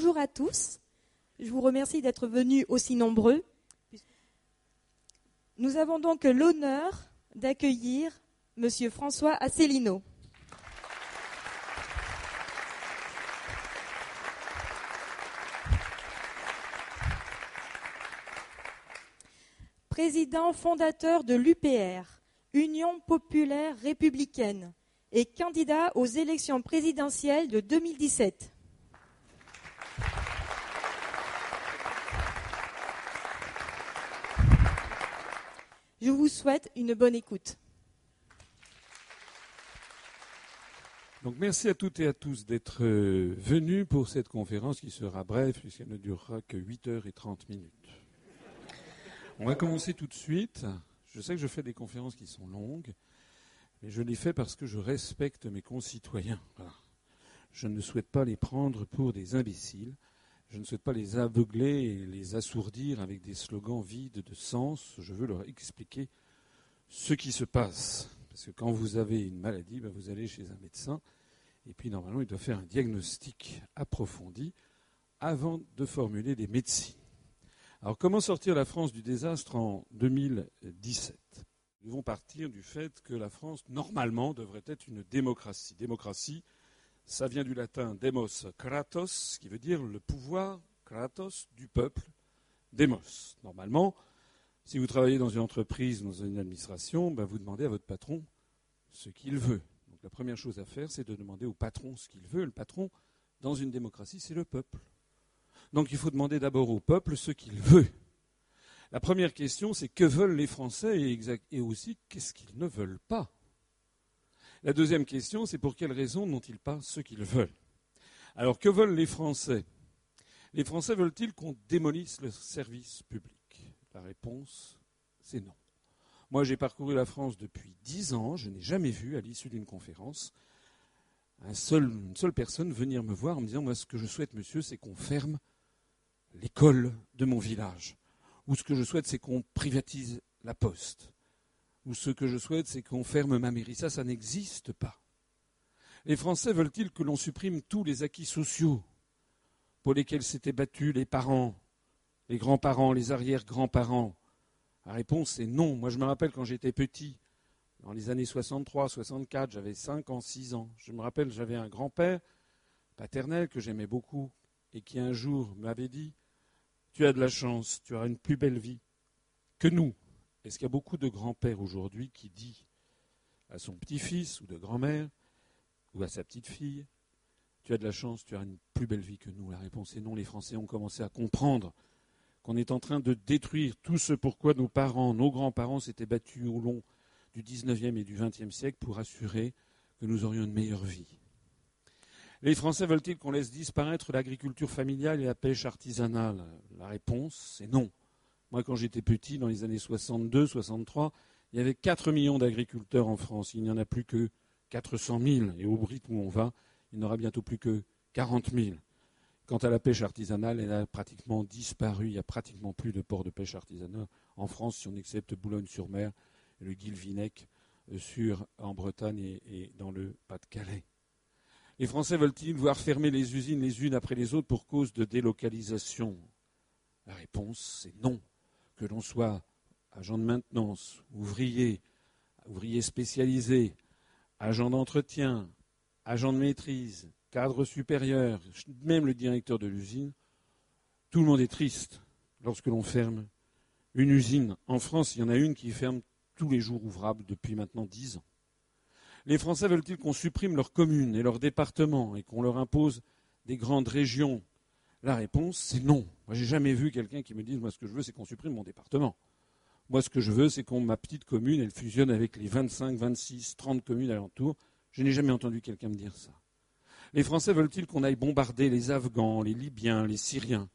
Bonjour à tous. Je vous remercie d'être venus aussi nombreux. Nous avons donc l'honneur d'accueillir Monsieur François Asselineau. Président fondateur de l'UPR, Union populaire républicaine, et candidat aux élections présidentielles de 2017. Je vous souhaite une bonne écoute. Donc merci à toutes et à tous d'être euh, venus pour cette conférence qui sera brève puisqu'elle ne durera que 8h30 minutes. On va commencer tout de suite. Je sais que je fais des conférences qui sont longues, mais je les fais parce que je respecte mes concitoyens. Je ne souhaite pas les prendre pour des imbéciles. Je ne souhaite pas les aveugler et les assourdir avec des slogans vides de sens. Je veux leur expliquer ce qui se passe. Parce que quand vous avez une maladie, ben, vous allez chez un médecin et puis normalement il doit faire un diagnostic approfondi avant de formuler des médecines. Alors comment sortir la France du désastre en 2017 Nous devons partir du fait que la France, normalement, devrait être une démocratie. Démocratie, ça vient du latin demos kratos, qui veut dire le pouvoir, kratos, du peuple, demos. Normalement, si vous travaillez dans une entreprise, dans une administration, ben vous demandez à votre patron ce qu'il veut. Donc la première chose à faire, c'est de demander au patron ce qu'il veut. Le patron, dans une démocratie, c'est le peuple. Donc il faut demander d'abord au peuple ce qu'il veut. La première question, c'est que veulent les Français et, aussi qu'est-ce qu'ils ne veulent pas? La deuxième question, c'est pour quelles raisons n'ont-ils pas ce qu'ils veulent? Alors, que veulent les Français? Les Français veulent-ils qu'on démolisse le service public? La réponse, c'est non. Moi, j'ai parcouru la France depuis dix ans. Je n'ai jamais vu, à l'issue d'une conférence, une seule personne venir me voir en me disant Moi, ce que je souhaite, monsieur, c'est qu'on ferme l'école de mon village. Ou ce que je souhaite, c'est qu'on privatise la poste ou ce que je souhaite, c'est qu'on ferme ma mairie. Ça, ça n'existe pas. Les Français veulent-ils que l'on supprime tous les acquis sociaux pour lesquels s'étaient battus les parents, les grands-parents, les arrière-grands-parents? La réponse est non. Moi, je me rappelle quand j'étais petit, dans les années 63, 64, j'avais 5 ans, 6 ans. Je me rappelle, j'avais un grand-père paternel que j'aimais beaucoup et qui un jour m'avait dit Tu as de la chance, tu auras une plus belle vie que nous, est-ce qu'il y a beaucoup de grands-pères aujourd'hui qui dit à son petit-fils ou de grand-mère ou à sa petite-fille Tu as de la chance, tu as une plus belle vie que nous? La réponse est non. Les Français ont commencé à comprendre qu'on est en train de détruire tout ce pourquoi nos parents, nos grands-parents s'étaient battus au long du XIXe et du XXe siècle pour assurer que nous aurions une meilleure vie. Les Français veulent-ils qu'on laisse disparaître l'agriculture familiale et la pêche artisanale? La réponse, c'est non. Moi, quand j'étais petit, dans les années 62, 63, il y avait 4 millions d'agriculteurs en France. Il n'y en a plus que 400 000. Et au rythme où on va, il n'y aura bientôt plus que 40 000. Quant à la pêche artisanale, elle a pratiquement disparu. Il n'y a pratiquement plus de ports de pêche artisanale en France, si on accepte Boulogne-sur-Mer et le Guilvinec euh, en Bretagne et, et dans le Pas-de-Calais. Les Français veulent-ils voir fermer les usines les unes après les autres pour cause de délocalisation? La réponse, c'est non que l'on soit agent de maintenance, ouvrier, ouvrier spécialisé, agent d'entretien, agent de maîtrise, cadre supérieur, même le directeur de l'usine, tout le monde est triste lorsque l'on ferme une usine. En France, il y en a une qui ferme tous les jours ouvrables depuis maintenant dix ans. Les Français veulent-ils qu'on supprime leurs communes et leurs départements et qu'on leur impose des grandes régions la réponse, c'est non. Moi, j'ai jamais vu quelqu'un qui me dise, moi, ce que je veux, c'est qu'on supprime mon département. Moi, ce que je veux, c'est qu'on ma petite commune, elle fusionne avec les 25, 26, 30 communes alentours. Je n'ai jamais entendu quelqu'un me dire ça. Les Français veulent-ils qu'on aille bombarder les Afghans, les Libyens, les Syriens?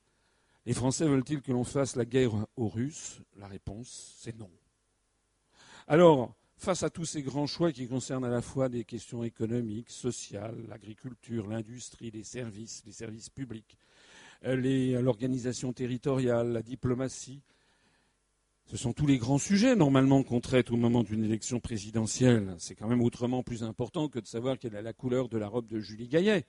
Les Français veulent-ils que l'on fasse la guerre aux Russes? La réponse, c'est non. Alors, face à tous ces grands choix qui concernent à la fois des questions économiques, sociales, l'agriculture, l'industrie, les services, les services publics, l'organisation territoriale, la diplomatie. Ce sont tous les grands sujets normalement qu'on traite au moment d'une élection présidentielle. C'est quand même autrement plus important que de savoir quelle est la couleur de la robe de Julie Gaillet.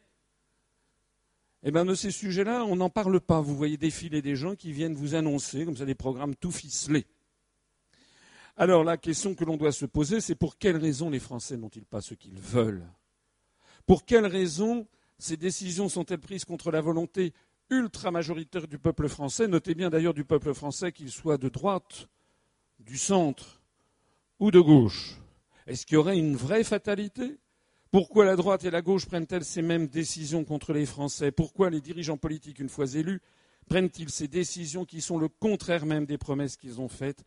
Eh bien, de ces sujets-là, on n'en parle pas. Vous voyez défiler des gens qui viennent vous annoncer, comme ça, des programmes tout ficelés. Alors, la question que l'on doit se poser, c'est pour quelles raisons les Français n'ont-ils pas ce qu'ils veulent? Pour quelles raisons ces décisions sont-elles prises contre la volonté ultra-majoritaire du peuple français. Notez bien d'ailleurs du peuple français qu'il soit de droite, du centre ou de gauche. Est-ce qu'il y aurait une vraie fatalité? Pourquoi la droite et la gauche prennent-elles ces mêmes décisions contre les Français? Pourquoi les dirigeants politiques, une fois élus, prennent-ils ces décisions qui sont le contraire même des promesses qu'ils ont faites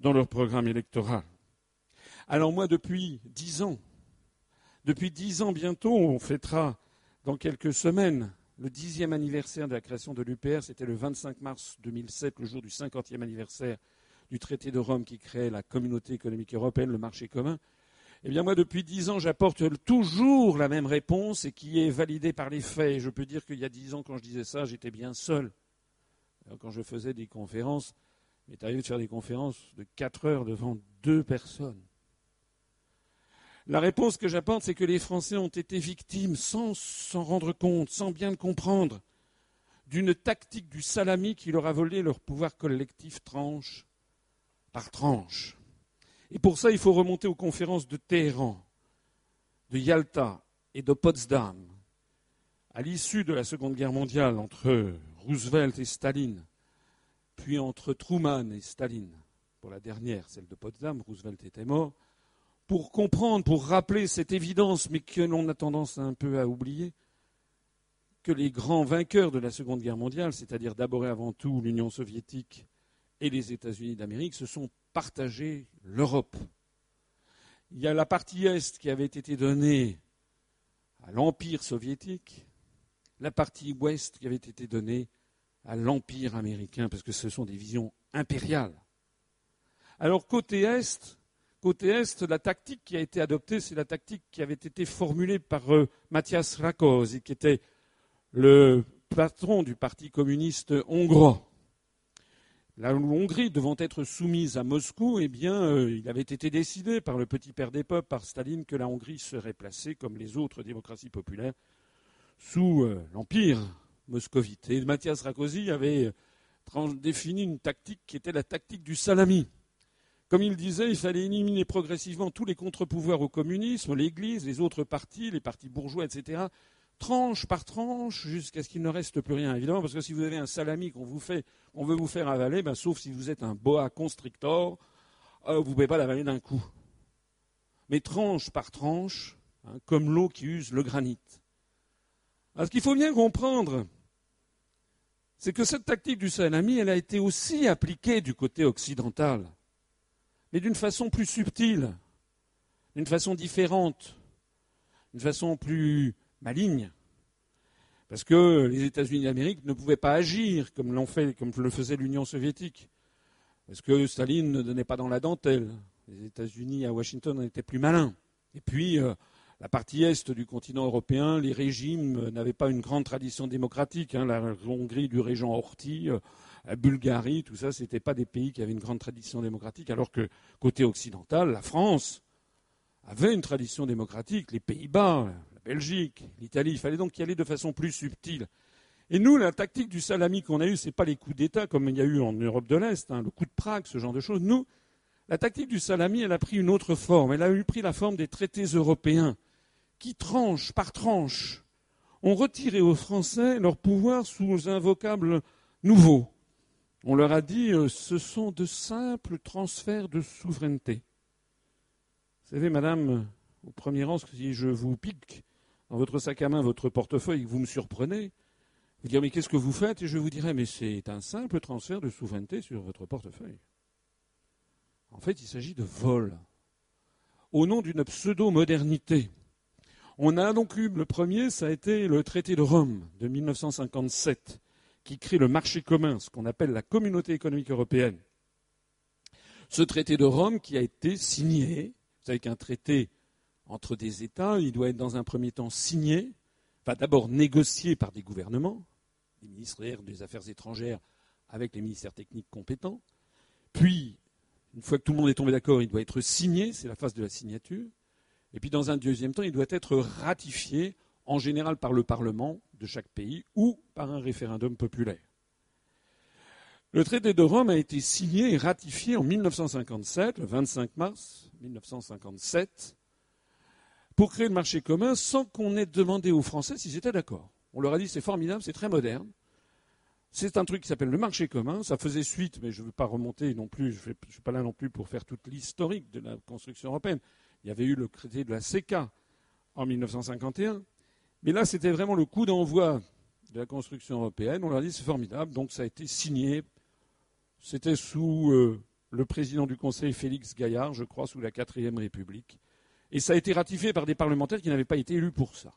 dans leur programme électoral? Alors moi, depuis dix ans, depuis dix ans bientôt, on fêtera dans quelques semaines le dixième anniversaire de la création de l'UPR. C'était le 25 mars 2007, le jour du cinquantième anniversaire du traité de Rome qui crée la communauté économique européenne, le marché commun. Eh bien, moi, depuis dix ans, j'apporte toujours la même réponse et qui est validée par les faits. Je peux dire qu'il y a dix ans, quand je disais ça, j'étais bien seul. Quand je faisais des conférences, il m'est arrivé de faire des conférences de quatre heures devant deux personnes. La réponse que j'apporte, c'est que les Français ont été victimes, sans s'en rendre compte, sans bien le comprendre, d'une tactique du salami qui leur a volé leur pouvoir collectif tranche par tranche. Et pour ça, il faut remonter aux conférences de Téhéran, de Yalta et de Potsdam. À l'issue de la Seconde Guerre mondiale, entre Roosevelt et Staline, puis entre Truman et Staline, pour la dernière, celle de Potsdam, Roosevelt était mort, pour comprendre, pour rappeler cette évidence, mais que l'on a tendance un peu à oublier, que les grands vainqueurs de la Seconde Guerre mondiale, c'est-à-dire d'abord et avant tout l'Union soviétique et les États-Unis d'Amérique, se sont partagés l'Europe. Il y a la partie Est qui avait été donnée à l'Empire soviétique, la partie Ouest qui avait été donnée à l'Empire américain, parce que ce sont des visions impériales. Alors côté Est, côté Est, la tactique qui a été adoptée, c'est la tactique qui avait été formulée par euh, Matthias Rakosi, qui était le patron du Parti communiste hongrois. La Hongrie devant être soumise à Moscou, eh bien, euh, il avait été décidé par le petit père des peuples, par Staline, que la Hongrie serait placée, comme les autres démocraties populaires, sous euh, l'empire moscovite. Et Mathias Rakosi avait défini une tactique qui était la tactique du salami. Comme il disait, il fallait éliminer progressivement tous les contre-pouvoirs au communisme, l'Église, les autres partis, les partis bourgeois, etc., tranche par tranche, jusqu'à ce qu'il ne reste plus rien, évidemment, parce que si vous avez un salami qu'on vous fait, on veut vous faire avaler, ben, sauf si vous êtes un boa constrictor, euh, vous ne pouvez pas l'avaler d'un coup. Mais tranche par tranche, hein, comme l'eau qui use le granit. Ce qu'il faut bien comprendre, c'est que cette tactique du salami, elle a été aussi appliquée du côté occidental mais d'une façon plus subtile, d'une façon différente, d'une façon plus maligne. Parce que les États-Unis d'Amérique ne pouvaient pas agir comme le faisait l'Union soviétique. Parce que Staline ne donnait pas dans la dentelle. Les États-Unis à Washington étaient plus malins. Et puis, euh, la partie est du continent européen, les régimes n'avaient pas une grande tradition démocratique. Hein. la Hongrie du régent Horthy, euh, Bulgarie, tout ça, ce n'étaient pas des pays qui avaient une grande tradition démocratique, alors que côté occidental, la France avait une tradition démocratique, les Pays-Bas, la Belgique, l'Italie. Il fallait donc y aller de façon plus subtile. Et nous, la tactique du salami qu'on a eue, ce n'est pas les coups d'État comme il y a eu en Europe de l'Est, hein, le coup de Prague, ce genre de choses. Nous, la tactique du salami, elle a pris une autre forme. Elle a eu pris la forme des traités européens qui, tranche par tranche, ont retiré aux Français leur pouvoir sous un vocable nouveau. On leur a dit euh, ce sont de simples transferts de souveraineté. Vous savez, madame, au premier rang, si je vous pique dans votre sac à main votre portefeuille que vous me surprenez, vous direz mais qu'est-ce que vous faites? Et je vous dirai mais c'est un simple transfert de souveraineté sur votre portefeuille. En fait, il s'agit de vol. Au nom d'une pseudo-modernité. On a donc eu le premier, ça a été le traité de Rome de 1957 qui crée le marché commun, ce qu'on appelle la communauté économique européenne. Ce traité de Rome qui a été signé, vous savez qu'un traité entre des États, il doit être dans un premier temps signé, enfin d'abord négocié par des gouvernements, les ministères des Affaires étrangères avec les ministères techniques compétents, puis, une fois que tout le monde est tombé d'accord, il doit être signé, c'est la phase de la signature, et puis dans un deuxième temps, il doit être ratifié, en général par le Parlement, de chaque pays ou par un référendum populaire. Le traité de Rome a été signé et ratifié en 1957, le 25 mars 1957, pour créer le marché commun sans qu'on ait demandé aux Français s'ils étaient d'accord. On leur a dit c'est formidable, c'est très moderne. C'est un truc qui s'appelle le marché commun. Ça faisait suite, mais je ne veux pas remonter non plus, je ne suis pas là non plus pour faire toute l'historique de la construction européenne. Il y avait eu le traité de la CECA en 1951. Mais là, c'était vraiment le coup d'envoi de la construction européenne. On leur a dit c'est formidable. Donc ça a été signé. C'était sous euh, le président du Conseil, Félix Gaillard, je crois, sous la quatrième République. Et ça a été ratifié par des parlementaires qui n'avaient pas été élus pour ça.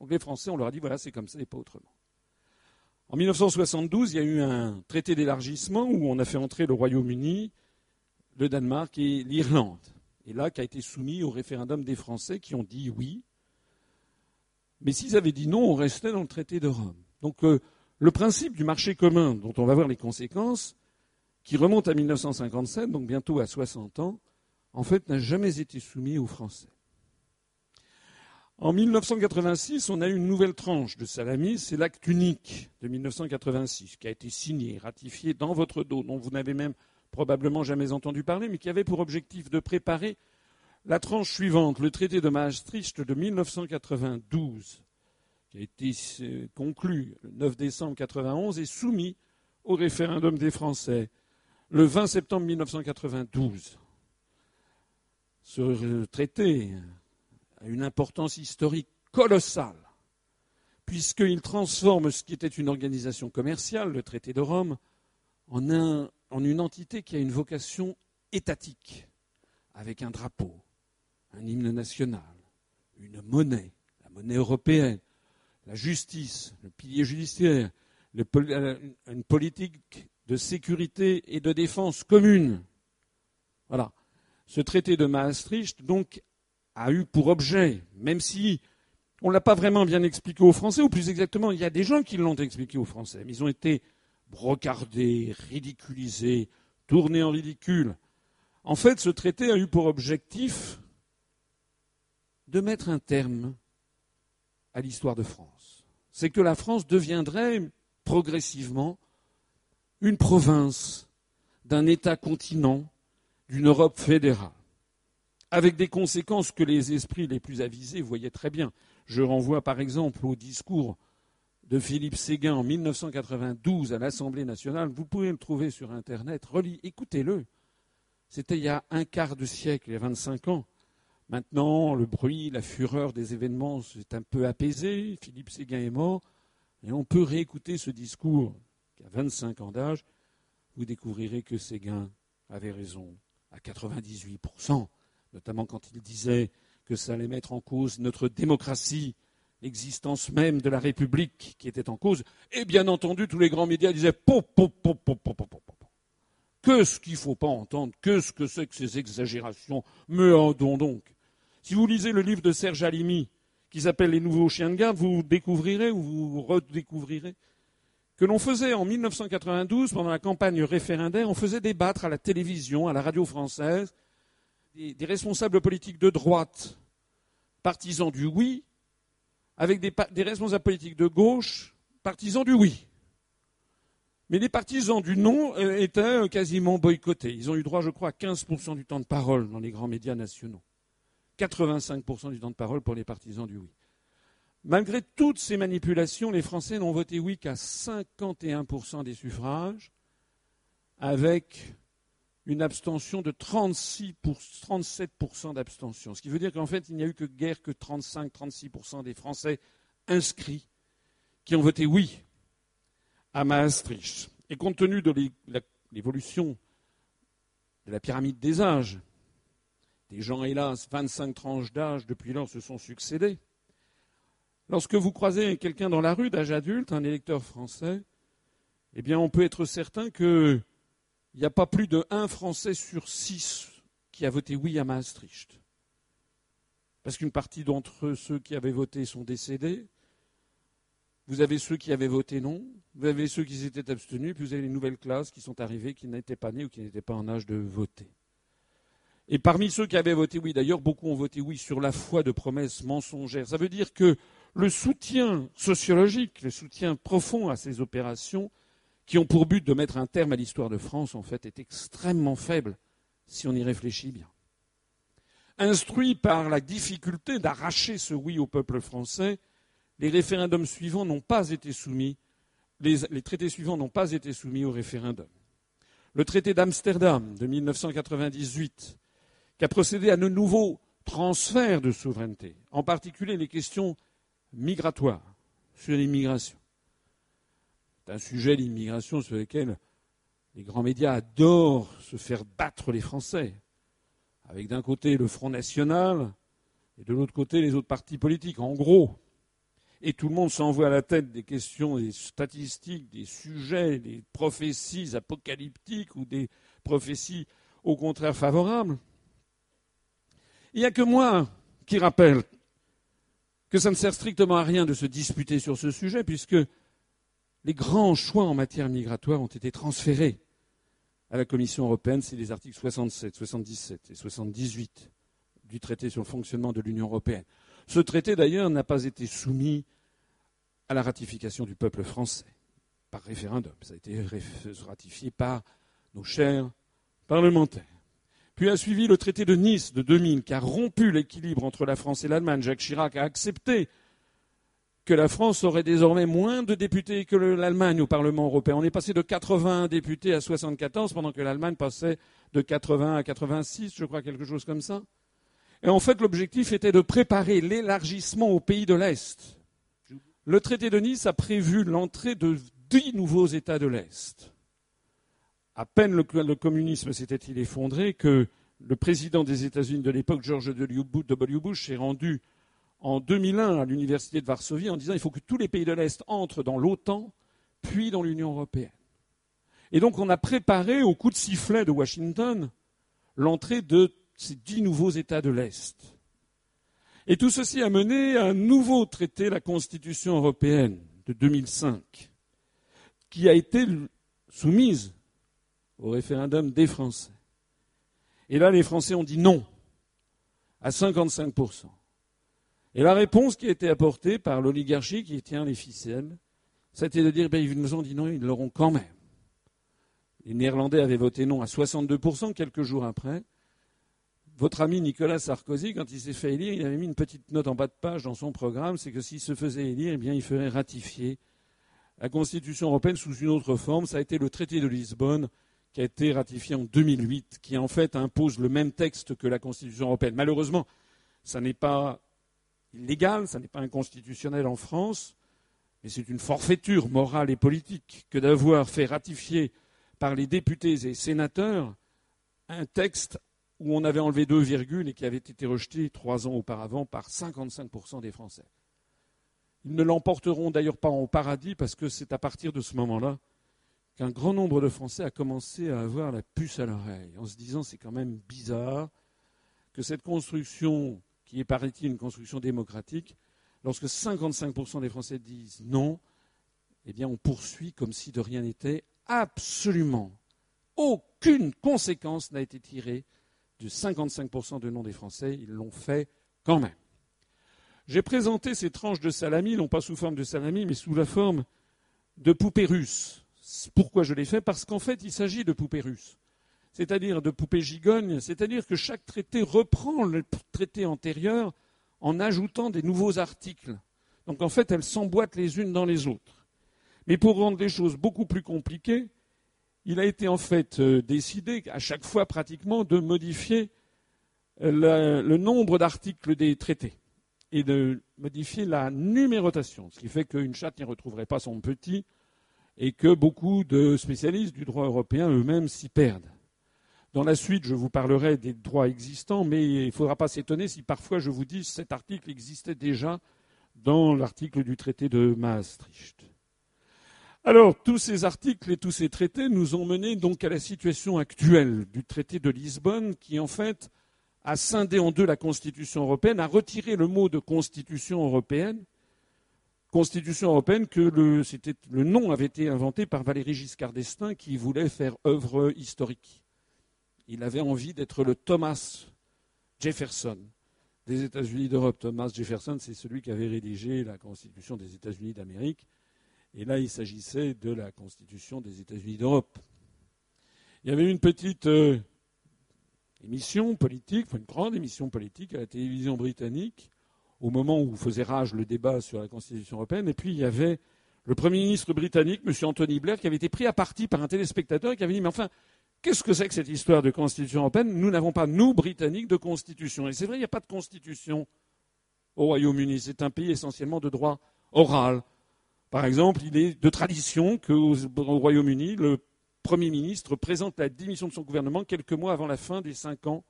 Donc les Français, on leur a dit voilà, c'est comme ça et pas autrement. En 1972, il y a eu un traité d'élargissement où on a fait entrer le Royaume-Uni, le Danemark et l'Irlande. Et là, qui a été soumis au référendum des Français qui ont dit oui. Mais s'ils avaient dit non, on restait dans le traité de Rome. Donc euh, le principe du marché commun, dont on va voir les conséquences, qui remonte à 1957, donc bientôt à 60 ans, en fait n'a jamais été soumis aux Français. En 1986, on a eu une nouvelle tranche de salami, c'est l'acte unique de 1986, qui a été signé, ratifié dans votre dos, dont vous n'avez même probablement jamais entendu parler, mais qui avait pour objectif de préparer la tranche suivante, le traité de Maastricht de 1992, qui a été euh, conclu le 9 décembre 1991 et soumis au référendum des Français le 20 septembre 1992. Ce traité a une importance historique colossale, puisqu'il transforme ce qui était une organisation commerciale, le traité de Rome, en, en une entité qui a une vocation étatique, avec un drapeau, un hymne national, une monnaie, la monnaie européenne, la justice, le pilier judiciaire, euh, une politique de sécurité et de défense commune. Voilà. Ce traité de Maastricht, donc, a eu pour objet, même si on ne l'a pas vraiment bien expliqué aux Français, ou plus exactement, il y a des gens qui l'ont expliqué aux Français, mais ils ont été brocardés, ridiculisés, tournés en ridicule. En fait, ce traité a eu pour objectif de mettre un terme à l'histoire de France. C'est que la France deviendrait progressivement une province d'un État-continent d'une Europe fédérale avec des conséquences que les esprits les plus avisés voyaient très bien. Je renvoie par exemple au discours de Philippe Séguin en 1992 à l'Assemblée nationale. Vous pouvez le trouver sur Internet. Écoutez-le. C'était il y a un quart de siècle, il y a 25 ans. Maintenant, le bruit, la fureur des événements s'est un peu apaisé. Philippe Séguin est mort. Et on peut réécouter ce discours qui a 25 ans d'âge. Vous découvrirez que Séguin avait raison à 98% notamment quand il disait que ça allait mettre en cause notre démocratie, l'existence même de la République qui était en cause. Et bien entendu, tous les grands médias disaient po, po, po, po, po, po, po, Que ce qu'il ne faut pas entendre, que ce que c'est que ces exagérations, me donc donc. Si vous lisez le livre de Serge Alimi, qui s'appelle Les nouveaux chiens de garde, vous découvrirez ou vous redécouvrirez que l'on faisait en 1992, pendant la campagne référendaire, on faisait débattre à la télévision, à la radio française, des, responsables politiques de droite, partisans du oui, avec des, des responsables politiques de gauche, partisans du oui. Mais les partisans du non euh, étaient euh, quasiment boycottés. Ils ont eu droit, je crois, à 15% du temps de parole dans les grands médias nationaux. 85% du temps de parole pour les partisans du oui. Malgré toutes ces manipulations, les Français n'ont voté oui qu'à 51% des suffrages, avec une abstention de 36 pour, 37% d'abstention. Ce qui veut dire qu'en fait, il n'y a eu que guère que 35-36% des Français inscrits qui ont voté oui à Maastricht. Et compte tenu de l'évolution de la pyramide des âges, des gens, hélas, 25 tranches d'âge depuis lors se sont succédés. Lorsque vous croisez quelqu'un dans la rue d'âge adulte, un électeur français, eh bien, on peut être certain que il n'y a pas plus de un Français sur six qui a voté oui à Maastricht. Parce qu'une partie d'entre ceux qui avaient voté sont décédés. Vous avez ceux qui avaient voté non. Vous avez ceux qui s'étaient abstenus. Puis vous avez les nouvelles classes qui sont arrivées, qui n'étaient pas nées ou qui n'étaient pas en âge de voter. Et parmi ceux qui avaient voté oui, d'ailleurs, beaucoup ont voté oui sur la foi de promesses mensongères. Ça veut dire que le soutien sociologique, le soutien profond à ces opérations qui ont pour but de mettre un terme à l'histoire de France, en fait, est extrêmement faible si on y réfléchit bien. Instruits par la difficulté d'arracher ce oui au peuple français, les référendums suivants n'ont pas été soumis, les, les traités suivants n'ont pas été soumis au référendum. Le traité d'Amsterdam de 1998, qui a procédé à de nouveaux transferts de souveraineté, en particulier les questions migratoires, sur l'immigration. C'est un sujet, l'immigration, sur lequel les grands médias adorent se faire battre les Français, avec d'un côté le Front National et de l'autre côté les autres partis politiques. En gros, et tout le monde s'envoie à la tête des questions, des statistiques, des sujets, des prophéties apocalyptiques ou des prophéties au contraire favorables. Il n'y a que moi qui rappelle que ça ne sert strictement à rien de se disputer sur ce sujet, puisque les grands choix en matière migratoire ont été transférés à la Commission européenne, c'est les articles 67, 77 et 78 du traité sur le fonctionnement de l'Union européenne. Ce traité, d'ailleurs, n'a pas été soumis à la ratification du peuple français par référendum. Ça a été ratifié par nos chers parlementaires. Puis a suivi le traité de Nice de 2000 qui a rompu l'équilibre entre la France et l'Allemagne. Jacques Chirac a accepté que la France aurait désormais moins de députés que l'Allemagne au Parlement européen. On est passé de 80 députés à 74 pendant que l'Allemagne passait de 80 à 86, je crois, quelque chose comme ça. Et en fait, l'objectif était de préparer l'élargissement aux pays de l'Est. Le traité de Nice a prévu l'entrée de dix nouveaux États de l'Est. À peine le, communisme s'était-il effondré que le président des États-Unis de l'époque, George W. Bush, s'est rendu en 2001 à l'université de Varsovie en disant il faut que tous les pays de l'Est entrent dans l'OTAN, puis dans l'Union européenne. Et donc on a préparé au coup de sifflet de Washington l'entrée de ces dix nouveaux États de l'Est. Et tout ceci a mené à un nouveau traité, la Constitution européenne de 2005, qui a été soumise au référendum des Français. Et là, les Français ont dit non à 55%. Et la réponse qui a été apportée par l'oligarchie qui tient les ficelles, c'était de dire, ben, ils nous ont dit non, ils l'auront quand même. Les Néerlandais avaient voté non à 62% quelques jours après. Votre ami Nicolas Sarkozy, quand il s'est fait élire, il avait mis une petite note en bas de page dans son programme, c'est que s'il se faisait élire, eh bien, il ferait ratifier la Constitution européenne sous une autre forme. Ça a été le traité de Lisbonne qui a été ratifié en 2008, qui en fait impose le même texte que la Constitution européenne. Malheureusement, ça n'est pas illégal, ça n'est pas inconstitutionnel en France, mais c'est une forfaiture morale et politique que d'avoir fait ratifier par les députés et sénateurs un texte où on avait enlevé deux virgules et qui avait été rejeté trois ans auparavant par 55% des Français. Ils ne l'emporteront d'ailleurs pas au paradis parce que c'est à partir de ce moment-là qu'un grand nombre de Français a commencé à avoir la puce à l'oreille, en se disant c'est quand même bizarre que cette construction, qui est paraît-il une construction démocratique, lorsque 55% des Français disent non, eh bien on poursuit comme si de rien n'était. Absolument aucune conséquence n'a été tirée de 55% de non des Français, ils l'ont fait quand même. J'ai présenté ces tranches de salami, non pas sous forme de salami, mais sous la forme de poupées russes. Pourquoi je l'ai fait Parce qu'en fait, il s'agit de poupées russes, c'est-à-dire de poupées gigognes, c'est-à-dire que chaque traité reprend le traité antérieur en ajoutant des nouveaux articles. Donc en fait, elles s'emboîtent les unes dans les autres. Mais pour rendre les choses beaucoup plus compliquées, il a été en fait euh, décidé à chaque fois pratiquement de modifier euh, le, nombre d'articles des traités et de modifier la numérotation, ce qui fait qu'une chatte n'y retrouverait pas son petit et que beaucoup de spécialistes du droit européen eux-mêmes s'y perdent. Dans la suite, je vous parlerai des droits existants, mais il ne faudra pas s'étonner si parfois je vous dis que cet article existait déjà dans l'article du traité de Maastricht. Alors, tous ces articles et tous ces traités nous ont menés donc à la situation actuelle du traité de Lisbonne, qui en fait a scindé en deux la Constitution européenne, a retiré le mot de Constitution européenne, Constitution européenne que le, nom avait été inventé par Valéry Giscard d'Estaing, qui voulait faire œuvre historique. Il avait envie d'être le Thomas Jefferson des États-Unis d'Europe. Thomas Jefferson, c'est celui qui avait rédigé la Constitution des États-Unis d'Amérique. Et là, il s'agissait de la Constitution des États-Unis d'Europe. Il y avait une petite euh, émission politique, une grande émission politique à la télévision britannique, au moment où faisait rage le débat sur la Constitution européenne. Et puis, il y avait le Premier ministre britannique, M. Anthony Blair, qui avait été pris à partie par un téléspectateur et qui avait dit Mais enfin, Qu'est-ce que c'est que cette histoire de constitution européenne? Nous n'avons pas, nous, Britanniques, de constitution. Et c'est vrai, il n'y a pas de constitution au Royaume-Uni. C'est un pays essentiellement de droit oral. Par exemple, il est de tradition qu'au Royaume-Uni, le Premier ministre présente la démission de son gouvernement quelques mois avant la fin des cinq ans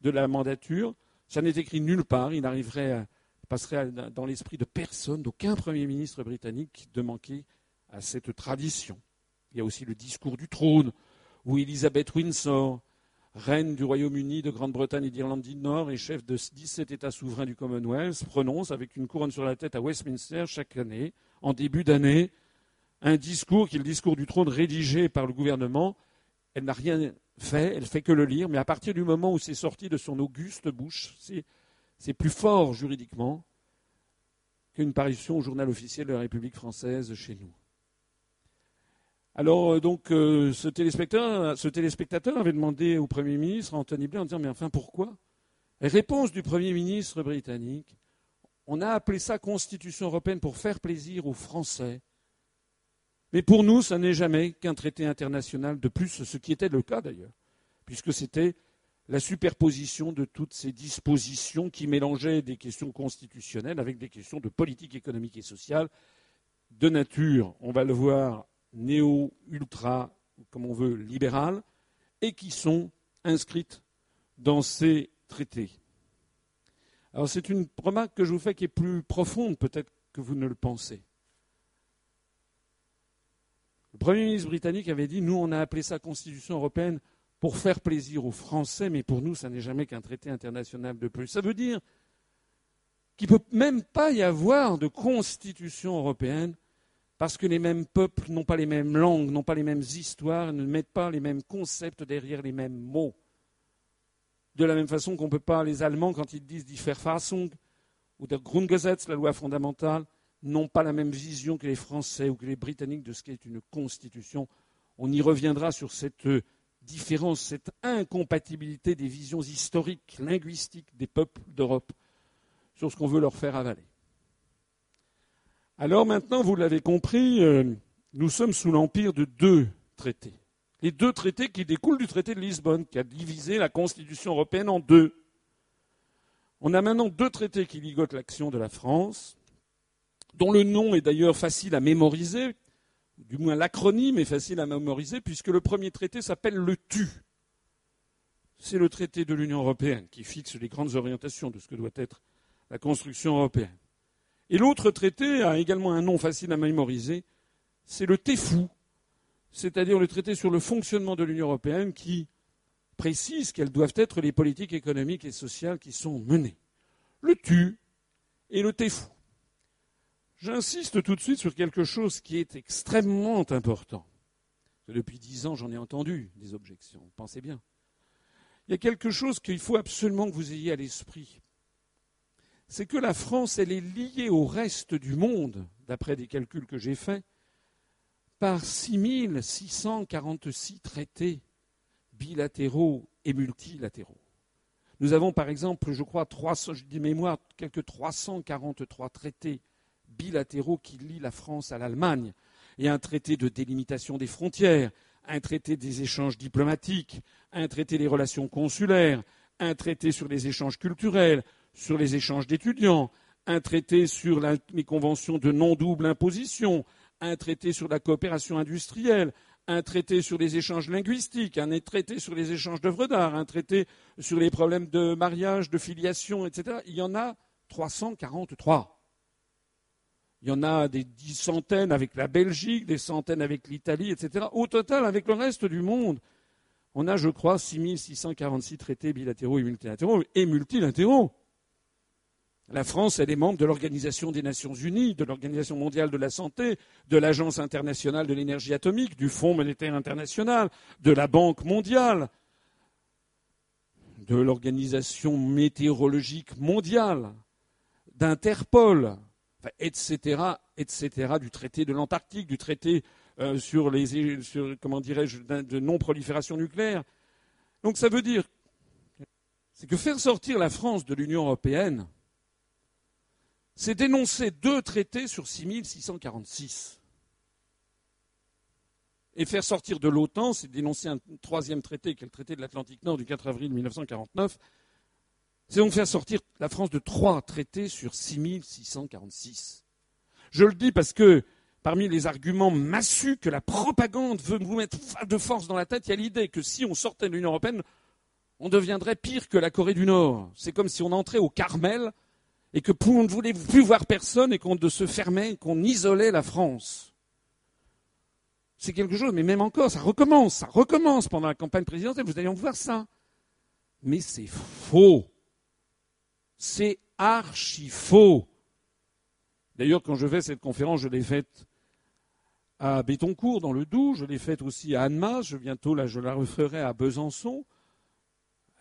de la mandature. Ça n'est écrit nulle part. Il arriverait passerait dans l'esprit de personne, d'aucun Premier ministre britannique, de manquer à cette tradition. Il y a aussi le discours du trône où Elizabeth Windsor, reine du Royaume-Uni, de Grande-Bretagne et d'Irlande du Nord et chef de 17 États souverains du Commonwealth, prononce avec une couronne sur la tête à Westminster chaque année, en début d'année, un discours qui est le discours du trône rédigé par le gouvernement. Elle n'a rien fait, elle fait que le lire, mais à partir du moment où c'est sorti de son auguste bouche, c'est plus fort juridiquement qu'une parution au journal officiel de la République française chez nous. Alors, euh, donc, euh, ce, téléspectateur, avait demandé au Premier ministre, Anthony Blair, en disant Mais enfin, pourquoi? Réponse du Premier ministre britannique On a appelé ça Constitution européenne pour faire plaisir aux Français. Mais pour nous, ça n'est jamais qu'un traité international de plus, ce qui était le cas d'ailleurs, puisque c'était la superposition de toutes ces dispositions qui mélangeaient des questions constitutionnelles avec des questions de politique économique et sociale de nature, on va le voir, néo-ultra, comme on veut, libérales, et qui sont inscrites dans ces traités. Alors c'est une remarque que je vous fais qui est plus profonde peut-être que vous ne le pensez. Le Premier ministre britannique avait dit, nous on a appelé ça Constitution européenne pour faire plaisir aux Français, mais pour nous ça n'est jamais qu'un traité international de plus. Ça veut dire qu'il ne peut même pas y avoir de Constitution européenne parce que les mêmes peuples n'ont pas les mêmes langues, n'ont pas les mêmes histoires, ne mettent pas les mêmes concepts derrière les mêmes mots. De la même façon qu'on ne peut pas, les Allemands, quand ils disent Die Verfassung ou der Grundgesetz, la loi fondamentale, n'ont pas la même vision que les Français ou que les Britanniques de ce qu'est une constitution. On y reviendra sur cette différence, cette incompatibilité des visions historiques, linguistiques des peuples d'Europe, sur ce qu'on veut leur faire avaler. Alors maintenant, vous l'avez compris, euh, nous sommes sous l'empire de deux traités. Les deux traités qui découlent du traité de Lisbonne, qui a divisé la Constitution européenne en deux. On a maintenant deux traités qui ligotent l'action de la France, dont le nom est d'ailleurs facile à mémoriser, du moins l'acronyme est facile à mémoriser, puisque le premier traité s'appelle le TU. C'est le traité de l'Union européenne qui fixe les grandes orientations de ce que doit être la construction européenne. Et l'autre traité a également un nom facile à mémoriser, c'est le TEFU, c'est-à-dire le traité sur le fonctionnement de l'Union européenne qui précise quelles doivent être les politiques économiques et sociales qui sont menées. Le TU et le TEFU. J'insiste tout de suite sur quelque chose qui est extrêmement important. Depuis dix ans, j'en ai entendu des objections. Pensez bien. Il y a quelque chose qu'il faut absolument que vous ayez à l'esprit c'est que la France, elle est liée au reste du monde, d'après des calculs que j'ai faits, par 6646 traités bilatéraux et multilatéraux. Nous avons par exemple, je crois, 300, je dis mémoire, quelques 343 traités bilatéraux qui lient la France à l'Allemagne, et un traité de délimitation des frontières, un traité des échanges diplomatiques, un traité des relations consulaires, un traité sur les échanges culturels, sur les échanges d'étudiants, un traité sur les conventions de non-double imposition, un traité sur la coopération industrielle, un traité sur les échanges linguistiques, un traité sur les échanges d'œuvres d'art, un traité sur les problèmes de mariage, de filiation, etc. Il y en a 343. Il y en a des centaines avec la Belgique, des centaines avec l'Italie, etc. Au total, avec le reste du monde, on a, je crois, 6646 traités bilatéraux et multilatéraux et multilatéraux. La France, elle est membre de l'Organisation des Nations Unies, de l'Organisation mondiale de la santé, de l'Agence internationale de l'énergie atomique, du Fonds monétaire international, de la Banque mondiale, de l'Organisation météorologique mondiale, d'Interpol, etc., etc., du traité de l'Antarctique, du traité euh, sur les, comment dirais-je, de non-prolifération nucléaire. Donc ça veut dire, c'est que faire sortir la France de l'Union européenne, c'est dénoncer deux traités sur 6646. Et faire sortir de l'OTAN, c'est dénoncer un troisième traité, qui est le traité de l'Atlantique Nord du 4 avril 1949. C'est donc faire sortir la France de trois traités sur 6646. Je le dis parce que parmi les arguments massus que la propagande veut vous mettre de force dans la tête, il y a l'idée que si on sortait de l'Union européenne, on deviendrait pire que la Corée du Nord. C'est comme si on entrait au Carmel et que on ne voulait plus voir personne et qu'on se fermait, qu'on isolait la France. C'est quelque chose, mais même encore, ça recommence, ça recommence pendant la campagne présidentielle, vous allez en voir ça. Mais c'est faux. C'est archi faux. D'ailleurs, quand je fais cette conférence, je l'ai faite à Bétoncourt, dans le Doubs, je l'ai faite aussi à Annemasse, je, bientôt là, je la referai à Besançon.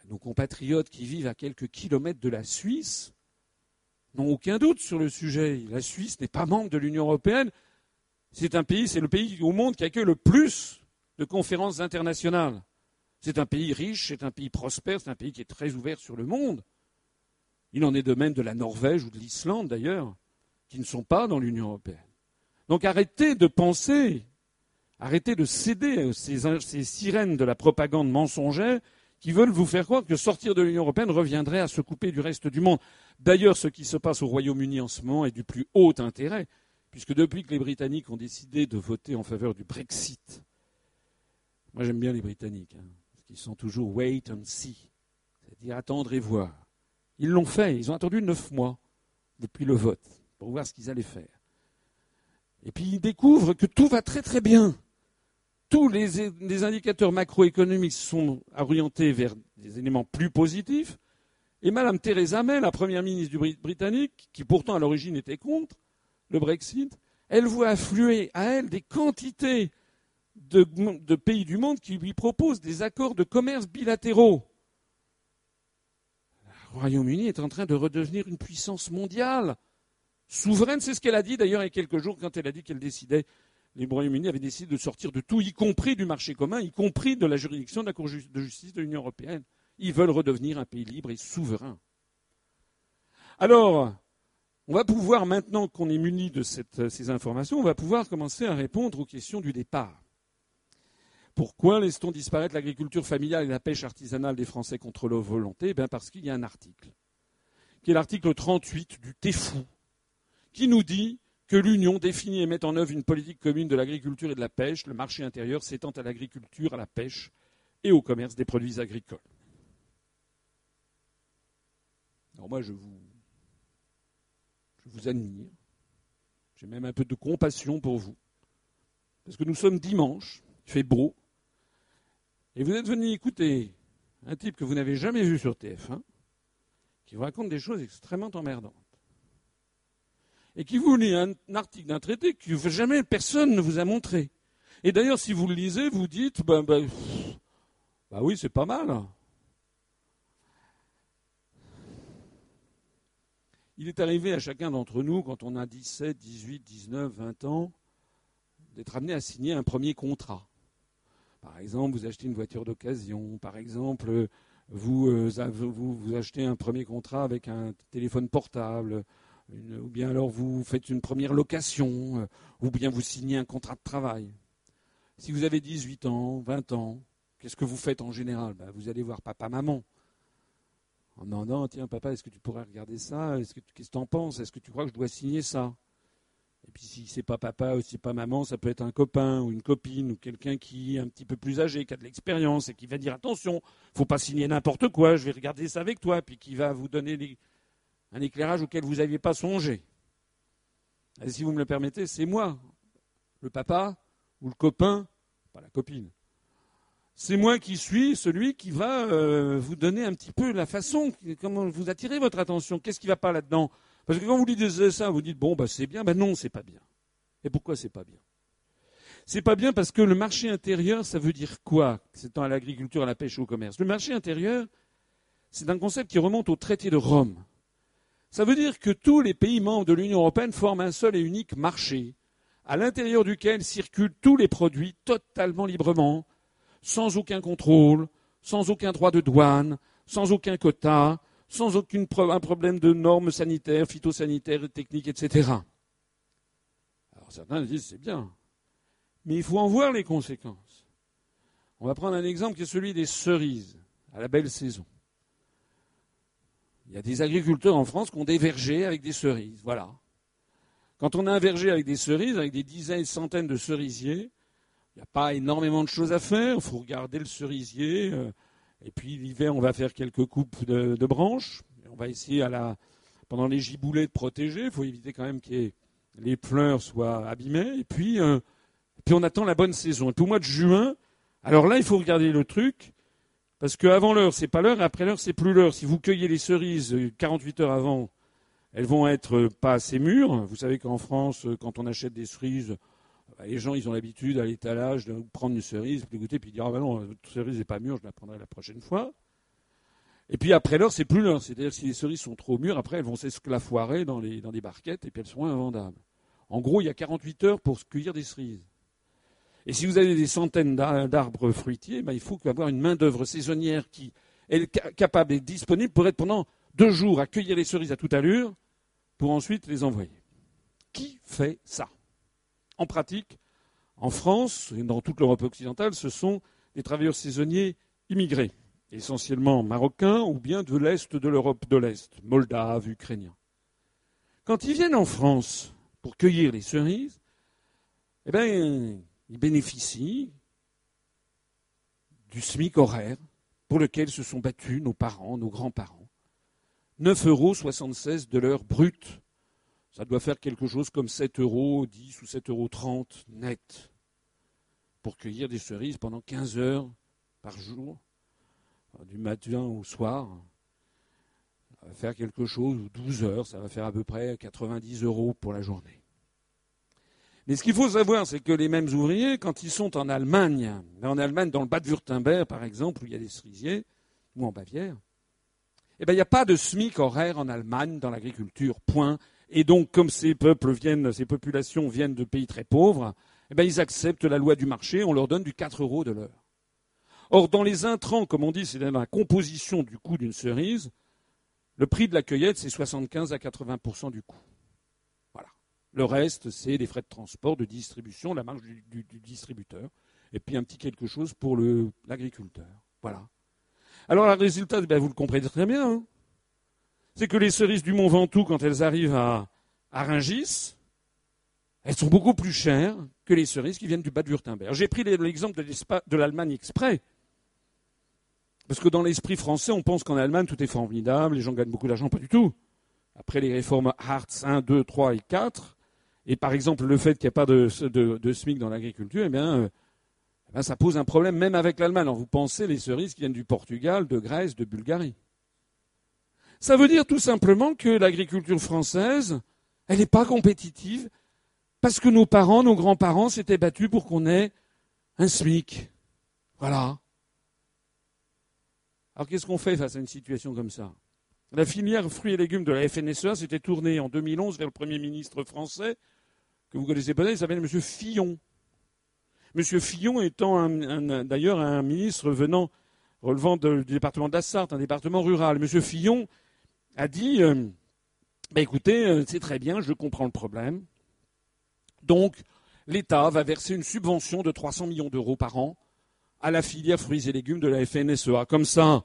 Nos compatriotes qui vivent à quelques kilomètres de la Suisse n'ont aucun doute sur le sujet. La Suisse n'est pas membre de l'Union européenne. C'est un pays, c'est le pays au monde qui accueille le plus de conférences internationales. C'est un pays riche, c'est un pays prospère, c'est un pays qui est très ouvert sur le monde. Il en est de même de la Norvège ou de l'Islande d'ailleurs, qui ne sont pas dans l'Union européenne. Donc arrêtez de penser, arrêtez de céder à ces, sirènes de la propagande mensongère qui veulent vous faire croire que sortir de l'Union européenne reviendrait à se couper du reste du monde. D'ailleurs, ce qui se passe au Royaume-Uni en ce moment est du plus haut intérêt, puisque depuis que les Britanniques ont décidé de voter en faveur du Brexit, moi j'aime bien les Britanniques, hein, parce qu'ils sont toujours wait and see, c'est-à-dire attendre et voir. Ils l'ont fait, ils ont attendu neuf mois depuis le vote pour voir ce qu'ils allaient faire. Et puis ils découvrent que tout va très très bien tous les, indicateurs macroéconomiques sont orientés vers des éléments plus positifs. Et Mme Theresa May, la première ministre du britannique, qui pourtant à l'origine était contre le Brexit, elle voit affluer à elle des quantités de pays du monde qui lui proposent des accords de commerce bilatéraux. Le Royaume-Uni est en train de redevenir une puissance mondiale, souveraine. C'est ce qu'elle a dit d'ailleurs il y a quelques jours quand elle a dit qu'elle décidait les Royaume-Uni avaient décidé de sortir de tout, y compris du marché commun, y compris de la juridiction de la Cour de justice de l'Union européenne. Ils veulent redevenir un pays libre et souverain. Alors, on va pouvoir, maintenant qu'on est muni de ces informations, on va pouvoir commencer à répondre aux questions du départ. Pourquoi laisse-t-on disparaître l'agriculture familiale et la pêche artisanale des Français contre leur volonté? Eh Parce qu'il y a un article, qui est l'article 38 du TEFU, qui nous dit que l'Union définit et met en œuvre une politique commune de l'agriculture et de la pêche, le marché intérieur s'étend à l'agriculture, à la pêche et au commerce des produits agricoles. Alors moi, je vous, je vous admire. J'ai même un peu de compassion pour vous. Parce que nous sommes dimanche, il fait beau, et vous êtes venu écouter un type que vous n'avez jamais vu sur TF1, qui vous raconte des choses extrêmement emmerdantes et qui vous lit un, article d'un traité que jamais personne ne vous a montré. Et d'ailleurs, si vous le lisez, vous dites, ben, ben bah oui, c'est pas mal. Il est arrivé à chacun d'entre nous, quand on a 17, 18, 19, 20 ans, d'être amené à signer un premier contrat. Par exemple, vous achetez une voiture d'occasion, par exemple, vous, euh, achetez un premier contrat avec un téléphone portable, ou bien alors vous faites une première location, euh, ou bien vous signez un contrat de travail. Si vous avez 18 ans, 20 ans, qu'est-ce que vous faites en général? Ben, Vous allez voir papa, maman. En demandant, tiens papa, est-ce que tu pourrais regarder ça? Qu'est-ce que tu en penses? Est-ce que tu crois que je dois signer ça? Et puis si c'est pas papa ou si c'est pas maman, ça peut être un copain ou une copine ou quelqu'un qui est un petit peu plus âgé, qui a de l'expérience et qui va dire attention, faut pas signer n'importe quoi, je vais regarder ça avec toi, puis qui va vous donner un éclairage auquel vous n'aviez pas songé. Si vous me le permettez, c'est moi, le papa ou le copain, pas la copine. C'est moi qui suis celui qui va euh, vous donner un petit peu la façon, comment vous attirer votre attention. Qu'est-ce qui ne va pas là-dedans? Parce que quand vous lisez ça, vous dites bon, bah, c'est bien. Ben non, c'est pas bien. Et pourquoi c'est pas bien? C'est pas bien parce que le marché intérieur, ça veut dire quoi? C'est dans l'agriculture, à la pêche ou au commerce. Le marché intérieur, c'est un concept qui remonte au traité de Rome. Ça veut dire que tous les pays membres de l'Union européenne forment un seul et unique marché, à l'intérieur duquel circulent tous les produits totalement librement, sans aucun contrôle, sans aucun droit de douane, sans aucun quota, sans aucun problème de normes sanitaires, phytosanitaires, techniques, etc. Alors certains disent c'est bien, mais il faut en voir les conséquences. On va prendre un exemple qui est celui des cerises à la belle saison. Il y a des agriculteurs en France qui ont des vergers avec des cerises. Voilà. Quand on a un verger avec des cerises, avec des dizaines et centaines de cerisiers, il n'y a pas énormément de choses à faire. Il faut regarder le cerisier. Euh, et puis l'hiver, on va faire quelques coupes de, branches. On va essayer pendant les giboulées de protéger. Il faut éviter quand même que les fleurs soient abîmées. Et puis, euh, puis on attend la bonne saison. Et puis au mois de juin, alors là, il faut regarder le truc. Parce qu'avant l'heure, c'est pas l'heure, après l'heure, c'est plus l'heure. Si vous cueillez les cerises 48 heures avant, elles vont être pas assez mûres. Vous savez qu'en France, quand on achète des cerises, les gens, ils ont l'habitude à l'étalage de prendre une cerise, puis goûter, puis dire, ah ben non, votre cerise n'est pas mûre, je la prendrai la prochaine fois. Et puis après l'heure, c'est plus l'heure. C'est-à-dire si les cerises sont trop mûres, après, elles vont s'esclafoirer dans, dans des barquettes, et puis elles seront invendables. En gros, il y a 48 heures pour cueillir des cerises. Et si vous avez des centaines d'arbres fruitiers, ben, il faut avoir une main-d'œuvre saisonnière qui est capable et disponible pour être pendant deux jours à cueillir les cerises à toute allure pour ensuite les envoyer. Qui fait ça? En pratique, en France et dans toute l'Europe occidentale, ce sont des travailleurs saisonniers immigrés, essentiellement marocains ou bien de l'Est de l'Europe de l'Est, moldaves, ukrainiens. Quand ils viennent en France pour cueillir les cerises, eh bien, ils bénéficient du SMIC horaire pour lequel se sont battus nos parents, nos grands-parents. 9,76 euros de l'heure brute. Ça doit faire quelque chose comme 7 euros, 10 ou 7,30 euros net pour cueillir des cerises pendant 15 heures par jour, du matin au soir. Ça va faire quelque chose, 12 heures, ça va faire à peu près 90 euros pour la journée. Mais ce qu'il faut savoir, c'est que les mêmes ouvriers, quand ils sont en Allemagne, en Allemagne, dans le Bade-Württemberg, par exemple, où il y a des cerisiers, ou en Bavière, eh bien, il n'y a pas de SMIC horaire en Allemagne dans l'agriculture, point. Et donc, comme ces peuples viennent, ces populations viennent de pays très pauvres, eh bien, ils acceptent la loi du marché, on leur donne du 4 euros de l'heure. Or, dans les intrants, comme on dit, c'est la composition du coût d'une cerise, le prix de la cueillette, c'est 75 à 80% du coût. Le reste, c'est les frais de transport, de distribution, la marge du, distributeur, et puis un petit quelque chose pour l'agriculteur. Voilà. Alors, le résultat, ben, vous le comprenez très bien, hein. C'est que les cerises du Mont Ventoux, quand elles arrivent à, à Rungis, elles sont beaucoup plus chères que les cerises qui viennent du bas de Württemberg. J'ai pris l'exemple de l'Allemagne exprès. Parce que dans l'esprit français, on pense qu'en Allemagne, tout est formidable, les gens gagnent beaucoup d'argent. Pas du tout. Après les réformes Hartz 1, 2, 3 et 4, et par exemple, le fait qu'il n'y ait pas de, SMIC dans l'agriculture, eh euh, eh bien, ça pose un problème même avec l'Allemagne. Alors vous pensez les cerises qui viennent du Portugal, de Grèce, de Bulgarie. Ça veut dire tout simplement que l'agriculture française, elle n'est pas compétitive parce que nos parents, nos grands-parents s'étaient battus pour qu'on ait un SMIC. Voilà. Alors qu'est-ce qu'on fait face à une situation comme ça? La filière fruits et légumes de la FNSEA s'était tournée en 2011 vers le Premier ministre français que vous connaissez peut-être, il s'appelle M. Fillon. M. Fillon étant d'ailleurs un ministre venant, relevant du département de la Sarthe, un département rural. M. Fillon a dit euh, bah, écoutez, euh, c'est très bien, je comprends le problème. Donc, l'État va verser une subvention de 300 millions d'euros par an à la filière fruits et légumes de la FNSEA. Comme ça,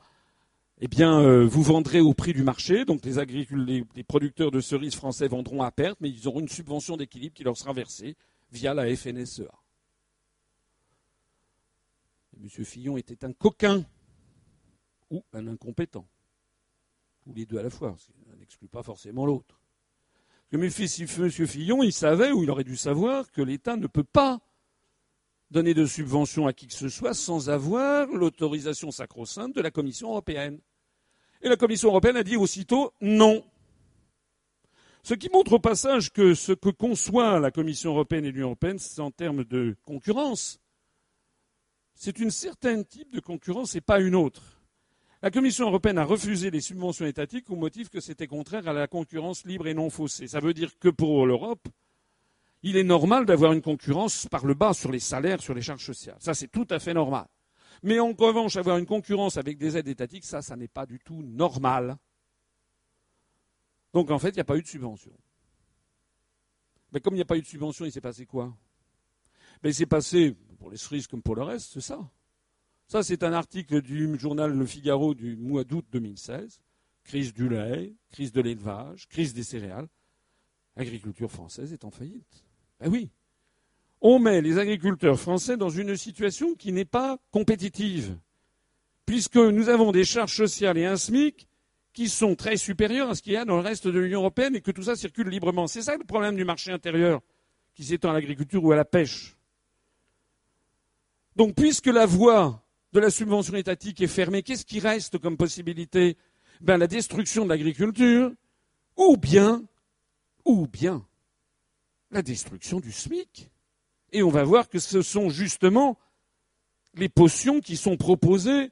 eh bien, euh, vous vendrez au prix du marché. Donc, les, les, producteurs de cerises français vendront à perte, mais ils auront une subvention d'équilibre qui leur sera versée via la FNSEA. M. Fillon était un coquin ou un incompétent, ou les deux à la fois, ça n'exclut pas forcément l'autre. M. Fillon, il savait, ou il aurait dû savoir, que l'État ne peut pas donner de subventions à qui que ce soit sans avoir l'autorisation sacro-sainte de la Commission européenne. Et la Commission européenne a dit aussitôt non. Ce qui montre au passage que ce que conçoit la Commission européenne et l'Union européenne, c'est en termes de concurrence. C'est une certaine type de concurrence et pas une autre. La Commission européenne a refusé les subventions étatiques au motif que c'était contraire à la concurrence libre et non faussée. Ça veut dire que pour l'Europe, il est normal d'avoir une concurrence par le bas sur les salaires, sur les charges sociales. Ça, c'est tout à fait normal. Mais en revanche, avoir une concurrence avec des aides étatiques, ça, ça n'est pas du tout normal. Donc en fait, il n'y a pas eu de subvention. Mais comme il n'y a pas eu de subvention, il s'est passé quoi? Ben, Il s'est passé, pour les cerises comme pour le reste, c'est ça. Ça, c'est un article du journal Le Figaro du mois d'août 2016. Crise du lait, crise de l'élevage, crise des céréales. L'agriculture française est en faillite. Ben oui. On met les agriculteurs français dans une situation qui n'est pas compétitive, puisque nous avons des charges sociales et un SMIC qui sont très supérieures à ce qu'il y a dans le reste de l'Union européenne et que tout ça circule librement. C'est ça le problème du marché intérieur qui s'étend à l'agriculture ou à la pêche. Donc, puisque la voie de la subvention étatique est fermée, qu'est-ce qui reste comme possibilité? Ben, La destruction de l'agriculture ou bien, ou bien la destruction du SMIC. Et on va voir que ce sont justement les potions qui sont proposées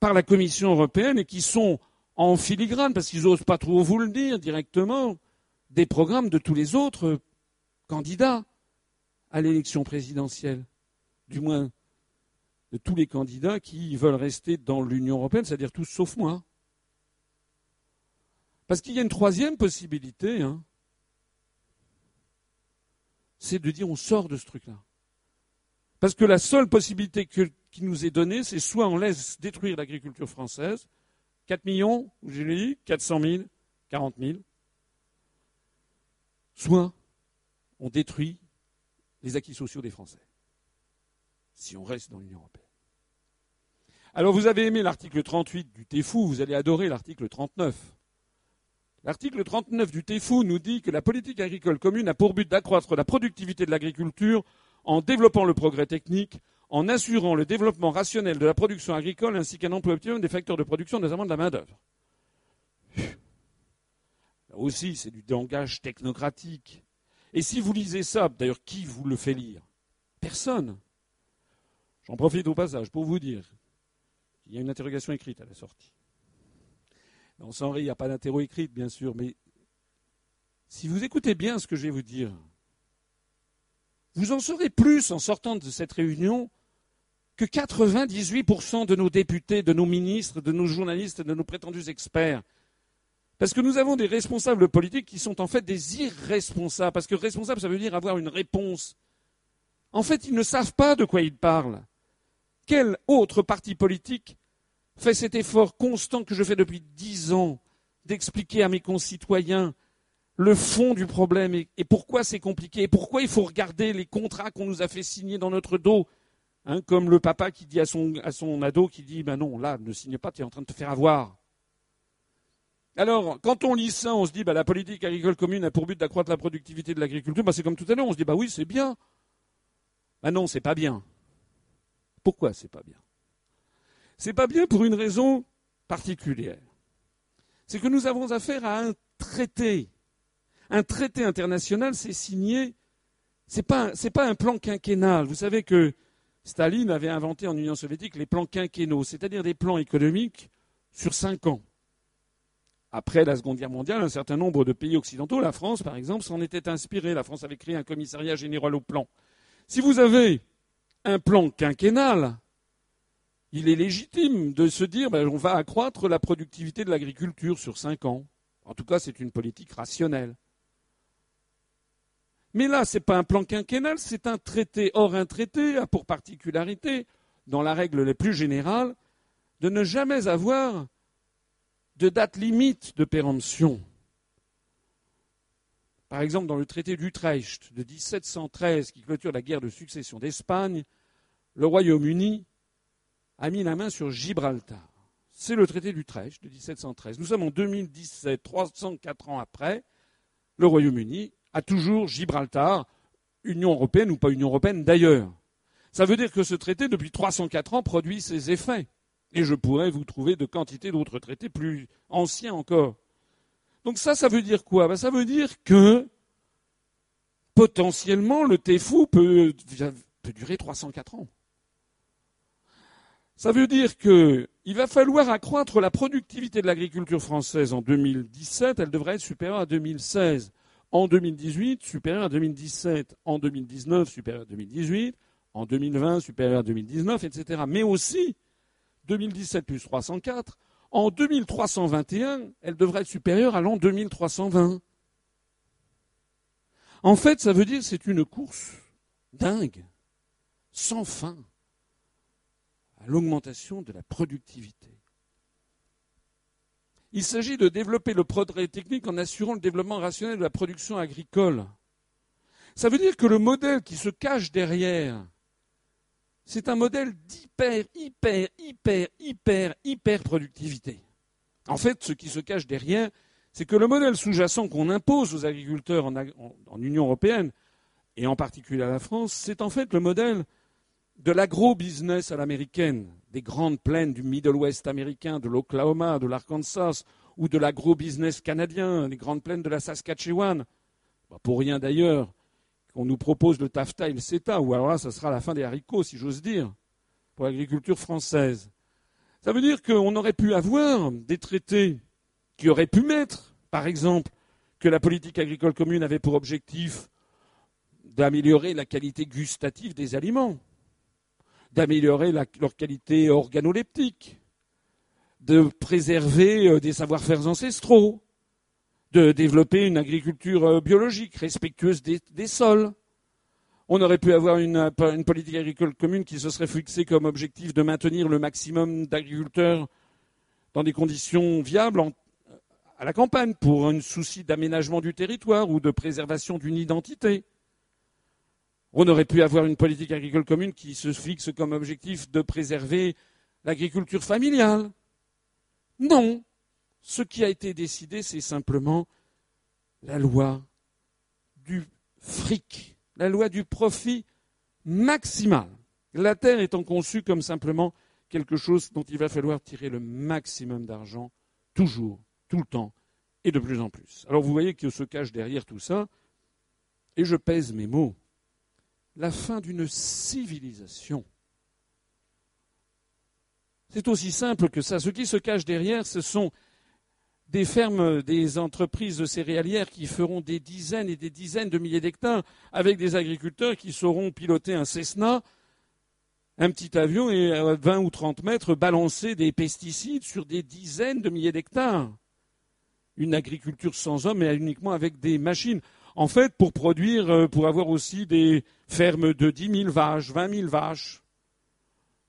par la Commission européenne et qui sont en filigrane, parce qu'ils n'osent pas trop vous le dire directement, des programmes de tous les autres candidats à l'élection présidentielle, du moins de tous les candidats qui veulent rester dans l'Union européenne, c'est-à-dire tous sauf moi. Parce qu'il y a une troisième possibilité, hein, c'est de dire on sort de ce truc-là. Parce que la seule possibilité qui nous est donnée, c'est soit on laisse détruire l'agriculture française, 4 millions, j'ai dit, 400 000, 40 000, soit on détruit les acquis sociaux des Français, si on reste dans l'Union européenne. Alors vous avez aimé l'article 38 du TEFU, vous allez adorer l'article 39. L'article 39 du TEFU nous dit que la politique agricole commune a pour but d'accroître la productivité de l'agriculture en développant le progrès technique, en assurant le développement rationnel de la production agricole ainsi qu'un emploi optimum des facteurs de production, notamment de la main-d'œuvre. Là aussi, c'est du langage technocratique. Et si vous lisez ça, d'ailleurs, qui vous le fait lire? Personne. J'en profite au passage pour vous dire qu'il y a une interrogation écrite à la sortie. On s'en il n'y a pas d'interro écrite, bien sûr, mais si vous écoutez bien ce que je vais vous dire, vous en saurez plus en sortant de cette réunion que 98% de nos députés, de nos ministres, de nos journalistes, de nos prétendus experts. Parce que nous avons des responsables politiques qui sont en fait des irresponsables. Parce que responsable, ça veut dire avoir une réponse. En fait, ils ne savent pas de quoi ils parlent. Quel autre parti politique fait cet effort constant que je fais depuis dix ans d'expliquer à mes concitoyens le fond du problème et, pourquoi c'est compliqué et pourquoi il faut regarder les contrats qu'on nous a fait signer dans notre dos. Hein, comme le papa qui dit à son, à ado qui dit ben non, là, ne signe pas, tu es en train de te faire avoir. Alors, quand on lit ça, on se dit ben, la politique agricole commune a pour but d'accroître la productivité de l'agriculture. Ben, c'est comme tout à l'heure, on se dit bah oui, c'est bien. Ben non, c'est pas bien. Pourquoi c'est pas bien? C'est pas bien pour une raison particulière. C'est que nous avons affaire à un traité un traité international, c'est signé. Ce n'est pas, pas un plan quinquennal. Vous savez que Staline avait inventé en Union soviétique les plans quinquennaux, c'est-à-dire des plans économiques sur cinq ans. Après la Seconde Guerre mondiale, un certain nombre de pays occidentaux, la France par exemple, s'en était inspiré. La France avait créé un commissariat général au plan. Si vous avez un plan quinquennal, il est légitime de se dire ben, on va accroître la productivité de l'agriculture sur cinq ans. En tout cas, c'est une politique rationnelle. Mais là, ce n'est pas un plan quinquennal, c'est un traité. Or, un traité a pour particularité, dans la règle les plus générales, de ne jamais avoir de date limite de péremption. Par exemple, dans le traité d'Utrecht de 1713, qui clôture la guerre de succession d'Espagne, le Royaume-Uni a mis la main sur Gibraltar. C'est le traité d'Utrecht de 1713. Nous sommes en 2017, 304 ans après. Le Royaume-Uni a toujours Gibraltar, Union européenne ou pas Union européenne d'ailleurs. Ça veut dire que ce traité, depuis 304 ans, produit ses effets. Et je pourrais vous trouver de quantité d'autres traités plus anciens encore. Donc ça, ça veut dire quoi? Ben, Ça veut dire que potentiellement le TFU peut, peut durer 304 ans. Ça veut dire qu'il va falloir accroître la productivité de l'agriculture française en 2017, elle devrait être supérieure à 2016. En 2018, supérieure à 2017. En 2019, supérieure à 2018. En 2020, supérieure à 2019, etc. Mais aussi, 2017 plus 304. En 2321, elle devrait être supérieure à l'an 2320. En fait, ça veut dire que c'est une course dingue, sans fin, à l'augmentation de la productivité. Il s'agit de développer le progrès technique en assurant le développement rationnel de la production agricole. Ça veut dire que le modèle qui se cache derrière, c'est un modèle d'hyper, hyper, hyper, hyper, hyper productivité. En fait, ce qui se cache derrière, c'est que le modèle sous-jacent qu'on impose aux agriculteurs en, Union européenne, et en particulier à la France, c'est en fait le modèle de l'agro-business à l'américaine, des grandes plaines du Middle West américain, de l'Oklahoma, de l'Arkansas, ou de l'agro-business canadien, les grandes plaines de la Saskatchewan. pour rien d'ailleurs qu'on nous propose le TAFTA et le CETA, ou alors là, ça sera la fin des haricots, si j'ose dire, pour l'agriculture française. Ça veut dire qu'on aurait pu avoir des traités qui auraient pu mettre, par exemple, que la politique agricole commune avait pour objectif d'améliorer la qualité gustative des aliments d'améliorer leur qualité organoleptique, de préserver euh, des savoir-faire ancestraux, de développer une agriculture euh, biologique respectueuse des, sols. On aurait pu avoir une, une, politique agricole commune qui se serait fixée comme objectif de maintenir le maximum d'agriculteurs dans des conditions viables à la campagne pour un souci d'aménagement du territoire ou de préservation d'une identité. On aurait pu avoir une politique agricole commune qui se fixe comme objectif de préserver l'agriculture familiale. Non. Ce qui a été décidé, c'est simplement la loi du fric, la loi du profit maximal. La terre étant conçue comme simplement quelque chose dont il va falloir tirer le maximum d'argent, toujours, tout le temps, et de plus en plus. Alors vous voyez qu'il se cache derrière tout ça, et je pèse mes mots, la fin d'une civilisation. C'est aussi simple que ça. Ce qui se cache derrière, ce sont des fermes, des entreprises céréalières qui feront des dizaines et des dizaines de milliers d'hectares avec des agriculteurs qui sauront piloter un Cessna, un petit avion et à 20 ou 30 mètres balancer des pesticides sur des dizaines de milliers d'hectares. Une agriculture sans hommes et uniquement avec des machines en fait, pour produire, euh, pour avoir aussi des fermes de 10 000 vaches, 20 000 vaches,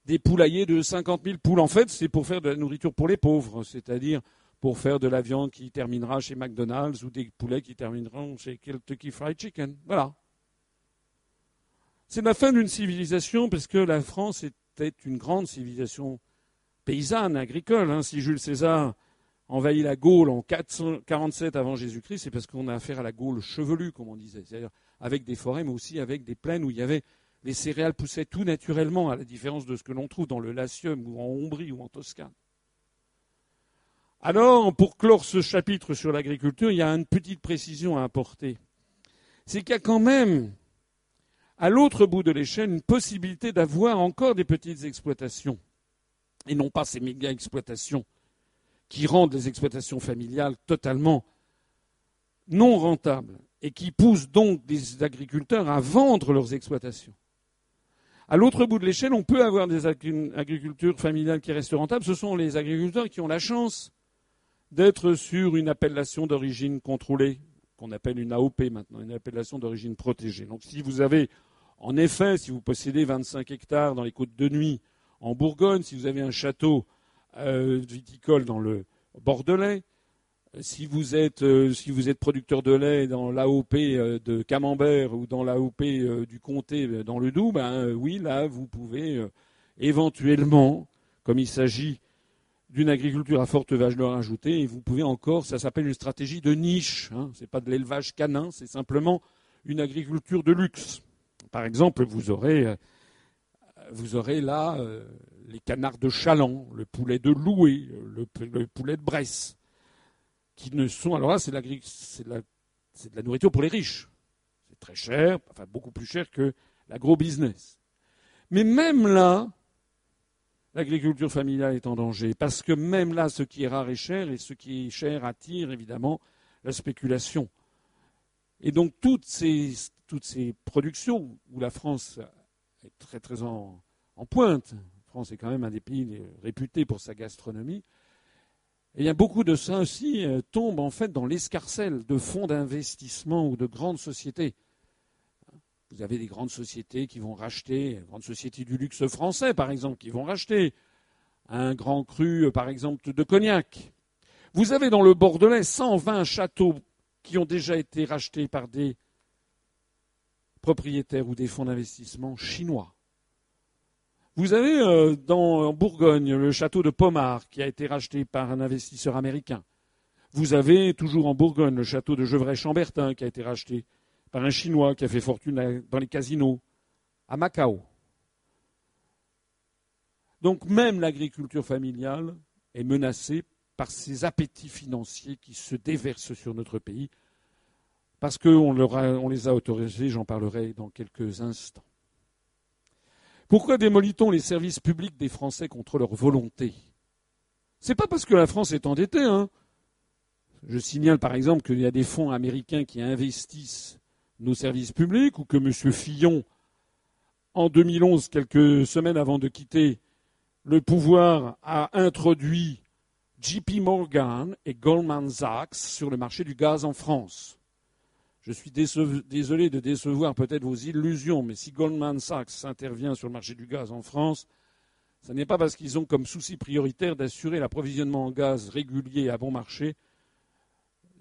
des poulaillers de 50 000 poules. En fait, c'est pour faire de la nourriture pour les pauvres, c'est-à-dire pour faire de la viande qui terminera chez McDonald's ou des poulets qui termineront chez Kentucky Fried Chicken. Voilà. C'est la fin d'une civilisation parce que la France était une grande civilisation paysanne, agricole. Hein. Si Jules César envahit la Gaule en 447 avant Jésus-Christ, c'est parce qu'on a affaire à la Gaule chevelue, comme on disait, c'est-à-dire avec des forêts, mais aussi avec des plaines où il y avait les céréales poussaient tout naturellement, à la différence de ce que l'on trouve dans le Latium ou en Ombrie ou en Toscane. Alors, pour clore ce chapitre sur l'agriculture, il y a une petite précision à apporter. C'est qu'il y a quand même, à l'autre bout de l'échelle, une possibilité d'avoir encore des petites exploitations, et non pas ces méga exploitations qui rendent les exploitations familiales totalement non rentables et qui poussent donc des agriculteurs à vendre leurs exploitations. À l'autre bout de l'échelle, on peut avoir des agricultures familiales qui restent rentables. Ce sont les agriculteurs qui ont la chance d'être sur une appellation d'origine contrôlée, qu'on appelle une AOP maintenant, une appellation d'origine protégée. Donc si vous avez, en effet, si vous possédez 25 hectares dans les côtes de nuit en Bourgogne, si vous avez un château euh, viticole dans le Bordelais. Si vous êtes, euh, si vous êtes producteur de lait dans l'AOP euh, de Camembert ou dans l'AOP du comté dans le Doubs, ben oui, là, vous pouvez éventuellement, comme il s'agit d'une agriculture à forte valeur ajoutée, et vous pouvez encore, ça s'appelle une stratégie de niche. Hein, Ce n'est pas de l'élevage canin, c'est simplement une agriculture de luxe. Par exemple, vous aurez, vous aurez là les canards de Chaland, le poulet de Loué, le, poulet de Bresse, qui ne sont. Alors là, c'est de, la, nourriture pour les riches. C'est très cher, enfin beaucoup plus cher que l'agro-business. Mais même là, l'agriculture familiale est en danger. Parce que même là, ce qui est rare est cher, et ce qui est cher attire évidemment la spéculation. Et donc toutes ces, productions où la France est très très en, pointe, la France est quand même un des pays réputés pour sa gastronomie, et bien beaucoup de ça aussi euh, tombe en fait dans l'escarcelle de fonds d'investissement ou de grandes sociétés. Vous avez des grandes sociétés qui vont racheter, grandes sociétés du luxe français par exemple, qui vont racheter un grand cru euh, par exemple de cognac. Vous avez dans le Bordelais 120 châteaux qui ont déjà été rachetés par des propriétaires ou des fonds d'investissement chinois. Vous avez euh, dans, en Bourgogne le château de Pommard qui a été racheté par un investisseur américain. Vous avez toujours en Bourgogne le château de Gevrey-Chambertin qui a été racheté par un Chinois qui a fait fortune dans les casinos à Macao. Donc même l'agriculture familiale est menacée par ces appétits financiers qui se déversent sur notre pays parce qu'on on les a autorisés, j'en parlerai dans quelques instants. Pourquoi démolit-on les services publics des Français contre leur volonté? C'est pas parce que la France est endettée. Hein. Je signale par exemple qu'il y a des fonds américains qui investissent nos services publics ou que M. Fillon, en 2011, quelques semaines avant de quitter le pouvoir, a introduit JP Morgan et Goldman Sachs sur le marché du gaz en France. Je suis désolé de décevoir peut-être vos illusions, mais si Goldman Sachs intervient sur le marché du gaz en France, ce n'est pas parce qu'ils ont comme souci prioritaire d'assurer l'approvisionnement en gaz régulier à bon marché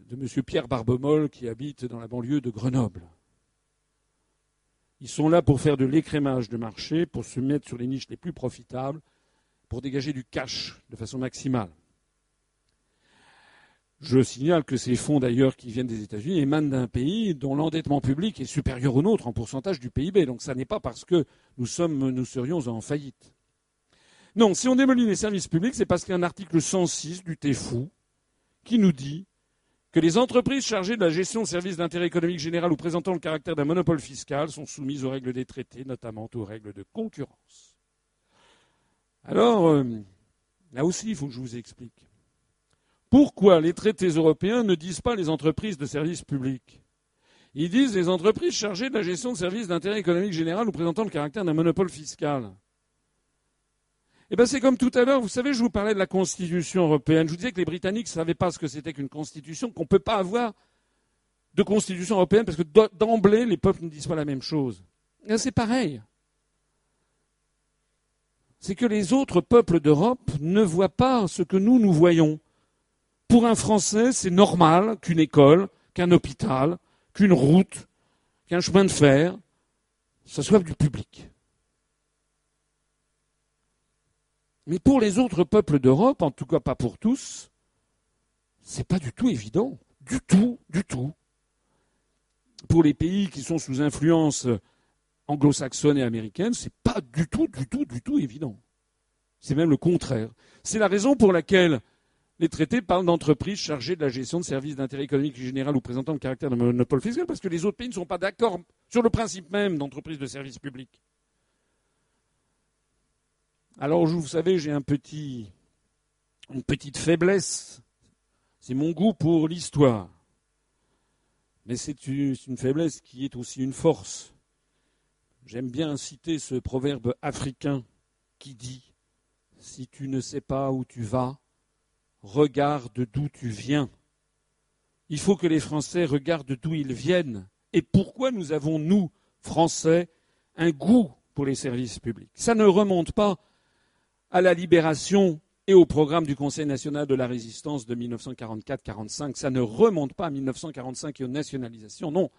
de M. Pierre Barbemol qui habite dans la banlieue de Grenoble. Ils sont là pour faire de l'écrémage de marché, pour se mettre sur les niches les plus profitables, pour dégager du cash de façon maximale. Je signale que ces fonds d'ailleurs qui viennent des États-Unis émanent d'un pays dont l'endettement public est supérieur au nôtre en pourcentage du PIB. Donc ça n'est pas parce que nous, sommes, nous serions en faillite. Non, si on démolit les services publics, c'est parce qu'il y a un article 106 du TFU qui nous dit que les entreprises chargées de la gestion de services d'intérêt économique général ou présentant le caractère d'un monopole fiscal sont soumises aux règles des traités, notamment aux règles de concurrence. Alors, euh, là aussi, il faut que je vous explique. Pourquoi les traités européens ne disent pas les entreprises de services publics? Ils disent les entreprises chargées de la gestion de services d'intérêt économique général ou présentant le caractère d'un monopole fiscal. Eh bien, c'est comme tout à l'heure, vous savez, je vous parlais de la Constitution européenne. Je vous disais que les Britanniques ne savaient pas ce que c'était qu'une Constitution, qu'on ne peut pas avoir de Constitution européenne parce que d'emblée, les peuples ne disent pas la même chose. C'est pareil. C'est que les autres peuples d'Europe ne voient pas ce que nous, nous voyons. Pour un Français, c'est normal qu'une école, qu'un hôpital, qu'une route, qu'un chemin de fer, ce soit du public. Mais pour les autres peuples d'Europe, en tout cas pas pour tous, c'est pas du tout évident. Du tout, du tout. Pour les pays qui sont sous influence anglo-saxonne et américaine, c'est pas du tout, du tout, du tout évident. C'est même le contraire. C'est la raison pour laquelle les traités parlent d'entreprises chargées de la gestion de services d'intérêt économique général ou présentant le caractère de monopole fiscal, parce que les autres pays ne sont pas d'accord sur le principe même d'entreprise de service public. Alors, vous savez, j'ai une petite faiblesse. C'est mon goût pour l'histoire. Mais c'est une faiblesse qui est aussi une force. J'aime bien citer ce proverbe africain qui dit Si tu ne sais pas où tu vas, regarde d'où tu viens. Il faut que les Français regardent d'où ils viennent et pourquoi nous avons, nous, Français, un goût pour les services publics? Ça ne remonte pas à la libération et au programme du Conseil national de la résistance de 1944-45. Ça ne remonte pas à 1945 et aux nationalisations, non.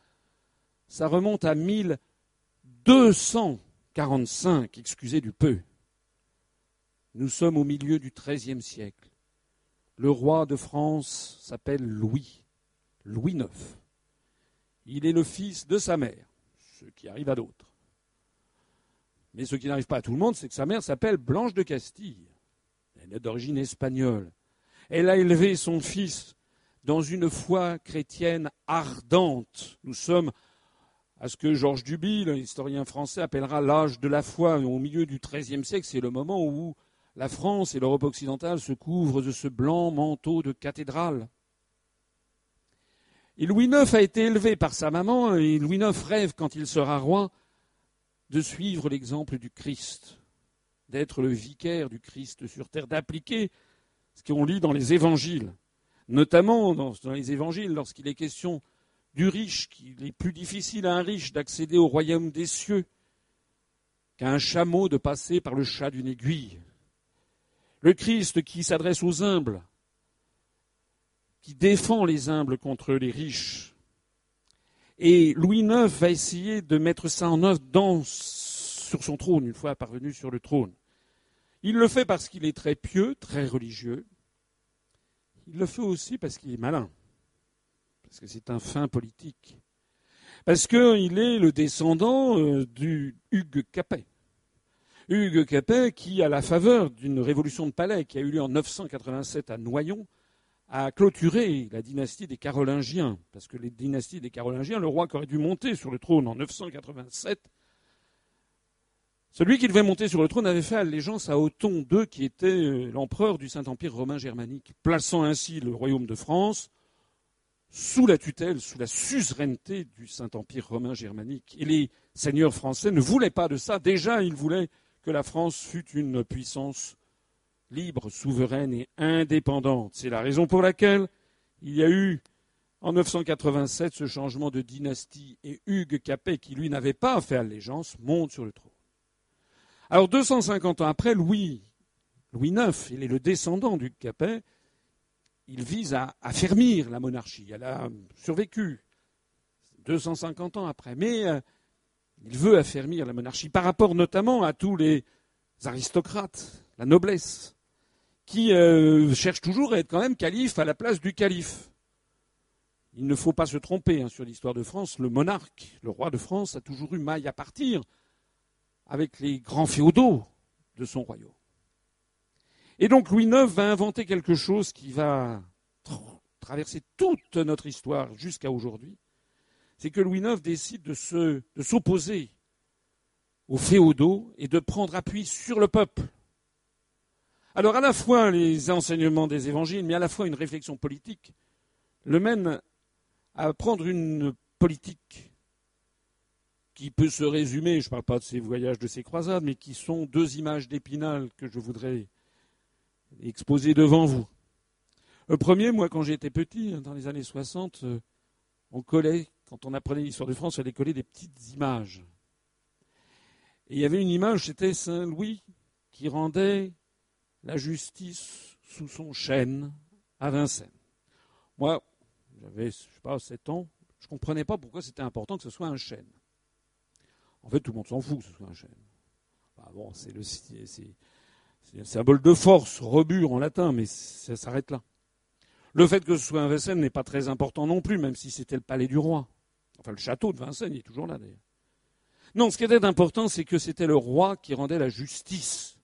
Ça remonte à 1245, excusez du peu. Nous sommes au milieu du XIIIe siècle. Le roi de France s'appelle Louis, Louis IX. Il est le fils de sa mère, ce qui arrive à d'autres. Mais ce qui n'arrive pas à tout le monde, c'est que sa mère s'appelle Blanche de Castille. Elle est d'origine espagnole. Elle a élevé son fils dans une foi chrétienne ardente. Nous sommes à ce que Georges Duby, l'historien français, appellera l'âge de la foi. Au milieu du XIIIe siècle, c'est le moment où la France et l'Europe occidentale se couvrent de ce blanc manteau de cathédrale. Louis IX a été élevé par sa maman, et Louis IX rêve, quand il sera roi, de suivre l'exemple du Christ, d'être le vicaire du Christ sur terre, d'appliquer ce qu'on lit dans les évangiles, notamment dans, les évangiles, lorsqu'il est question du riche, qu'il est plus difficile à un riche d'accéder au royaume des cieux qu'à un chameau de passer par le chat d'une aiguille. Le Christ qui s'adresse aux humbles, qui défend les humbles contre les riches. Et Louis IX va essayer de mettre ça en œuvre sur son trône, une fois parvenu sur le trône. Il le fait parce qu'il est très pieux, très religieux. Il le fait aussi parce qu'il est malin, parce que c'est un fin politique, parce qu'il est le descendant euh, du Hugues Capet. Hugues Capet qui, à la faveur d'une révolution de palais qui a eu lieu en 987 à Noyon, a clôturé la dynastie des Carolingiens, parce que les dynasties des Carolingiens, le roi qui aurait dû monter sur le trône en 987 celui qui devait monter sur le trône avait fait allégeance à Othon II, qui était euh, l'empereur du Saint-Empire romain germanique, plaçant ainsi le royaume de France sous la tutelle, sous la suzeraineté du Saint-Empire romain germanique. Et les seigneurs français ne voulaient pas de ça. Déjà, ils voulaient que la France fût une puissance libre, souveraine et indépendante. C'est la raison pour laquelle il y a eu en 987 ce changement de dynastie et Hugues Capet, qui lui n'avait pas fait allégeance, monte sur le trône. Alors 250 ans après, Louis, Louis IX, il est le descendant du Capet, il vise à affermir la monarchie. Elle a survécu 250 ans après, mais euh, il veut affermir la monarchie par rapport notamment à tous les aristocrates, la noblesse, qui euh, cherchent toujours à être quand même calife à la place du calife. Il ne faut pas se tromper hein, sur l'histoire de France. Le monarque, le roi de France, a toujours eu maille à partir avec les grands féodaux de son royaume. Et donc Louis IX va inventer quelque chose qui va traverser toute notre histoire jusqu'à aujourd'hui. C'est que Louis IX décide de, s'opposer aux féodaux et de prendre appui sur le peuple. Alors à la fois les enseignements des évangiles, mais à la fois une réflexion politique, le mènent à prendre une politique qui peut se résumer, je ne parle pas de ces voyages, de ces croisades, mais qui sont deux images d'Épinal que je voudrais exposer devant vous. Le premier, moi, quand j'étais petit, dans les années 60, euh, on collait, quand on apprenait l'histoire de France, on allait coller des petites images. Et il y avait une image, c'était Saint Louis qui rendait la justice sous son chêne à Vincennes. Moi, j'avais, je sais pas, 7 ans, je ne comprenais pas pourquoi c'était important que ce soit un chêne. En fait, tout le monde s'en fout que ce soit un chêne. Bah, bon, c'est le, un symbole de force, rebut en latin, mais ça s'arrête là. Le fait que ce soit un Vincennes n'est pas très important non plus, même si c'était le palais du roi. Enfin, le château de Vincennes, est toujours là d'ailleurs. Non, ce qui était important, c'est que c'était le roi qui rendait la justice.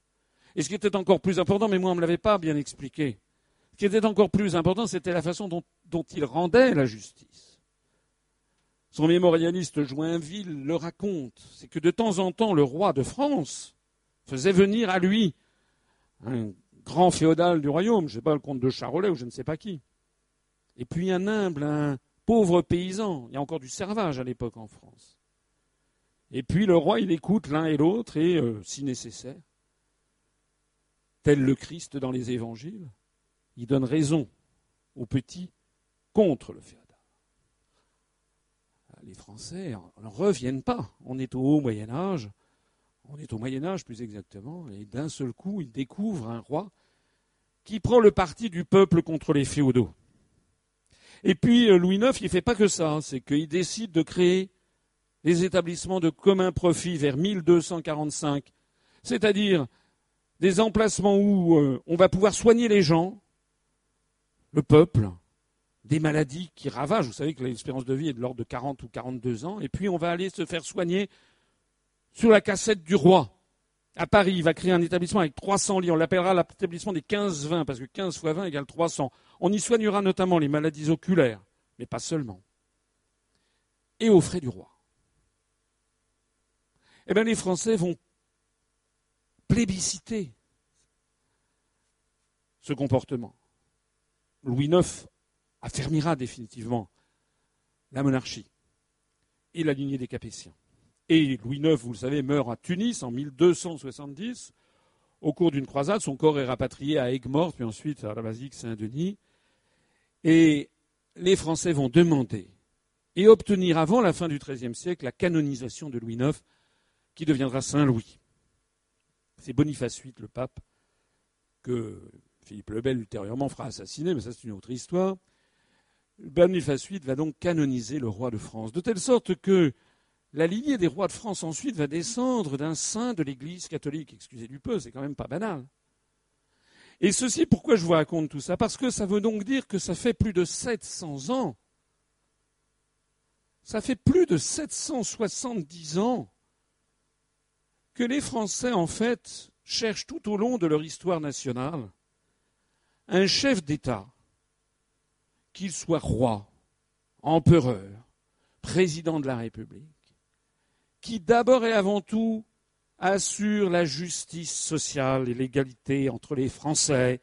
Et ce qui était encore plus important, mais moi on ne me l'avait pas bien expliqué, ce qui était encore plus important, c'était la façon dont il rendait la justice. Son mémorialiste Joinville le raconte. C'est que de temps en temps, le roi de France faisait venir à lui un grand féodal du royaume, je ne sais pas, le comte de Charolais ou je ne sais pas qui. Et puis un humble, un pauvre paysan. Il y a encore du servage à l'époque en France. Et puis le roi, il écoute l'un et l'autre et, euh, si nécessaire, tel le Christ dans les évangiles, il donne raison aux petits contre le féodal les Français ne reviennent pas. On est au haut Moyen Âge, on est au Moyen Âge plus exactement, et d'un seul coup, ils découvrent un roi qui prend le parti du peuple contre les féodaux. Et puis euh, Louis IX, il ne fait pas que ça, c'est qu'il décide de créer les établissements de commun profit vers 1245, c'est-à-dire des emplacements où euh, on va pouvoir soigner les gens, le peuple, des maladies qui ravagent. Vous savez que l'espérance de vie est de l'ordre de 40 ou 42 ans. Et puis on va aller se faire soigner sur la cassette du roi. À Paris, il va créer un établissement avec 300 lits. On l'appellera l'établissement des 15-20, parce que 15 fois 20 égale 300. On y soignera notamment les maladies oculaires, mais pas seulement. Et aux frais du roi. Eh bien, les Français vont plébisciter ce comportement. Louis IX affermira définitivement la monarchie et la lignée des Capétiens. Et Louis IX, vous le savez, meurt à Tunis en 1270. Au cours d'une croisade, son corps est rapatrié à Aigues-Mortes, puis ensuite à la basilique Saint-Denis. Et les Français vont demander et obtenir avant la fin du XIIIe siècle la canonisation de Louis IX, qui deviendra Saint Louis. C'est Boniface VIII, le pape, que Philippe le Bel ultérieurement fera assassiner, mais ça c'est une autre histoire. Boniface VIII va donc canoniser le roi de France, de telle sorte que la lignée des rois de France ensuite va descendre d'un saint de l'Église catholique. Excusez du peu, c'est quand même pas banal. Et ceci, pourquoi je vous raconte tout ça? Parce que ça veut donc dire que ça fait plus de 700 ans, ça fait plus de 770 ans que les Français, en fait, cherchent tout au long de leur histoire nationale un chef d'État, qu'il soit roi, empereur, président de la République, qui d'abord et avant tout assure la justice sociale et l'égalité entre les Français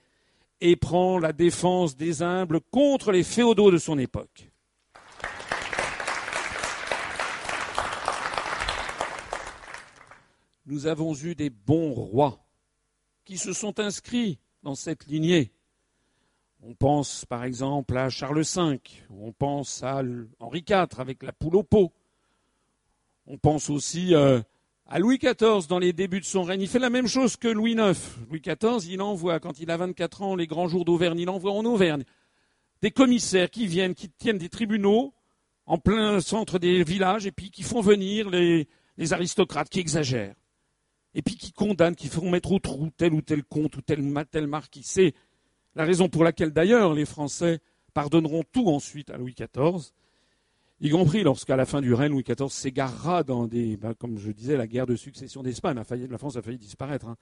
et prend la défense des humbles contre les féodaux de son époque. Nous avons eu des bons rois qui se sont inscrits dans cette lignée. On pense par exemple à Charles V, on pense à Henri IV avec la poule au pot, on pense aussi euh, à Louis XIV dans les débuts de son règne. Il fait la même chose que Louis IX. Louis XIV, il envoie, quand il a 24 ans, les grands jours d'Auvergne, il envoie en Auvergne des commissaires qui viennent, qui tiennent des tribunaux en plein centre des villages et puis qui font venir les, aristocrates qui exagèrent. Et puis qui condamnent, qui font mettre au trou tel ou tel comte ou tel, tel marquis. C'est la raison pour laquelle d'ailleurs les Français pardonneront tout ensuite à Louis XIV y compris lorsqu'à la fin du règne, Louis XIV s'égarera dans des, ben, comme je disais, la guerre de succession d'Espagne. La France a failli disparaître hein,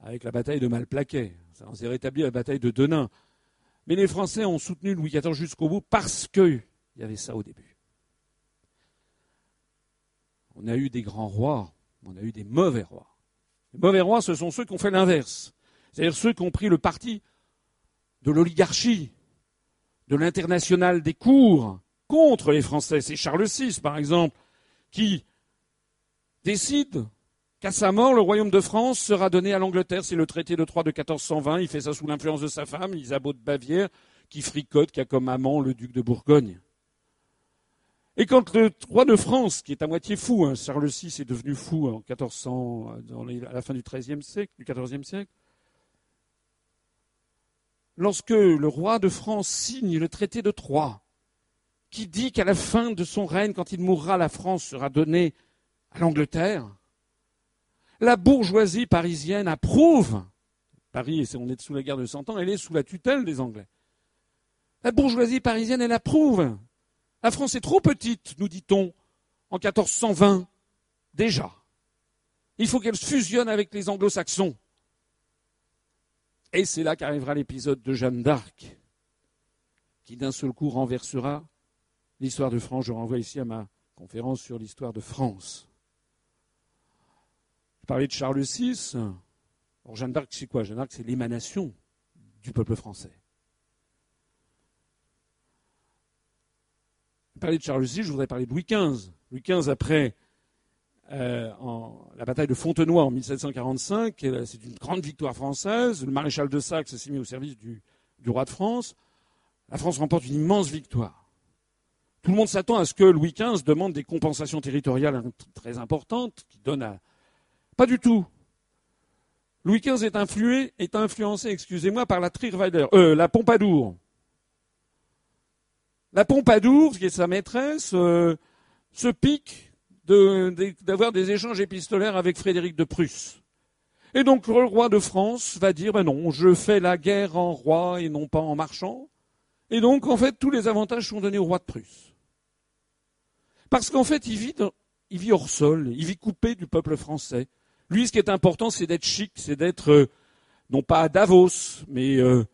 avec la bataille de Malplaquet. On s'est rétabli la bataille de Denain. Mais les Français ont soutenu Louis XIV jusqu'au bout parce qu'il y avait ça au début. On a eu des grands rois, on a eu des mauvais rois. Les mauvais rois, ce sont ceux qui ont fait l'inverse. C'est-à-dire ceux qui ont pris le parti de l'oligarchie, de l'international des cours, contre les Français. C'est Charles VI, par exemple, qui décide qu'à sa mort, le royaume de France sera donné à l'Angleterre. C'est le traité de Troyes de 1420. Il fait ça sous l'influence de sa femme, Isabeau de Bavière, qui fricote, qui a comme amant le duc de Bourgogne. Et quand le roi de France, qui est à moitié fou, hein, Charles VI est devenu fou en 1400, à la fin du XIIIe siècle, du XIVe siècle, lorsque le roi de France signe le traité de Troyes, qui dit qu'à la fin de son règne, quand il mourra, la France sera donnée à l'Angleterre. La bourgeoisie parisienne approuve. Paris, on est sous la guerre de Cent Ans, elle est sous la tutelle des Anglais. La bourgeoisie parisienne, elle approuve. La France est trop petite, nous dit-on, en 1420, déjà. Il faut qu'elle fusionne avec les anglo-saxons. Et c'est là qu'arrivera l'épisode de Jeanne d'Arc, qui d'un seul coup renversera l'histoire de France. Je renvoie ici à ma conférence sur l'histoire de France. Je parlais de Charles VI. Alors Jeanne d'Arc, c'est quoi? Jeanne d'Arc, c'est l'émanation du peuple français. Parlais de Charles VI, je voudrais parler de Louis XV. Louis XV, après euh, la bataille de Fontenoy en 1745, c'est une grande victoire française. Le maréchal de Saxe s'est mis au service du roi de France. La France remporte une immense victoire. Tout le monde s'attend à ce que Louis XV demande des compensations territoriales très importantes, qui donnent à... Pas du tout. Louis XV est influencé, excusez-moi, par la Trierweiler, euh, la Pompadour. La Pompadour, qui est sa maîtresse, euh, se pique d'avoir des échanges épistolaires avec Frédéric de Prusse. Et donc le roi de France va dire, ben non, je fais la guerre en roi et non pas en marchand. Et donc, en fait, tous les avantages sont donnés au roi de Prusse. Parce qu'en fait, il vit, hors sol, il vit coupé du peuple français. Lui, ce qui est important, c'est d'être chic, c'est d'être, euh, non pas Davos, mais euh,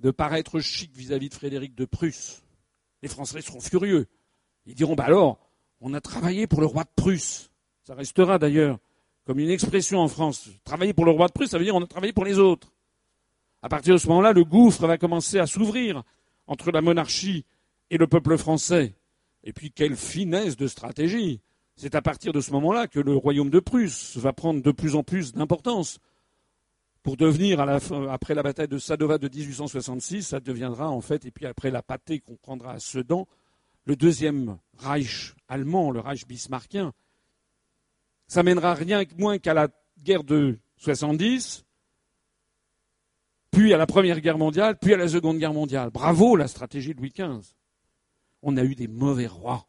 de, paraître chic vis-à-vis de Frédéric de Prusse. Les Français seront furieux. Ils diront, bah alors, on a travaillé pour le roi de Prusse. Ça restera d'ailleurs comme une expression en France. Travailler pour le roi de Prusse, ça veut dire on a travaillé pour les autres. À partir de ce moment-là, le gouffre va commencer à s'ouvrir entre la monarchie et le peuple français. Et puis quelle finesse de stratégie C'est à partir de ce moment-là que le royaume de Prusse va prendre de plus en plus d'importance. Pour devenir, après la bataille de Sadova de 1866, ça deviendra en fait, et puis après la pâtée qu'on prendra à Sedan, le deuxième Reich allemand, le Reich bismarckien. Ça mènera rien moins qu'à la guerre de 70, puis à la Première Guerre mondiale, puis à la Seconde Guerre mondiale. Bravo la stratégie de Louis XV. On a eu des mauvais rois.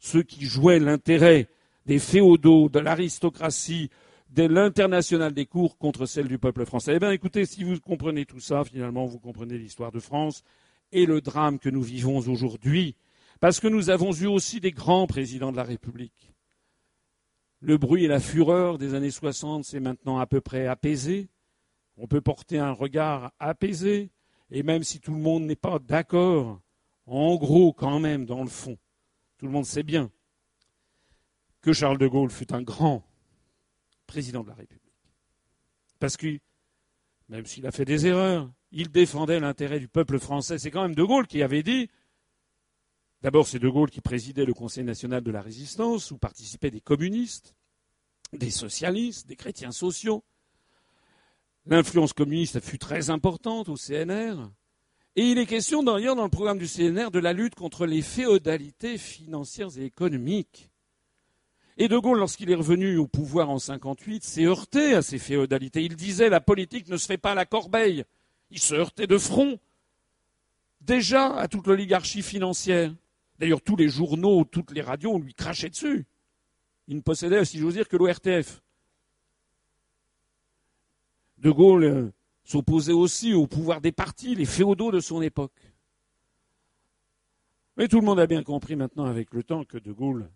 Ceux qui jouaient l'intérêt des féodaux, de l'aristocratie, de l'international des cours contre celle du peuple français. Eh bien, écoutez, si vous comprenez tout ça, finalement, vous comprenez l'histoire de France et le drame que nous vivons aujourd'hui. Parce que nous avons eu aussi des grands présidents de la République. Le bruit et la fureur des années 60 s'est maintenant à peu près apaisé. On peut porter un regard apaisé. Et même si tout le monde n'est pas d'accord, en gros, quand même, dans le fond, tout le monde sait bien que Charles de Gaulle fut un grand président de la République. Parce que, même s'il a fait des erreurs, il défendait l'intérêt du peuple français. C'est quand même De Gaulle qui avait dit D'abord, c'est De Gaulle qui présidait le Conseil national de la résistance, où participaient des communistes, des socialistes, des chrétiens sociaux. L'influence communiste fut très importante au CNR. Et il est question d'ailleurs dans le programme du CNR de la lutte contre les féodalités financières et économiques. Et De Gaulle, lorsqu'il est revenu au pouvoir en 58, s'est heurté à ces féodalités. Il disait la politique ne se fait pas à la corbeille. Il se heurtait de front déjà à toute l'oligarchie financière. D'ailleurs, tous les journaux, toutes les radios lui crachaient dessus. Il ne possédait, si j'ose dire, que l'ORTF. De Gaulle euh, s'opposait aussi au pouvoir des partis, les féodaux de son époque. Mais tout le monde a bien compris maintenant avec le temps que De Gaulle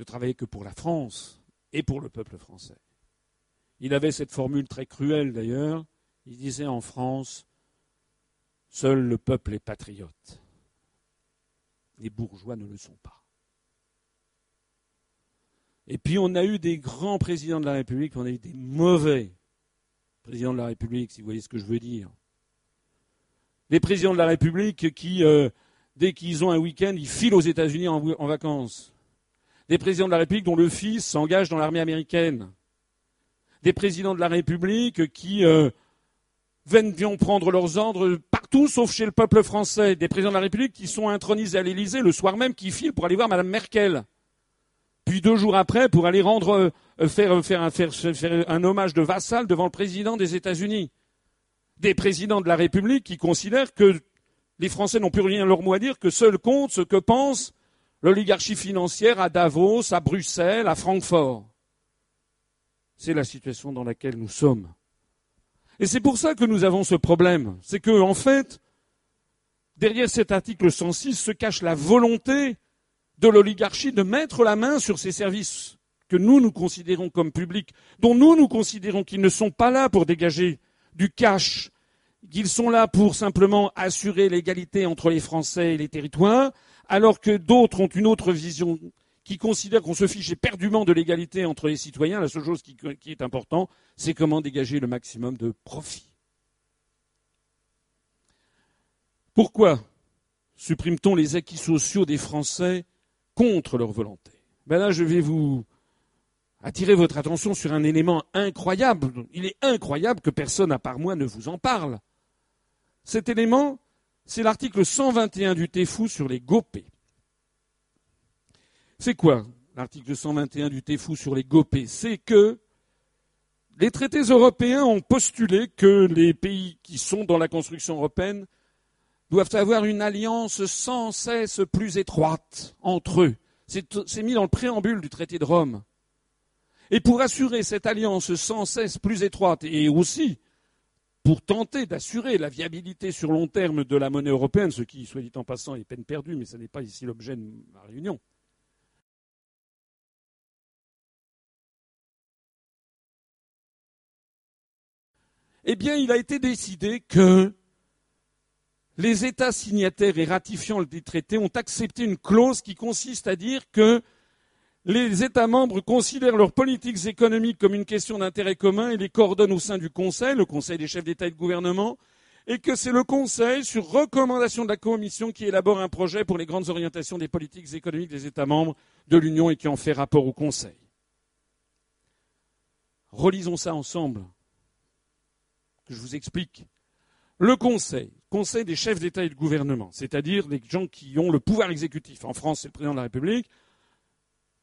ne travaillait que pour la France et pour le peuple français. Il avait cette formule très cruelle d'ailleurs. Il disait en France, seul le peuple est patriote. Les bourgeois ne le sont pas. Et puis on a eu des grands présidents de la République, on a eu des mauvais présidents de la République, si vous voyez ce que je veux dire. Des présidents de la République qui, euh, dès qu'ils ont un week-end, ils filent aux États-Unis en, vacances. Des présidents de la République dont le fils s'engage dans l'armée américaine. Des présidents de la République qui euh, viennent prendre leurs ordres partout sauf chez le peuple français. Des présidents de la République qui sont intronisés à l'Élysée le soir même, qui filent pour aller voir Mme Merkel. Puis deux jours après, pour aller rendre, euh, euh, faire, un hommage de vassal devant le président des États-Unis. Des présidents de la République qui considèrent que les Français n'ont plus rien leur mot à dire, que seul compte ce que pense l'oligarchie financière à Davos, à Bruxelles, à Francfort. C'est la situation dans laquelle nous sommes. Et c'est pour ça que nous avons ce problème. C'est que, en fait, derrière cet article 106 se cache la volonté de l'oligarchie de mettre la main sur ces services que nous, nous considérons comme publics, dont nous, nous considérons qu'ils ne sont pas là pour dégager du cash, qu'ils sont là pour simplement assurer l'égalité entre les Français et les territoires, alors que d'autres ont une autre vision qui considère qu'on se fiche éperdument de l'égalité entre les citoyens, la seule chose qui, est importante, c'est comment dégager le maximum de profit. Pourquoi supprime-t-on les acquis sociaux des Français contre leur volonté? Ben Là, je vais vous attirer votre attention sur un élément incroyable. Il est incroyable que personne à part moi ne vous en parle. Cet élément, c'est l'article 121 du TEFU sur les GOPÉ. C'est quoi l'article 121 du TEFU sur les GOPÉ C'est que les traités européens ont postulé que les pays qui sont dans la construction européenne doivent avoir une alliance sans cesse plus étroite entre eux. C'est mis dans le préambule du traité de Rome. Et pour assurer cette alliance sans cesse plus étroite et aussi pour tenter d'assurer la viabilité sur long terme de la monnaie européenne, ce qui, soit dit en passant, est peine perdue, mais ce n'est pas ici l'objet de ma réunion, eh bien, il a été décidé que les États signataires et ratifiant le traité ont accepté une clause qui consiste à dire que Les États membres considèrent leurs politiques économiques comme une question d'intérêt commun et les coordonnent au sein du Conseil, le Conseil des chefs d'État et de gouvernement, et que c'est le Conseil, sur recommandation de la Commission, qui élabore un projet pour les grandes orientations des politiques économiques des États membres de l'Union et qui en fait rapport au Conseil. Relisons ça ensemble, je vous explique. Le Conseil, Conseil des chefs d'État et de gouvernement, c'est-à-dire les gens qui ont le pouvoir exécutif. En France, c'est le président de la République,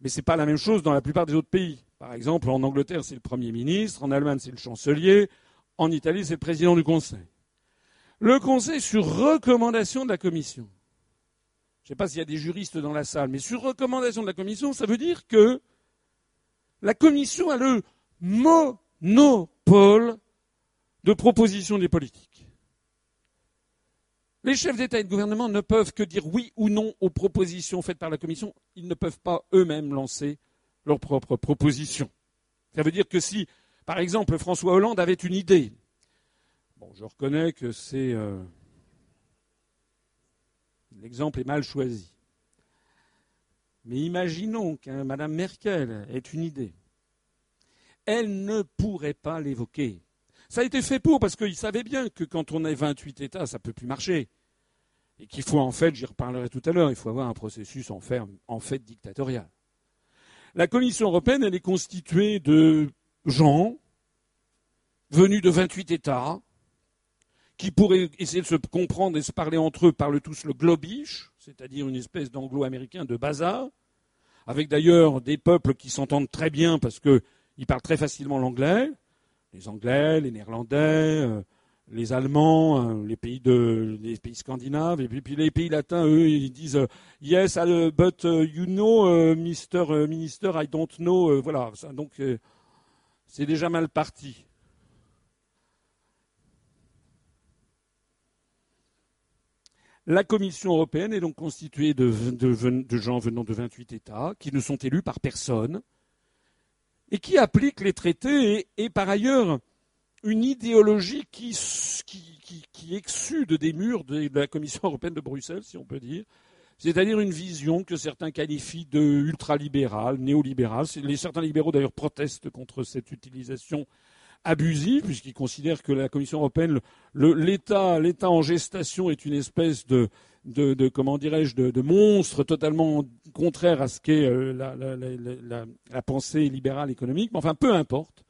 mais ce n'est pas la même chose dans la plupart des autres pays. Par exemple, en Angleterre, c'est le Premier ministre, en Allemagne, c'est le chancelier, en Italie, c'est le président du Conseil. Le Conseil, sur recommandation de la Commission, je ne sais pas s'il y a des juristes dans la salle, mais sur recommandation de la Commission, ça veut dire que la Commission a le monopole de proposition des politiques. Les chefs d'État et de gouvernement ne peuvent que dire oui ou non aux propositions faites par la Commission. Ils ne peuvent pas eux-mêmes lancer leurs propres propositions. Ça veut dire que si, par exemple, François Hollande avait une idée, bon, je reconnais que c'est euh, l'exemple est mal choisi, mais imaginons que Mme Merkel ait une idée, elle ne pourrait pas l'évoquer ça a été fait pour, parce qu'ils savaient bien que quand on est 28 États, ça ne peut plus marcher. Et qu'il faut en fait, j'y reparlerai tout à l'heure, il faut avoir un processus en, fait dictatorial. La Commission européenne, elle est constituée de gens venus de 28 États qui pourraient essayer de se comprendre et se parler entre eux, parlent tous le globish, c'est-à-dire une espèce d'anglo-américain de bazar, avec d'ailleurs des peuples qui s'entendent très bien parce qu'ils parlent très facilement l'anglais, les Anglais, les Néerlandais, euh, les Allemands, euh, les pays de les pays scandinaves et puis, les pays latins, eux, ils disent euh, yes, but you know, Mr. Minister, I don't know. voilà, donc c'est déjà mal parti. La Commission européenne est donc constituée de, gens venant de 28 États qui ne sont élus par personne, et qui applique les traités et, par ailleurs une idéologie qui, qui, exude des murs de, la Commission européenne de Bruxelles, si on peut dire, c'est-à-dire une vision que certains qualifient de ultralibérale, néolibérale. Certains libéraux d'ailleurs protestent contre cette utilisation abusive, puisqu'ils considèrent que la Commission européenne, l'État en gestation est une espèce de, comment dirais-je de, monstres totalement contraires à ce qu'est euh, la, pensée libérale économique. Mais enfin, peu importe.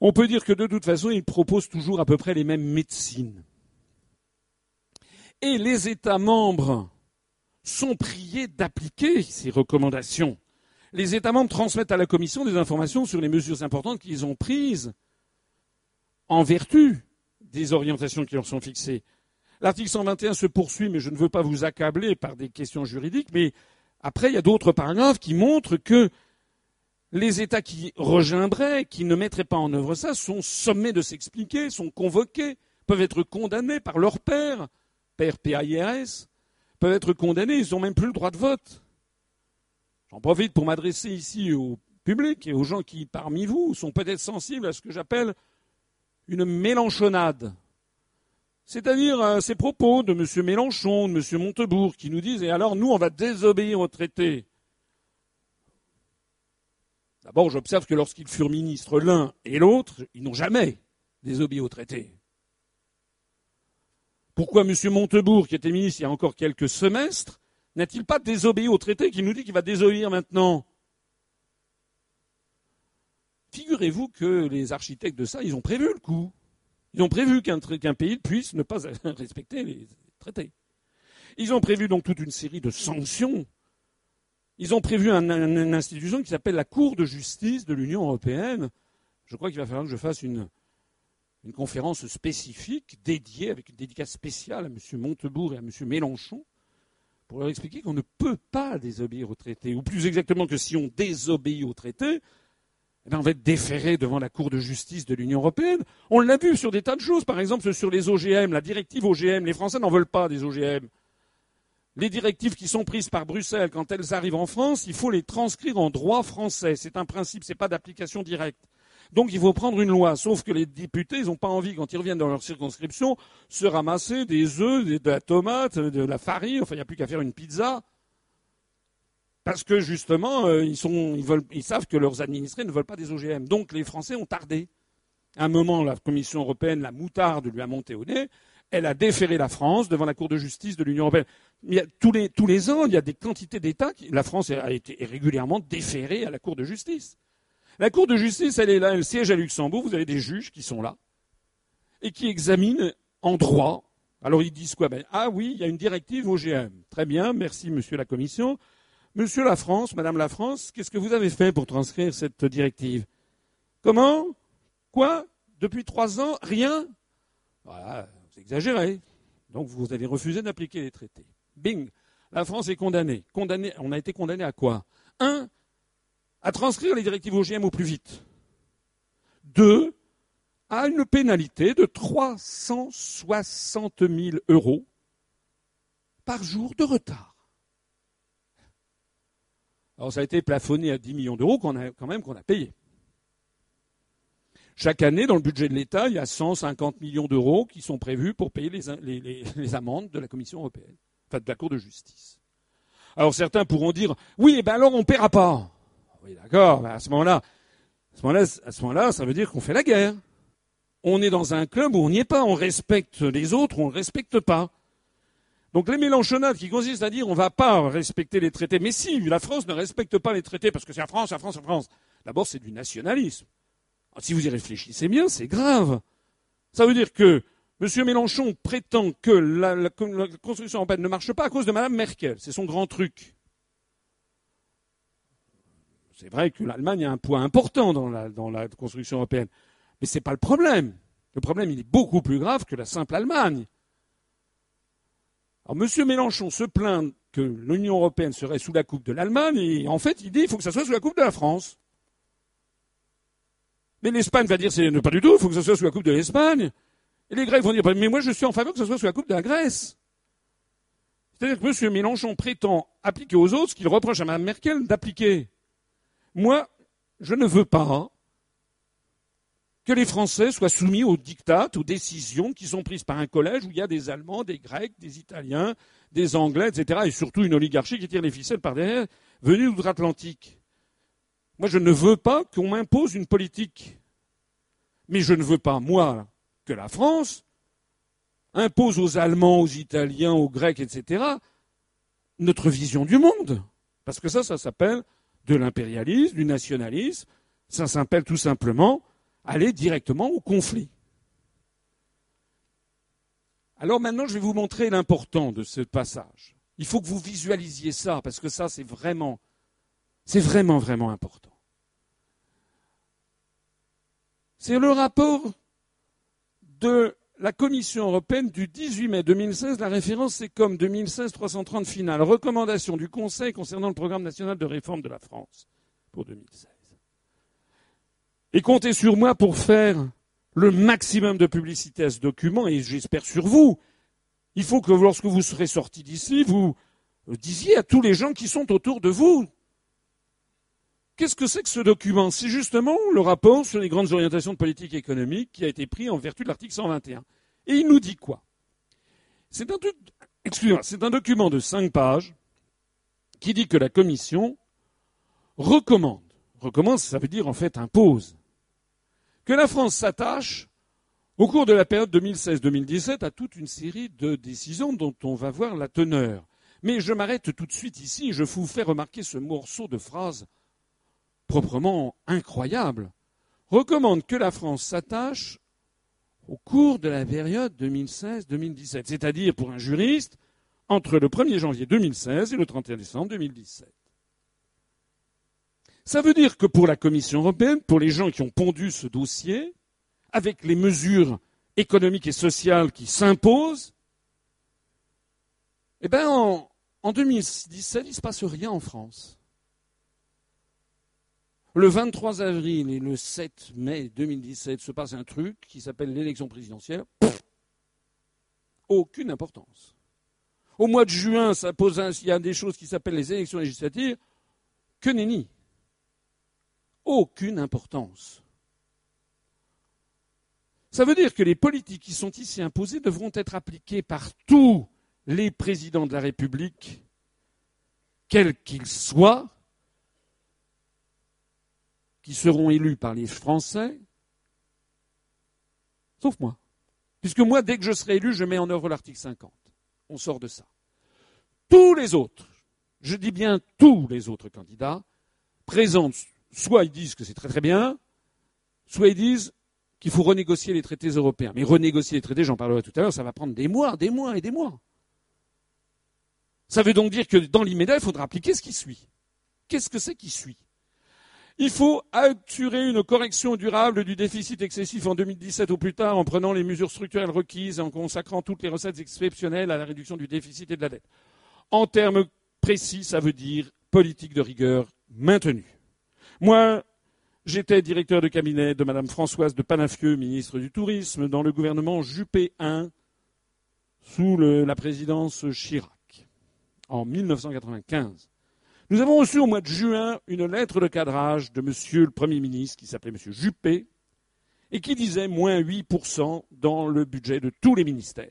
On peut dire que de toute façon, ils proposent toujours à peu près les mêmes médecines. Et les États membres sont priés d'appliquer ces recommandations. Les États membres transmettent à la Commission des informations sur les mesures importantes qu'ils ont prises en vertu des orientations qui leur sont fixées. L'article 121 se poursuit, mais je ne veux pas vous accabler par des questions juridiques, mais après, il y a d'autres paragraphes qui montrent que les États qui rejoindraient, qui ne mettraient pas en œuvre ça, sont sommés de s'expliquer, sont convoqués, peuvent être condamnés par leur père, père PAIRS, peuvent être condamnés, ils n'ont même plus le droit de vote. J'en profite pour m'adresser ici au public et aux gens qui, parmi vous, sont peut-être sensibles à ce que j'appelle une mélanchonnade. C'est-à-dire euh, ces propos de M. Mélenchon, de M. Montebourg, qui nous disent Et alors, nous, on va désobéir au traité. D'abord, j'observe que lorsqu'ils furent ministres l'un et l'autre, ils n'ont jamais désobéi au traité. Pourquoi M. Montebourg, qui était ministre il y a encore quelques semestres, n'a-t-il pas désobéi au traité qui nous dit qu'il va désobéir maintenant? Figurez-vous que les architectes de ça, ils ont prévu le coup. Ils ont prévu qu'un pays puisse ne pas respecter les traités. Ils ont prévu donc toute une série de sanctions. Ils ont prévu une institution qui s'appelle la Cour de justice de l'Union européenne. Je crois qu'il va falloir que je fasse une, conférence spécifique dédiée, avec une dédicace spéciale à M. Montebourg et à M. Mélenchon, pour leur expliquer qu'on ne peut pas désobéir au traité. Ou plus exactement que si on désobéit au traité, eh on va être déféré devant la Cour de justice de l'Union européenne. On l'a vu sur des tas de choses, par exemple sur les OGM, la directive OGM. Les Français n'en veulent pas des OGM. Les directives qui sont prises par Bruxelles, quand elles arrivent en France, il faut les transcrire en droit français. C'est un principe, ce n'est pas d'application directe. Donc il faut prendre une loi, sauf que les députés, ils n'ont pas envie, quand ils reviennent dans leur circonscription, se ramasser des œufs, de la tomate, de la farine, enfin il n'y a plus qu'à faire une pizza Parce que justement, euh, ils, ils savent que leurs administrés ne veulent pas des OGM. Donc les Français ont tardé. À un moment, la Commission européenne, la moutarde lui a monté au nez. Elle a déféré la France devant la Cour de justice de l'Union européenne. Il tous, les, tous, les, ans, il y a des quantités d'États. Qui, la France a été régulièrement déférée à la Cour de justice. La Cour de justice, elle est là, elle siège à Luxembourg. Vous avez des juges qui sont là et qui examinent en droit. Alors ils disent quoi? Ben, Ah oui, il y a une directive OGM. Très bien, merci Monsieur la Commission. Monsieur la France, Madame la France, qu'est-ce que vous avez fait pour transcrire cette directive? Comment? Quoi? Depuis trois ans Rien Voilà, vous exagérez. Donc vous avez refusé d'appliquer les traités. Bing La France est condamnée. condamnée. On a été condamné à quoi? Un, à transcrire les directives OGM au plus vite. Deux, à une pénalité de 360 000 euros par jour de retard. Alors ça a été plafonné à 10 millions d'euros quand même qu'on a payé. Chaque année, dans le budget de l'État, il y a 150 millions d'euros qui sont prévus pour payer les, amendes de la Commission européenne, enfin de la Cour de justice. Alors certains pourront dire, oui, eh ben alors on ne paiera pas. Oui, d'accord, à ce moment-là, à ce moment-là, ça veut dire qu'on fait la guerre. On est dans un club où on n'y est pas, on respecte les autres, on ne respecte pas. Donc les Mélenchonades qui consistent à dire on ne va pas respecter les traités, mais si, la France ne respecte pas les traités parce que c'est la France, la France, la France. D'abord, c'est du nationalisme. Si vous y réfléchissez bien, c'est grave. Ça veut dire que M. Mélenchon prétend que la, construction européenne ne marche pas à cause de Mme Merkel. C'est son grand truc. C'est vrai que l'Allemagne a un poids important dans la, construction européenne. Mais ce n'est pas le problème. Le problème, il est beaucoup plus grave que la simple Allemagne. Alors, M. Mélenchon se plaint que l'Union européenne serait sous la coupe de l'Allemagne, et en fait, il dit qu'il faut que ça soit sous la coupe de la France. Mais l'Espagne va dire c'est pas du tout, il faut que ça soit sous la coupe de l'Espagne. Et les Grecs vont dire mais moi je suis en faveur que ça soit sous la coupe de la Grèce. C'est-à-dire que M. Mélenchon prétend appliquer aux autres ce qu'il reproche à Mme Merkel d'appliquer. Moi, je ne veux pas que les Français soient soumis aux dictats, aux décisions qui sont prises par un collège où il y a des Allemands, des Grecs, des Italiens, des Anglais, etc. Et surtout une oligarchie qui tire les ficelles par derrière, venue d'outre-Atlantique. Moi, je ne veux pas qu'on m'impose une politique. Mais je ne veux pas, moi, que la France impose aux Allemands, aux Italiens, aux Grecs, etc., notre vision du monde. Parce que ça, ça s'appelle de l'impérialisme, du nationalisme. Ça s'appelle tout simplement aller directement au conflit. Alors maintenant, je vais vous montrer l'important de ce passage. Il faut que vous visualisiez ça, parce que ça, c'est vraiment, c'est vraiment, vraiment important. C'est le rapport de la Commission européenne du 18 mai 2016. La référence, c'est comme 2016-330 finale. Recommandation du Conseil concernant le programme national de réforme de la France pour 2016. Et comptez sur moi pour faire le maximum de publicité à ce document, et j'espère sur vous. Il faut que lorsque vous serez sortis d'ici, vous disiez à tous les gens qui sont autour de vous. Qu'est-ce que c'est que ce document C'est justement le rapport sur les grandes orientations de politique économique qui a été pris en vertu de l'article 121. Et il nous dit quoi C'est un, document de cinq pages qui dit que la Commission recommande, recommande ça veut dire en fait impose, que la France s'attache au cours de la période 2016-2017 à toute une série de décisions dont on va voir la teneur. Mais je m'arrête tout de suite ici je vous fais remarquer ce morceau de phrase proprement incroyable. Recommande que la France s'attache au cours de la période 2016-2017, c'est-à-dire pour un juriste entre le 1er janvier 2016 et le 31 décembre 2017. Ça veut dire que pour la Commission européenne, pour les gens qui ont pondu ce dossier, avec les mesures économiques et sociales qui s'imposent, eh bien, en, en 2017, il ne se passe rien en France. Le 23 avril et le 7 mai 2017 se passe un truc qui s'appelle l'élection présidentielle. aucune importance. Au mois de juin, il y a des choses qui s'appellent les élections législatives. Que nenni aucune importance. Ça veut dire que les politiques qui sont ici imposées devront être appliquées par tous les présidents de la République quels qu'ils soient, qui seront élus par les Français, sauf moi. Puisque moi, dès que je serai élu, je mets en œuvre l'article 50. On sort de ça. Tous les autres, je dis bien tous les autres candidats, présentent, soit ils disent que c'est très très bien, soit ils disent qu'il faut renégocier les traités européens. Mais renégocier les traités, j'en parlerai tout à l'heure, ça va prendre des mois, des mois et des mois. Ça veut donc dire que dans l'immédiat, il faudra appliquer ce qui suit. Qu'est-ce que c'est qui suit? Il faut assurer une correction durable du déficit excessif en 2017 ou plus tard en prenant les mesures structurelles requises et en consacrant toutes les recettes exceptionnelles à la réduction du déficit et de la dette. En termes précis, ça veut dire politique de rigueur maintenue. Moi, j'étais directeur de cabinet de Madame Françoise de Panafieux, ministre du Tourisme, dans le gouvernement Juppé I, sous la présidence Chirac en 1995. Nous avons reçu au mois de juin une lettre de cadrage de Monsieur le Premier ministre qui s'appelait Monsieur Juppé et qui disait moins 8% dans le budget de tous les ministères.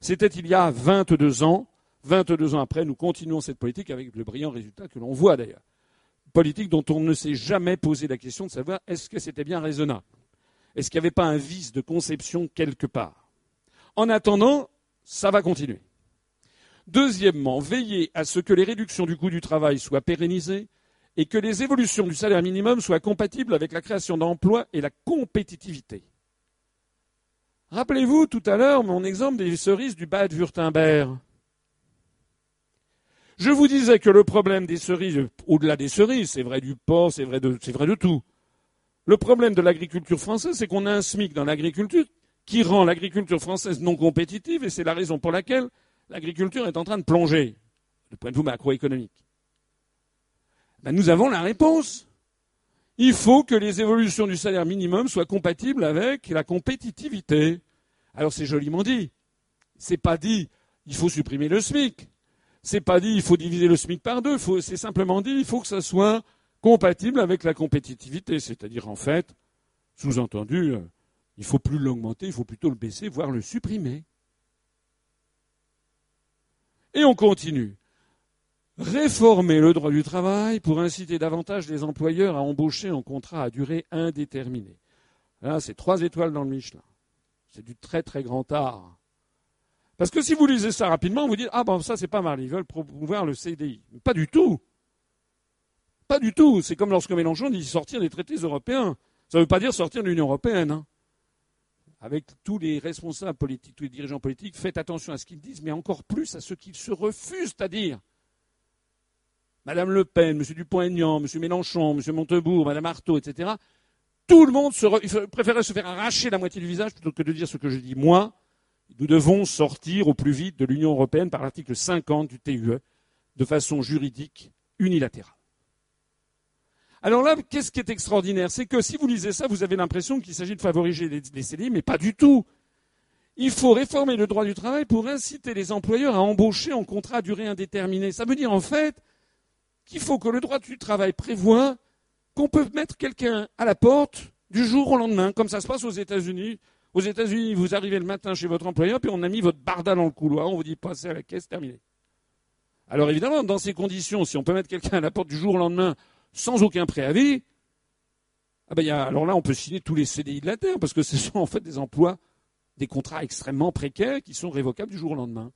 C'était il y a 22 ans. 22 ans après, nous continuons cette politique avec le brillant résultat que l'on voit d'ailleurs. Politique dont on ne s'est jamais posé la question de savoir est-ce que c'était bien raisonnable? Est-ce qu'il n'y avait pas un vice de conception quelque part? En attendant, ça va continuer. Deuxièmement, veiller à ce que les réductions du coût du travail soient pérennisées et que les évolutions du salaire minimum soient compatibles avec la création d'emplois et la compétitivité. Rappelez-vous tout à l'heure mon exemple des cerises du Bad Württemberg. Je vous disais que le problème des cerises, au-delà des cerises, c'est vrai du porc, de, c'est vrai de tout. Le problème de l'agriculture française, c'est qu'on a un SMIC dans l'agriculture qui rend l'agriculture française non compétitive et c'est la raison pour laquelle l'agriculture est en train de plonger, du point de vue macroéconomique ben, Nous avons la réponse. Il faut que les évolutions du salaire minimum soient compatibles avec la compétitivité. Alors c'est joliment dit. C'est pas dit il faut supprimer le SMIC. C'est pas dit il faut diviser le SMIC par deux. C'est simplement dit il faut que ça soit compatible avec la compétitivité. C'est-à-dire en fait, sous-entendu, euh, il faut plus l'augmenter, il faut plutôt le baisser, voire le supprimer. Et on continue. Réformer le droit du travail pour inciter davantage les employeurs à embaucher en contrat à durée indéterminée. Là, c'est trois étoiles dans le Michelin. C'est du très très grand art. Parce que si vous lisez ça rapidement, vous dites Ah bon, ça c'est pas mal, ils veulent promouvoir le CDI. Pas du tout. Pas du tout. C'est comme lorsque Mélenchon dit sortir des traités européens. Ça ne veut pas dire sortir de l'Union européenne. Hein avec tous les responsables politiques, tous les dirigeants politiques, faites attention à ce qu'ils disent, mais encore plus à ce qu'ils se refusent à dire. Madame Le Pen, M. Dupont-Aignan, M. Mélenchon, M. Montebourg, Madame Artaud, etc. Tout le monde se préférait se faire arracher la moitié du visage plutôt que de dire ce que je dis moi. Nous devons sortir au plus vite de l'Union européenne par l'article 50 du TUE de façon juridique unilatérale. Alors là, qu'est-ce qui est extraordinaire? C'est que si vous lisez ça, vous avez l'impression qu'il s'agit de favoriser les, CDI, mais pas du tout. Il faut réformer le droit du travail pour inciter les employeurs à embaucher en contrat à durée indéterminée. Ça veut dire en fait qu'il faut que le droit du travail prévoit qu'on peut mettre quelqu'un à la porte du jour au lendemain, comme ça se passe aux États-Unis. Aux États-Unis, vous arrivez le matin chez votre employeur, puis on a mis votre barda dans le couloir, on vous dit passez à la caisse, terminé. Alors évidemment, dans ces conditions, si on peut mettre quelqu'un à la porte du jour au lendemain sans aucun préavis, ah ben, alors là, on peut signer tous les CDI de la Terre, parce que ce sont en fait des emplois, des contrats extrêmement précaires qui sont révocables du jour au lendemain.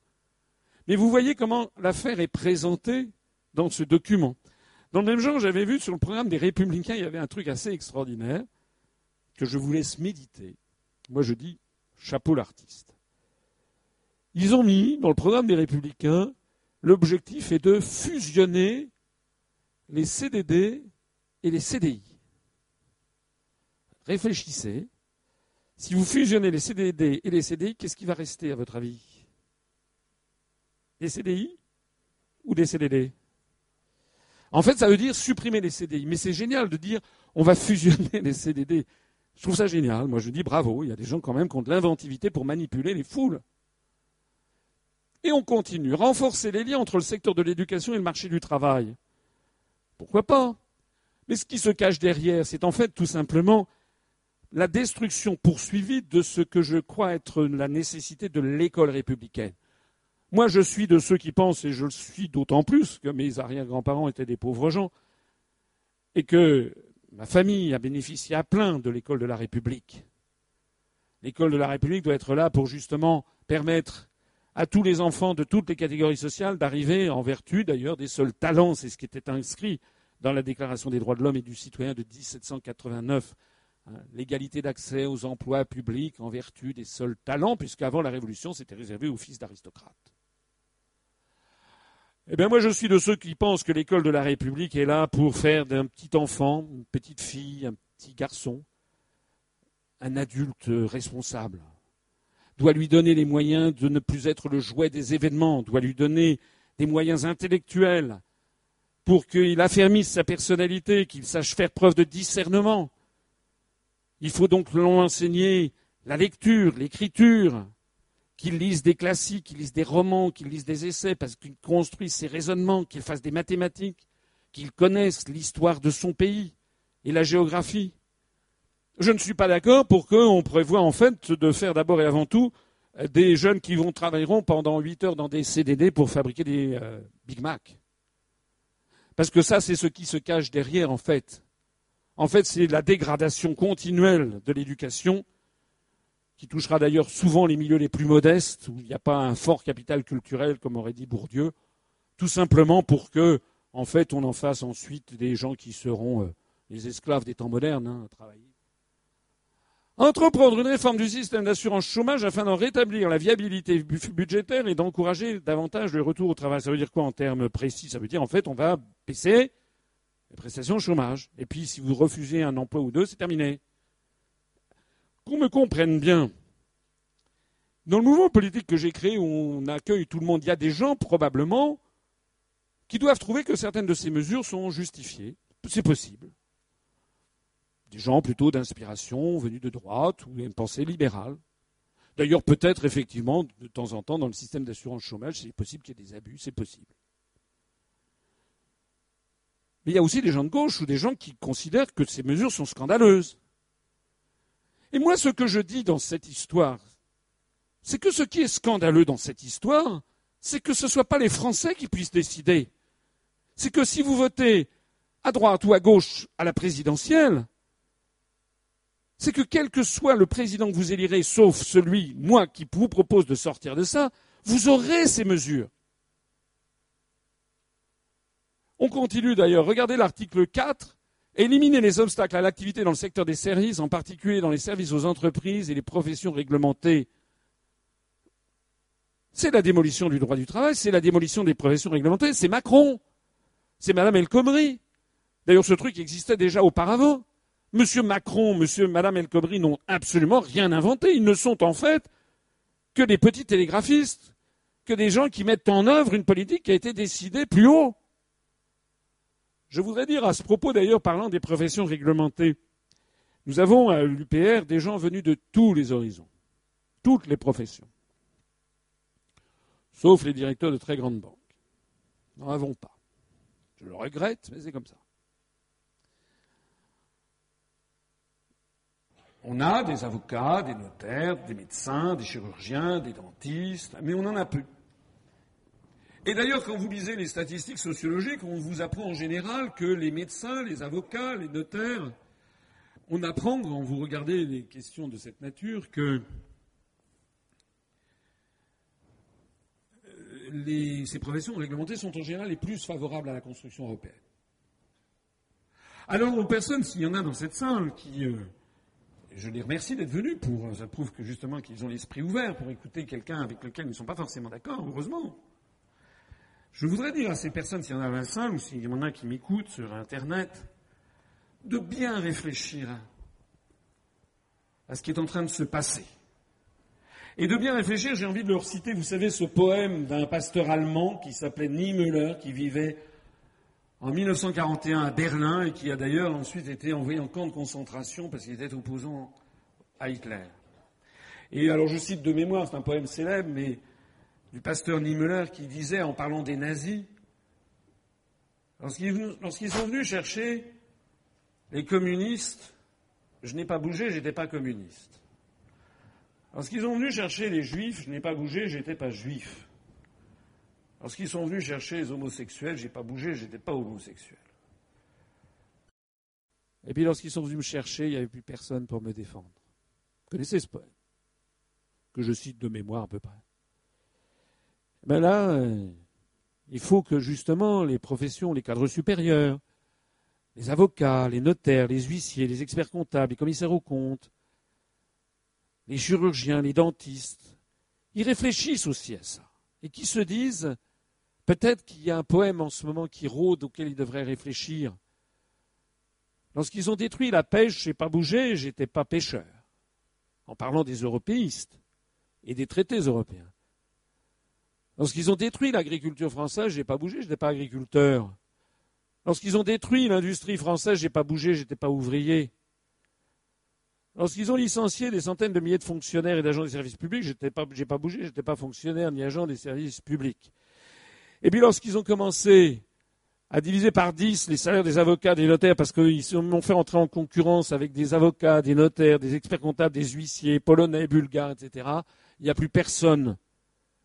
Mais vous voyez comment l'affaire est présentée dans ce document. Dans le même genre, j'avais vu sur le programme des Républicains, il y avait un truc assez extraordinaire que je vous laisse méditer. Moi, je dis chapeau l'artiste. Ils ont mis dans le programme des Républicains l'objectif est de fusionner les CDD et les CDI. Réfléchissez. Si vous fusionnez les CDD et les CDI, qu'est-ce qui va rester à votre avis? Des CDI ou des CDD En fait, ça veut dire supprimer les CDI. Mais c'est génial de dire on va fusionner les CDD. Je trouve ça génial. Moi, je dis bravo. Il y a des gens quand même qui ont de l'inventivité pour manipuler les foules. Et on continue. Renforcer les liens entre le secteur de l'éducation et le marché du travail. Pourquoi pas? Mais ce qui se cache derrière, c'est en fait tout simplement la destruction poursuivie de ce que je crois être la nécessité de l'école républicaine. Moi, je suis de ceux qui pensent, et je le suis d'autant plus que mes arrière-grands-parents étaient des pauvres gens, et que ma famille a bénéficié à plein de l'école de la République. L'école de la République doit être là pour justement permettre à tous les enfants de toutes les catégories sociales d'arriver, en vertu d'ailleurs des seuls talents, c'est ce qui était inscrit dans la Déclaration des droits de l'homme et du citoyen de 1789, hein, l'égalité d'accès aux emplois publics en vertu des seuls talents, puisqu'avant la Révolution, c'était réservé aux fils d'aristocrates. Eh bien, moi, je suis de ceux qui pensent que l'école de la République est là pour faire d'un petit enfant, une petite fille, un petit garçon, un adulte responsable, doit lui donner les moyens de ne plus être le jouet des événements, doit lui donner des moyens intellectuels pour qu'il affermisse sa personnalité, qu'il sache faire preuve de discernement. Il faut donc l'enseigner enseigner la lecture, l'écriture, qu'il lise des classiques, qu'il lise des romans, qu'il lise des essais, parce qu'il construise ses raisonnements, qu'il fasse des mathématiques, qu'il connaisse l'histoire de son pays et la géographie. Je ne suis pas d'accord pour qu'on prévoit en fait de faire d'abord et avant tout des jeunes qui vont travailleront pendant huit heures dans des CDD pour fabriquer des euh, Big Mac. Parce que ça, c'est ce qui se cache derrière en fait. En fait, c'est la dégradation continuelle de l'éducation qui touchera d'ailleurs souvent les milieux les plus modestes, où il n'y a pas un fort capital culturel, comme aurait dit Bourdieu, tout simplement pour que, en fait, on en fasse ensuite des gens qui seront euh, les esclaves des temps modernes, hein, à travailler. Entreprendre une réforme du système d'assurance chômage afin d'en rétablir la viabilité budgétaire et d'encourager davantage le retour au travail. Ça veut dire quoi en termes précis? Ça veut dire en fait on va baisser les prestations chômage. Et puis si vous refusez un emploi ou deux, c'est terminé. Qu'on me comprenne bien. Dans le mouvement politique que j'ai créé où on accueille tout le monde, il y a des gens probablement qui doivent trouver que certaines de ces mesures sont justifiées. C'est possible des gens plutôt d'inspiration venus de droite ou une pensée libérale. D'ailleurs, peut-être effectivement, de temps en temps, dans le système d'assurance chômage, c'est possible qu'il y ait des abus, c'est possible. Mais il y a aussi des gens de gauche ou des gens qui considèrent que ces mesures sont scandaleuses. Et moi, ce que je dis dans cette histoire, c'est que ce qui est scandaleux dans cette histoire, c'est que ce ne soit pas les Français qui puissent décider. C'est que si vous votez à droite ou à gauche à la présidentielle, c'est que quel que soit le président que vous élirez, sauf celui, moi, qui vous propose de sortir de ça, vous aurez ces mesures. On continue d'ailleurs. Regardez l'article 4. Éliminer les obstacles à l'activité dans le secteur des services, en particulier dans les services aux entreprises et les professions réglementées. C'est la démolition du droit du travail, c'est la démolition des professions réglementées, c'est Macron, c'est Madame El Khomri. D'ailleurs, ce truc existait déjà auparavant. Monsieur Macron, Monsieur, Madame El Khomri n'ont absolument rien inventé. Ils ne sont en fait que des petits télégraphistes, que des gens qui mettent en œuvre une politique qui a été décidée plus haut. Je voudrais dire à ce propos, d'ailleurs, parlant des professions réglementées, nous avons à l'UPR des gens venus de tous les horizons, toutes les professions, sauf les directeurs de très grandes banques. Nous n'en avons pas. Je le regrette, mais c'est comme ça. On a des avocats, des notaires, des médecins, des chirurgiens, des dentistes, mais on en a peu. Et d'ailleurs, quand vous lisez les statistiques sociologiques, on vous apprend en général que les médecins, les avocats, les notaires, on apprend, quand vous regardez les questions de cette nature, que euh, ces professions réglementées sont en général les plus favorables à la construction européenne. Alors, aux personnes, s'il y en a dans cette salle qui euh, je les remercie d'être venus pour. Ça prouve que justement qu'ils ont l'esprit ouvert pour écouter quelqu'un avec lequel ils ne sont pas forcément d'accord, heureusement. Je voudrais dire à ces personnes, s'il y en a 25 ou s'il y en a qui m'écoutent sur Internet, de bien réfléchir à ce qui est en train de se passer. Et de bien réfléchir, j'ai envie de leur citer, vous savez, ce poème d'un pasteur allemand qui s'appelait Niemöller, qui vivait en 1941 à Berlin et qui a d'ailleurs ensuite été envoyé en camp de concentration parce qu'il était opposant à Hitler. Et alors je cite de mémoire, c'est un poème célèbre, mais du pasteur Niemöller qui disait en parlant des nazis, lorsqu'ils sont venus chercher les communistes, je n'ai pas bougé, j'étais pas communiste. Lorsqu'ils sont venus chercher les juifs, je n'ai pas bougé, j'étais pas juif. Lorsqu'ils sont venus chercher les homosexuels, j'ai pas bougé, j'étais pas homosexuel. Et puis lorsqu'ils sont venus me chercher, il n'y avait plus personne pour me défendre. Vous connaissez ce poème Que je cite de mémoire à peu près. Ben là, euh, il faut que justement les professions, les cadres supérieurs, les avocats, les notaires, les huissiers, les experts comptables, les commissaires aux comptes, les chirurgiens, les dentistes, ils réfléchissent aussi à ça. Et qui se disent, peut-être qu'il y a un poème en ce moment qui rôde auquel ils devraient réfléchir. Lorsqu'ils ont détruit la pêche, je n'ai pas bougé, j'étais pas pêcheur. En parlant des européistes et des traités européens. Lorsqu'ils ont détruit l'agriculture française, je n'ai pas bougé, je n'étais pas agriculteur. Lorsqu'ils ont détruit l'industrie française, je n'ai pas bougé, je n'étais pas ouvrier. Lorsqu'ils ont licencié des centaines de milliers de fonctionnaires et d'agents des services publics, je n'ai pas, bougé, je n'étais pas fonctionnaire ni agent des services publics. Et puis lorsqu'ils ont commencé à diviser par dix les salaires des avocats, des notaires, parce qu'ils m'ont fait entrer en concurrence avec des avocats, des notaires, des experts comptables, des huissiers, polonais, bulgares, etc., il n'y a plus personne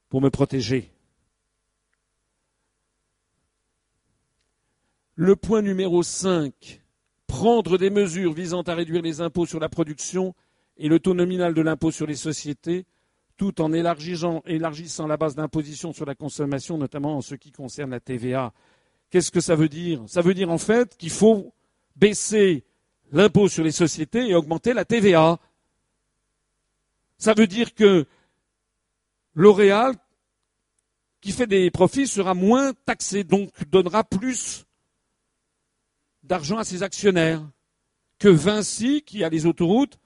pour me protéger. Le point numéro 5, prendre des mesures visant à réduire les impôts sur la production et le taux nominal de l'impôt sur les sociétés, tout en élargissant, la base d'imposition sur la consommation, notamment en ce qui concerne la TVA. Qu'est-ce que ça veut dire? Ça veut dire en fait qu'il faut baisser l'impôt sur les sociétés et augmenter la TVA. Ça veut dire que L'Oréal, qui fait des profits, sera moins taxé, donc donnera plus d'argent à ses actionnaires. Que Vinci, qui a les autoroutes,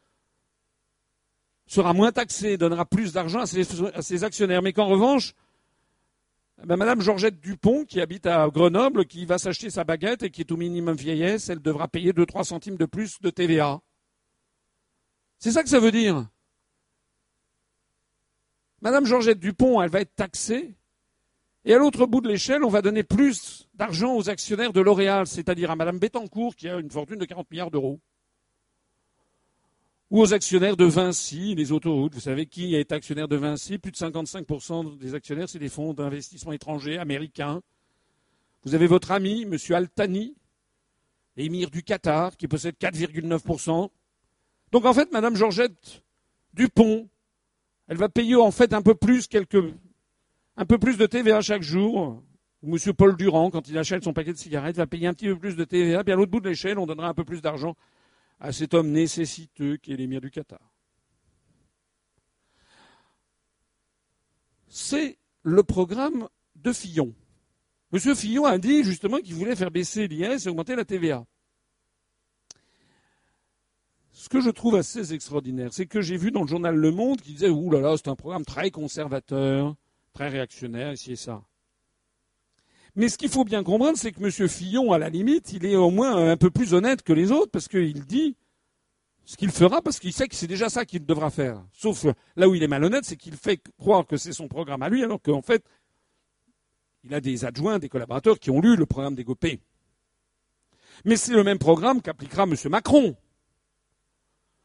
sera moins taxé, donnera plus d'argent à, ses, actionnaires. Mais qu'en revanche, eh ben, Madame Georgette Dupont, qui habite à Grenoble, qui va s'acheter sa baguette et qui est au minimum vieillesse, elle devra payer 2-3 centimes de plus de TVA. C'est ça que ça veut dire. Madame Georgette Dupont, elle va être taxée. Et à l'autre bout de l'échelle, on va donner plus d'argent aux actionnaires de L'Oréal, c'est-à-dire à Madame Bettencourt, qui a une fortune de 40 milliards d'euros. Ou aux actionnaires de Vinci, les autoroutes. Vous savez qui est actionnaire de Vinci? Plus de 55% des actionnaires, c'est des fonds d'investissement étrangers américains. Vous avez votre ami, M. Altani, émir du Qatar, qui possède 4,9%. Donc en fait, Madame Georgette Dupont, elle va payer en fait un peu plus quelques, un peu plus de TVA chaque jour. Ou M. Paul Durand, quand il achète son paquet de cigarettes, va payer un petit peu plus de TVA. Puis à l'autre bout de l'échelle, on donnera un peu plus d'argent à cet homme nécessiteux qui est l'émir du Qatar. C'est le programme de Fillon. M. Fillon a dit justement qu'il voulait faire baisser l'IS et augmenter la TVA. Ce que je trouve assez extraordinaire, c'est que j'ai vu dans le journal Le Monde qui disait Ouh là là, c'est un programme très conservateur, très réactionnaire, ici et ça. Mais ce qu'il faut bien comprendre, c'est que M. Fillon, à la limite, il est au moins un peu plus honnête que les autres parce qu'il dit ce qu'il fera parce qu'il sait que c'est déjà ça qu'il devra faire. Sauf là où il est malhonnête, c'est qu'il fait croire que c'est son programme à lui, alors qu'en fait, il a des adjoints, des collaborateurs qui ont lu le programme des Gopé. Mais c'est le même programme qu'appliquera M. Macron.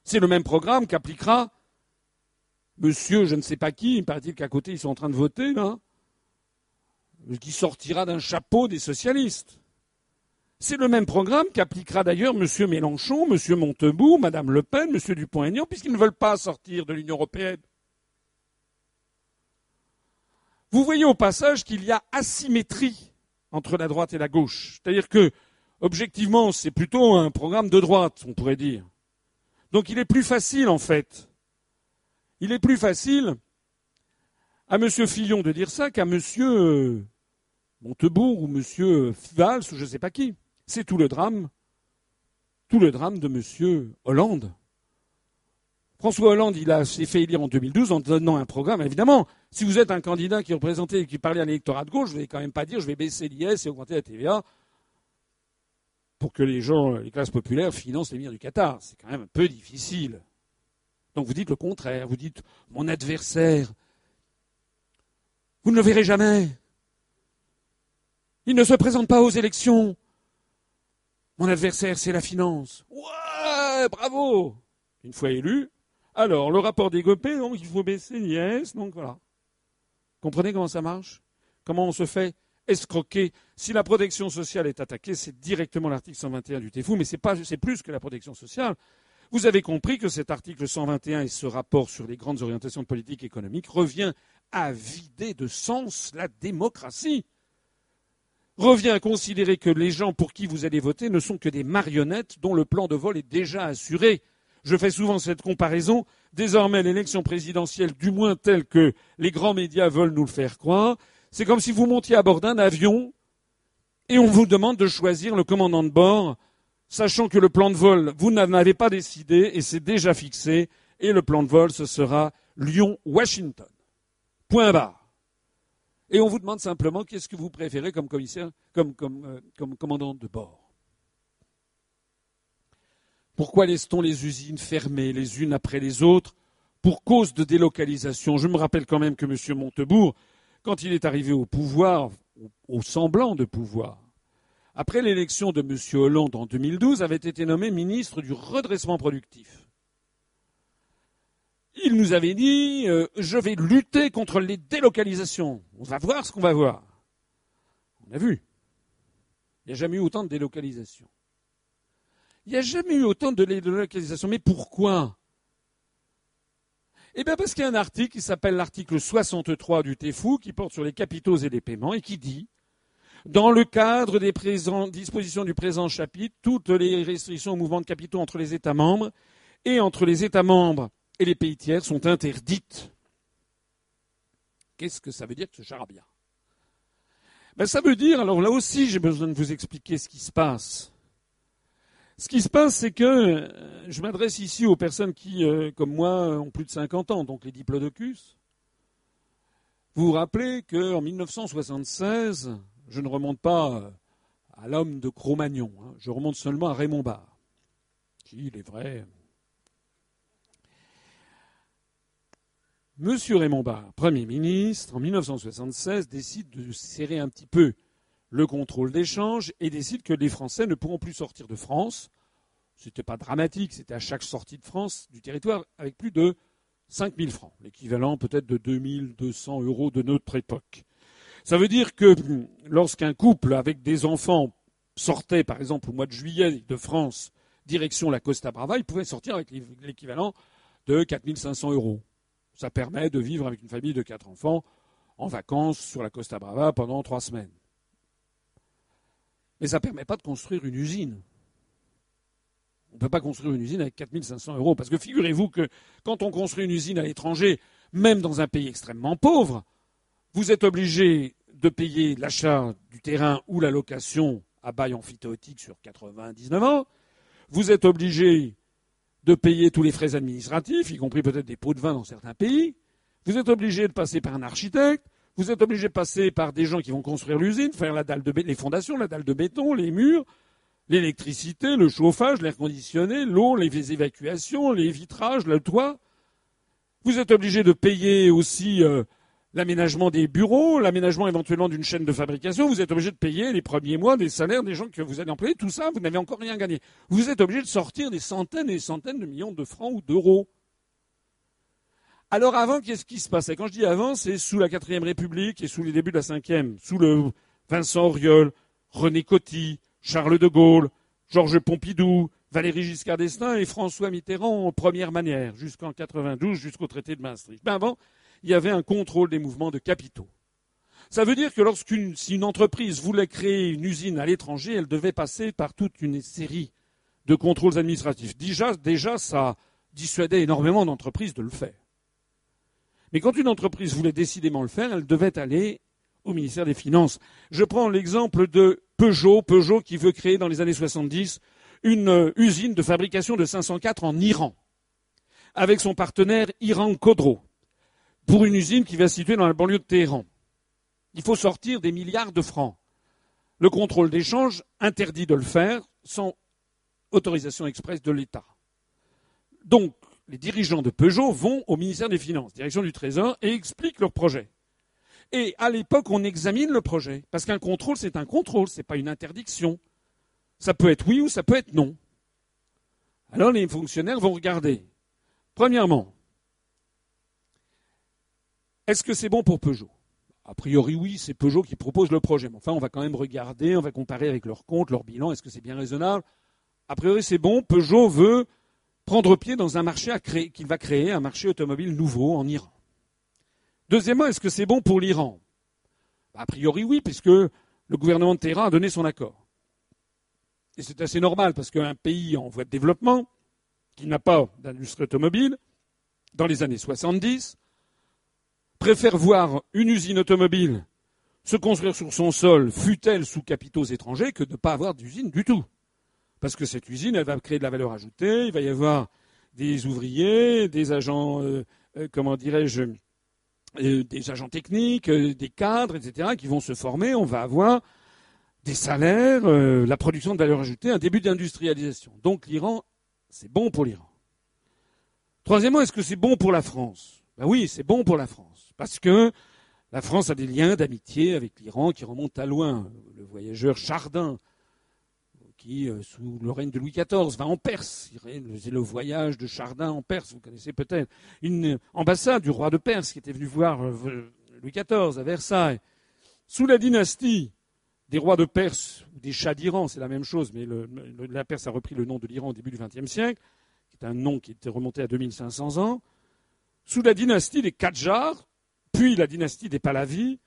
C'est le même programme qu'appliquera monsieur je ne sais pas qui, il paraît-il qu'à côté ils sont en train de voter, là, qui sortira d'un chapeau des socialistes. C'est le même programme qu'appliquera d'ailleurs monsieur Mélenchon, monsieur Montebourg, madame Le Pen, monsieur Dupont-Aignan, puisqu'ils ne veulent pas sortir de l'Union européenne. Vous voyez au passage qu'il y a asymétrie entre la droite et la gauche. C'est-à-dire que, objectivement, c'est plutôt un programme de droite, on pourrait dire. Donc il est plus facile, en fait. Il est plus facile à M. Fillon de dire ça qu'à M. Euh, Montebourg ou M. Valls ou je ne sais pas qui. C'est tout le drame, tout le drame de M. Hollande. François Hollande, il s'est fait élire en 2012 en donnant un programme. Évidemment, si vous êtes un candidat qui représentait et qui parlait à l'électorat de gauche, ne vais quand même pas dire je vais baisser l'IS et augmenter la TVA pour que les gens, les classes populaires financent l'émir du Qatar. C'est quand même un peu difficile. Donc vous dites le contraire, vous dites mon adversaire, vous ne le verrez jamais. Il ne se présente pas aux élections. Mon adversaire, c'est la finance. Ouais, bravo Une fois élu, alors le rapport des donc il faut baisser l'IS, donc voilà. Comprenez comment ça marche? Comment on se fait escroquer? Si la protection sociale est attaquée, c'est directement l'article 121 du TFU, mais c'est, c'est plus que la protection sociale. Vous avez compris que cet article 121 et ce rapport sur les grandes orientations de politique économique revient à vider de sens la démocratie. Revient à considérer que les gens pour qui vous allez voter ne sont que des marionnettes dont le plan de vol est déjà assuré. Je fais souvent cette comparaison. Désormais, l'élection présidentielle, du moins telle que les grands médias veulent nous le faire croire, c'est comme si vous montiez à bord d'un avion et on vous demande de choisir le commandant de bord, sachant que le plan de vol, vous n'en avez pas décidé et c'est déjà fixé, et le plan de vol, ce sera Lyon-Washington. Point barre. Et on vous demande simplement qu'est-ce que vous préférez comme commissaire, comme, euh, commandant de bord. Pourquoi laisse-t-on les usines fermées les unes après les autres pour cause de délocalisation? Je me rappelle quand même que M. Montebourg quand il est arrivé au pouvoir, au semblant de pouvoir, après l'élection de M. Hollande en 2012, avait été nommé ministre du redressement productif. Il nous avait dit euh, Je vais lutter contre les délocalisations. On va voir ce qu'on va voir. On a vu. Il n'y a jamais eu autant de délocalisations. Il n'y a jamais eu autant de délocalisations. Mais pourquoi? Eh bien parce qu'il y a un article qui s'appelle l'article 63 du TFU qui porte sur les capitaux et les paiements et qui dit dans le cadre des dispositions du présent chapitre, toutes les restrictions au mouvement de capitaux entre les États membres et entre les États membres et les pays tiers sont interdites. Qu'est-ce que ça veut dire que ce charabia? Ben, Ça veut dire, alors là aussi j'ai besoin de vous expliquer ce qui se passe. Ce qui se passe, c'est que euh, je m'adresse ici aux personnes qui, euh, comme moi, ont plus de 50 ans, donc les diplodocus. Vous vous rappelez qu'en 1976, je ne remonte pas euh, à l'homme de Cro-Magnon, hein, je remonte seulement à Raymond Barre, qui, il est vrai, Monsieur Raymond Barre, Premier ministre, en 1976, décide de serrer un petit peu le contrôle d'échange et décide que les Français ne pourront plus sortir de France. Ce n'était pas dramatique, c'était à chaque sortie de France du territoire avec plus de 5000 francs, l'équivalent peut-être de 2200 euros de notre époque. Ça veut dire que lorsqu'un couple avec des enfants sortait, par exemple, au mois de juillet de France, direction la Costa Brava, il pouvait sortir avec l'équivalent de 4500 euros. Ça permet de vivre avec une famille de quatre enfants en vacances sur la Costa Brava pendant trois semaines. Mais ça ne permet pas de construire une usine. On ne peut pas construire une usine avec 4500 euros. Parce que figurez-vous que quand on construit une usine à l'étranger, même dans un pays extrêmement pauvre, vous êtes obligé de payer l'achat du terrain ou la location à bail amphithéotique sur 99 ans. Vous êtes obligé de payer tous les frais administratifs, y compris peut-être des pots de vin dans certains pays. Vous êtes obligé de passer par un architecte. Vous êtes obligé de passer par des gens qui vont construire l'usine, faire la dalle de les fondations, la dalle de béton, les murs, l'électricité, le chauffage, l'air conditionné, l'eau, les évacuations, les vitrages, le toit. Vous êtes obligé de payer aussi euh, l'aménagement des bureaux, l'aménagement éventuellement d'une chaîne de fabrication. Vous êtes obligé de payer les premiers mois des salaires des gens que vous allez employer. Tout ça, vous n'avez encore rien gagné. Vous êtes obligé de sortir des centaines et des centaines de millions de francs ou d'euros. Alors avant, qu'est-ce qui se passait? Quand je dis avant, c'est sous la quatrième République et sous les débuts de la cinquième, sous le Vincent Auriol, René Coty, Charles de Gaulle, Georges Pompidou, Valéry Giscard d'Estaing et François Mitterrand en première manière, jusqu'en 92, jusqu'au traité de Maastricht. Ben avant, il y avait un contrôle des mouvements de capitaux. Ça veut dire que lorsqu'une si une entreprise voulait créer une usine à l'étranger, elle devait passer par toute une série de contrôles administratifs. Déjà, déjà ça dissuadait énormément d'entreprises de le faire. Mais quand une entreprise voulait décidément le faire, elle devait aller au ministère des Finances. Je prends l'exemple de Peugeot, Peugeot qui veut créer dans les années 70 une euh, usine de fabrication de 504 en Iran, avec son partenaire Iran Khodro, pour une usine qui va se situer dans la banlieue de Téhéran. Il faut sortir des milliards de francs. Le contrôle d'échange interdit de le faire sans autorisation expresse de l'État. Donc, les dirigeants de Peugeot vont au ministère des Finances, direction du Trésor, et expliquent leur projet. Et à l'époque, on examine le projet. Parce qu'un contrôle, c'est un contrôle, ce n'est pas une interdiction. Ça peut être oui ou ça peut être non. Alors les fonctionnaires vont regarder. Premièrement, est-ce que c'est bon pour Peugeot? A priori, oui, c'est Peugeot qui propose le projet. Mais enfin, on va quand même regarder, on va comparer avec leur compte, leur bilan. Est-ce que c'est bien raisonnable? A priori, c'est bon. Peugeot veut prendre pied dans un marché qu'il va créer, un marché automobile nouveau en Iran. Deuxièmement, est-ce que c'est bon pour l'Iran? A priori, oui, puisque le gouvernement de Téhéran a donné son accord. Et c'est assez normal, parce qu'un pays en voie de développement, qui n'a pas d'industrie automobile, dans les années 70, préfère voir une usine automobile se construire sur son sol, fût-elle sous capitaux étrangers, que de ne pas avoir d'usine du tout. Parce que cette usine, elle va créer de la valeur ajoutée, il va y avoir des ouvriers, des agents, euh, euh, comment dirais-je, euh, des agents techniques, des cadres, etc., qui vont se former. On va avoir des salaires, la production de valeur ajoutée, un début d'industrialisation. Donc l'Iran, c'est bon pour l'Iran. Troisièmement, est-ce que c'est bon pour la France? Ben Oui, c'est bon pour la France. Parce que la France a des liens d'amitié avec l'Iran qui remontent à loin. Le voyageur Chardin, qui, euh, sous le règne de Louis XIV, va en Perse. C'est le voyage de Chardin en Perse, vous connaissez peut-être. Une ambassade du roi de Perse qui était venu voir euh, Louis XIV à Versailles. Sous la dynastie des rois de Perse, ou des chats d'Iran, c'est la même chose, mais la Perse a repris le nom de l'Iran au début du XXe siècle, qui est un nom qui était remonté à 2500 ans. Sous la dynastie des Qadjars, puis la dynastie des Pahlavis,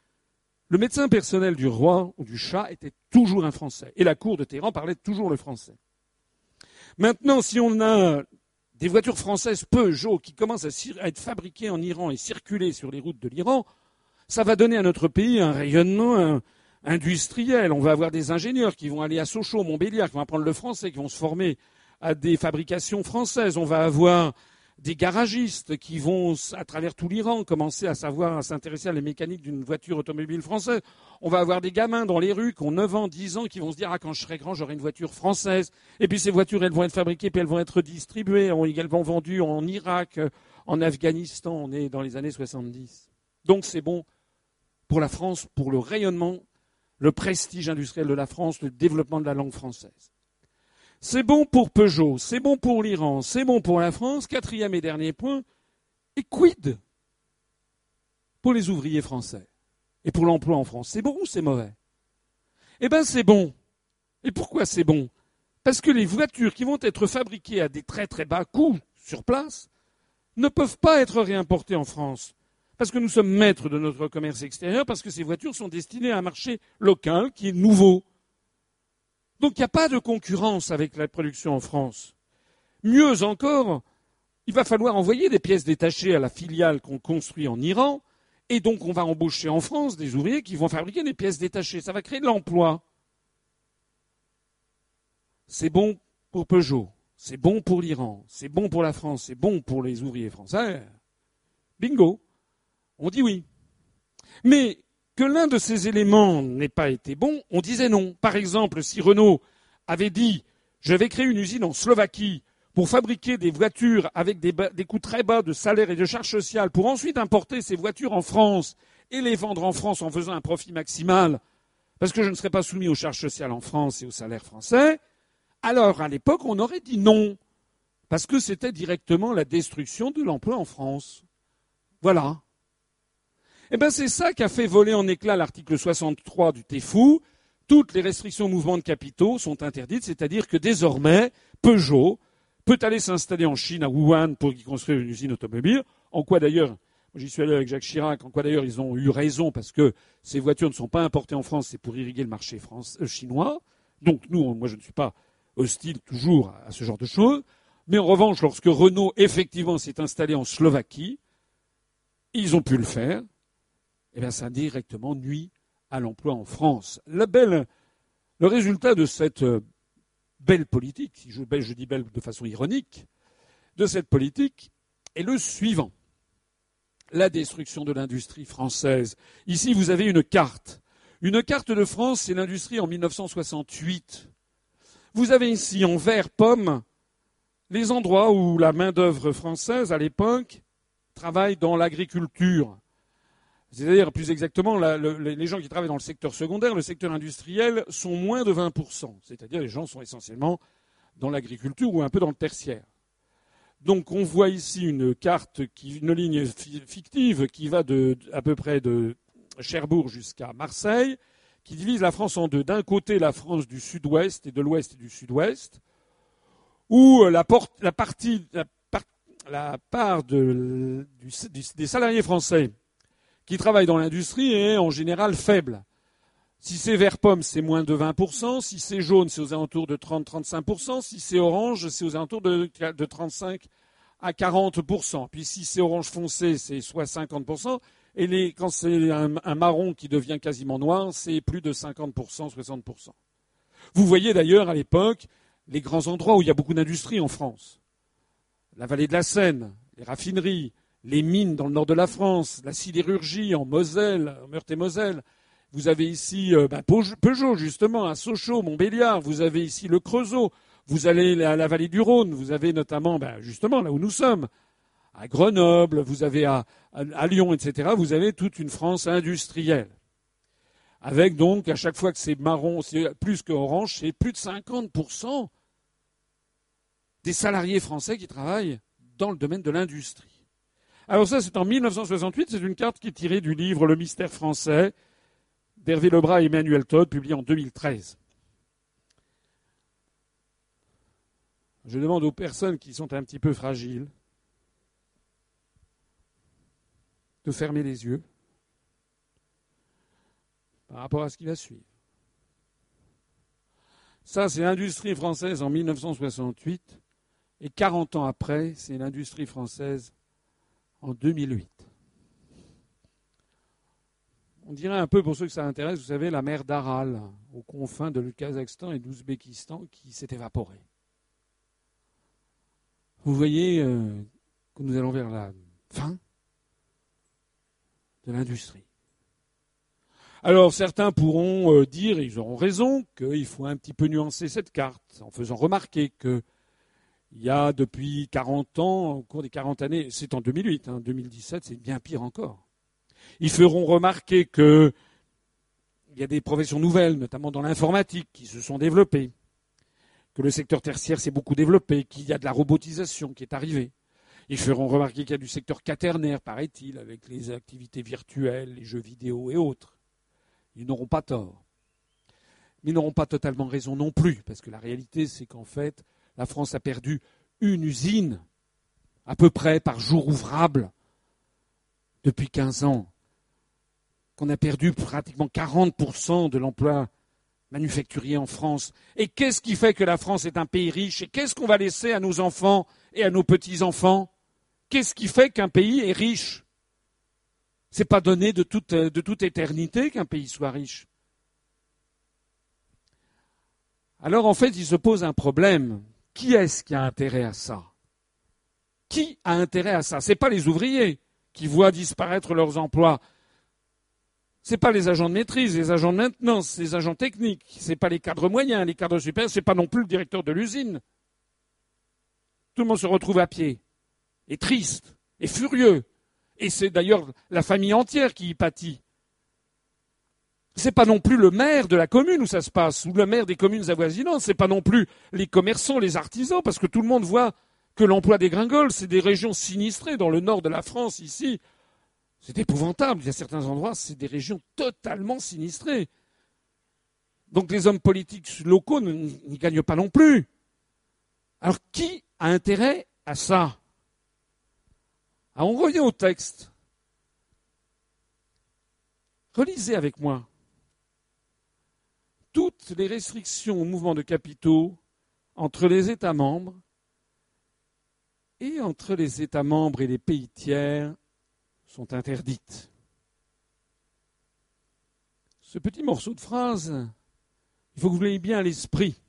le médecin personnel du roi ou du chat était toujours un Français. Et la cour de Téhéran parlait toujours le français. Maintenant, si on a des voitures françaises Peugeot qui commencent à, être fabriquées en Iran et circuler sur les routes de l'Iran, ça va donner à notre pays un rayonnement industriel. On va avoir des ingénieurs qui vont aller à Sochaux, Montbéliard, qui vont apprendre le français, qui vont se former à des fabrications françaises. On va avoir des garagistes qui vont, à travers tout l'Iran, commencer à savoir, à s'intéresser à la mécanique d'une voiture automobile française. On va avoir des gamins dans les rues qui ont 9 ans, 10 ans, qui vont se dire, ah, quand je serai grand, j'aurai une voiture française. Et puis ces voitures, elles vont être fabriquées, puis elles vont être distribuées, elles vont vendues en Irak, en Afghanistan. On est dans les années 70. Donc c'est bon pour la France, pour le rayonnement, le prestige industriel de la France, le développement de la langue française. C'est bon pour Peugeot, c'est bon pour l'Iran, c'est bon pour la France. Quatrième et dernier point, et quid pour les ouvriers français et pour l'emploi en France? C'est bon ou c'est mauvais? Eh bien c'est bon. Et pourquoi c'est bon? Parce que les voitures qui vont être fabriquées à des très très bas coûts sur place ne peuvent pas être réimportées en France. Parce que nous sommes maîtres de notre commerce extérieur, parce que ces voitures sont destinées à un marché local qui est nouveau. Donc il n'y a pas de concurrence avec la production en France. Mieux encore, il va falloir envoyer des pièces détachées à la filiale qu'on construit en Iran, et donc on va embaucher en France des ouvriers qui vont fabriquer des pièces détachées. Ça va créer de l'emploi. C'est bon pour Peugeot, c'est bon pour l'Iran, c'est bon pour la France, c'est bon pour les ouvriers français. Bingo. On dit oui. Mais que l'un de ces éléments n'ait pas été bon, on disait non. Par exemple, si Renault avait dit je vais créer une usine en Slovaquie pour fabriquer des voitures avec des, coûts très bas de salaire et de charges sociales, pour ensuite importer ces voitures en France et les vendre en France en faisant un profit maximal, parce que je ne serais pas soumis aux charges sociales en France et aux salaires français, alors à l'époque on aurait dit non, parce que c'était directement la destruction de l'emploi en France. Voilà. Eh bien, c'est ça qui a fait voler en éclat l'article 63 du TEFU. Toutes les restrictions au mouvement de capitaux sont interdites, c'est-à-dire que désormais, Peugeot peut aller s'installer en Chine, à Wuhan, pour y construire une usine automobile. En quoi d'ailleurs, j'y suis allé avec Jacques Chirac, en quoi d'ailleurs ils ont eu raison, parce que ces voitures ne sont pas importées en France, c'est pour irriguer le marché euh, chinois. Donc nous, moi je ne suis pas hostile toujours à ce genre de choses. Mais en revanche, lorsque Renault effectivement s'est installé en Slovaquie, ils ont pu le faire eh bien, ça directement nuit à l'emploi en France. le résultat de cette euh, belle politique, si je, je dis belle de façon ironique, de cette politique est le suivant. La destruction de l'industrie française. Ici, vous avez une carte. Une carte de France, c'est l'industrie en 1968. Vous avez ici en vert pomme les endroits où la main-d'œuvre française, à l'époque, travaille dans l'agriculture. C'est-à-dire, plus exactement, les gens qui travaillent dans le secteur secondaire, le secteur industriel, sont moins de 20%. C'est-à-dire, les gens sont essentiellement dans l'agriculture ou un peu dans le tertiaire. Donc, on voit ici une carte, une ligne fictive qui va à peu près de Cherbourg jusqu'à Marseille, qui divise la France en deux. D'un côté, la France du sud-ouest et de l'ouest et du sud-ouest, où la, partie, la, part des salariés français qui travaillent dans l'industrie est en général faible. Si c'est vert pomme, c'est moins de 20%. Si c'est jaune, c'est aux alentours de 30-35%. Si c'est orange, c'est aux alentours de, de 35 à 40%. Puis si c'est orange foncé, c'est soit 50%. Et les, quand c'est un, un, marron qui devient quasiment noir, c'est plus de 50%, 60%. Vous voyez d'ailleurs à l'époque les grands endroits où il y a beaucoup d'industrie en France. La vallée de la Seine, les raffineries, les mines dans le nord de la France, la sidérurgie en Moselle, Meurthe-et-Moselle, vous avez ici euh, bah, Peugeot, justement, à Sochaux, Montbéliard. Vous avez ici le Creusot. Vous allez à la vallée du Rhône. Vous avez notamment, bah, justement, là où nous sommes, à Grenoble. Vous avez à, Lyon, etc. Vous avez toute une France industrielle. Avec donc, à chaque fois que c'est marron, c'est plus que orange, c'est plus de 50% des salariés français qui travaillent dans le domaine de l'industrie. Alors ça, c'est en 1968. C'est une carte qui est tirée du livre Le mystère français d'Hervé Lebras et Emmanuel Todd, publié en 2013. Je demande aux personnes qui sont un petit peu fragiles de fermer les yeux par rapport à ce qui va suivre. Ça, c'est l'industrie française en 1968, et 40 ans après, c'est l'industrie française en 2008 on dirait un peu, pour ceux que ça intéresse, vous savez, la mer d'Aral, aux confins de Kazakhstan et d'Ouzbékistan, qui s'est évaporée. Vous voyez euh, que nous allons vers la fin de l'industrie. Alors certains pourront euh, dire, ils auront raison, qu'il faut un petit peu nuancer cette carte en faisant remarquer que il y a depuis 40 ans, au cours des 40 années, c'est en 2008, hein, 2017, c'est bien pire encore. Ils feront remarquer qu'il y a des professions nouvelles, notamment dans l'informatique, qui se sont développées, que le secteur tertiaire s'est beaucoup développé, qu'il y a de la robotisation qui est arrivée. Ils feront remarquer qu'il y a du secteur quaternaire, paraît-il, avec les activités virtuelles, les jeux vidéo et autres. Ils n'auront pas tort. Mais ils n'auront pas totalement raison non plus, parce que la réalité, c'est qu'en fait, la France a perdu une usine, à peu près par jour ouvrable, depuis 15 ans qu'on a perdu pratiquement 40% de l'emploi manufacturier en France. Et qu'est-ce qui fait que la France est un pays riche Et qu'est-ce qu'on va laisser à nos enfants et à nos petits-enfants? Qu'est-ce qui fait qu'un pays est riche? C'est pas donné de toute, de toute éternité qu'un pays soit riche. Alors en fait, il se pose un problème. Qui est-ce qui a intérêt à ça? Qui a intérêt à ça? Ce n'est pas les ouvriers qui voient disparaître leurs emplois ce pas les agents de maîtrise, les agents de maintenance, les agents techniques, ce n'est pas les cadres moyens, les cadres supérieurs, ce n'est pas non plus le directeur de l'usine. Tout le monde se retrouve à pied, et triste, et furieux. Et c'est d'ailleurs la famille entière qui y pâtit. Ce n'est pas non plus le maire de la commune où ça se passe, ou le maire des communes avoisinantes, ce n'est pas non plus les commerçants, les artisans, parce que tout le monde voit que l'emploi dégringole, c'est des régions sinistrées dans le nord de la France, ici, c'est épouvantable. Il y a certains endroits, c'est des régions totalement sinistrées. Donc les hommes politiques locaux n'y gagnent pas non plus. Alors qui a intérêt à ça? Alors on revient au texte. Relisez avec moi. Toutes les restrictions au mouvement de capitaux entre les États membres et entre les États membres et les pays tiers sont interdites. Ce petit morceau de phrase, il faut que vous l'ayez bien à l'esprit.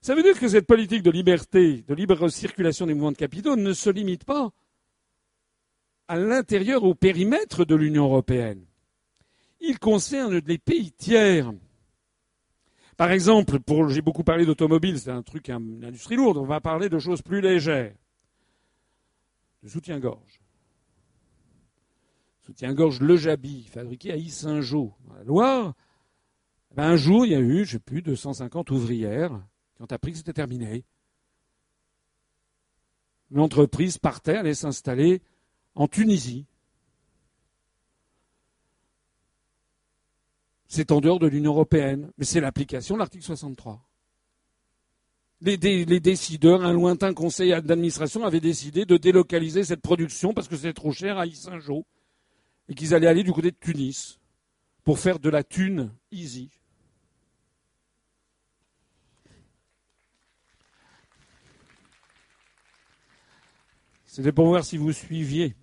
Ça veut dire que cette politique de liberté, de libre circulation des mouvements de capitaux ne se limite pas à l'intérieur, au périmètre de l'Union européenne. Il concerne les pays tiers. Par exemple, j'ai beaucoup parlé d'automobile, c'est un truc, une industrie lourde. On va parler de choses plus légères. De soutien-gorge soutien-gorge Le Jabi, fabriqué à Issingeau, dans la Loire. Ben, un jour, il y a eu, je sais plus, 250 ouvrières qui ont appris que c'était terminé. L'entreprise partait, allait s'installer en Tunisie. C'est en dehors de l'Union européenne, mais c'est l'application de l'article 63. Les, décideurs, un lointain conseil d'administration avaient décidé de délocaliser cette production parce que c'était trop cher à Issingeau et qu'ils allaient aller du côté de Tunis pour faire de la thune easy. C'était pour voir si vous suiviez.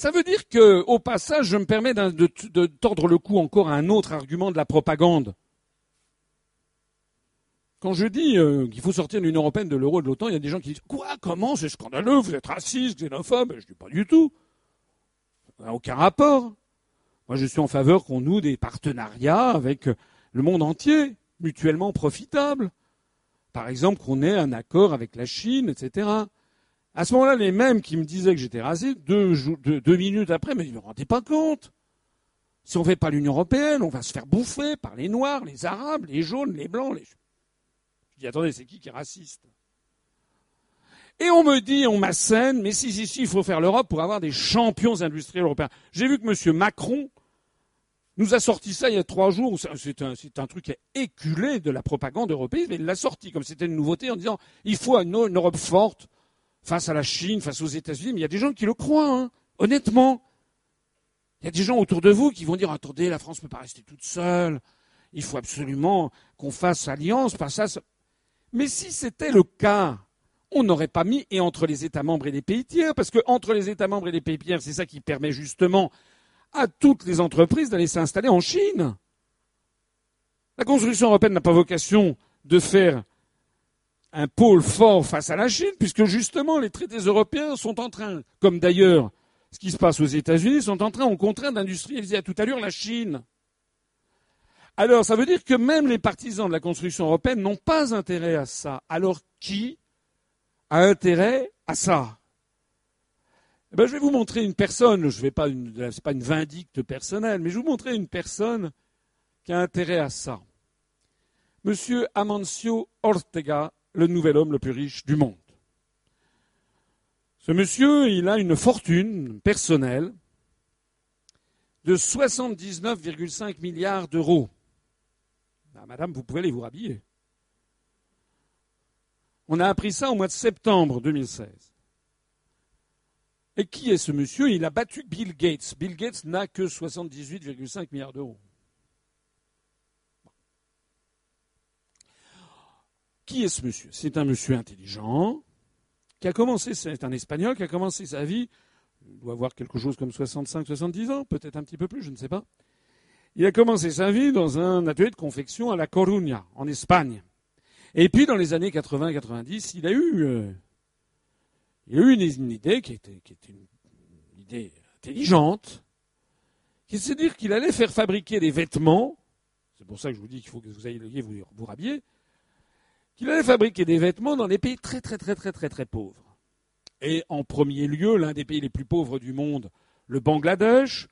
Ça veut dire que, au passage, je me permets de, tordre le cou encore à un autre argument de la propagande. Quand je dis euh, qu'il faut sortir de l'Union européenne, de l'euro, de l'OTAN, il y a des gens qui disent Quoi Comment C'est scandaleux, vous êtes raciste, xénophobe? Je dis pas du tout. Ça n'a aucun rapport. Moi, je suis en faveur qu'on noue des partenariats avec le monde entier, mutuellement profitables. Par exemple, qu'on ait un accord avec la Chine, etc. À ce moment-là, les mêmes qui me disaient que j'étais rasé, deux, minutes après, mais ils ne me rendaient pas compte. Si on ne fait pas l'Union européenne, on va se faire bouffer par les Noirs, les Arabes, les jaunes, les Blancs. Les... Je dis, attendez, c'est qui qui est raciste? Et on me dit, on m'assène, mais si, si, si, il faut faire l'Europe pour avoir des champions industriels européens. J'ai vu que M. Macron nous a sorti ça il y a trois jours. C'est un, un, truc éculé de la propagande européenne, mais il l'a sorti comme c'était une nouveauté en disant, il faut une Europe forte face à la Chine, face aux États-Unis, mais il y a des gens qui le croient, hein, honnêtement. Il y a des gens autour de vous qui vont dire attendez, la France ne peut pas rester toute seule. Il faut absolument qu'on fasse alliance, pas ça. Mais si c'était le cas, on n'aurait pas mis et entre les États membres et les pays tiers, parce que entre les États membres et les pays tiers, c'est ça qui permet justement à toutes les entreprises d'aller s'installer en Chine. La construction européenne n'a pas vocation de faire un pôle fort face à la Chine, puisque justement les traités européens sont en train, comme d'ailleurs ce qui se passe aux États-Unis, sont en train, au contraire, d'industrialiser à toute allure la Chine. Alors, ça veut dire que même les partisans de la construction européenne n'ont pas intérêt à ça. Alors, qui a intérêt à ça? Eh ben, Je vais vous montrer une personne, je vais pas pas une vindicte personnelle, mais je vais vous montrer une personne qui a intérêt à ça. Monsieur Amancio Ortega le nouvel homme le plus riche du monde. Ce monsieur, il a une fortune personnelle de 79,5 milliards d'euros. Ah, madame, vous pouvez aller vous rhabiller. On a appris ça au mois de septembre 2016. Et qui est ce monsieur? Il a battu Bill Gates. Bill Gates n'a que 78,5 milliards d'euros. Qui est ce monsieur? C'est un monsieur intelligent qui a commencé, c'est un Espagnol qui a commencé sa vie, il doit avoir quelque chose comme 65-70 ans, peut-être un petit peu plus, je ne sais pas. Il a commencé sa vie dans un atelier de confection à La Coruña, en Espagne. Et puis, dans les années 80-90, il a eu, euh, il a eu une, idée qui était, qui était une, idée intelligente, qui c'est dire qu'il allait faire fabriquer des vêtements. C'est pour ça que je vous dis qu'il faut que vous ayez vous, vous rhabiller qu'il allait fabriquer des vêtements dans des pays très très très très très très pauvres. Et en premier lieu, l'un des pays les plus pauvres du monde, le Bangladesh,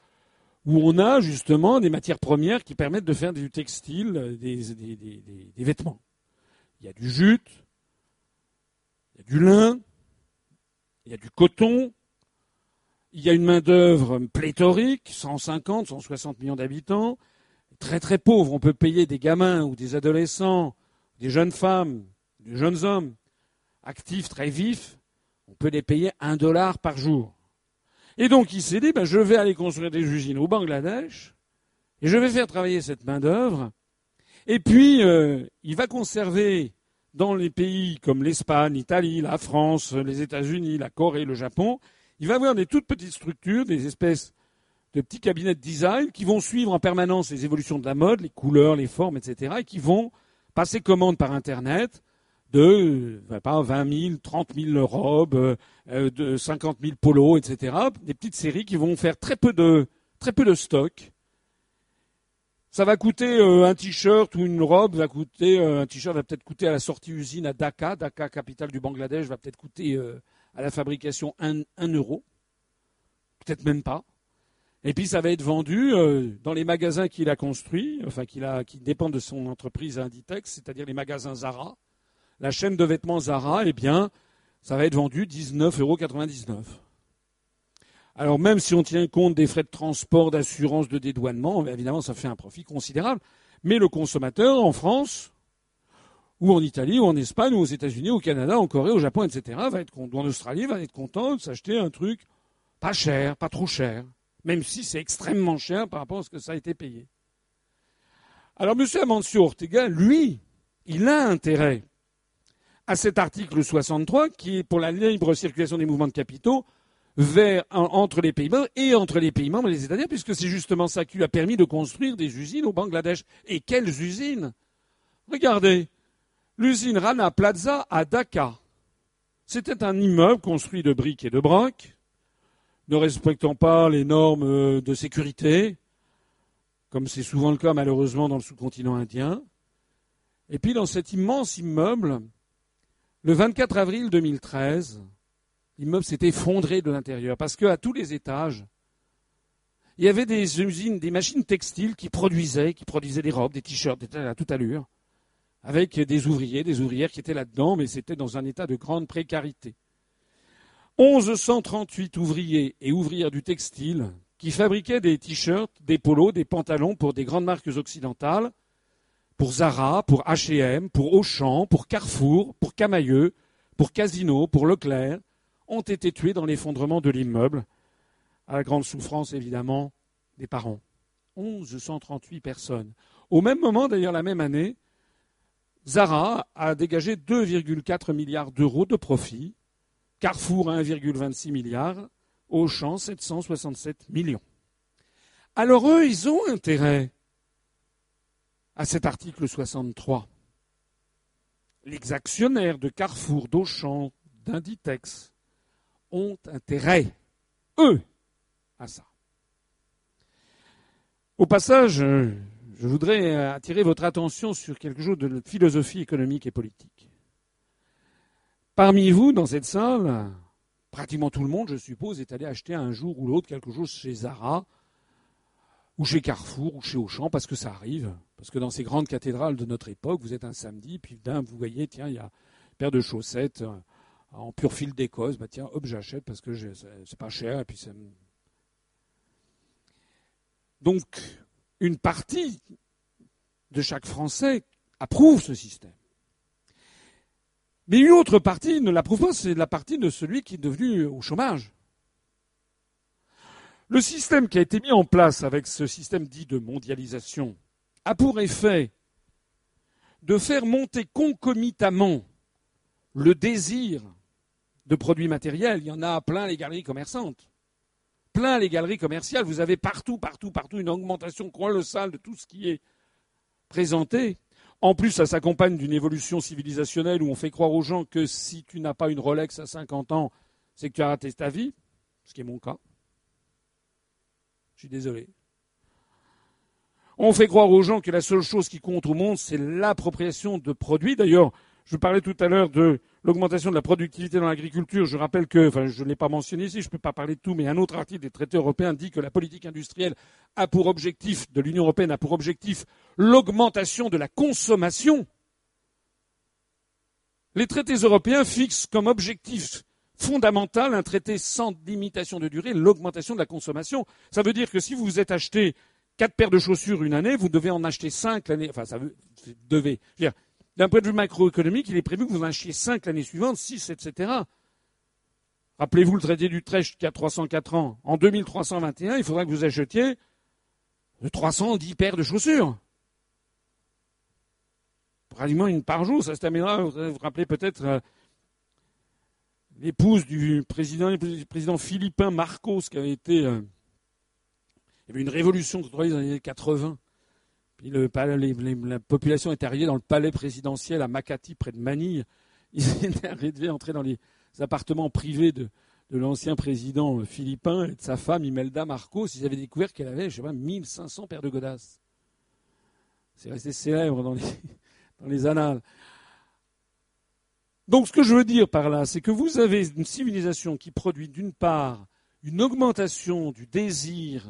où on a justement des matières premières qui permettent de faire du textile, des, vêtements. Il y a du jute, il y a du lin, il y a du coton, il y a une main-d'œuvre pléthorique, 150, 160 millions d'habitants, très très pauvre. On peut payer des gamins ou des adolescents des jeunes femmes, des jeunes hommes actifs, très vifs, on peut les payer un dollar par jour. Et donc il s'est dit, ben, je vais aller construire des usines au Bangladesh, et je vais faire travailler cette main-d'œuvre, et puis euh, il va conserver dans les pays comme l'Espagne, l'Italie, la France, les États-Unis, la Corée, le Japon, il va avoir des toutes petites structures, des espèces de petits cabinets de design qui vont suivre en permanence les évolutions de la mode, les couleurs, les formes, etc., et qui vont passer commande par Internet de pas, 20 000, 30 000 robes, euh, de 50 000 polos, etc. Des petites séries qui vont faire très peu de, très peu de stock. Ça va coûter euh, un t-shirt ou une robe, va coûter, euh, un t-shirt va peut-être coûter à la sortie usine à Dhaka, Dhaka, capitale du Bangladesh, va peut-être coûter à la fabrication 1 euro. Peut-être même pas. Et puis ça va être vendu euh, dans les magasins qu'il a construits, enfin qu'il a, qui dépendent de son entreprise Inditex, c'est-à-dire les magasins Zara. La chaîne de vêtements Zara, eh bien, ça va être vendu 19,99 euros. Alors même si on tient compte des frais de transport, d'assurance, de dédouanement, évidemment ça fait un profit considérable. Mais le consommateur en France, ou en Italie, ou en Espagne, ou aux États-Unis, au Canada, en Corée, au Japon, etc., va être, ou en Australie, va être content de s'acheter un truc pas cher, pas trop cher, même si c'est extrêmement cher par rapport à ce que ça a été payé. Alors M. Amancio Ortega, lui, il a intérêt à cet article 63 qui est pour la libre circulation des mouvements de capitaux entre les pays membres et entre les pays membres et les États-Unis, puisque c'est justement ça qui lui a permis de construire des usines au Bangladesh. Et quelles usines? Regardez, l'usine Rana Plaza à Dhaka. C'était un immeuble construit de briques et de brocs, ne respectant pas les normes de sécurité, comme c'est souvent le cas malheureusement dans le sous-continent indien. Et puis dans cet immense immeuble, le 24 avril 2013, l'immeuble s'est effondré de l'intérieur parce qu'à tous les étages, il y avait des usines, des machines textiles qui produisaient, qui produisaient des robes, des t-shirts, à toute allure avec des ouvriers, des ouvrières qui étaient là-dedans, mais c'était dans un état de grande précarité. 1138 ouvriers et ouvrières du textile qui fabriquaient des t-shirts, des polos, des pantalons pour des grandes marques occidentales, pour Zara, pour H&M, pour Auchan, pour Carrefour, pour Camailleux, pour Casino, pour Leclerc, ont été tués dans l'effondrement de l'immeuble, à la grande souffrance évidemment des parents. 1138 personnes. Au même moment, d'ailleurs la même année, Zara a dégagé 2,4 milliards d'euros de profit, Carrefour 1,26 milliard, Auchan 767 millions. Alors eux, ils ont intérêt à cet article 63. Les actionnaires de Carrefour, d'Auchan, d'Inditex ont intérêt, eux, à ça. Au passage, je voudrais euh, attirer votre attention sur quelque chose de philosophie économique et politique. Parmi vous, dans cette salle, pratiquement tout le monde, je suppose, est allé acheter un jour ou l'autre quelque chose chez Zara, ou chez Carrefour, ou chez Auchan, parce que ça arrive. Parce que dans ces grandes cathédrales de notre époque, vous êtes un samedi, puis d'un, vous voyez, tiens, il y a une paire de chaussettes euh, en pur fil d'Écosse, bah tiens, hop, j'achète parce que c'est pas cher, et puis ça Donc, une partie de chaque Français approuve ce système. Mais une autre partie ne l'approuve pas, c'est la partie de celui qui est devenu au chômage. Le système qui a été mis en place avec ce système dit de mondialisation a pour effet de faire monter concomitamment le désir de produits matériels. Il y en a plein les galeries commerçantes plein les galeries commerciales. Vous avez partout, partout, partout une augmentation colossale de tout ce qui est présenté. En plus, ça s'accompagne d'une évolution civilisationnelle où on fait croire aux gens que si tu n'as pas une Rolex à 50 ans, c'est que tu as raté ta vie, ce qui est mon cas. Je suis désolé. On fait croire aux gens que la seule chose qui compte au monde, c'est l'appropriation de produits. D'ailleurs, je parlais tout à l'heure de l'augmentation de la productivité dans l'agriculture. Je rappelle que, enfin, je ne l'ai pas mentionné ici, je ne peux pas parler de tout, mais un autre article des traités européens dit que la politique industrielle a pour objectif, de l'Union européenne a pour objectif l'augmentation de la consommation. Les traités européens fixent comme objectif fondamental un traité sans limitation de durée l'augmentation de la consommation. Ça veut dire que si vous vous êtes acheté quatre paires de chaussures une année, vous devez en acheter cinq l'année. Enfin, ça veut, devez. D'un point de vue macroéconomique, il est prévu que vous en achetiez 5 l'année suivante, 6, etc. Rappelez-vous le traité d'Utrecht qui a 304 ans. En 2321, il faudra que vous achetiez 310 paires de chaussures. Pratiquement une par jour, ça se terminera. Vous vous rappelez peut-être euh, l'épouse du président, président philippin Marcos qui avait été. Euh, il y avait une révolution dans les années 80 la population est arrivée dans le palais présidentiel à Makati, près de Manille. Ils arrivés entrer dans les appartements privés de, l'ancien président philippin et de sa femme Imelda Marcos. Ils avaient découvert qu'elle avait, je sais pas, 1500 paires de godasses. C'est resté célèbre dans les annales. Donc ce que je veux dire par là, c'est que vous avez une civilisation qui produit d'une part une augmentation du désir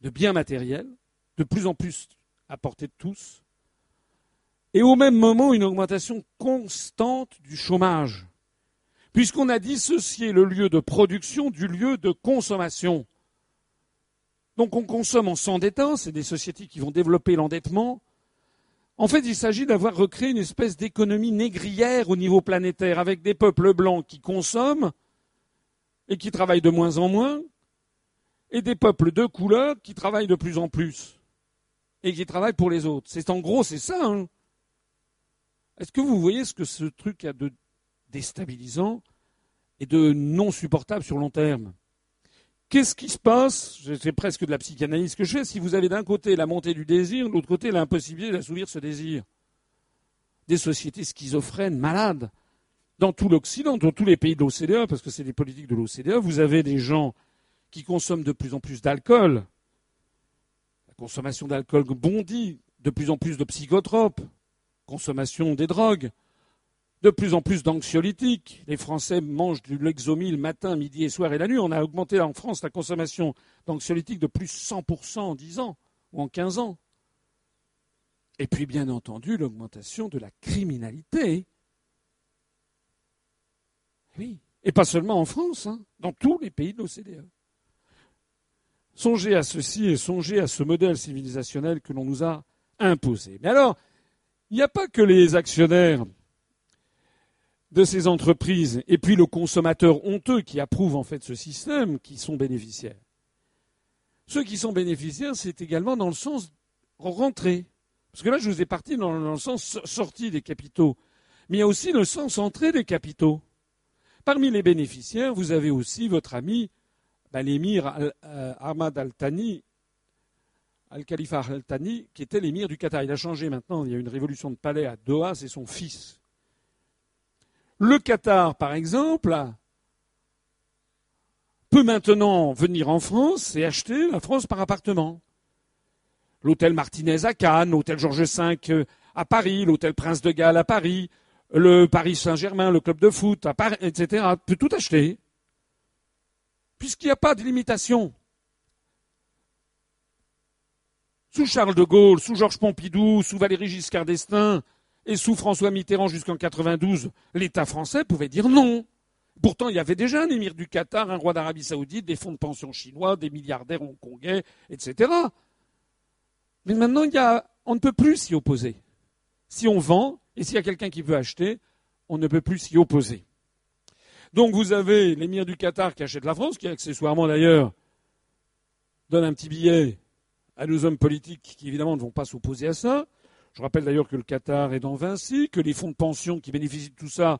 de biens matériels, de plus en plus à portée de tous, et au même moment une augmentation constante du chômage. puisqu'on a dissocié le lieu de production du lieu de consommation. Donc on consomme en s'endettant, c'est des sociétés qui vont développer l'endettement. En fait, il s'agit d'avoir recréé une espèce d'économie négrière au niveau planétaire, avec des peuples blancs qui consomment et qui travaillent de moins en moins, et des peuples de couleur qui travaillent de plus en plus et qui travaillent pour les autres. C'est en gros, c'est ça. Hein. Est-ce que vous voyez ce que ce truc a de déstabilisant et de non supportable sur long terme? Qu'est-ce qui se passe? C'est presque de la psychanalyse que je fais. Si vous avez d'un côté la montée du désir, de l'autre côté l'impossibilité d'assouvir ce désir. Des sociétés schizophrènes, malades. Dans tout l'Occident, dans tous les pays de l'OCDE, parce que c'est des politiques de l'OCDE, vous avez des gens qui consomment de plus en plus d'alcool. Consommation d'alcool bondit, de plus en plus de psychotropes, consommation des drogues, de plus en plus d'anxiolytiques. Les Français mangent du Lexomil matin, midi et soir et la nuit. On a augmenté en France la consommation d'anxiolytiques de plus 100% en 10 ans ou en 15 ans. Et puis, bien entendu, l'augmentation de la criminalité. Oui. Et pas seulement en France, hein, dans tous les pays de l'OCDE. Songez à ceci et songez à ce modèle civilisationnel que l'on nous a imposé. Mais alors, il n'y a pas que les actionnaires de ces entreprises et puis le consommateur honteux qui approuve en fait ce système qui sont bénéficiaires. Ceux qui sont bénéficiaires, c'est également dans le sens rentrée. Parce que là, je vous ai parti dans le sens sortie des capitaux. Mais il y a aussi le sens entrée des capitaux. Parmi les bénéficiaires, vous avez aussi votre ami l'émir euh, Ahmad al-Thani, al-Khalifa al-Thani, qui était l'émir du Qatar. Il a changé maintenant, il y a une révolution de palais à Doha, c'est son fils. Le Qatar, par exemple, peut maintenant venir en France et acheter la France par appartement. L'hôtel Martinez à Cannes, l'hôtel Georges V euh, à Paris, l'hôtel Prince de Galles à Paris, le Paris Saint-Germain, le club de foot, à Paris, etc. peut tout acheter puisqu'il n'y a pas de limitation. Sous Charles de Gaulle, sous Georges Pompidou, sous Valéry Giscard d'Estaing et sous François Mitterrand jusqu'en 92, l'État français pouvait dire non. Pourtant, il y avait déjà un émir du Qatar, un roi d'Arabie saoudite, des fonds de pension chinois, des milliardaires hongkongais, etc. Mais maintenant, on ne peut plus s'y opposer. Si on vend, et s'il y a quelqu'un qui veut acheter, on ne peut plus s'y opposer. Donc vous avez l'émir du Qatar qui achète la France, qui accessoirement d'ailleurs donne un petit billet à nos hommes politiques qui évidemment ne vont pas s'opposer à ça. Je rappelle d'ailleurs que le Qatar est dans Vinci, que les fonds de pension qui bénéficient de tout ça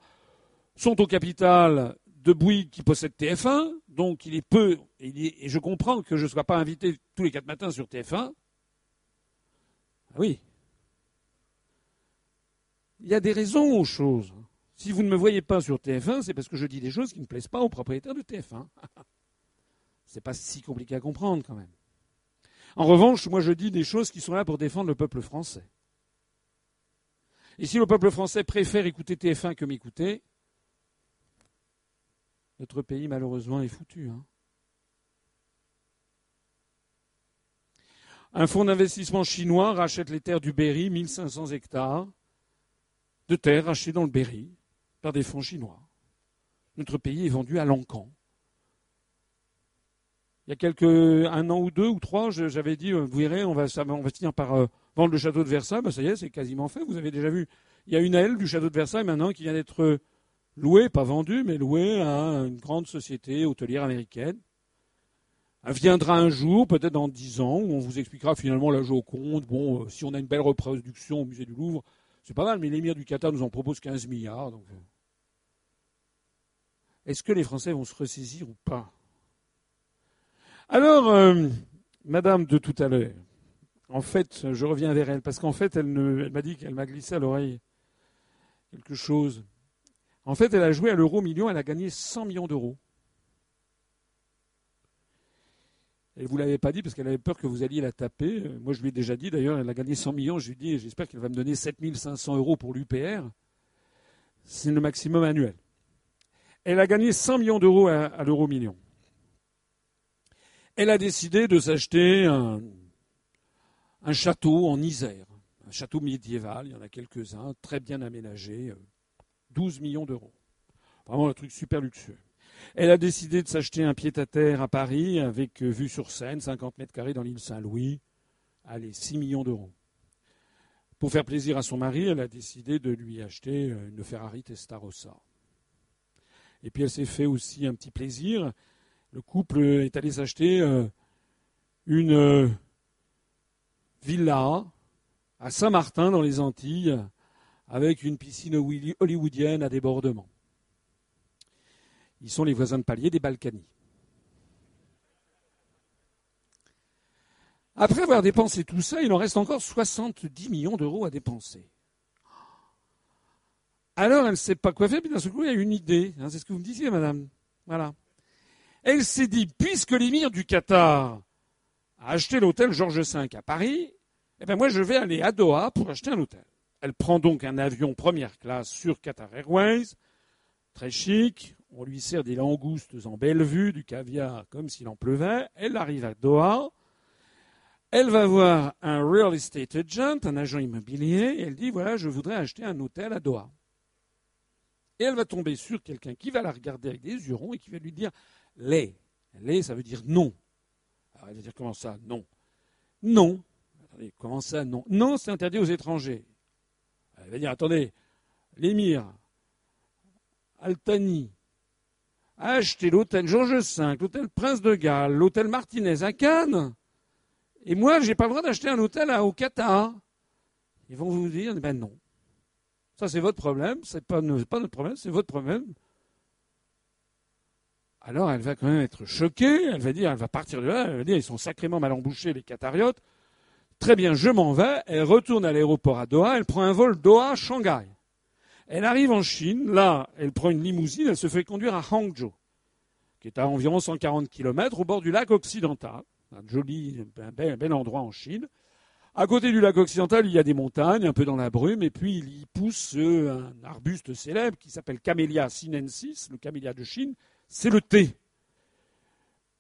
sont au capital de Bouygues qui possède TF1, donc il est peu, et, je comprends que je ne sois pas invité tous les quatre matins sur TF1. Ah oui. Il y a des raisons aux choses. Si vous ne me voyez pas sur TF1, c'est parce que je dis des choses qui ne plaisent pas aux propriétaires de TF1. c'est pas si compliqué à comprendre quand même. En revanche, moi je dis des choses qui sont là pour défendre le peuple français. Et si le peuple français préfère écouter TF1 que m'écouter, notre pays malheureusement est foutu. Hein. Un fonds d'investissement chinois rachète les terres du Berry, 1500 hectares de terres rachetées dans le Berry par des fonds chinois. Notre pays est vendu à l'encan. Il y a quelques un an ou deux ou trois, j'avais dit, euh, vous verrez, on va, va finir par euh, vendre le château de Versailles. Ben, ça y est, c'est quasiment fait. Vous avez déjà vu. Il y a une aile du château de Versailles maintenant qui vient d'être louée, pas vendue, mais louée à une grande société hôtelière américaine. Elle viendra un jour, peut-être dans dix ans, où on vous expliquera finalement la Joconde. Bon, euh, si on a une belle reproduction au musée du Louvre, c'est pas mal, mais l'émir du Qatar nous en propose 15 milliards. Donc, est-ce que les Français vont se ressaisir ou pas? Alors, euh, Madame de tout à l'heure, en fait, je reviens vers elle, parce qu'en fait, elle, m'a dit qu'elle m'a glissé à l'oreille quelque chose. En fait, elle a joué à l'euro million, elle a gagné 100 millions d'euros. Elle ne vous l'avait pas dit parce qu'elle avait peur que vous alliez la taper. Euh, moi, je lui ai déjà dit, d'ailleurs, elle a gagné 100 millions. Je lui ai dit, j'espère qu'elle va me donner 7500 euros pour l'UPR. C'est le maximum annuel. Elle a gagné 100 millions d'euros à, l'euro million. Elle a décidé de s'acheter un, château en Isère, un château médiéval, il y en a quelques-uns, très bien aménagé, 12 euh, millions d'euros. Vraiment un truc super luxueux. Elle a décidé de s'acheter un pied-à-terre à Paris avec euh, vue sur Seine, 50 mètres carrés dans l'île Saint-Louis. Allez, 6 millions d'euros. Pour faire plaisir à son mari, elle a décidé de lui acheter euh, une Ferrari Testarossa. Et puis elle s'est fait aussi un petit plaisir. Le couple est allé s'acheter euh, une villa à Saint-Martin dans les Antilles avec une piscine hollywoodienne à débordement. Ils sont les voisins de palier des Balkany. Après avoir dépensé tout ça, il en reste encore 70 millions d'euros à dépenser. Alors, elle ne sait pas quoi faire, puis d'un seul coup, il y a une idée. Hein, c'est ce que vous me disiez, madame. Voilà. Elle s'est dit, puisque l'émir du Qatar a acheté l'hôtel Georges V à Paris, eh bien moi, je vais aller à Doha pour acheter un hôtel. Elle prend donc un avion première classe sur Qatar Airways, très chic, on lui sert des langoustes en belle vue, du caviar comme s'il en pleuvait. Elle arrive à Doha. Elle va voir un real estate agent, un agent immobilier, et elle dit voilà, je voudrais acheter un hôtel à Doha. Et elle va tomber sur quelqu'un qui va la regarder avec des yeux ronds et qui va lui dire les. Les, ça veut dire non. Alors elle va dire comment ça Non. Non. Comment ça Non. Non, c'est interdit aux étrangers. Elle va dire attendez, l'émir, Altani, a acheté l'hôtel Georges V, l'hôtel Prince de Galles, l'hôtel Martinez à Cannes. Et moi, je n'ai pas le droit d'acheter un hôtel à, au Qatar. Ils vont vous dire, ben non. Ça, c'est votre problème. Ce n'est pas, pas notre problème, c'est votre problème. Alors, elle va quand même être choquée. Elle va dire, elle va partir de là. Elle va dire, ils sont sacrément mal embouchés, les Qatariotes. Très bien, je m'en vais. Elle retourne à l'aéroport à Doha. Elle prend un vol Doha-Shanghai. Elle arrive en Chine, là, elle prend une limousine, elle se fait conduire à Hangzhou, qui est à environ 140 km au bord du lac occidental, un joli, un bel, endroit en Chine. À côté du lac occidental, il y a des montagnes, un peu dans la brume, et puis il y pousse euh, un arbuste célèbre qui s'appelle Camellia sinensis, le camélia de Chine, c'est le thé.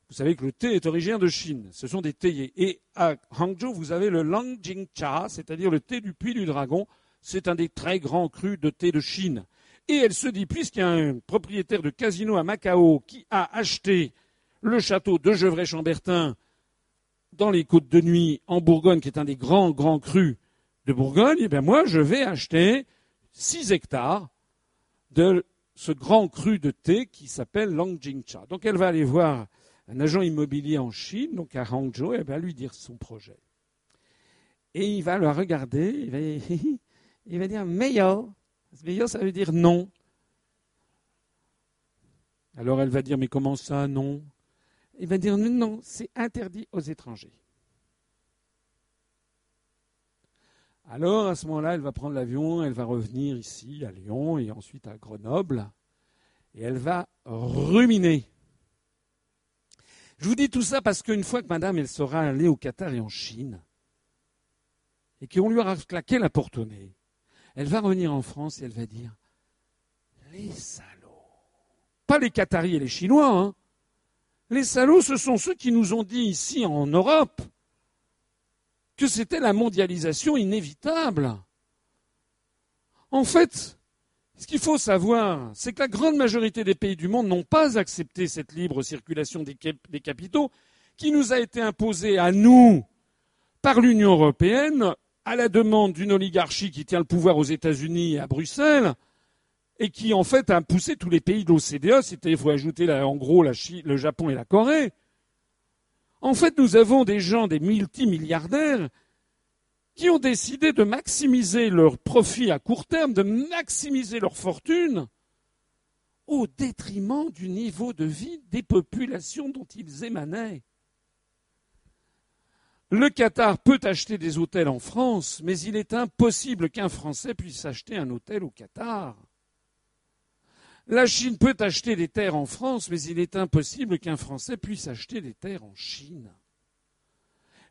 Vous savez que le thé est originaire de Chine. Ce sont des théiers. Et à Hangzhou, vous avez le Langjingcha, c'est-à-dire le thé du puits du dragon, c'est un des très grands crus de thé de Chine. Et elle se dit, puisqu'il y a un propriétaire de casino à Macao qui a acheté le château de Gevrey-Chambertin dans les côtes de nuit en Bourgogne, qui est un des grands, grands crus de Bourgogne, eh bien moi, je vais acheter 6 hectares de ce grand cru de thé qui s'appelle Longjingcha. Donc elle va aller voir un agent immobilier en Chine, donc à Hangzhou, et elle va lui dire son projet. Et il va le regarder, il va il va dire meilleur. Meilleur, ça veut dire non. Alors elle va dire, mais comment ça, non? Il va dire, non, c'est interdit aux étrangers. Alors à ce moment-là, elle va prendre l'avion, elle va revenir ici à Lyon et ensuite à Grenoble, et elle va ruminer. Je vous dis tout ça parce qu'une fois que madame, elle sera allée au Qatar et en Chine, et qu'on lui aura claqué la porte au nez, elle va revenir en France et elle va dire Les salauds. Pas les Qataris et les Chinois, hein. Les salauds, ce sont ceux qui nous ont dit ici en Europe que c'était la mondialisation inévitable. En fait, ce qu'il faut savoir, c'est que la grande majorité des pays du monde n'ont pas accepté cette libre circulation des, capitaux qui nous a été imposée à nous par l'Union européenne à la demande d'une oligarchie qui tient le pouvoir aux États-Unis et à Bruxelles, et qui en fait a poussé tous les pays de l'OCDE, il faut ajouter en gros le Japon et la Corée. En fait, nous avons des gens, des multimilliardaires, qui ont décidé de maximiser leurs profits à court terme, de maximiser leur fortune, au détriment du niveau de vie des populations dont ils émanaient. Le Qatar peut acheter des hôtels en France, mais il est impossible qu'un Français puisse acheter un hôtel au Qatar. La Chine peut acheter des terres en France, mais il est impossible qu'un Français puisse acheter des terres en Chine.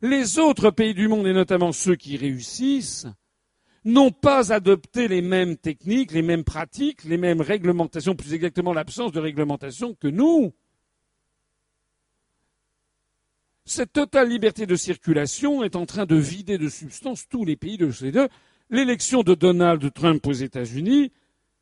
Les autres pays du monde, et notamment ceux qui réussissent, n'ont pas adopté les mêmes techniques, les mêmes pratiques, les mêmes réglementations, plus exactement l'absence de réglementation que nous. Cette totale liberté de circulation est en train de vider de substance tous les pays de l'OCDE. L'élection de Donald Trump aux États-Unis,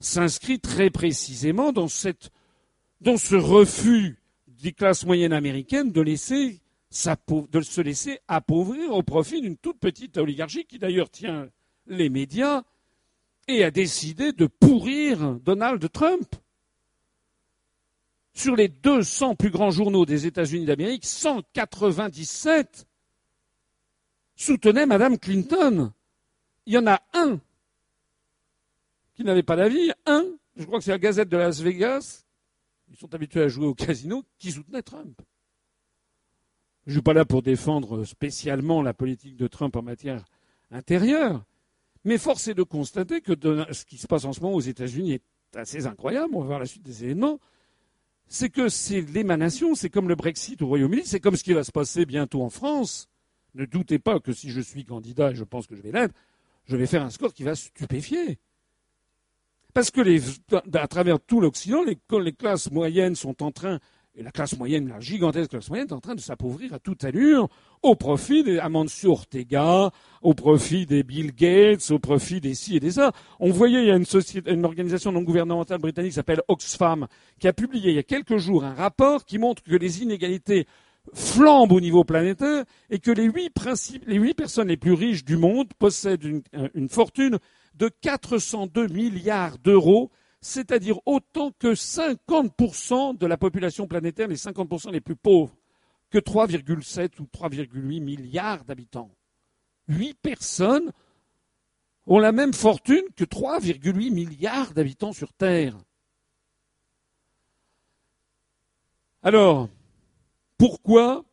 s'inscrit très précisément dans, ce refus des classes moyennes américaines de, de se laisser appauvrir au profit d'une toute petite oligarchie qui d'ailleurs tient les médias et a décidé de pourrir Donald Trump. Sur les 200 plus grands journaux des États-Unis d'Amérique, 197 soutenaient Mme Clinton. Il y en a un qui n'avait pas d'avis, un, je crois que c'est la Gazette de Las Vegas, ils sont habitués à jouer au casino, qui soutenait Trump. Je ne suis pas là pour défendre spécialement la politique de Trump en matière intérieure, mais force est de constater que ce qui se passe en ce moment aux États-Unis est assez incroyable. On va voir la suite des événements. C'est que c'est l'émanation, c'est comme le Brexit au Royaume-Uni, c'est comme ce qui va se passer bientôt en France. Ne doutez pas que si je suis candidat, et je pense que je vais l'être, je vais faire un score qui va stupéfier. Parce que à travers tout l'Occident, les, classes moyennes sont en train et la classe moyenne, la gigantesque classe moyenne, est en train de s'appauvrir à toute allure au profit des Amancio Ortega, au profit des Bill Gates, au profit des ci et des ça. On voyait, il y a une, organisation non gouvernementale britannique qui s'appelle Oxfam, qui a publié il y a quelques jours un rapport qui montre que les inégalités flambent au niveau planétaire et que les huit, les personnes les plus riches du monde possèdent une fortune de 402 milliards d'euros c'est-à-dire autant que 50% de la population planétaire, les 50% les plus pauvres, que 3,7 ou 3,8 milliards d'habitants. Huit personnes ont la même fortune que 3,8 milliards d'habitants sur Terre. Alors, pourquoi,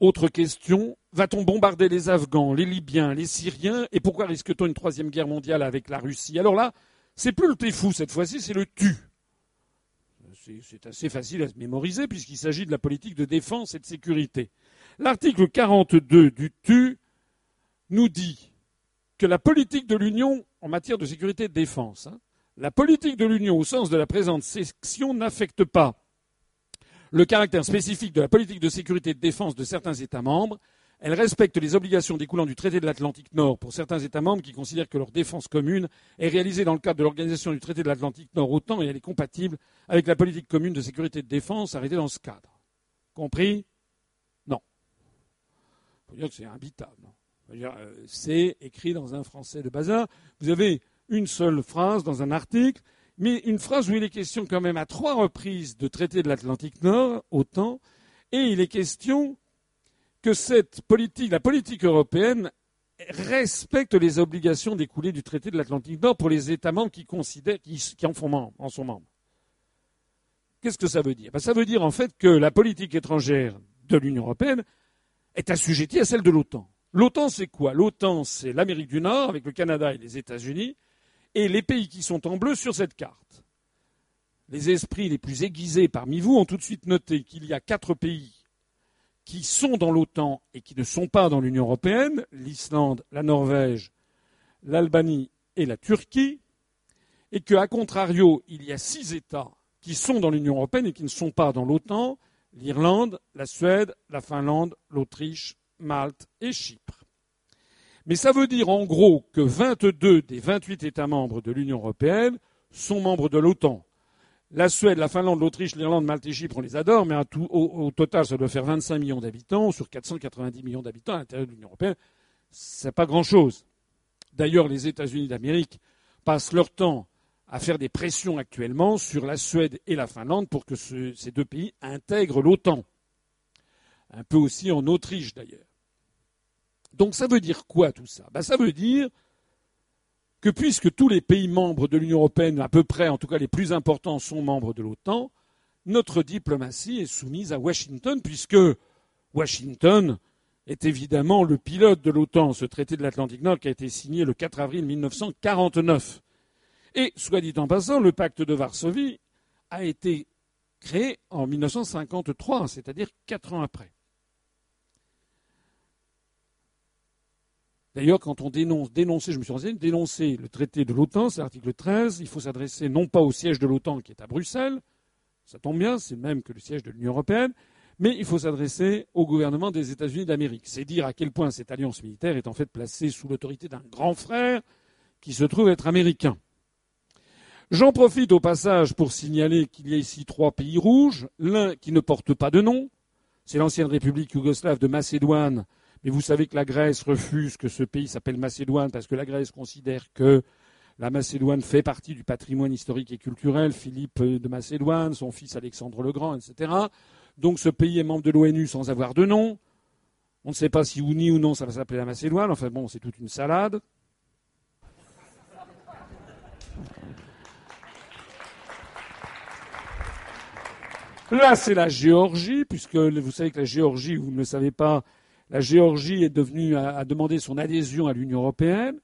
autre question, va-t-on bombarder les Afghans, les Libyens, les Syriens, et pourquoi risque-t-on une troisième guerre mondiale avec la Russie? Alors là, c'est plus le t'es fou cette fois-ci, c'est le tu. C'est assez facile à se mémoriser puisqu'il s'agit de la politique de défense et de sécurité. L'article 42 du tu nous dit que la politique de l'Union en matière de sécurité et de défense, hein, la politique de l'Union au sens de la présente section n'affecte pas le caractère spécifique de la politique de sécurité et de défense de certains États membres, elle respecte les obligations découlant du traité de l'Atlantique Nord pour certains États membres qui considèrent que leur défense commune est réalisée dans le cadre de l'organisation du traité de l'Atlantique Nord autant et elle est compatible avec la politique commune de sécurité et de défense arrêtée dans ce cadre. Compris? Non. Il faut dire que c'est imbitable. Euh, c'est écrit dans un français de bazar. Vous avez une seule phrase dans un article, mais une phrase où il est question quand même à trois reprises de traité de l'Atlantique Nord, autant, et il est question que cette politique, la politique européenne, respecte les obligations découlées du traité de l'Atlantique Nord pour les États membres qui en sont membres. Qu'est-ce que ça veut dire? Ben, Ça veut dire en fait que la politique étrangère de l'Union européenne est assujettie à celle de l'OTAN. L'OTAN, c'est quoi? L'OTAN, c'est l'Amérique du Nord avec le Canada et les États-Unis et les pays qui sont en bleu sur cette carte. Les esprits les plus aiguisés parmi vous ont tout de suite noté qu'il y a quatre pays qui sont dans l'OTAN et qui ne sont pas dans l'Union européenne, l'Islande, la Norvège, l'Albanie et la Turquie, et qu'à contrario, il y a six États qui sont dans l'Union européenne et qui ne sont pas dans l'OTAN, l'Irlande, la Suède, la Finlande, l'Autriche, Malte et Chypre. Mais ça veut dire en gros que 22 des 28 États membres de l'Union européenne sont membres de l'OTAN. La Suède, la Finlande, l'Autriche, l'Irlande, Malte et Chypre, on les adore, mais au, total, ça doit faire 25 millions d'habitants sur 490 millions d'habitants à l'intérieur de l'Union européenne. C'est pas grand-chose. D'ailleurs, les États-Unis d'Amérique passent leur temps à faire des pressions actuellement sur la Suède et la Finlande pour que ces deux pays intègrent l'OTAN. Un peu aussi en Autriche, d'ailleurs. Donc ça veut dire quoi tout ça? Ben, Ça veut dire que puisque tous les pays membres de l'Union européenne, à peu près, en tout cas les plus importants, sont membres de l'OTAN, notre diplomatie est soumise à Washington, puisque Washington est évidemment le pilote de l'OTAN, ce traité de l'Atlantique Nord qui a été signé le 4 avril 1949. Et, soit dit en passant, le pacte de Varsovie a été créé en 1953, c'est-à-dire quatre ans après. D'ailleurs, quand on dénonce, dénoncer, je me suis renseigné, dénoncer le traité de l'OTAN, c'est l'article 13, il faut s'adresser non pas au siège de l'OTAN qui est à Bruxelles, ça tombe bien, c'est même que le siège de l'Union européenne, mais il faut s'adresser au gouvernement des États-Unis d'Amérique. C'est dire à quel point cette alliance militaire est en fait placée sous l'autorité d'un grand frère qui se trouve être américain. J'en profite au passage pour signaler qu'il y a ici trois pays rouges, l'un qui ne porte pas de nom, c'est l'ancienne République yougoslave de Macédoine, mais vous savez que la Grèce refuse que ce pays s'appelle Macédoine parce que la Grèce considère que la Macédoine fait partie du patrimoine historique et culturel, Philippe de Macédoine, son fils Alexandre le Grand, etc. Donc ce pays est membre de l'ONU sans avoir de nom. On ne sait pas si oui ou non ça va s'appeler la Macédoine. Enfin bon, c'est toute une salade. Là, c'est la Géorgie, puisque vous savez que la Géorgie, vous ne le savez pas, la Géorgie est devenue à, demander son adhésion à l'Union européenne.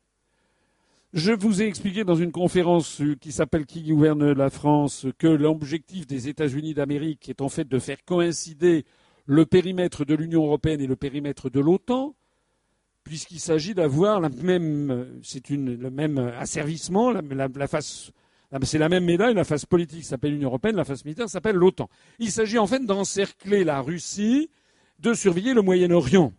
Je vous ai expliqué dans une conférence qui s'appelle Qui gouverne la France que l'objectif des États-Unis d'Amérique est en fait de faire coïncider le périmètre de l'Union européenne et le périmètre de l'OTAN, puisqu'il s'agit d'avoir le même asservissement, la, c'est la même médaille, la face politique s'appelle l'Union européenne, la face militaire s'appelle l'OTAN. Il s'agit en fait d'encercler la Russie, de surveiller le Moyen-Orient,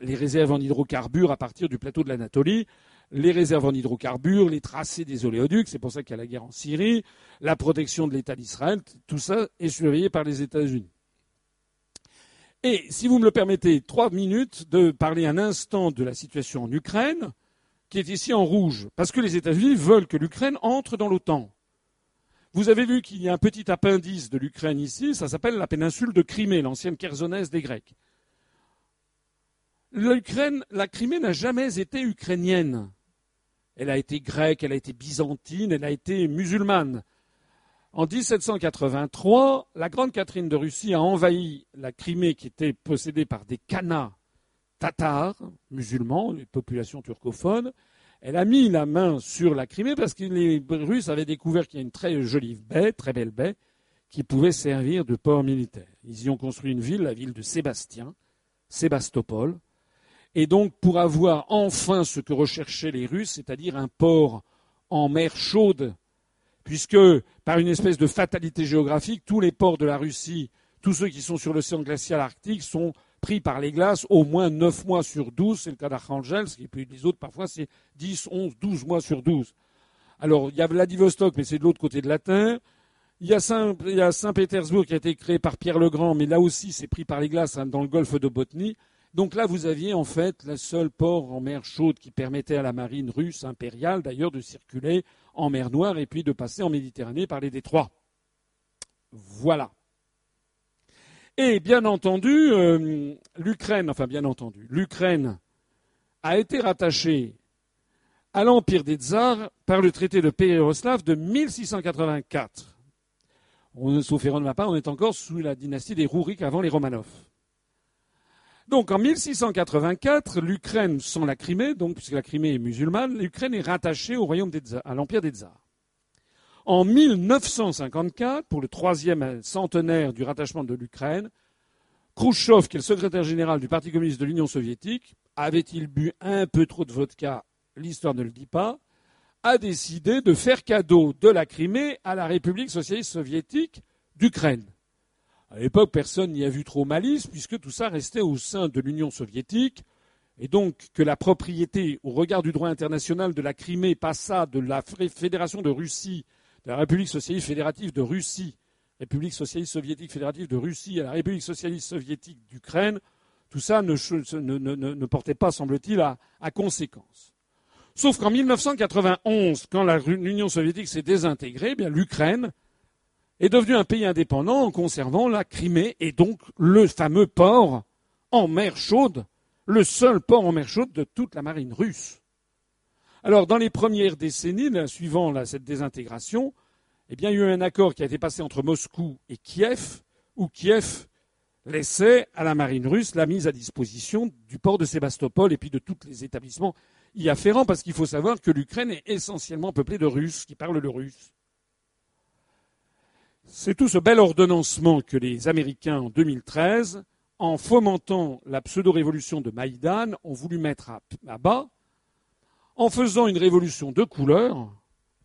les réserves en hydrocarbures à partir du plateau de l'Anatolie, les réserves en hydrocarbures, les tracés des oléoducs, c'est pour ça qu'il y a la guerre en Syrie, la protection de l'État d'Israël, tout ça est surveillé par les États-Unis. Et si vous me le permettez, trois minutes de parler un instant de la situation en Ukraine, qui est ici en rouge, parce que les États-Unis veulent que l'Ukraine entre dans l'OTAN. Vous avez vu qu'il y a un petit appendice de l'Ukraine ici, ça s'appelle la péninsule de Crimée, l'ancienne Chersonèse des Grecs. L'Ukraine, la Crimée n'a jamais été ukrainienne. Elle a été grecque, elle a été byzantine, elle a été musulmane. En 1783, la grande Catherine de Russie a envahi la Crimée qui était possédée par des Khanas tatars, musulmans, les populations turcophones. Elle a mis la main sur la Crimée parce que les Russes avaient découvert qu'il y a une très jolie baie, très belle baie, qui pouvait servir de port militaire. Ils y ont construit une ville, la ville de Sébastien, Sébastopol. Et donc, pour avoir enfin ce que recherchaient les Russes, c'est-à-dire un port en mer chaude puisque par une espèce de fatalité géographique, tous les ports de la Russie, tous ceux qui sont sur l'océan glacial arctique, sont pris par les glaces au moins 9 mois sur 12. C'est le cas d'Archangelsk, et puis les autres, parfois, c'est 10, 11, 12 mois sur 12. Alors, il y a Vladivostok, mais c'est de l'autre côté de la Terre. Il y a Saint-Pétersbourg qui a été créé par Pierre le Grand, mais là aussi, c'est pris par les glaces hein, dans le golfe de Botnie. Donc là, vous aviez en fait le seul port en mer chaude qui permettait à la marine russe impériale, d'ailleurs, de circuler en mer Noire et puis de passer en Méditerranée par les détroits. Voilà. Et bien entendu, euh, l'Ukraine, enfin bien entendu, l'Ukraine a été rattachée à l'Empire des Tsars par le traité de Péroslav de 1684. On, sauf erreur de ma part, on est encore sous la dynastie des Rourik avant les Romanov. Donc en 1684, l'Ukraine sans la Crimée, donc puisque la Crimée est musulmane, l'Ukraine est rattachée au royaume des Tsars, à l'empire des Tsars. En 1954, pour le troisième centenaire du rattachement de l'Ukraine, Khrouchtchev, qui est le secrétaire général du Parti communiste de l'Union soviétique, avait-il bu un peu trop de vodka L'histoire ne le dit pas a décidé de faire cadeau de la Crimée à la République socialiste soviétique d'Ukraine. À l'époque, personne n'y a vu trop malice, puisque tout ça restait au sein de l'Union soviétique, et donc que la propriété, au regard du droit international de la Crimée, passa de la Fédération de Russie, la République socialiste fédérative de Russie, République socialiste soviétique fédérative de Russie, à la République socialiste soviétique d'Ukraine, tout ça ne, portait pas, semble-t-il, à, à conséquence. Sauf qu'en 1991, quand l'Union soviétique s'est désintégrée, eh l'Ukraine est devenu un pays indépendant en conservant la Crimée et donc le fameux port en mer chaude, le seul port en mer chaude de toute la marine russe. Alors, dans les premières décennies, suivant cette désintégration, eh il y a eu un accord qui a été passé entre Moscou et Kiev, où Kiev laissait à la marine russe la mise à disposition du port de Sébastopol et puis de tous les établissements y afférents, parce qu'il faut savoir que l'Ukraine est essentiellement peuplée de Russes qui parlent le russe. C'est tout ce bel ordonnancement que les Américains, en 2013, en fomentant la pseudo-révolution de Maïdan, ont voulu mettre à, bas, en faisant une révolution de couleur.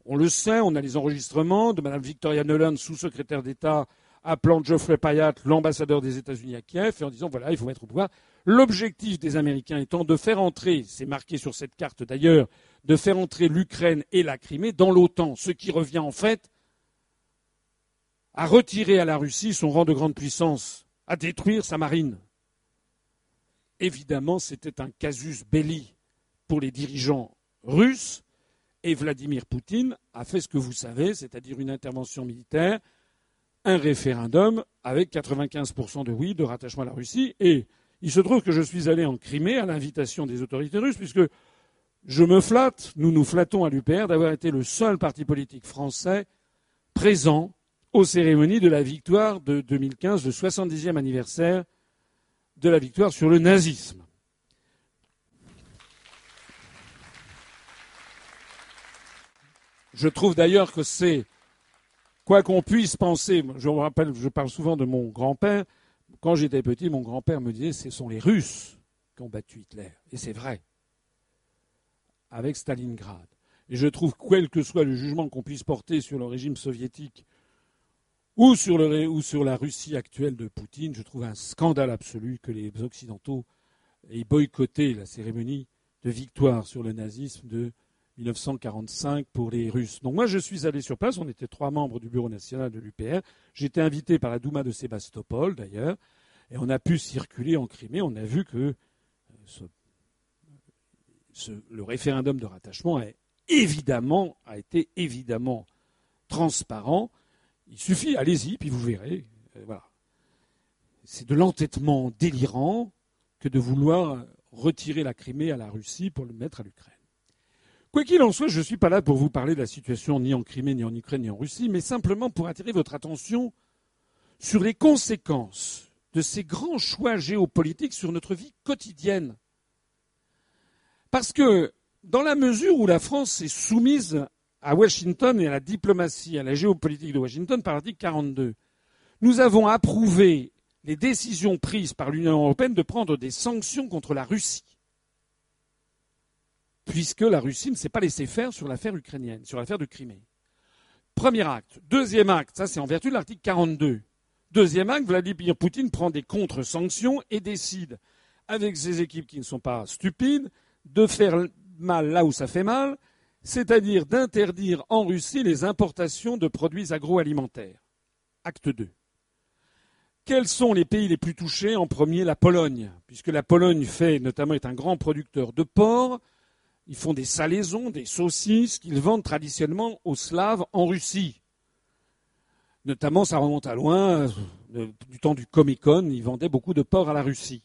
On le sait, on a les enregistrements de Mme Victoria Nolan, sous-secrétaire d'État appelant Geoffrey Payat, l'ambassadeur des États-Unis à Kiev, et en disant voilà, il faut mettre au pouvoir. L'objectif des Américains étant de faire entrer, c'est marqué sur cette carte d'ailleurs, de faire entrer l'Ukraine et la Crimée dans l'OTAN, ce qui revient en fait à retirer à la Russie son rang de grande puissance, à détruire sa marine. Évidemment, c'était un casus belli pour les dirigeants russes, et Vladimir Poutine a fait ce que vous savez, c'est-à-dire une intervention militaire, un référendum avec 95% de oui, de rattachement à la Russie, et il se trouve que je suis allé en Crimée à l'invitation des autorités russes, puisque je me flatte, nous nous flattons à l'UPR d'avoir été le seul parti politique français présent aux cérémonies de la victoire de 2015, le 70e anniversaire de la victoire sur le nazisme. Je trouve d'ailleurs que c'est, quoi qu'on puisse penser, je me rappelle, je parle souvent de mon grand-père, quand j'étais petit, mon grand-père me disait ce sont les Russes qui ont battu Hitler. Et c'est vrai. Avec Stalingrad. Et je trouve, quel que soit le jugement qu'on puisse porter sur le régime soviétique ou sur, la Russie actuelle de Poutine, je trouve un scandale absolu que les Occidentaux aient boycotté la cérémonie de victoire sur le nazisme de 1945 pour les Russes. Donc moi, je suis allé sur place. On était trois membres du bureau national de l'UPR. J'étais invité par la Douma de Sébastopol, d'ailleurs, et on a pu circuler en Crimée. On a vu que euh, le référendum de rattachement a évidemment a été évidemment transparent. Il suffit, allez-y, puis vous verrez. Euh, voilà. C'est de l'entêtement délirant que de vouloir retirer la Crimée à la Russie pour le mettre à l'Ukraine. Quoi qu'il en soit, je ne suis pas là pour vous parler de la situation ni en Crimée, ni en Ukraine, ni en Russie, mais simplement pour attirer votre attention sur les conséquences de ces grands choix géopolitiques sur notre vie quotidienne. Parce que dans la mesure où la France est soumise à Washington et à la diplomatie, à la géopolitique de Washington par l'article 42, nous avons approuvé les décisions prises par l'Union européenne de prendre des sanctions contre la Russie puisque la Russie ne s'est pas laissée faire sur l'affaire ukrainienne, sur l'affaire de Crimée. Premier acte. Deuxième acte, ça c'est en vertu de l'article 42. Deuxième acte, Vladimir Poutine prend des contre-sanctions et décide, avec ses équipes qui ne sont pas stupides, de faire mal là où ça fait mal, c'est-à-dire d'interdire en Russie les importations de produits agroalimentaires. Acte 2. Quels sont les pays les plus touchés? En premier, la Pologne, puisque la Pologne fait, notamment, est un grand producteur de porc, ils font des salaisons, des saucisses qu'ils vendent traditionnellement aux Slaves en Russie. Notamment, ça remonte à loin, euh, du temps du Comic-Con, ils vendaient beaucoup de porc à la Russie.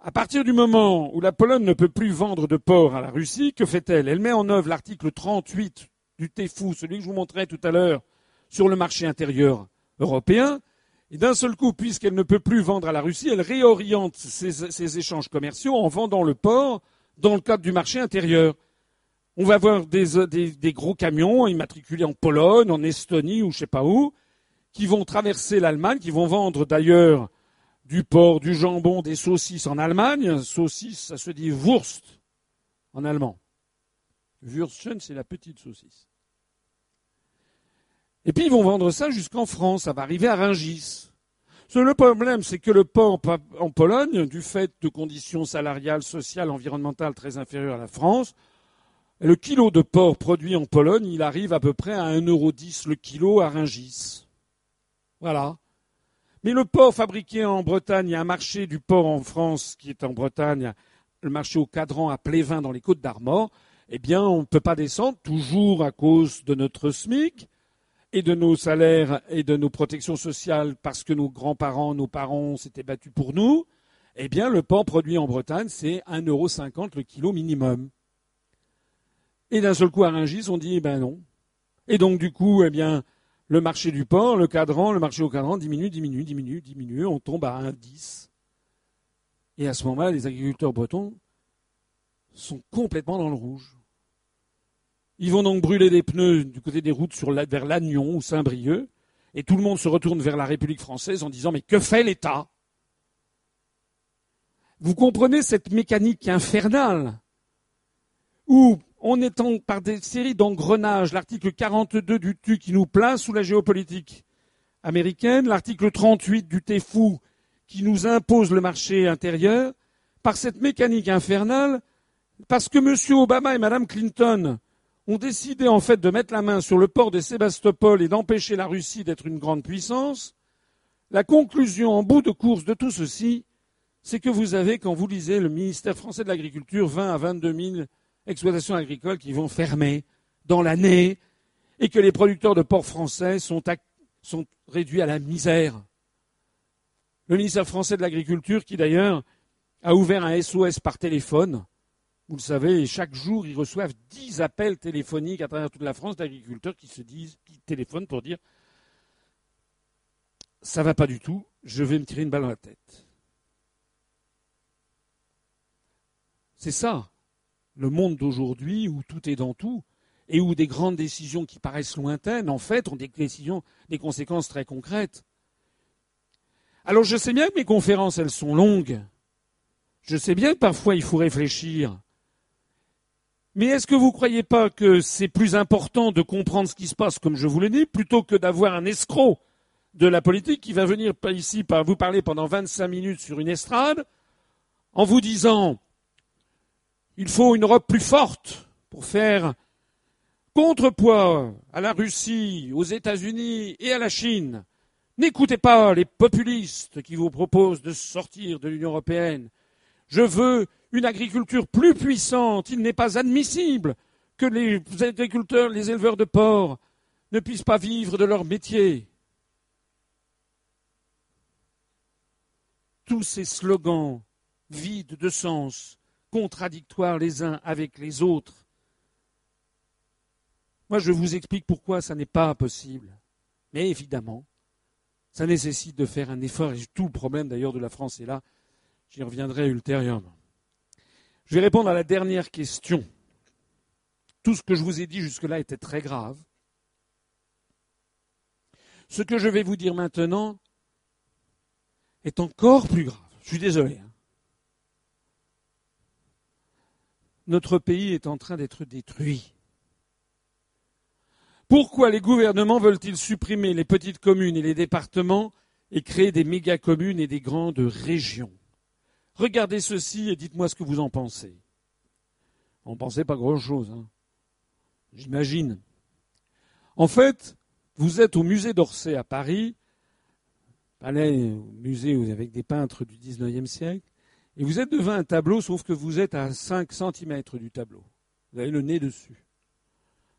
À partir du moment où la Pologne ne peut plus vendre de porc à la Russie, que fait-elle? Elle met en œuvre l'article 38 du TEFU, celui que je vous montrais tout à l'heure, sur le marché intérieur européen. Et d'un seul coup, puisqu'elle ne peut plus vendre à la Russie, elle réoriente ses, ses échanges commerciaux en vendant le porc dans le cadre du marché intérieur. On va voir des, gros camions immatriculés en Pologne, en Estonie ou je ne sais pas où, qui vont traverser l'Allemagne, qui vont vendre d'ailleurs du porc, du jambon, des saucisses en Allemagne. Saucisse, ça se dit Wurst en allemand. Würstchen, c'est la petite saucisse. Et puis ils vont vendre ça jusqu'en France. Ça va arriver à Rungis. Le problème, c'est que le port en Pologne, du fait de conditions salariales, sociales, environnementales très inférieures à la France, le kilo de porc produit en Pologne, il arrive à peu près à 1,10€ le kilo à Ringis. Voilà. Mais le porc fabriqué en Bretagne, il y a un marché du porc en France qui est en Bretagne, le marché au cadran à Plévin dans les Côtes d'Armor, eh bien, on ne peut pas descendre, toujours à cause de notre SMIC et de nos salaires et de nos protections sociales parce que nos grands-parents, nos parents s'étaient battus pour nous, eh bien, le porc produit en Bretagne, c'est 1,50€ le kilo minimum. Et d'un seul coup, à Rungis, on dit, ben non. Et donc, du coup, eh bien, le marché du porc, le cadran, le marché au cadran diminue, diminue, diminue, diminue, on tombe à 1,10. Et à ce moment-là, les agriculteurs bretons sont complètement dans le rouge. Ils vont donc brûler des pneus du côté des routes vers Lannion ou Saint-Brieuc, et tout le monde se retourne vers la République française en disant Mais que fait l'État? Vous comprenez cette mécanique infernale où on est par des séries d'engrenages, l'article 42 du TU qui nous place sous la géopolitique, américaine, l'article 38 du TEFU qui nous impose le marché intérieur, par cette mécanique infernale, parce que M. Obama et Mme Clinton ont décidé en fait de mettre la main sur le port de Sébastopol et d'empêcher la Russie d'être une grande puissance, la conclusion en bout de course de tout ceci, c'est que vous avez, quand vous lisez le ministère français de l'Agriculture, 20 à 22 000 exploitations agricoles qui vont fermer dans l'année et que les producteurs de porc français sont, sont réduits à la misère. Le ministère français de l'Agriculture, qui d'ailleurs a ouvert un SOS par téléphone, vous le savez, chaque jour, ils reçoivent 10 appels téléphoniques à travers toute la France d'agriculteurs qui se disent, qui téléphonent pour dire ça va pas du tout, je vais me tirer une balle dans la tête. C'est ça, le monde d'aujourd'hui où tout est dans tout et où des grandes décisions qui paraissent lointaines, en fait, ont des décisions, des conséquences très concrètes. Alors je sais bien que mes conférences, elles sont longues. Je sais bien que parfois il faut réfléchir. Mais est-ce que vous ne croyez pas que c'est plus important de comprendre ce qui se passe, comme je vous l'ai dit, plutôt que d'avoir un escroc de la politique qui va venir ici vous parler pendant 25 minutes sur une estrade en vous disant il faut une Europe plus forte pour faire contrepoids à la Russie, aux États-Unis et à la Chine. N'écoutez pas les populistes qui vous proposent de sortir de l'Union européenne. Je veux une agriculture plus puissante. Il n'est pas admissible que les agriculteurs, les éleveurs de porc ne puissent pas vivre de leur métier. tous ces slogans vides de sens, contradictoires les uns avec les autres. Moi, je vous explique pourquoi ça n'est pas possible. Mais évidemment, ça nécessite de faire un effort, et tout le problème d'ailleurs de la France est là. J'y reviendrai ultérieurement. Je vais répondre à la dernière question. Tout ce que je vous ai dit jusque-là était très grave. Ce que je vais vous dire maintenant est encore plus grave. Je suis désolé. Hein. Notre pays est en train d'être détruit. Pourquoi les gouvernements veulent-ils supprimer les petites communes et les départements et créer des méga-communes et des grandes régions? Regardez ceci et dites-moi ce que vous en pensez. On ne pensait pas grand-chose, hein. j'imagine. En fait, vous êtes au musée d'Orsay à Paris au musée avec des peintres du XIXe siècle, et vous êtes devant un tableau, sauf que vous êtes à 5 cm du tableau. Vous avez le nez dessus.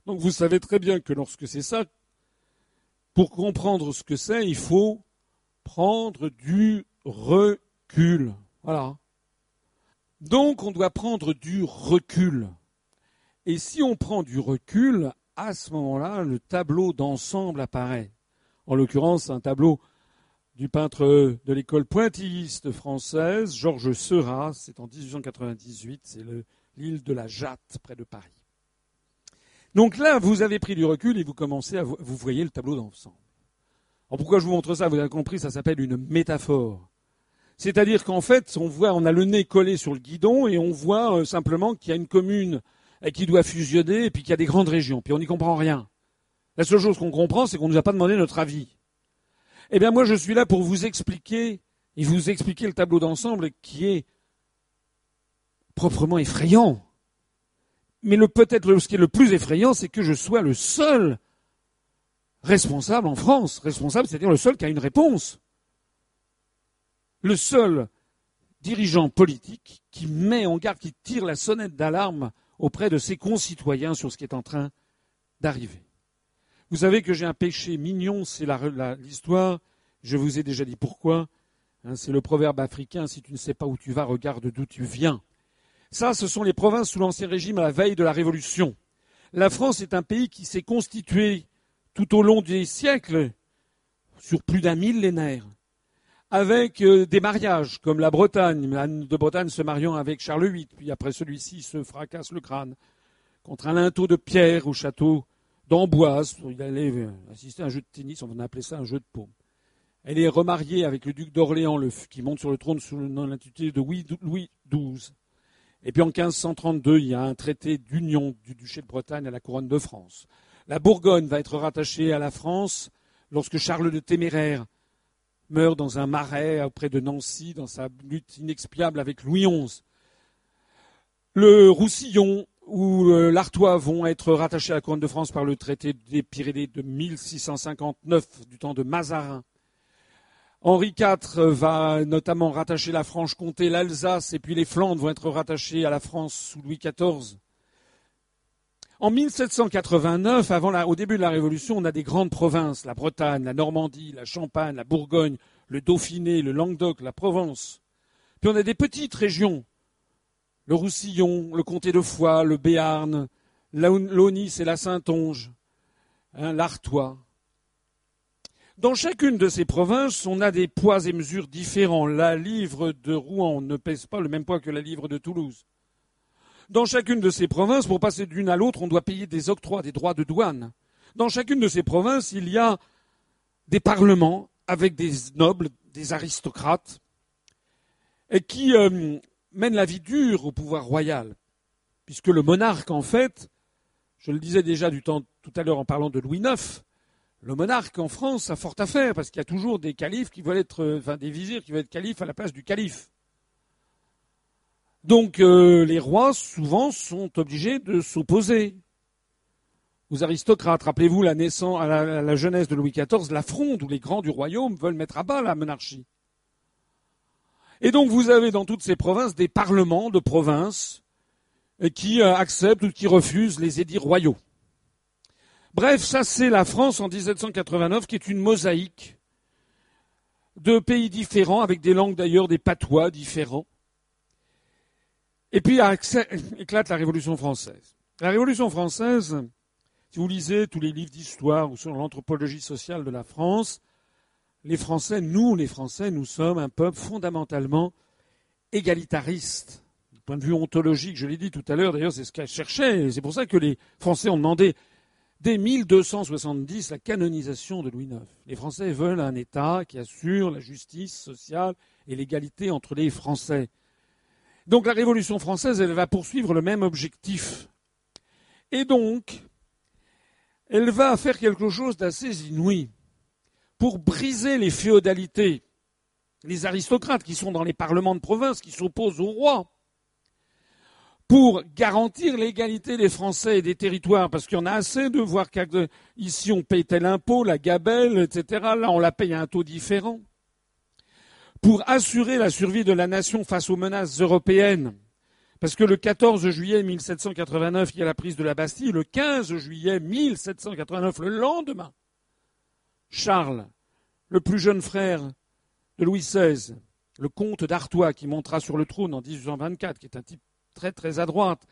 Donc vous savez très bien que lorsque c'est ça, pour comprendre ce que c'est, il faut prendre du recul. Voilà. Donc on doit prendre du recul. Et si on prend du recul, à ce moment-là, le tableau d'ensemble apparaît. En l'occurrence, un tableau du peintre de l'école pointilliste française, Georges Seurat, c'est en 1898, c'est l'île de la Jatte, près de Paris. Donc là, vous avez pris du recul et vous commencez à vous voyez le tableau d'ensemble. Alors pourquoi je vous montre ça? Vous avez compris, ça s'appelle une métaphore. C'est-à-dire qu'en fait, on voit, on a le nez collé sur le guidon et on voit euh, simplement qu'il y a une commune qui doit fusionner et puis qu'il y a des grandes régions. Puis on n'y comprend rien. La seule chose qu'on comprend, c'est qu'on ne nous a pas demandé notre avis. Eh bien, moi, je suis là pour vous expliquer et vous expliquer le tableau d'ensemble qui est proprement effrayant. Mais le, peut-être ce qui est le plus effrayant, c'est que je sois le seul responsable en France. Responsable, c'est-à-dire le seul qui a une réponse. Le seul dirigeant politique qui met en garde, qui tire la sonnette d'alarme auprès de ses concitoyens sur ce qui est en train d'arriver. Vous savez que j'ai un péché mignon, c'est l'histoire. Je vous ai déjà dit pourquoi. Hein, c'est le proverbe africain si tu ne sais pas où tu vas, regarde d'où tu viens. Ça, ce sont les provinces sous l'Ancien Régime à la veille de la Révolution. La France est un pays qui s'est constitué tout au long des siècles, sur plus d'un millénaire, avec euh, des mariages, comme la Bretagne, Anne de Bretagne se mariant avec Charles VIII, puis après celui-ci se fracasse le crâne contre un linteau de pierre au château d'Amboise. Il allait euh, assister à un jeu de tennis, on appeler ça un jeu de paume. Elle est remariée avec le duc d'Orléans, qui monte sur le trône sous l'intitulé de Louis XII. Et puis en 1532, il y a un traité d'union du duché de Bretagne à la couronne de France. La Bourgogne va être rattachée à la France lorsque Charles le Téméraire meurt dans un marais auprès de Nancy dans sa lutte inexpiable avec Louis XI. Le Roussillon ou euh, l'Artois vont être rattachés à la couronne de France par le traité des Pyrénées de 1659 du temps de Mazarin. Henri IV va notamment rattacher la Franche-Comté, l'Alsace et puis les Flandres vont être rattachés à la France sous Louis XIV. En 1789, avant au début de la Révolution, on a des grandes provinces, la Bretagne, la Normandie, la Champagne, la Bourgogne, le Dauphiné, le Languedoc, la Provence. Puis on a des petites régions, le Roussillon, le Comté de Foix, le Béarn, l'Aunis et la Saintonge, hein, l'Artois. Dans chacune de ces provinces, on a des poids et mesures différents. La livre de Rouen ne pèse pas le même poids que la livre de Toulouse. Dans chacune de ces provinces, pour passer d'une à l'autre, on doit payer des octrois, des droits de douane. Dans chacune de ces provinces, il y a des parlements avec des nobles, des aristocrates, et qui euh, mènent la vie dure au pouvoir royal. Puisque le monarque, en fait, je le disais déjà du temps tout à l'heure en parlant de Louis IX, le monarque en France a fort à faire, parce qu'il y a toujours des califes qui veulent être, euh, enfin des vizirs qui veulent être califes à la place du calife. Donc euh, les rois, souvent, sont obligés de s'opposer aux aristocrates. Rappelez-vous la, naissance, à la, jeunesse de Louis XIV, la fronde où les grands du royaume veulent mettre à bas la monarchie. Et donc vous avez dans toutes ces provinces des parlements de provinces qui euh, acceptent ou qui refusent les édits royaux. Bref, ça c'est la France en 1789 qui est une mosaïque de pays différents, avec des langues d'ailleurs, des patois différents. Et puis éclate la Révolution française. La Révolution française, si vous lisez tous les livres d'histoire ou sur l'anthropologie sociale de la France, les Français, nous les Français, nous sommes un peuple fondamentalement égalitariste. Du point de vue ontologique, je l'ai dit tout à l'heure, d'ailleurs c'est ce qu'elle cherchait, c'est pour ça que les Français ont demandé dès 1270 la canonisation de Louis IX. Les Français veulent un État qui assure la justice sociale et l'égalité entre les Français. Donc la Révolution française, elle va poursuivre le même objectif. Et donc, elle va faire quelque chose d'assez inouï pour briser les féodalités, les aristocrates qui sont dans les parlements de province, qui s'opposent au roi, pour garantir l'égalité des Français et des territoires, parce qu'il y en a assez de voir qu'ici on paye tel impôt, la gabelle, etc. Là, on la paye à un taux différent pour assurer la survie de la nation face aux menaces européennes. Parce que le 14 juillet 1789, il y a la prise de la Bastille. Le 15 juillet 1789, le lendemain, Charles, le plus jeune frère de Louis XVI, le comte d'Artois, qui montera sur le trône en 1824, qui est un type très très à droite,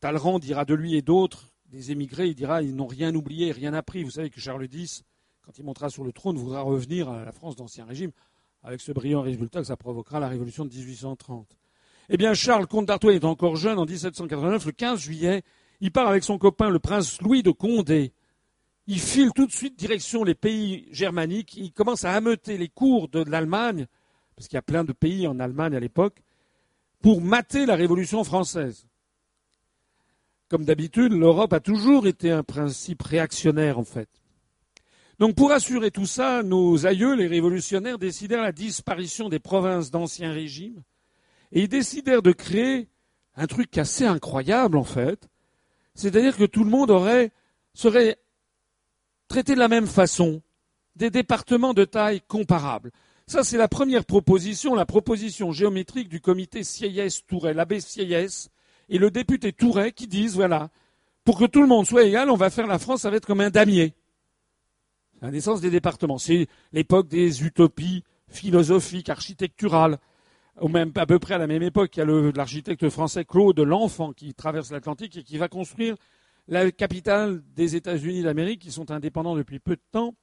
Talleyrand dira de lui et d'autres, des émigrés, il dira ils n'ont rien oublié, rien appris. Vous savez que Charles X, quand il montera sur le trône, voudra revenir à la France d'Ancien Régime avec ce brillant résultat que ça provoquera la révolution de 1830. Eh bien, Charles, comte d'Artois, est encore jeune en 1789, le 15 juillet, il part avec son copain, le prince Louis de Condé. Il file tout de suite direction les pays germaniques, il commence à ameuter les cours de l'Allemagne, parce qu'il y a plein de pays en Allemagne à l'époque, pour mater la révolution française. Comme d'habitude, l'Europe a toujours été un principe réactionnaire, en fait. Donc pour assurer tout ça, nos aïeux, les révolutionnaires, décidèrent la disparition des provinces d'ancien régime et ils décidèrent de créer un truc assez incroyable en fait, c'est-à-dire que tout le monde aurait serait traité de la même façon, des départements de taille comparable. Ça, c'est la première proposition, la proposition géométrique du comité Sieyès-Touret, l'abbé Sieyès et le député Touret qui disent, voilà, pour que tout le monde soit égal, on va faire la France, ça va être comme un damier la naissance des départements. C'est l'époque des utopies philosophiques, architecturales. Ou même à peu près à la même époque, il y a l'architecte français Claude L'Enfant qui traverse l'Atlantique et qui va construire la capitale des États-Unis d'Amérique, qui sont indépendants depuis peu de temps,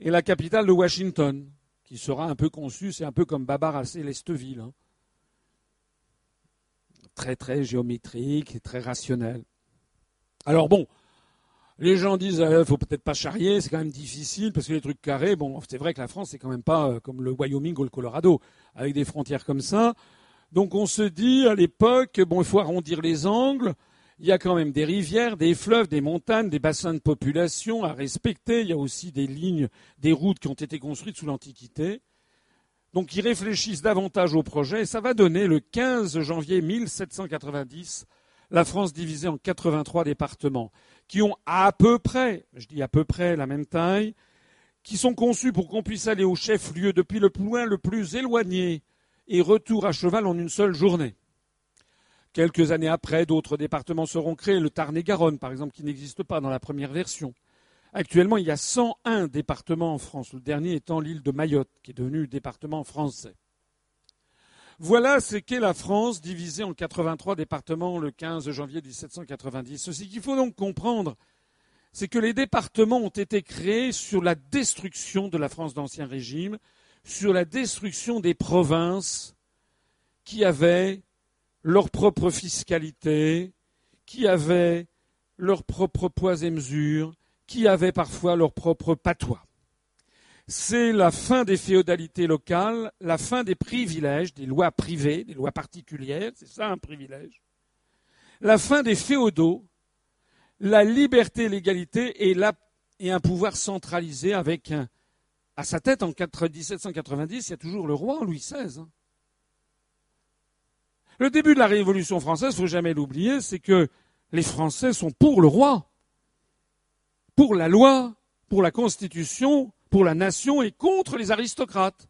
et la capitale de Washington, qui sera un peu conçue, c'est un peu comme Babar à Célesteville. Hein. Très, très géométrique et très rationnel. Alors bon, les gens disent, euh, faut peut-être pas charrier, c'est quand même difficile parce que les trucs carrés, bon, c'est vrai que la France c'est quand même pas euh, comme le Wyoming ou le Colorado avec des frontières comme ça. Donc on se dit à l'époque, bon, il faut arrondir les angles il y a quand même des rivières, des fleuves, des montagnes, des bassins de population à respecter. Il y a aussi des lignes, des routes qui ont été construites sous l'Antiquité. Donc ils réfléchissent davantage au projet et ça va donner le 15 janvier 1790 la France divisée en 83 départements qui ont à peu près, je dis à peu près la même taille, qui sont conçus pour qu'on puisse aller au chef-lieu depuis le point le plus éloigné et retour à cheval en une seule journée. Quelques années après, d'autres départements seront créés, le Tarn-et-Garonne par exemple, qui n'existe pas dans la première version. Actuellement, il y a 101 départements en France, le dernier étant l'île de Mayotte, qui est devenu département français. Voilà ce qu'est la France divisée en 83 départements le 15 janvier 1790. Ce qu'il faut donc comprendre, c'est que les départements ont été créés sur la destruction de la France d'Ancien Régime, sur la destruction des provinces qui avaient leur propre fiscalité, qui avaient leur propre poids et mesures, qui avaient parfois leur propre patois. C'est la fin des féodalités locales, la fin des privilèges, des lois privées, des lois particulières, c'est ça un privilège, la fin des féodaux, la liberté, l'égalité et, et un pouvoir centralisé avec à sa tête en 1790, il y a toujours le roi Louis XVI. Hein. Le début de la Révolution française, il ne faut jamais l'oublier, c'est que les Français sont pour le roi, pour la loi, pour la Constitution, pour la nation et contre les aristocrates.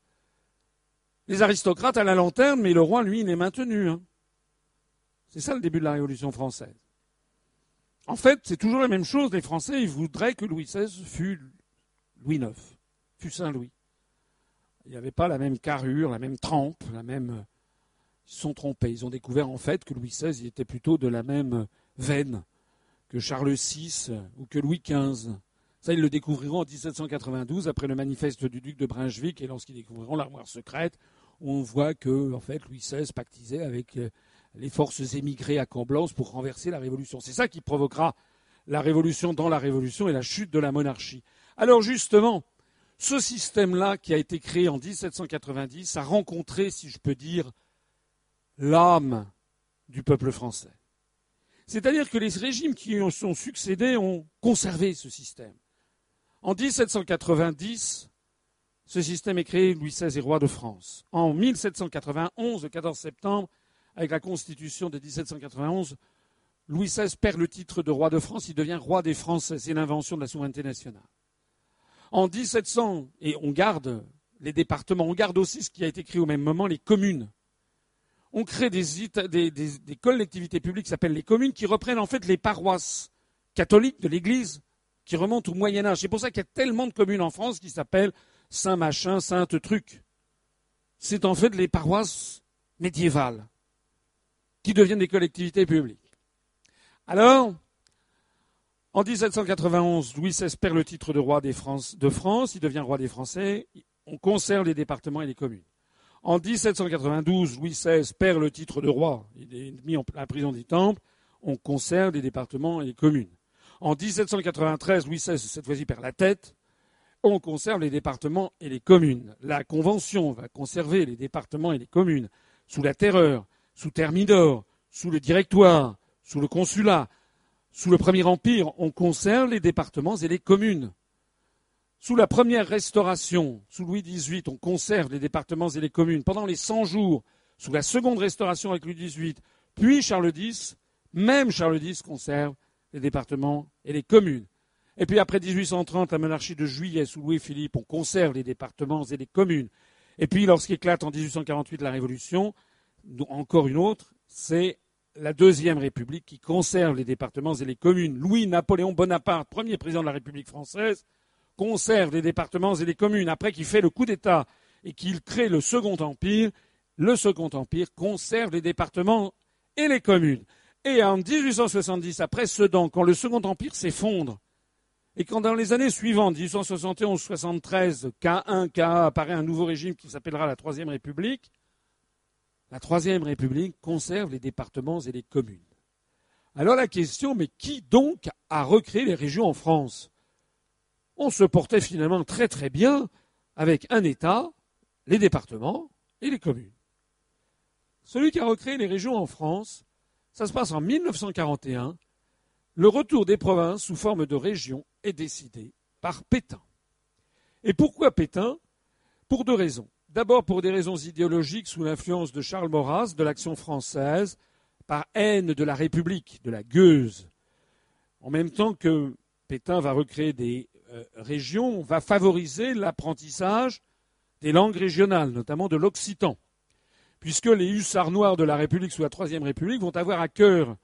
Les aristocrates à la lanterne, mais le roi, lui, il est maintenu. Hein. C'est ça le début de la Révolution française. En fait, c'est toujours la même chose. Les Français, ils voudraient que Louis XVI fût Louis IX, fût Saint-Louis. Il n'y avait pas la même carrure, la même trempe, la même ils se sont trompés. Ils ont découvert en fait que Louis XVI était plutôt de la même veine que Charles VI ou que Louis XV. Ça, ils le découvriront en 1792 après le manifeste du duc de Brunswick et lorsqu'ils découvriront l'armoire secrète, on voit que en fait Louis XVI pactisait avec euh, les forces émigrées à Camblance pour renverser la révolution. C'est ça qui provoquera la révolution dans la révolution et la chute de la monarchie. Alors justement, ce système-là qui a été créé en 1790 a rencontré, si je peux dire, l'âme du peuple français. C'est-à-dire que les régimes qui ont sont succédés ont conservé ce système. En 1790, ce système est créé, Louis XVI est roi de France. En 1791, le 14 septembre, avec la Constitution de 1791, Louis XVI perd le titre de roi de France, il devient roi des Français. C'est l'invention de la souveraineté nationale. En 1700, et on garde les départements, on garde aussi ce qui a été créé au même moment, les communes on crée des, collectivités publiques qui s'appellent les communes, qui reprennent en fait les paroisses catholiques de l'Église, qui remontent au Moyen Âge. C'est pour ça qu'il y a tellement de communes en France qui s'appellent Saint-Machin, Sainte-Truc. C'est en fait les paroisses médiévales qui deviennent des collectivités publiques. Alors, en 1791, Louis XVI perd le titre de roi de France, il devient roi des Français, on conserve les départements et les communes. En 1792, Louis XVI perd le titre de roi. Il est mis en prison des Temples. On conserve les départements et les communes. En 1793, Louis XVI, cette fois-ci, perd la tête. On conserve les départements et les communes. La Convention va conserver les départements et les communes sous la terreur, sous Thermidor, sous le directoire, sous le consulat, sous le Premier Empire. On conserve les départements et les communes. Sous la première restauration, sous Louis XVIII, on conserve les départements et les communes. Pendant les 100 jours, sous la seconde restauration avec Louis XVIII, puis Charles X, même Charles X conserve les départements et les communes. Et puis après 1830, la monarchie de juillet sous Louis-Philippe, on conserve les départements et les communes. Et puis lorsqu'éclate en 1848 la Révolution, encore une autre, c'est la Deuxième République qui conserve les départements et les communes. Louis-Napoléon Bonaparte, premier président de la République française, conserve les départements et les communes, après qu'il fait le coup d'État et qu'il crée le Second Empire, le Second Empire conserve les départements et les communes. Et en 1870, après Sedan, quand le Second Empire s'effondre, et quand dans les années suivantes, 1871-73, K1, KA, apparaît un nouveau régime qui s'appellera la Troisième République, la Troisième République conserve les départements et les communes. Alors la question, mais qui donc a recréé les régions en France? On se portait finalement très très bien avec un État, les départements et les communes. Celui qui a recréé les régions en France, Ça se passe en 1941. Le retour des provinces sous forme de régions est décidé par Pétain. Et pourquoi Pétain? Pour deux raisons. D'abord pour des raisons idéologiques sous l'influence de Charles Maurras, de l'action française, par haine de la République, de la gueuse. En même temps que Pétain va recréer des euh, régions, va favoriser l'apprentissage des langues régionales, notamment de l'occitan, puisque les hussards noirs de la République sous la Troisième République vont avoir à cœur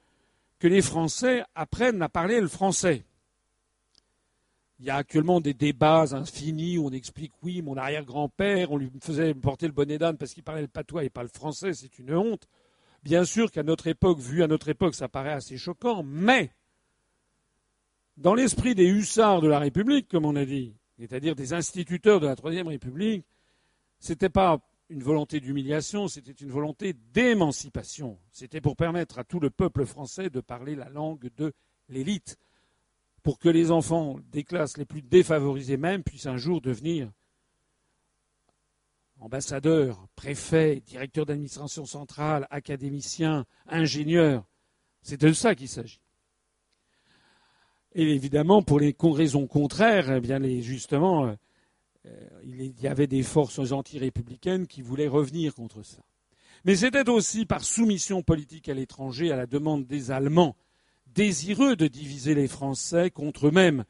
que les Français apprennent à parler le français. Il y a actuellement des débats infinis où on explique oui, mon arrière-grand-père, on lui faisait porter le bonnet d'âne parce qu'il parlait le patois et pas le français, c'est une honte. Bien sûr qu'à notre époque, vu à notre époque, ça paraît assez choquant, mais dans l'esprit des hussards de la République, comme on a dit, c'est-à-dire des instituteurs de la Troisième République, ce n'était pas une volonté d'humiliation, c'était une volonté d'émancipation. C'était pour permettre à tout le peuple français de parler la langue de l'élite pour que les enfants des classes les plus défavorisées même puissent un jour devenir ambassadeurs, préfets, directeurs d'administration centrale, académiciens, ingénieurs. C'est de ça qu'il s'agit. Et évidemment, pour les raisons contraires, eh bien justement, euh, il y avait des forces anti-républicaines qui voulaient revenir contre ça. Mais c'était aussi par soumission politique à l'étranger, à la demande des Allemands, désireux de diviser les Français contre eux-mêmes.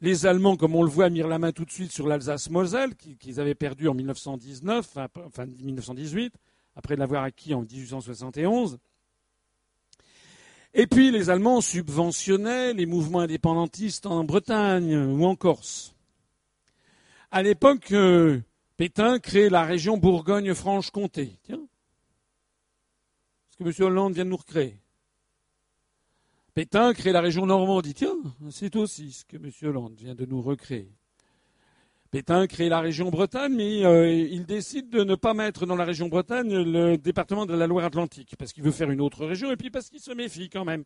Les Allemands, comme on le voit, mirent la main tout de suite sur l'Alsace-Moselle, qu'ils avaient perdu en 1919, enfin 1918, après l'avoir acquis en 1871. Et puis les Allemands subventionnaient les mouvements indépendantistes en Bretagne ou en Corse. À l'époque, euh, Pétain crée la région Bourgogne-Franche-Comté. Tiens. Ce que M. Hollande vient de nous recréer. Pétain crée la région Normandie. Tiens, c'est aussi ce que M. Hollande vient de nous recréer. Pétain crée la région Bretagne, mais euh, il décide de ne pas mettre dans la région Bretagne le département de la Loire-Atlantique, parce qu'il veut faire une autre région, et puis parce qu'il se méfie quand même.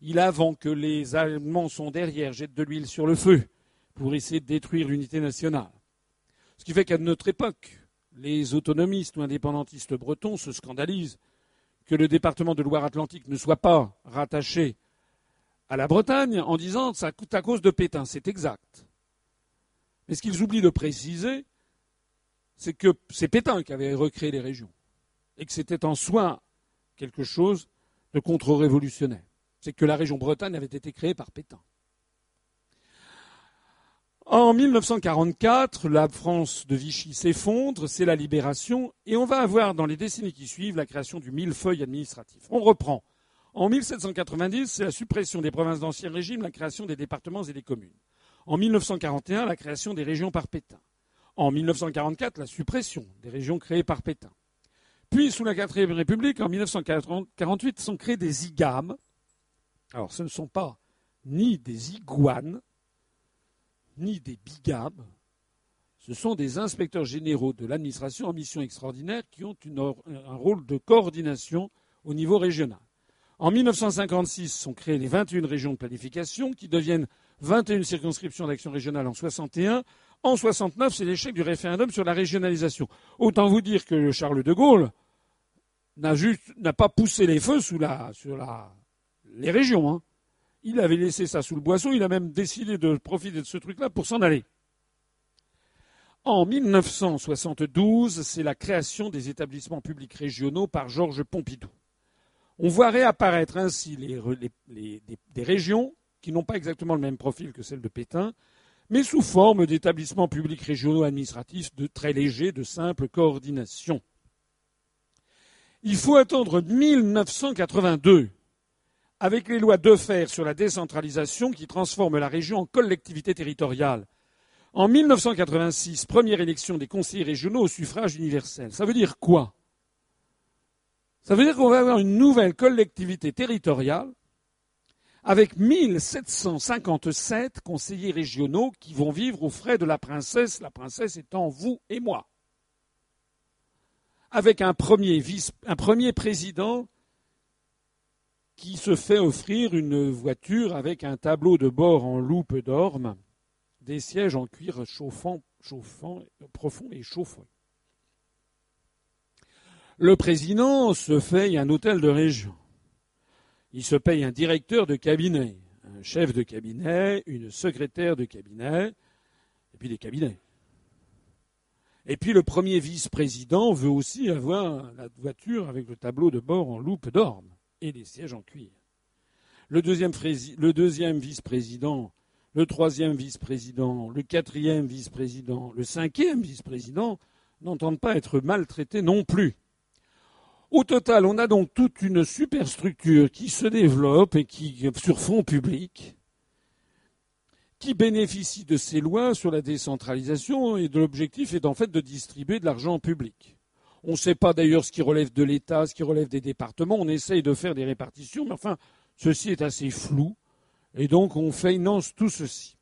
Il avant que les Allemands sont derrière, jette de l'huile sur le feu pour essayer de détruire l'unité nationale. Ce qui fait qu'à notre époque, les autonomistes ou indépendantistes bretons se scandalisent que le département de Loire-Atlantique ne soit pas rattaché à la Bretagne en disant ça coûte à cause de Pétain. C'est exact. Mais ce qu'ils oublient de préciser, c'est que c'est Pétain qui avait recréé les régions. Et que c'était en soi quelque chose de contre-révolutionnaire. C'est que la région Bretagne avait été créée par Pétain. En 1944, la France de Vichy s'effondre, c'est la libération, et on va avoir dans les décennies qui suivent la création du millefeuille administratif. On reprend. En 1790, c'est la suppression des provinces d'ancien régime, la création des départements et des communes. En 1941, la création des régions par Pétain. En 1944, la suppression des régions créées par Pétain. Puis, sous la quatrième République, en 1948, sont créés des IGAM. Alors, ce ne sont pas ni des iguanes, ni des bigames. Ce sont des inspecteurs généraux de l'administration en mission extraordinaire qui ont un rôle de coordination au niveau régional. En 1956 sont créées les 21 régions de planification qui deviennent 21 circonscriptions d'action régionale en 61. En 69, c'est l'échec du référendum sur la régionalisation. Autant vous dire que Charles de Gaulle n'a pas poussé les feux sous la, sur les régions. Hein. Il avait laissé ça sous le boisseau. Il a même décidé de profiter de ce truc-là pour s'en aller. En 1972, c'est la création des établissements publics régionaux par Georges Pompidou. On voit réapparaître ainsi des régions qui n'ont pas exactement le même profil que celles de Pétain, mais sous forme d'établissements publics régionaux administratifs de très légers, de simple coordination. Il faut attendre 1982, avec les lois Defer sur la décentralisation qui transforment la région en collectivité territoriale. En 1986, première élection des conseillers régionaux au suffrage universel. Ça veut dire quoi? Ça veut dire qu'on va avoir une nouvelle collectivité territoriale avec 1757 conseillers régionaux qui vont vivre aux frais de la princesse, la princesse étant vous et moi. Avec un premier président qui se fait offrir une voiture avec un tableau de bord en loupe d'orme, des sièges en cuir chauffant, chauffant, profond et chauffant le président se fait un hôtel de région. il se paye un directeur de cabinet, un chef de cabinet, une secrétaire de cabinet, et puis des cabinets. Et puis le premier vice-président veut aussi avoir la voiture avec le tableau de bord en loupe d'orme et les sièges en cuir. Le deuxième, vice-président, le troisième vice-président, le quatrième vice-président, le cinquième vice-président n'entendent pas être maltraités non plus. Au total, on a donc toute une superstructure qui se développe et qui, sur fond public, qui bénéficie de ces lois sur la décentralisation et de l'objectif est en fait de distribuer de l'argent public. On ne sait pas d'ailleurs ce qui relève de l'État, ce qui relève des départements. On essaye de faire des répartitions, mais enfin, ceci est assez flou. Et donc, on finance tout ceci.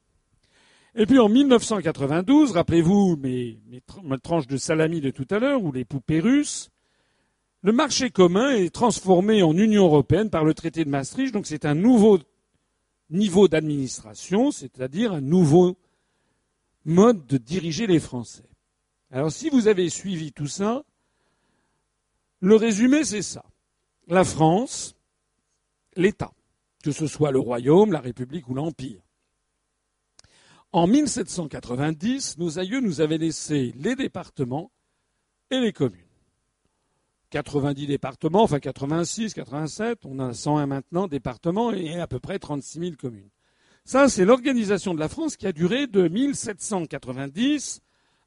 Et puis en 1992, rappelez-vous mes, mes, tranches de salami de tout à l'heure, ou les poupées russes, le marché commun est transformé en Union européenne par le traité de Maastricht, donc c'est un nouveau niveau d'administration, c'est-à-dire un nouveau mode de diriger les Français. Alors si vous avez suivi tout ça, le résumé c'est ça. La France, l'État, que ce soit le royaume, la République ou l'Empire. En 1790, nos aïeux nous avaient laissé les départements et les communes. 90 départements, enfin 86, 87, on a 101 maintenant départements et à peu près 36 000 communes. Ça, c'est l'organisation de la France qui a duré de 1790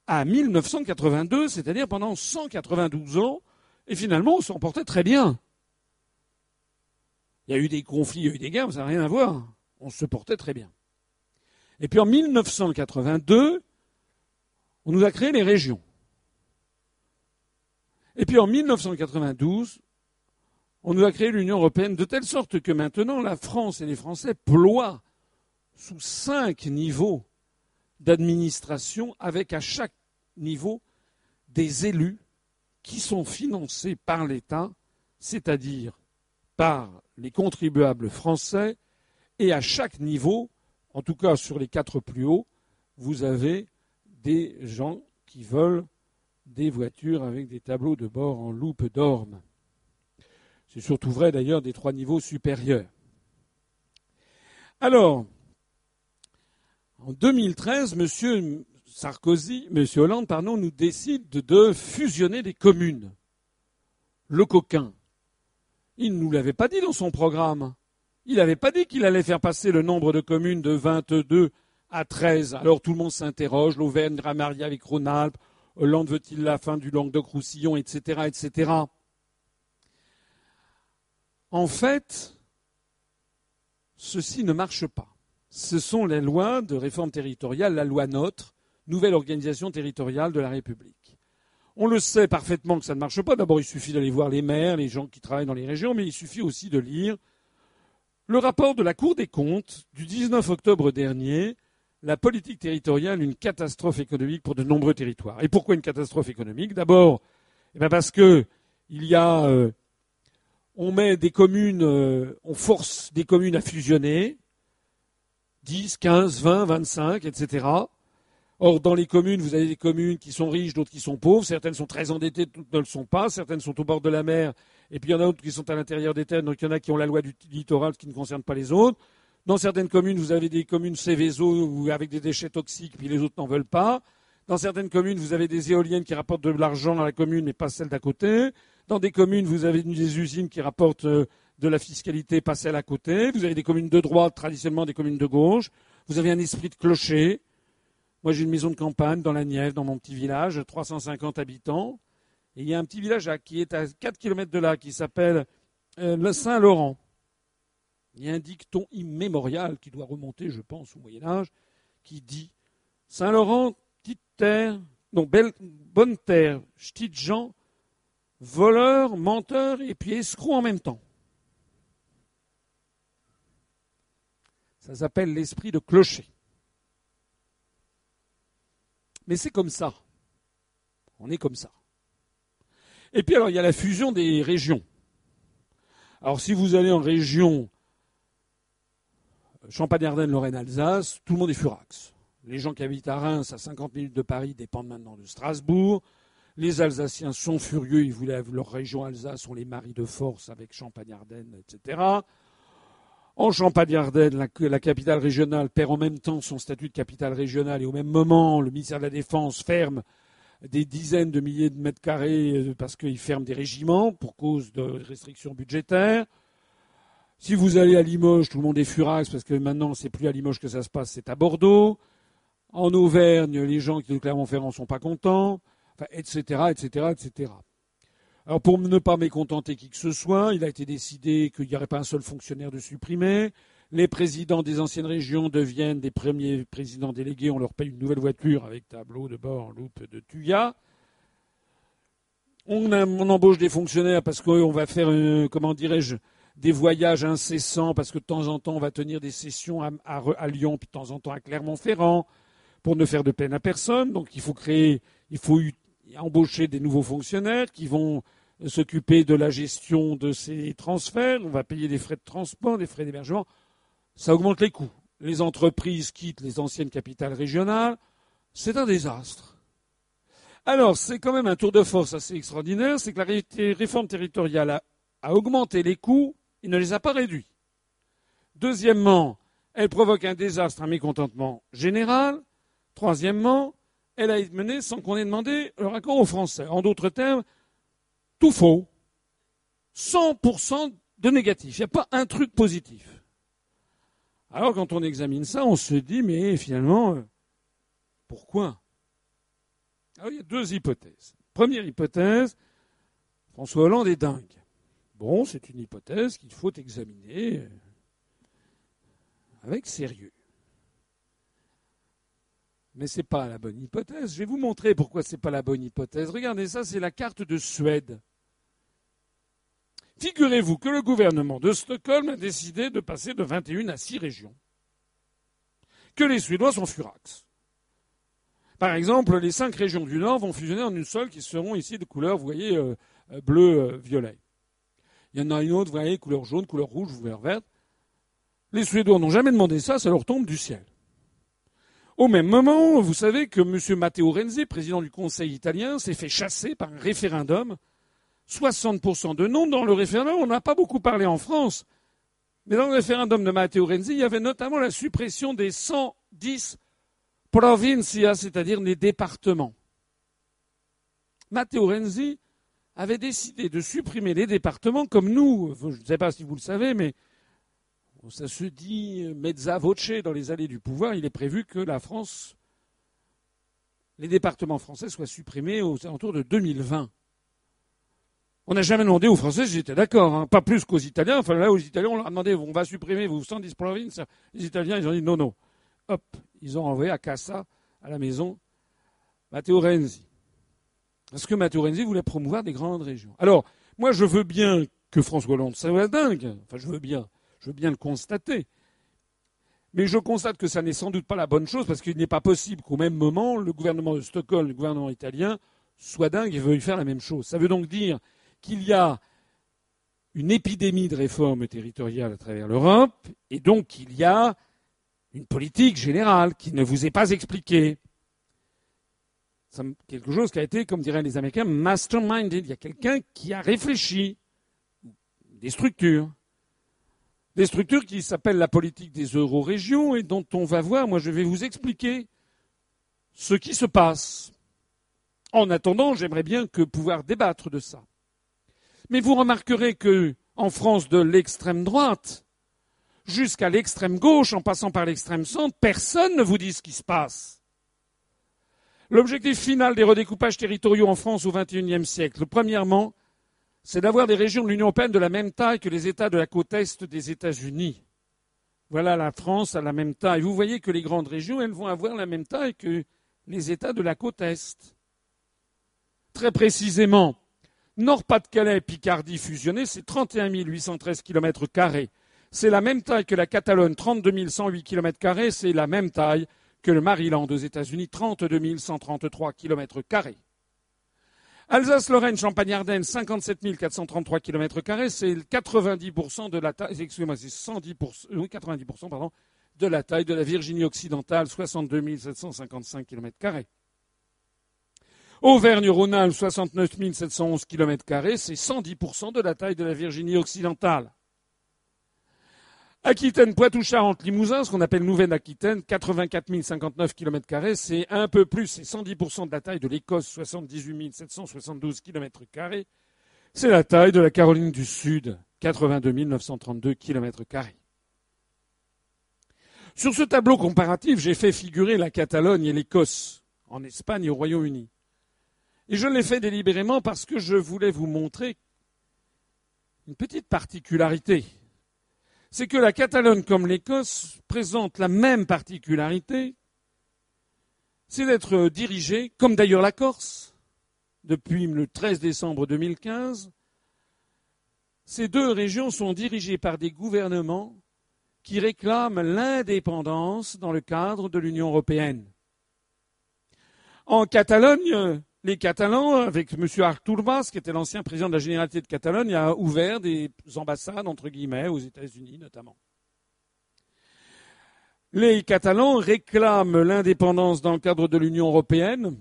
à 1982, c'est-à-dire pendant 192 ans, et finalement, on s'en portait très bien. Il y a eu des conflits, il y a eu des guerres, mais ça n'a rien à voir. On se portait très bien. Et puis en 1982, on nous a créé les régions. Et puis en 1992, on nous a créé l'Union européenne de telle sorte que maintenant la France et les Français ploient sous cinq niveaux d'administration avec à chaque niveau des élus qui sont financés par l'État, c'est-à-dire par les contribuables français, et à chaque niveau, en tout cas sur les quatre plus hauts, vous avez des gens qui veulent des voitures avec des tableaux de bord en loupe d'orme. C'est surtout vrai d'ailleurs des trois niveaux supérieurs. Alors, en 2013, M. Sarkozy, M. Hollande, pardon, nous décide de fusionner des communes. Le coquin. Il ne nous l'avait pas dit dans son programme. Il n'avait pas dit qu'il allait faire passer le nombre de communes de 22 à 13. Alors tout le monde s'interroge, l'Auvergne, Dramaria avec Rhône-Alpes, Hollande veut-il la fin du Languedoc-Roussillon, etc., etc. En fait, ceci ne marche pas. Ce sont les lois de réforme territoriale, la loi NOTRe, nouvelle organisation territoriale de la République. On le sait parfaitement que ça ne marche pas. D'abord, il suffit d'aller voir les maires, les gens qui travaillent dans les régions, mais il suffit aussi de lire le rapport de la Cour des comptes du 19 octobre dernier la politique territoriale une catastrophe économique pour de nombreux territoires. Et pourquoi une catastrophe économique? D'abord, eh ben parce que il y a, euh, on met des communes, euh, on force des communes à fusionner, 10, 15, 20, 25, etc. Or, dans les communes, vous avez des communes qui sont riches, d'autres qui sont pauvres. Certaines sont très endettées, d'autres ne le sont pas. Certaines sont au bord de la mer, et puis il y en a d'autres qui sont à l'intérieur des terres. Donc il y en a qui ont la loi du littoral, qui ne concerne pas les autres. Dans certaines communes, vous avez des communes Céveso avec des déchets toxiques, puis les autres n'en veulent pas. Dans certaines communes, vous avez des éoliennes qui rapportent de l'argent dans la commune, mais pas celle d'à côté. Dans des communes, vous avez des usines qui rapportent euh, de la fiscalité, pas celle à côté. Vous avez des communes de droite, traditionnellement des communes de gauche. Vous avez un esprit de clocher. Moi, j'ai une maison de campagne dans la Nièvre, dans mon petit village, 350 habitants. Et il y a un petit village qui est à 4 km de là, qui s'appelle euh, le Saint-Laurent. Il y a un dicton immémorial qui doit remonter, je pense, au Moyen Âge, qui dit Saint-Laurent, petite terre, non, belle, bonne terre, petite gens, voleur, menteur et puis escroc en même temps. Ça s'appelle l'esprit de clocher. Mais c'est comme ça. On est comme ça. Et puis alors, il y a la fusion des régions. Alors si vous allez en région Champagne-Ardenne, Lorraine-Alsace, tout le monde est furax. Les gens qui habitent à Reims, à 50 minutes de Paris, dépendent maintenant de Strasbourg. Les Alsaciens sont furieux, ils voulaient leur région Alsace, on les marie de force avec Champagne-Ardenne, etc. En Champagne-Ardenne, la, capitale régionale perd en même temps son statut de capitale régionale et au même moment, le ministère de la Défense ferme des dizaines de milliers de mètres carrés euh, parce qu'il ferme des régiments pour cause de restrictions budgétaires. Si vous allez à Limoges, tout le monde est furax parce que maintenant c'est plus à Limoges que ça se passe, c'est à Bordeaux. En Auvergne, les gens qui de Clermont-Ferrand sont pas contents, etc., etc. Alors pour ne pas mécontenter qui que ce soit, il a été décidé qu'il n'y aurait pas un seul fonctionnaire de supprimer. Les présidents des anciennes régions deviennent des premiers présidents délégués. On leur paye une nouvelle voiture avec tableau de bord, loupe de Tuya. On, embauche des fonctionnaires parce qu'on va faire, euh, comment dirais-je, des voyages incessants parce que de temps en temps on va tenir des sessions à, Lyon puis de temps en temps à Clermont-Ferrand pour ne faire de peine à personne. Donc il faut créer, il faut embaucher des nouveaux fonctionnaires qui vont s'occuper de la gestion de ces transferts. On va payer des frais de transport, des frais d'hébergement. Ça augmente les coûts. Les entreprises quittent les anciennes capitales régionales. C'est un désastre. Alors, c'est quand même un tour de force assez extraordinaire, c'est que la réforme territoriale a, a augmenté les coûts il ne les a pas réduits. Deuxièmement, elle provoque un désastre, un mécontentement général. Troisièmement, elle a été menée sans qu'on ait demandé le raccord aux Français. En d'autres termes, tout faux. 100% de négatif. Il n'y a pas un truc positif. Alors quand on examine ça, on se dit, mais finalement, euh, pourquoi? Alors il y a deux hypothèses. Première hypothèse, François Hollande est dingue. Bon, c'est une hypothèse qu'il faut examiner euh, avec sérieux. Mais ce n'est pas la bonne hypothèse. Je vais vous montrer pourquoi ce n'est pas la bonne hypothèse. Regardez ça, c'est la carte de Suède. Figurez-vous que le gouvernement de Stockholm a décidé de passer de 21 à 6 régions. Que les Suédois sont furax. Par exemple, les cinq régions du Nord vont fusionner en une seule qui seront ici de couleur, vous voyez, euh, euh, bleu-violet. Il y en a une autre, vous voyez, couleur jaune, couleur rouge, couleur verte. Les Suédois n'ont jamais demandé ça, ça leur tombe du ciel. Au même moment, vous savez que M. Matteo Renzi, président du Conseil italien, s'est fait chasser par un référendum. 60% de non dans le référendum. On n'a pas beaucoup parlé en France. Mais dans le référendum de Matteo Renzi, il y avait notamment la suppression des 110 provincias, c'est-à-dire les départements. Matteo Renzi avait décidé de supprimer les départements comme nous. Je ne sais pas si vous le savez, mais ça se dit mezza voce dans les allées du pouvoir. Il est prévu que la France, les départements français soient supprimés aux alentours de 2020. On n'a jamais demandé aux Français si j'étais d'accord, hein. pas plus qu'aux Italiens. Enfin là, aux Italiens, on leur a demandé on va supprimer vos 110 provinces. Les Italiens, ils ont dit non, non. Hop, ils ont envoyé à Cassa, à la maison, Matteo Renzi. Parce que Matteo Renzi voulait promouvoir des grandes régions. Alors, moi, je veux bien que François Hollande soit dingue. Enfin, je veux bien. Je veux bien le constater. Mais je constate que ça n'est sans doute pas la bonne chose parce qu'il n'est pas possible qu'au même moment, le gouvernement de Stockholm, le gouvernement italien, soit dingue et veuille faire la même chose. Ça veut donc dire qu'il y a une épidémie de réformes territoriales à travers l'Europe et donc qu'il y a une politique générale qui ne vous est pas expliquée quelque chose qui a été, comme diraient les Américains, masterminded. Il y a quelqu'un qui a réfléchi. Des structures. Des structures qui s'appellent la politique des euro-régions et dont on va voir, moi je vais vous expliquer ce qui se passe. En attendant, j'aimerais bien que pouvoir débattre de ça. Mais vous remarquerez que, en France, de l'extrême droite jusqu'à l'extrême gauche, en passant par l'extrême centre, personne ne vous dit ce qui se passe. L'objectif final des redécoupages territoriaux en France au XXIe siècle, premièrement, c'est d'avoir des régions de l'Union européenne de la même taille que les États de la côte Est des États-Unis. Voilà la France à la même taille. Vous voyez que les grandes régions, elles vont avoir la même taille que les États de la côte Est. Très précisément, Nord-Pas-de-Calais Picardie fusionnés, c'est 31 813 km. C'est la même taille que la Catalogne, 32 108 km. C'est la même taille que le Maryland aux États-Unis, 32 133 km. Alsace-Lorraine, Champagne-Ardenne, 57 433 km, c'est 90% de la taille, excusez-moi, c'est 110%, oui, 90%, pardon, de la taille de la Virginie occidentale, 62 755 km. Auvergne-Rhône-Alpes, 69 711 km, c'est 110% de la taille de la Virginie occidentale. Aquitaine, Poitou, Charentes, Limousin, ce qu'on appelle Nouvelle-Aquitaine, 84 059 km, c'est un peu plus, c'est 110% de la taille de l'Écosse, 78 772 km. C'est la taille de la Caroline du Sud, 82 932 km. Sur ce tableau comparatif, j'ai fait figurer la Catalogne et l'Écosse, en Espagne et au Royaume-Uni. Et je l'ai fait délibérément parce que je voulais vous montrer une petite particularité. C'est que la Catalogne comme l'Écosse présentent la même particularité, c'est d'être dirigée, comme d'ailleurs la Corse, depuis le 13 décembre 2015, ces deux régions sont dirigées par des gouvernements qui réclament l'indépendance dans le cadre de l'Union européenne. En Catalogne, les Catalans, avec M. Artur Mas, qui était l'ancien président de la Généralité de Catalogne, a ouvert des ambassades, entre guillemets, aux États-Unis notamment. Les Catalans réclament l'indépendance dans le cadre de l'Union européenne.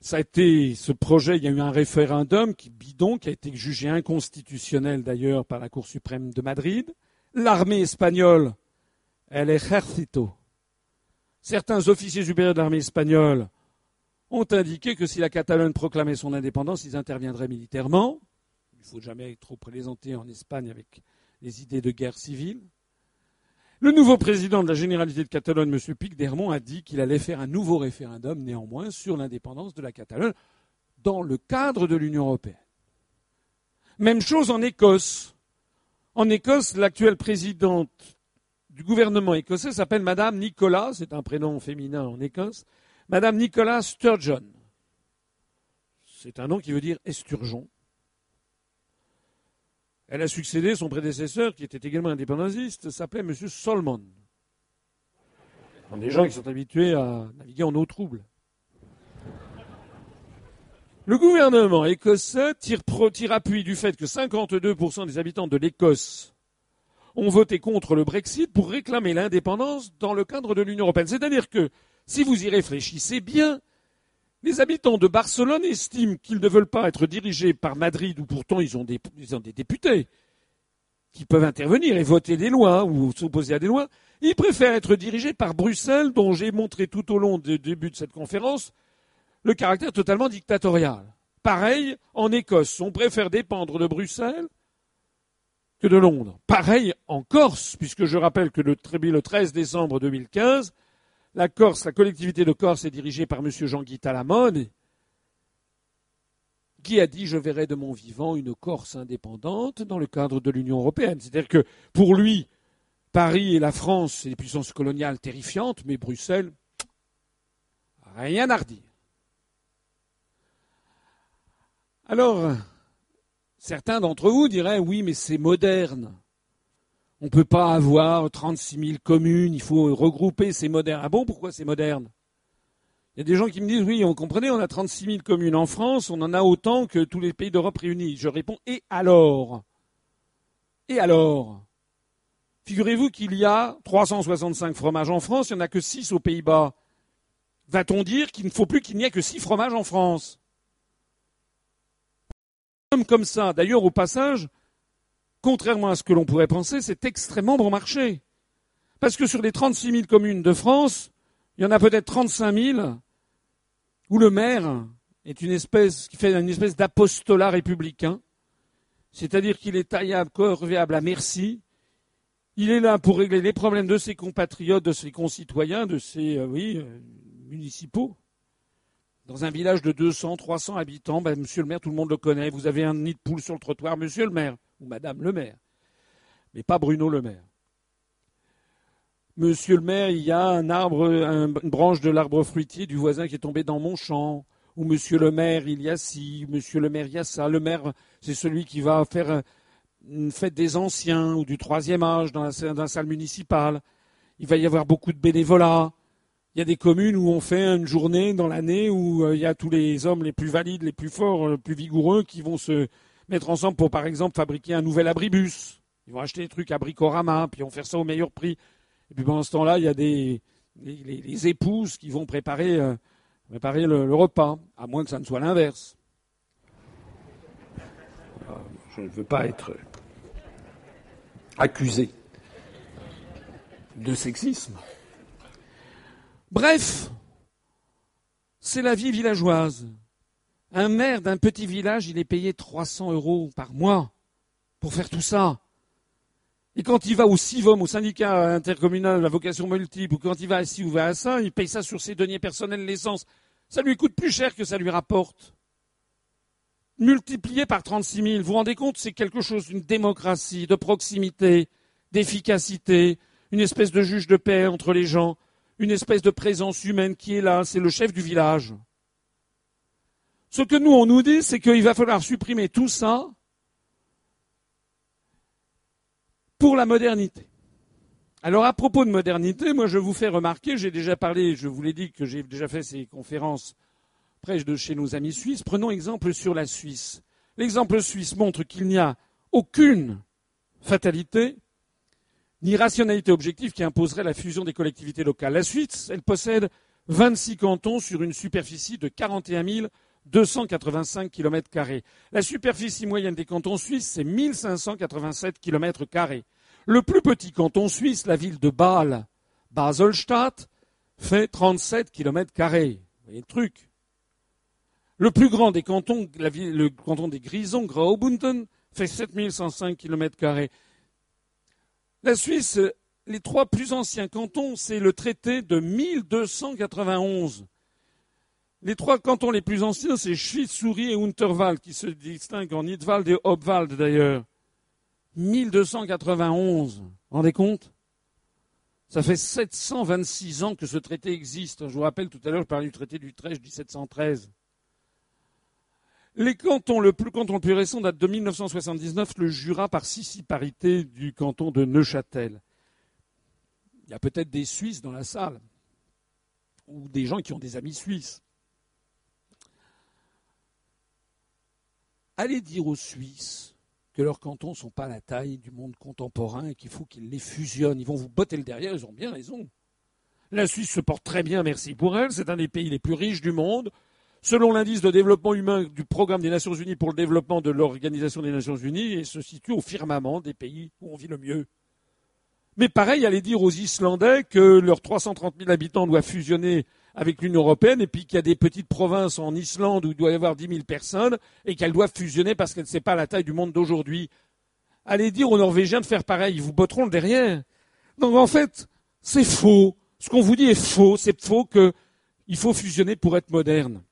Ce projet, il y a eu un référendum qui bidon, qui a été jugé inconstitutionnel d'ailleurs par la Cour suprême de Madrid. L'armée espagnole, el ejército, certains officiers supérieurs de l'armée espagnole ont indiqué que si la Catalogne proclamait son indépendance, ils interviendraient militairement. Il ne faut jamais trop présenter en Espagne avec les idées de guerre civile. Le nouveau président de la Généralité de Catalogne, M. Picdermont, a dit qu'il allait faire un nouveau référendum, néanmoins, sur l'indépendance de la Catalogne dans le cadre de l'Union européenne. Même chose en Écosse. En Écosse, l'actuelle présidente du gouvernement écossais s'appelle Madame Nicolas, c'est un prénom féminin en Écosse, Madame Nicolas Sturgeon. C'est un nom qui veut dire esturgeon. Elle a succédé son prédécesseur, qui était également indépendantiste, s'appelait M. Solomon. Des gens qui sont habitués à naviguer en eau trouble. Le gouvernement écossais tire, tire appui du fait que 52% des habitants de l'Écosse ont voté contre le Brexit pour réclamer l'indépendance dans le cadre de l'Union européenne. C'est-à-dire que, si vous y réfléchissez bien, les habitants de Barcelone estiment qu'ils ne veulent pas être dirigés par Madrid, où pourtant ils ont des, des députés qui peuvent intervenir et voter des lois ou s'opposer à des lois. Ils préfèrent être dirigés par Bruxelles, dont j'ai montré tout au long du début de cette conférence le caractère totalement dictatorial. Pareil en Écosse, on préfère dépendre de Bruxelles que de Londres. Pareil en Corse, puisque je rappelle que le, 13 décembre 2015, la Corse, la collectivité de Corse est dirigée par M. Jean-Guy Talamone, qui a dit je verrai de mon vivant une Corse indépendante dans le cadre de l'Union européenne. C'est-à-dire que pour lui, Paris et la France, c'est des puissances coloniales terrifiantes, mais Bruxelles, rien à redire. Alors, Certains d'entre vous diraient oui, mais c'est moderne. On ne peut pas avoir 36 000 communes, il faut regrouper, c'est moderne. Ah bon, pourquoi c'est moderne? Il y a des gens qui me disent oui, on comprenait, on a 36 000 communes en France, on en a autant que tous les pays d'Europe réunis. Je réponds et alors? Et alors? Figurez-vous qu'il y a 365 fromages en France, il n'y en a que 6 aux Pays-Bas. Va-t-on dire qu'il ne faut plus qu'il n'y ait que 6 fromages en France? Comme ça. D'ailleurs, au passage, contrairement à ce que l'on pourrait penser, c'est extrêmement bon marché. Parce que sur les 36 000 communes de France, il y en a peut-être 35 000 où le maire est une espèce qui fait une espèce d'apostolat républicain, c'est-à-dire qu'il est taillable, corvéable à merci. Il est là pour régler les problèmes de ses compatriotes, de ses concitoyens, de ses euh, oui, euh, municipaux. Dans un village de 200, 300 habitants, ben, monsieur le maire, tout le monde le connaît. Vous avez un nid de poule sur le trottoir, monsieur le maire, ou madame le maire. Mais pas Bruno le maire. Monsieur le maire, il y a un arbre, une branche de l'arbre fruitier du voisin qui est tombé dans mon champ. Ou monsieur le maire, il y a ci, monsieur le maire, il y a ça. Le maire, c'est celui qui va faire une fête des anciens ou du troisième âge dans la, dans la salle municipale. Il va y avoir beaucoup de bénévolat. Il y a des communes où on fait une journée dans l'année où euh, il y a tous les hommes les plus valides, les plus forts, les plus vigoureux qui vont se mettre ensemble pour, par exemple, fabriquer un nouvel abribus. Ils vont acheter des trucs à bricorama, puis ils vont faire ça au meilleur prix. Et puis pendant ce temps-là, il y a des les, épouses qui vont préparer, euh, préparer le, repas, à moins que ça ne soit l'inverse. Je ne veux pas être accusé de sexisme. Bref, c'est la vie villageoise. Un maire d'un petit village, il est payé 300 euros par mois pour faire tout ça. Et quand il va au CIVOM, au syndicat intercommunal la vocation multiple, ou quand il va à ci ou va à ça, il paye ça sur ses deniers personnels, l'essence. Ça lui coûte plus cher que ça lui rapporte. Multiplié par 36 000, vous vous rendez compte, c'est quelque chose d'une démocratie, de proximité, d'efficacité, une espèce de juge de paix entre les gens, une espèce de présence humaine qui est là, c'est le chef du village. Ce que nous, on nous dit, c'est qu'il va falloir supprimer tout ça pour la modernité. Alors à propos de modernité, moi je vous fais remarquer, j'ai déjà parlé, je vous l'ai dit que j'ai déjà fait ces conférences près de chez nos amis suisses. Prenons exemple sur la Suisse. L'exemple suisse montre qu'il n'y a aucune fatalité ni rationalité objective qui imposerait la fusion des collectivités locales. La Suisse, elle possède 26 cantons sur une superficie de 41 285 km. La superficie moyenne des cantons suisses, c'est 1587 km. Le plus petit canton suisse, la ville de Bâle, Baselstadt, fait 37 km. Vous voyez le truc. Le plus grand des cantons, le canton des Grisons, Graubünden, fait 7105 km. La Suisse, les trois plus anciens cantons, c'est le traité de 1291 les trois cantons les plus anciens, c'est Schwyz, et Unterwald, qui se distinguent en Nidwald et Obwald d'ailleurs. 1291. Vous rendez compte? Ça fait 726 ans que ce traité existe. Je vous rappelle tout à l'heure, je parlais du traité d'Utrecht 1713. Les cantons, le plus, canton le plus récent date de 1979, le Jura par parité du canton de Neuchâtel. Il y a peut-être des Suisses dans la salle, ou des gens qui ont des amis suisses. allez dire aux Suisses que leurs cantons ne sont pas la taille du monde contemporain et qu'il faut qu'ils les fusionnent. Ils vont vous botter le derrière, ils ont bien raison. La Suisse se porte très bien, merci pour elle. C'est un des pays les plus riches du monde. Selon l'indice de développement humain du programme des Nations Unies pour le développement de l'Organisation des Nations Unies, et se situe au firmament des pays où on vit le mieux. Mais pareil, allez dire aux Islandais que leurs 330 000 habitants doivent fusionner avec l'Union européenne, et puis qu'il y a des petites provinces en Islande où il doit y avoir 10 000 personnes, et qu'elles doivent fusionner parce qu'elles ne sont pas la taille du monde d'aujourd'hui. Allez dire aux Norvégiens de faire pareil, ils vous botteront le derrière. Donc en fait, c'est faux. Ce qu'on vous dit est faux. C'est faux qu'il faut fusionner pour être moderne.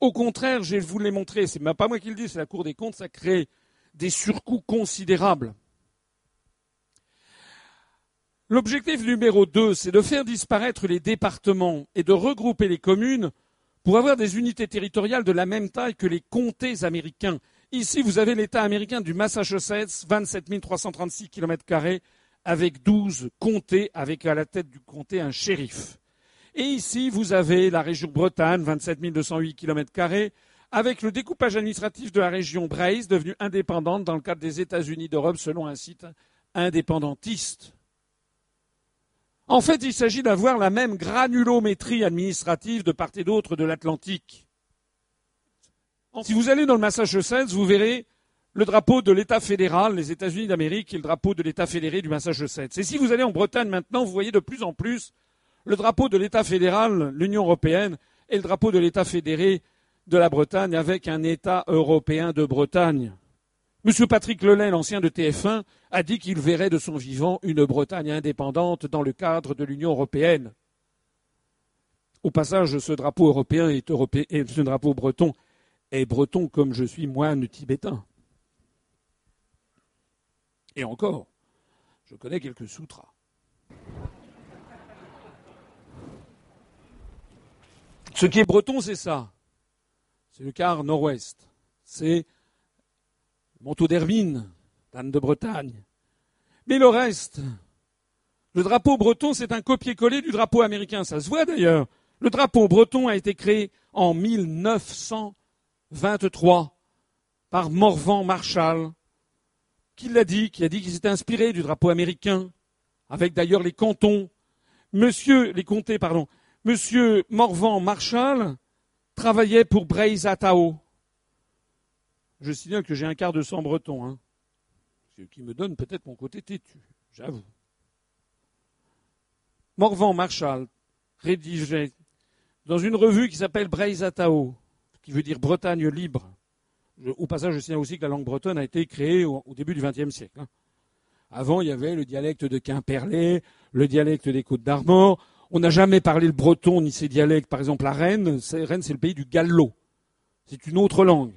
Au contraire, je vous l'ai montré, c'est pas moi qui le dis, c'est la Cour des comptes, ça crée des surcoûts considérables. L'objectif numéro 2, c'est de faire disparaître les départements et de regrouper les communes pour avoir des unités territoriales de la même taille que les comtés américains. Ici, vous avez l'État américain du Massachusetts, 27 336 km avec 12 comtés, avec à la tête du comté un shérif. Et ici, vous avez la région Bretagne, 27 208 km avec le découpage administratif de la région Braise, devenue indépendante dans le cadre des États-Unis d'Europe selon un site indépendantiste. En fait, il s'agit d'avoir la même granulométrie administrative de part et d'autre de l'Atlantique. Si vous allez dans le Massachusetts, vous verrez le drapeau de l'État fédéral, les États-Unis d'Amérique, et le drapeau de l'État fédéré du Massachusetts. Et si vous allez en Bretagne maintenant, vous voyez de plus en plus le drapeau de l'État fédéral, l'Union européenne, et le drapeau de l'État fédéré de la Bretagne avec un État européen de Bretagne. M. Patrick Lelay, l'ancien de TF1, a dit qu'il verrait de son vivant une Bretagne indépendante dans le cadre de l'Union européenne. Au passage, ce drapeau européen est européen, et ce drapeau breton est breton comme je suis moine tibétain. Et encore, je connais quelques sutras. Ce qui est breton, c'est ça. C'est le quart nord-ouest. C'est Montaud d'Hermine, d'Anne de Bretagne. Mais le reste, le drapeau breton, c'est un copier-coller du drapeau américain. Ça se voit d'ailleurs. Le drapeau breton a été créé en 1923 par Morvan Marshall, qui l'a dit, qui a dit qu'il s'était inspiré du drapeau américain, avec d'ailleurs les cantons. Monsieur, les comtés, pardon. Monsieur Morvan Marshall travaillait pour Braise Atao. Je signale que j'ai un quart de sang breton. Hein. Ce qui me donne peut-être mon côté têtu, j'avoue. Morvan Marshall rédigeait dans une revue qui s'appelle Breizatao, qui veut dire Bretagne libre. Au passage, je signale aussi que la langue bretonne a été créée au, début du XXe siècle. Hein. Avant, il y avait le dialecte de Quimperlé, le dialecte des Côtes d'Armor. On n'a jamais parlé le breton ni ses dialectes. Par exemple, à Rennes, Rennes, c'est le pays du gallo. C'est une autre langue.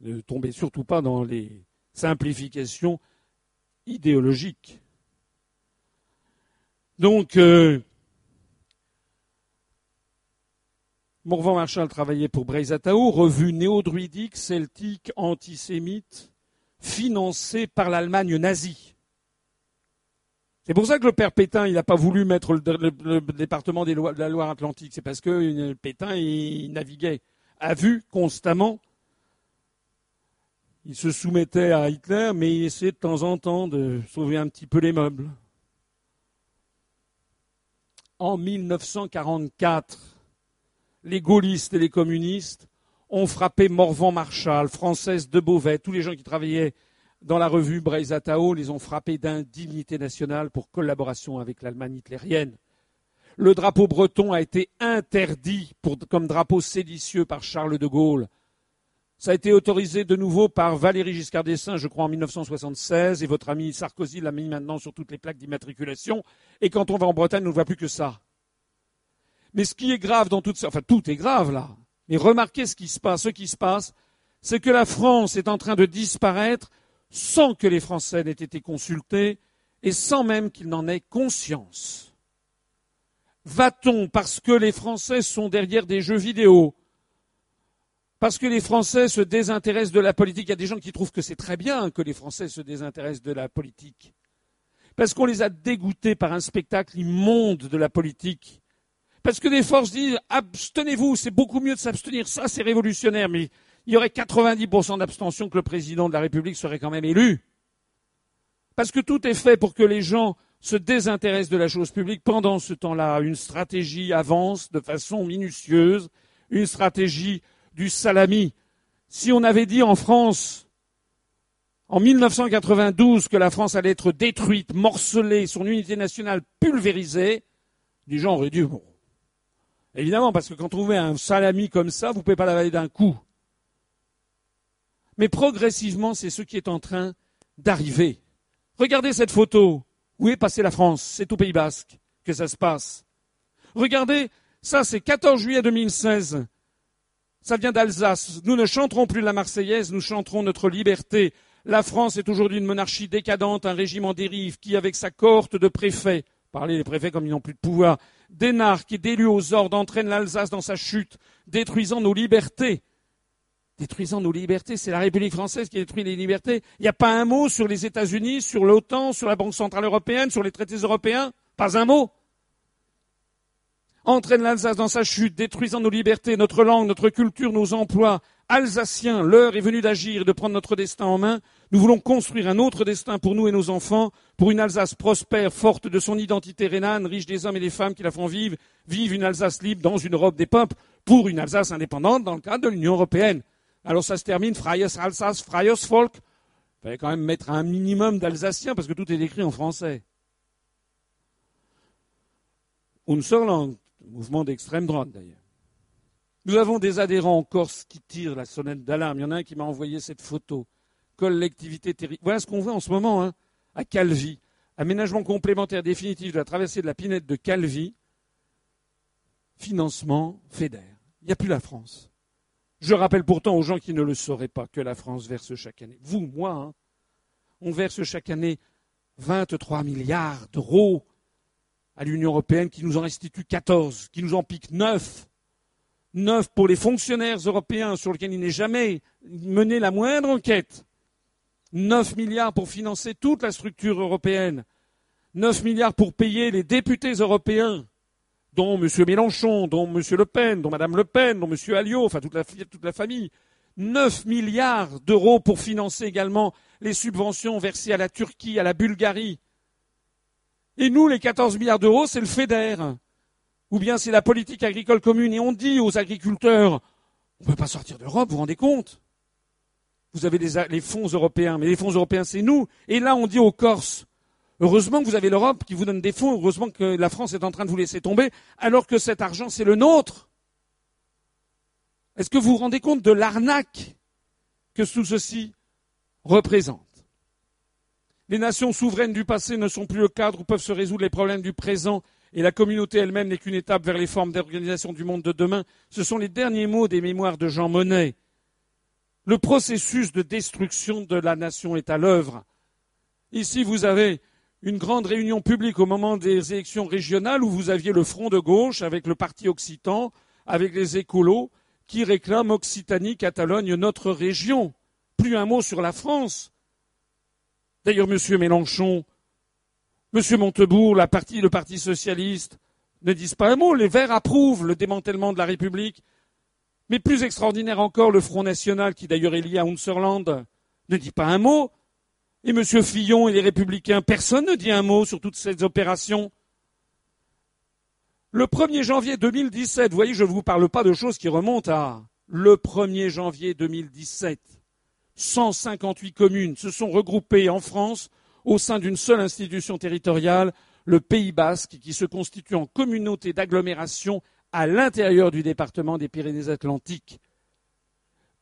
Ne tombez surtout pas dans les simplifications idéologiques. Donc, euh, Morvan Marshall travaillait pour Breizatao, revue néo-druidique, celtique, antisémite, financée par l'Allemagne nazie. C'est pour ça que le père Pétain, il n'a pas voulu mettre le, département de la Loire-Atlantique. C'est parce que euh, Pétain, il naviguait à vue constamment. Il se soumettait à Hitler, mais il essayait de temps en temps de sauver un petit peu les meubles. En 1944, les gaullistes et les communistes ont frappé Morvan Marshall, Française de Beauvais, tous les gens qui travaillaient dans la revue Breizatao les ont frappés d'indignité nationale pour collaboration avec l'Allemagne hitlérienne. Le drapeau breton a été interdit comme drapeau séditieux par Charles de Gaulle. Ça a été autorisé de nouveau par Valéry Giscard d'Estaing, je crois, en 1976, et votre ami Sarkozy l'a mis maintenant sur toutes les plaques d'immatriculation. Et quand on va en Bretagne, on ne voit plus que ça. Mais ce qui est grave dans tout ça, enfin tout est grave là, mais remarquez ce qui se passe. Ce qui se passe, c'est que la France est en train de disparaître sans que les Français n'aient été consultés et sans même qu'ils n'en aient conscience. Va-t-on, parce que les Français sont derrière des jeux vidéo, parce que les Français se désintéressent de la politique, il y a des gens qui trouvent que c'est très bien que les Français se désintéressent de la politique, parce qu'on les a dégoûtés par un spectacle immonde de la politique, parce que des forces disent abstenez-vous, c'est beaucoup mieux de s'abstenir, ça c'est révolutionnaire, mais il y aurait 90% d'abstention que le président de la République serait quand même élu. Parce que tout est fait pour que les gens se désintéressent de la chose publique. Pendant ce temps-là, une stratégie avance de façon minutieuse, une stratégie du salami. Si on avait dit en France, en 1992, que la France allait être détruite, morcelée, son unité nationale pulvérisée, les gens auraient dit, bon, Évidemment, parce que quand vous trouvez un salami comme ça, vous ne pouvez pas l'avaler d'un coup. Mais progressivement, c'est ce qui est en train d'arriver. Regardez cette photo. Où est passée la France? C'est au Pays Basque que ça se passe. Regardez, ça c'est 14 juillet 2016. Ça vient d'Alsace. Nous ne chanterons plus la Marseillaise, nous chanterons notre liberté. La France est aujourd'hui une monarchie décadente, un régime en dérive qui, avec sa cohorte de préfets, parlez des préfets comme ils n'ont plus de pouvoir, d'énarques et d'élus aux ordres entraînent l'Alsace dans sa chute, détruisant nos libertés détruisant nos libertés. C'est la République française qui détruit les libertés. Il n'y a pas un mot sur les États-Unis, sur l'OTAN, sur la Banque centrale européenne, sur les traités européens. Pas un mot. Entraîne l'Alsace dans sa chute, détruisant nos libertés, notre langue, notre culture, nos emplois. Alsaciens, l'heure est venue d'agir de prendre notre destin en main. Nous voulons construire un autre destin pour nous et nos enfants, pour une Alsace prospère, forte de son identité rhénane, riche des hommes et des femmes qui la font vivre, vive une Alsace libre dans une Europe des peuples, pour une Alsace indépendante dans le cadre de l'Union européenne. Alors ça se termine Freies Alsace, Freies Volk. Il fallait quand même mettre un minimum d'alsacien parce que tout est écrit en français. Unserland, mouvement d'extrême droite d'ailleurs. Nous avons des adhérents en Corse qui tirent la sonnette d'alarme. Il y en a un qui m'a envoyé cette photo. Collectivité terrible. Voilà ce qu'on voit en ce moment hein, à Calvi. Aménagement complémentaire définitif de la traversée de la Pinette de Calvi. Financement FEDER. Il n'y a plus la France. Je rappelle pourtant aux gens qui ne le sauraient pas que la France verse chaque année, vous, moi, hein, on verse chaque année 23 milliards d'euros à l'Union européenne qui nous en restitue 14, qui nous en pique 9. 9 pour les fonctionnaires européens sur lesquels il n'est jamais mené la moindre enquête. 9 milliards pour financer toute la structure européenne. 9 milliards pour payer les députés européens dont M. Mélenchon, dont M. Le Pen, dont Mme Le Pen, dont M. Alliot, enfin toute la, famille. 9 milliards d'euros pour financer également les subventions versées à la Turquie, à la Bulgarie. Et nous, les 14 milliards d'euros, c'est le FEDER. Ou bien c'est la politique agricole commune. Et on dit aux agriculteurs, on ne peut pas sortir d'Europe, vous vous rendez compte? Vous avez les, fonds européens, mais les fonds européens, c'est nous. Et là, on dit aux Corses, heureusement que vous avez l'Europe qui vous donne des fonds, heureusement que la France est en train de vous laisser tomber, alors que cet argent, c'est le nôtre. Est-ce que vous vous rendez compte de l'arnaque que tout ceci représente? Les nations souveraines du passé ne sont plus le cadre où peuvent se résoudre les problèmes du présent et la communauté elle-même n'est qu'une étape vers les formes d'organisation du monde de demain. Ce sont les derniers mots des mémoires de Jean Monnet. Le processus de destruction de la nation est à l'œuvre. Ici, vous avez une grande réunion publique au moment des élections régionales où vous aviez le front de gauche avec le parti occitan, avec les écolos, qui réclament Occitanie, Catalogne, notre région. Plus un mot sur la France. D'ailleurs, M. Mélenchon M. Montebourg, le Parti socialiste ne disent pas un mot. Les Verts approuvent le démantèlement de la République. Mais plus extraordinaire encore, le Front National, qui d'ailleurs est lié à Unserland, ne dit pas un mot. Et M. Fillon et les Républicains, personne ne dit un mot sur toutes ces opérations. Le 1er janvier 2017, vous voyez, je ne vous parle pas de choses qui remontent à le 1er janvier 2017. 158 communes se sont regroupées en France au sein d'une seule institution territoriale, le Pays basque, qui se constitue en communauté d'agglomération à l'intérieur du département des Pyrénées-Atlantiques.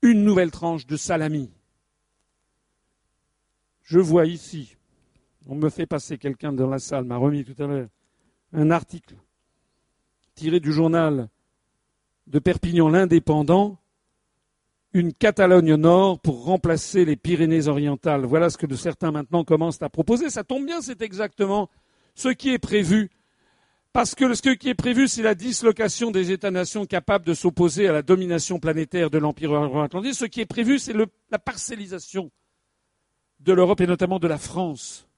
Une nouvelle tranche de salami. Je vois ici, on me fait passer quelqu'un dans la salle, m'a remis tout à l'heure, un article tiré du journal de Perpignan l'Indépendant une Catalogne Nord pour remplacer les Pyrénées-Orientales. Voilà ce que de certains maintenant commencent à proposer. Ça tombe bien, c'est exactement ce qui est prévu. Parce que ce qui est prévu, c'est la dislocation des États-nations capables de s'opposer à la domination planétaire de l'Empire euro-atlantique. Ce qui est prévu, c'est la parcellisation de l'Europe et notamment de la France.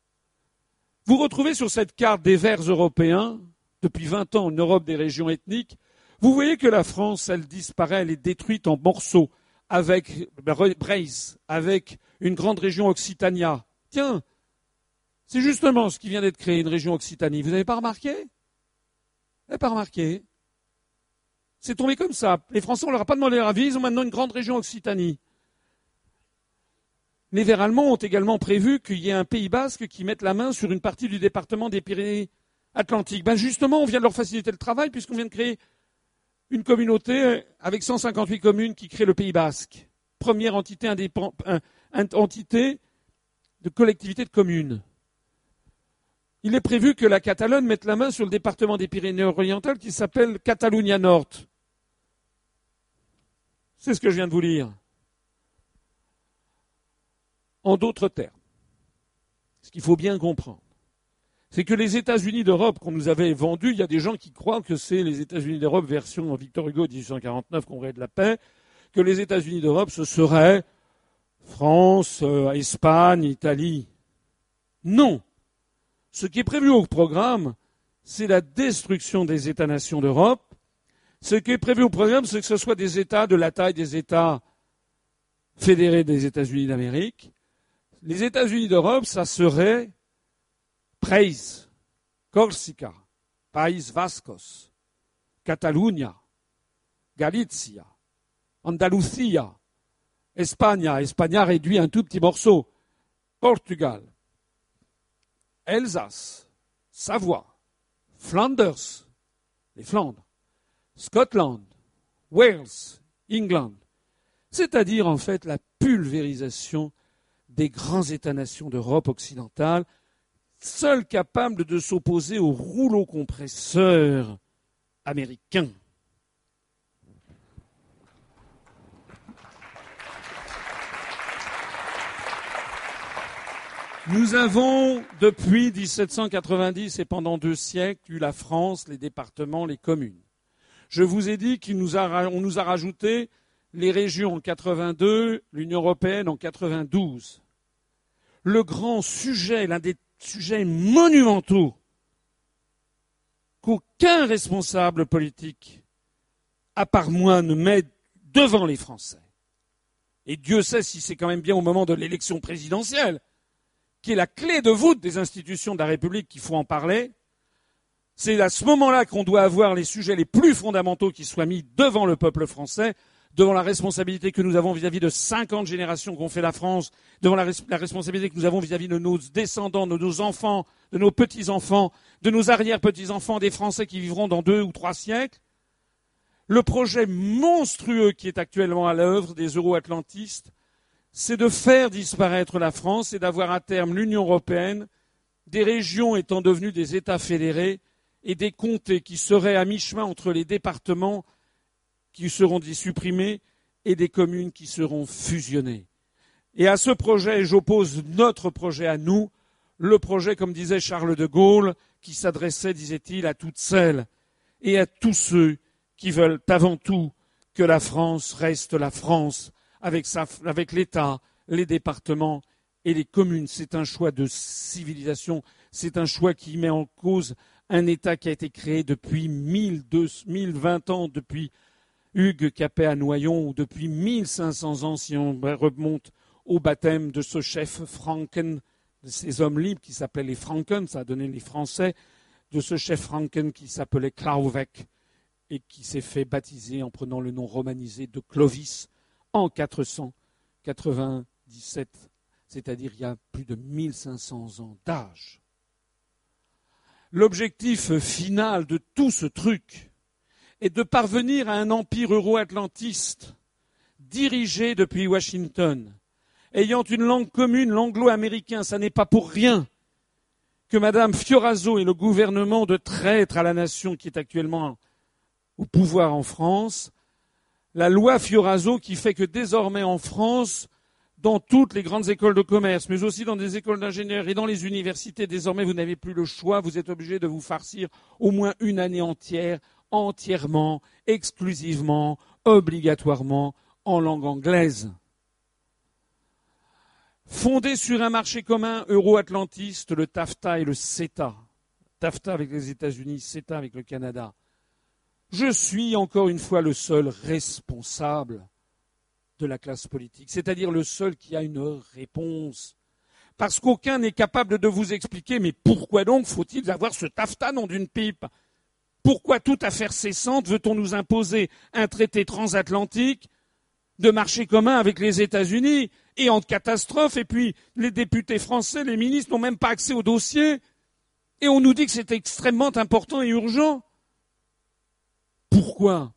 Vous retrouvez sur cette carte des Verts européens, depuis 20 ans, une Europe des régions ethniques. Vous voyez que la France, elle disparaît, elle est détruite en morceaux avec Braise, avec une grande région Occitania. Tiens, c'est justement ce qui vient d'être créé, une région Occitanie. Vous n'avez pas remarqué? Vous n'avez pas remarqué? C'est tombé comme ça. Les Français, on leur a pas demandé leur avis, ils ont maintenant une grande région Occitanie. Les Verts allemands ont également prévu qu'il y ait un Pays basque qui mette la main sur une partie du département des Pyrénées-Atlantiques. Ben justement, on vient de leur faciliter le travail puisqu'on vient de créer une communauté avec 158 communes qui crée le Pays basque. Première entité, entité de collectivité de communes. Il est prévu que la Catalogne mette la main sur le département des Pyrénées-Orientales qui s'appelle Catalunya Nord. C'est ce que je viens de vous lire. En d'autres termes, ce qu'il faut bien comprendre, c'est que les États-Unis d'Europe qu'on nous avait vendus, il y a des gens qui croient que c'est les États-Unis d'Europe version Victor Hugo 1849 qu'on de la paix, que les États-Unis d'Europe ce serait France, euh, Espagne, Italie. Non. Ce qui est prévu au programme, c'est la destruction des États-nations d'Europe. Ce qui est prévu au programme, c'est que ce soit des États de la taille des États fédérés des États-Unis d'Amérique. Les États-Unis d'Europe, ça serait Preis, Corsica, País Vascos, Catalunya, Galicia, Andalusia, Espagne, Espagne réduit un tout petit morceau, Portugal, Alsace, Savoie, Flanders, les Flandres, Scotland, Wales, England, c'est-à-dire en fait la pulvérisation des grands États-nations d'Europe occidentale seul capable de s'opposer au rouleau compresseur américain. Nous avons, depuis 1790 et pendant deux siècles, eu la France, les départements, les communes. Je vous ai dit qu'on nous, nous a rajouté les régions en 82, l'Union européenne en 92. Le grand sujet, l'un des sujets monumentaux qu'aucun responsable politique, à part moi, ne met devant les Français. Et Dieu sait si c'est quand même bien au moment de l'élection présidentielle, qui est la clé de voûte des institutions de la République qu'il faut en parler. C'est à ce moment-là qu'on doit avoir les sujets les plus fondamentaux qui soient mis devant le peuple français, devant la responsabilité que nous avons vis-à-vis de 50 générations qu'ont fait la France, devant la, responsabilité que nous avons vis-à-vis de nos descendants, de nos enfants, de nos petits-enfants, de nos arrière-petits-enfants, des Français qui vivront dans deux ou trois siècles, le projet monstrueux qui est actuellement à l'œuvre des euro-atlantistes, c'est de faire disparaître la France et d'avoir à terme l'Union européenne, des régions étant devenues des États fédérés et des comtés qui seraient à mi-chemin entre les départements qui seront supprimés et des communes qui seront fusionnées. Et à ce projet, j'oppose notre projet à nous, le projet, comme disait Charles de Gaulle, qui s'adressait, disait-il, à toutes celles et à tous ceux qui veulent avant tout que la France reste la France, avec, l'État, les départements et les communes. C'est un choix de civilisation, c'est un choix qui met en cause un État qui a été créé depuis 1020 ans, depuis Hugues Capet à Noyon, ou depuis 1500 ans, si on remonte au baptême de ce chef Franken, de ces hommes libres qui s'appelaient les Franken, ça a donné les Français, de ce chef Franken qui s'appelait Klauwek et qui s'est fait baptiser en prenant le nom romanisé de Clovis en 497, c'est-à-dire il y a plus de 1500 ans d'âge. L'objectif final de tout ce truc est de parvenir à un empire euro-atlantiste dirigé depuis Washington, ayant une langue commune, l'anglo-américain. Ça n'est pas pour rien que Mme Fioraso et le gouvernement de traître à la nation qui est actuellement au pouvoir en France, la loi Fioraso qui fait que désormais en France, dans toutes les grandes écoles de commerce, mais aussi dans des écoles d'ingénieurs et dans les universités, désormais vous n'avez plus le choix, vous êtes obligé de vous farcir au moins une année entière, entièrement, exclusivement, obligatoirement en langue anglaise. Fondé sur un marché commun euro-atlantiste, le TAFTA et le CETA, TAFTA avec les États-Unis, CETA avec le Canada, je suis encore une fois le seul responsable de la classe politique, c'est-à-dire le seul qui a une réponse. Parce qu'aucun n'est capable de vous expliquer, mais pourquoi donc faut-il avoir ce taffetas dans d'une pipe? Pourquoi toute affaire cessante veut-on nous imposer un traité transatlantique de marché commun avec les États-Unis et en catastrophe, et puis les députés français, les ministres n'ont même pas accès au dossier, et on nous dit que c'est extrêmement important et urgent. Pourquoi?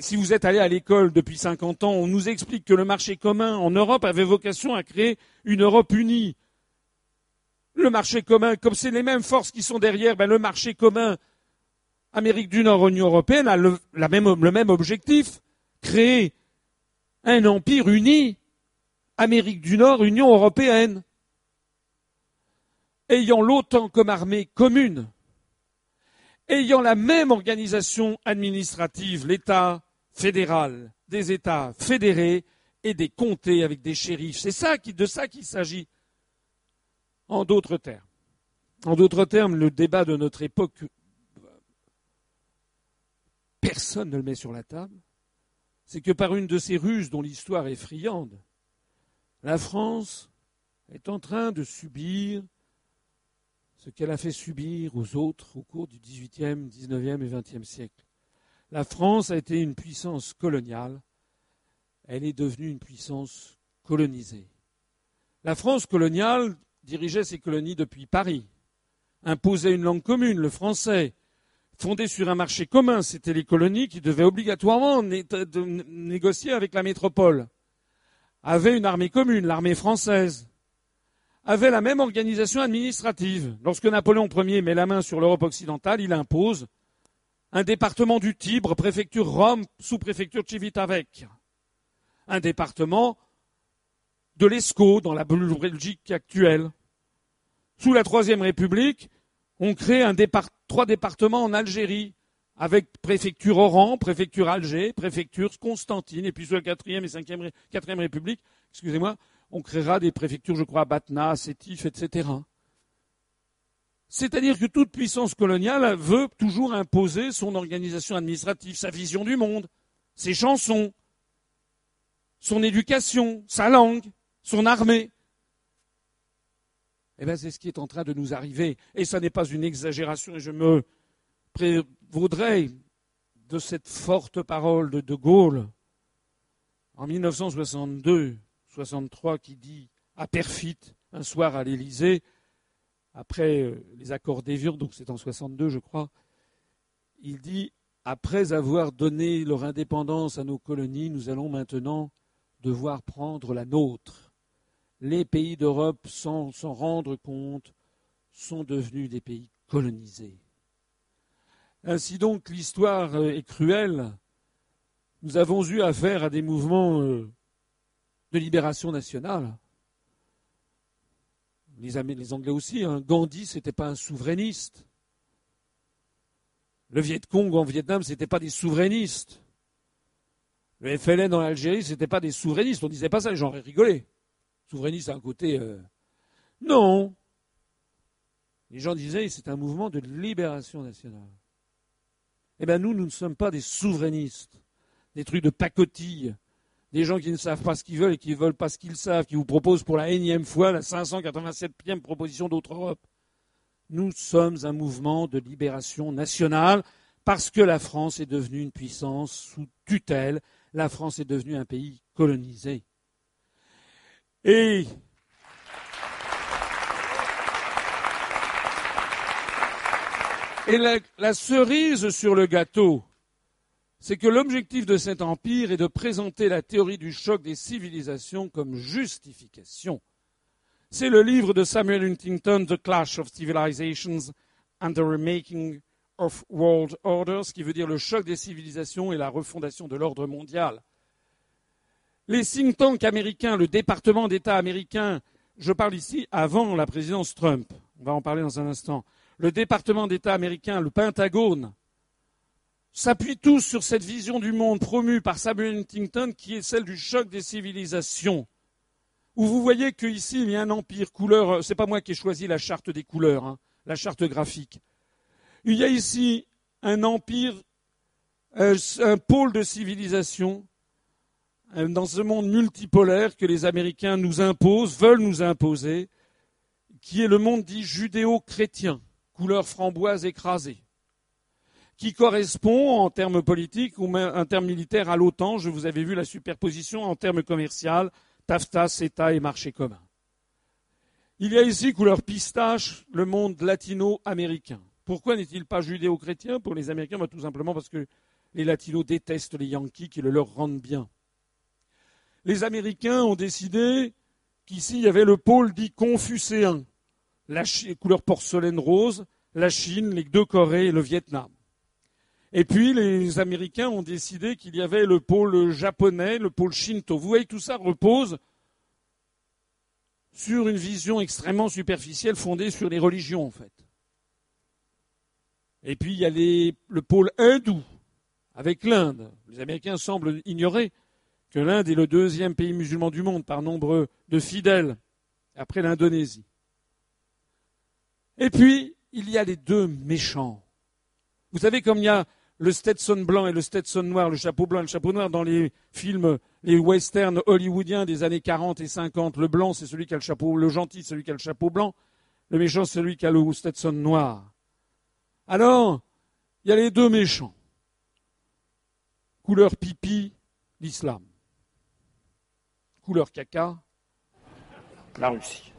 Si vous êtes allé à l'école depuis 50 ans, on nous explique que le marché commun en Europe avait vocation à créer une Europe unie. Le marché commun, comme c'est les mêmes forces qui sont derrière, ben le marché commun Amérique du Nord, Union européenne a le, même, objectif, créer un empire uni, Amérique du Nord, Union européenne, ayant l'OTAN comme armée commune ayant la même organisation administrative, l'État fédéral, des États fédérés et des comtés avec des shérifs. C'est ça de ça qu'il s'agit. En d'autres termes. En d'autres termes, le débat de notre époque, personne ne le met sur la table. C'est que par une de ces ruses dont l'histoire est friande, la France est en train de subir ce qu'elle a fait subir aux autres au cours du XVIIIe, XIXe et XXe siècle. La France a été une puissance coloniale, elle est devenue une puissance colonisée. La France coloniale dirigeait ses colonies depuis Paris, imposait une langue commune, le français, fondée sur un marché commun, c'était les colonies qui devaient obligatoirement négocier avec la métropole, avait une armée commune, l'armée française, avait la même organisation administrative. Lorsque Napoléon Ier met la main sur l'Europe occidentale, il impose un département du Tibre, préfecture Rome, sous-préfecture Civitavecchia. Un département de l'Escaut, dans la Belgique actuelle. Sous la Troisième République, on crée trois départements en Algérie, avec préfecture Oran, préfecture Alger, préfecture Constantine, et puis sous la quatrième et cinquième, République, excusez-moi, on créera des préfectures, je crois, Batna, Sétif, etc. C'est-à-dire que toute puissance coloniale veut toujours imposer son organisation administrative, sa vision du monde, ses chansons, son éducation, sa langue, son armée. Eh bien, c'est ce qui est en train de nous arriver. Et ça n'est pas une exagération, et je me prévaudrais de cette forte parole de De Gaulle en 1962, 63, qui dit à Perfit, un soir à l'Élysée, après euh, les accords d'Évian, donc c'est en 62, je crois, il dit après avoir donné leur indépendance à nos colonies, nous allons maintenant devoir prendre la nôtre. Les pays d'Europe, sans s'en rendre compte, sont devenus des pays colonisés. Ainsi donc, l'histoire euh, est cruelle. Nous avons eu affaire à des mouvements euh, de libération nationale. Les, Anglais aussi. Hein. Gandhi, ce n'était pas un souverainiste. Le Viet Cong en Vietnam, ce n'était pas des souverainistes. Le FLN en Algérie, ce n'était pas des souverainistes. On ne disait pas ça, les gens rigolé. Souverainiste à un côté. Euh, non. Les gens disaient c'est un mouvement de libération nationale. Eh bien, nous, nous ne sommes pas des souverainistes, des trucs de pacotille, des gens qui ne savent pas ce qu'ils veulent et qui ne veulent pas ce qu'ils savent, qui vous proposent pour la énième fois la 587e proposition d'autre Europe. Nous sommes un mouvement de libération nationale parce que la France est devenue une puissance sous tutelle, la France est devenue un pays colonisé. Et Et la, cerise sur le gâteau, c'est que l'objectif de cet empire est de présenter la théorie du choc des civilisations comme justification. C'est le livre de Samuel Huntington, The Clash of Civilizations and the Remaking of World Orders, qui veut dire le choc des civilisations et la refondation de l'ordre mondial. Les think tanks américains, le département d'État américain, je parle ici avant la présidence Trump, on va en parler dans un instant, le département d'État américain, le Pentagone, s'appuient tous sur cette vision du monde promue par Samuel Huntington qui est celle du choc des civilisations. Où vous voyez qu'ici, il y a un empire couleur, c'est pas moi qui ai choisi la charte des couleurs, hein, la charte graphique. Il y a ici un empire, un, un pôle de civilisation dans ce monde multipolaire que les Américains nous imposent, veulent nous imposer, qui est le monde dit judéo-chrétien couleur framboise écrasée, qui correspond en termes politiques ou en termes militaires à l'OTAN. Je vous avais vu la superposition en termes commerciaux, TAFTA, CETA et marché commun. Il y a ici couleur pistache le monde latino-américain. Pourquoi n'est-il pas judéo-chrétien pour les Américains? Tout simplement parce que les latinos détestent les Yankees qui le leur rendent bien. Les Américains ont décidé qu'ici il y avait le pôle dit confucéen, la couleur porcelaine rose, la Chine, les deux Corées et le Vietnam. Et puis les Américains ont décidé qu'il y avait le pôle japonais, le pôle shinto. Vous voyez, tout ça repose sur une vision extrêmement superficielle fondée sur les religions, en fait. Et puis il y a le pôle hindou, avec l'Inde. Les Américains semblent ignorer que l'Inde est le deuxième pays musulman du monde par nombre de fidèles, après l'Indonésie. Et puis, il y a les deux méchants. Vous savez, comme il y a le Stetson blanc et le Stetson noir, le chapeau blanc et le chapeau noir dans les films, les westerns hollywoodiens des années 40 et 50, le blanc c'est celui qui a le chapeau, le gentil c'est celui qui a le chapeau blanc, le méchant c'est celui qui a le Stetson noir. Alors, il y a les deux méchants. Couleur pipi, l'islam. Couleur caca, la Russie.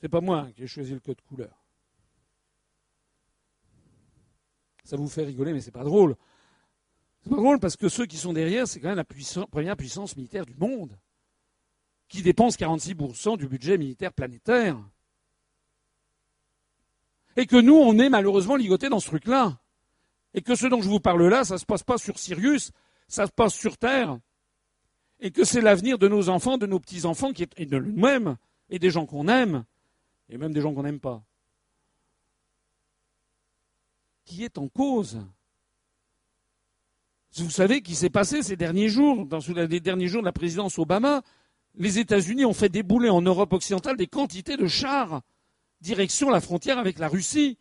C'est pas moi qui ai choisi le code couleur. Ça vous fait rigoler, mais c'est pas drôle. C'est pas drôle parce que ceux qui sont derrière, c'est quand même la première puissance militaire du monde, qui dépense 46% du budget militaire planétaire. Et que nous, on est malheureusement ligotés dans ce truc-là. Et que ce dont je vous parle là, ça ne se passe pas sur Sirius, ça se passe sur Terre. Et que c'est l'avenir de nos enfants, de nos petits-enfants, et de nous-mêmes, et des gens qu'on aime, et même des gens qu'on n'aime pas, qui est en cause. Vous savez qui s'est passé ces derniers jours, dans les derniers jours de la présidence Obama, les États-Unis ont fait débouler en Europe occidentale des quantités de chars, direction la frontière avec la Russie.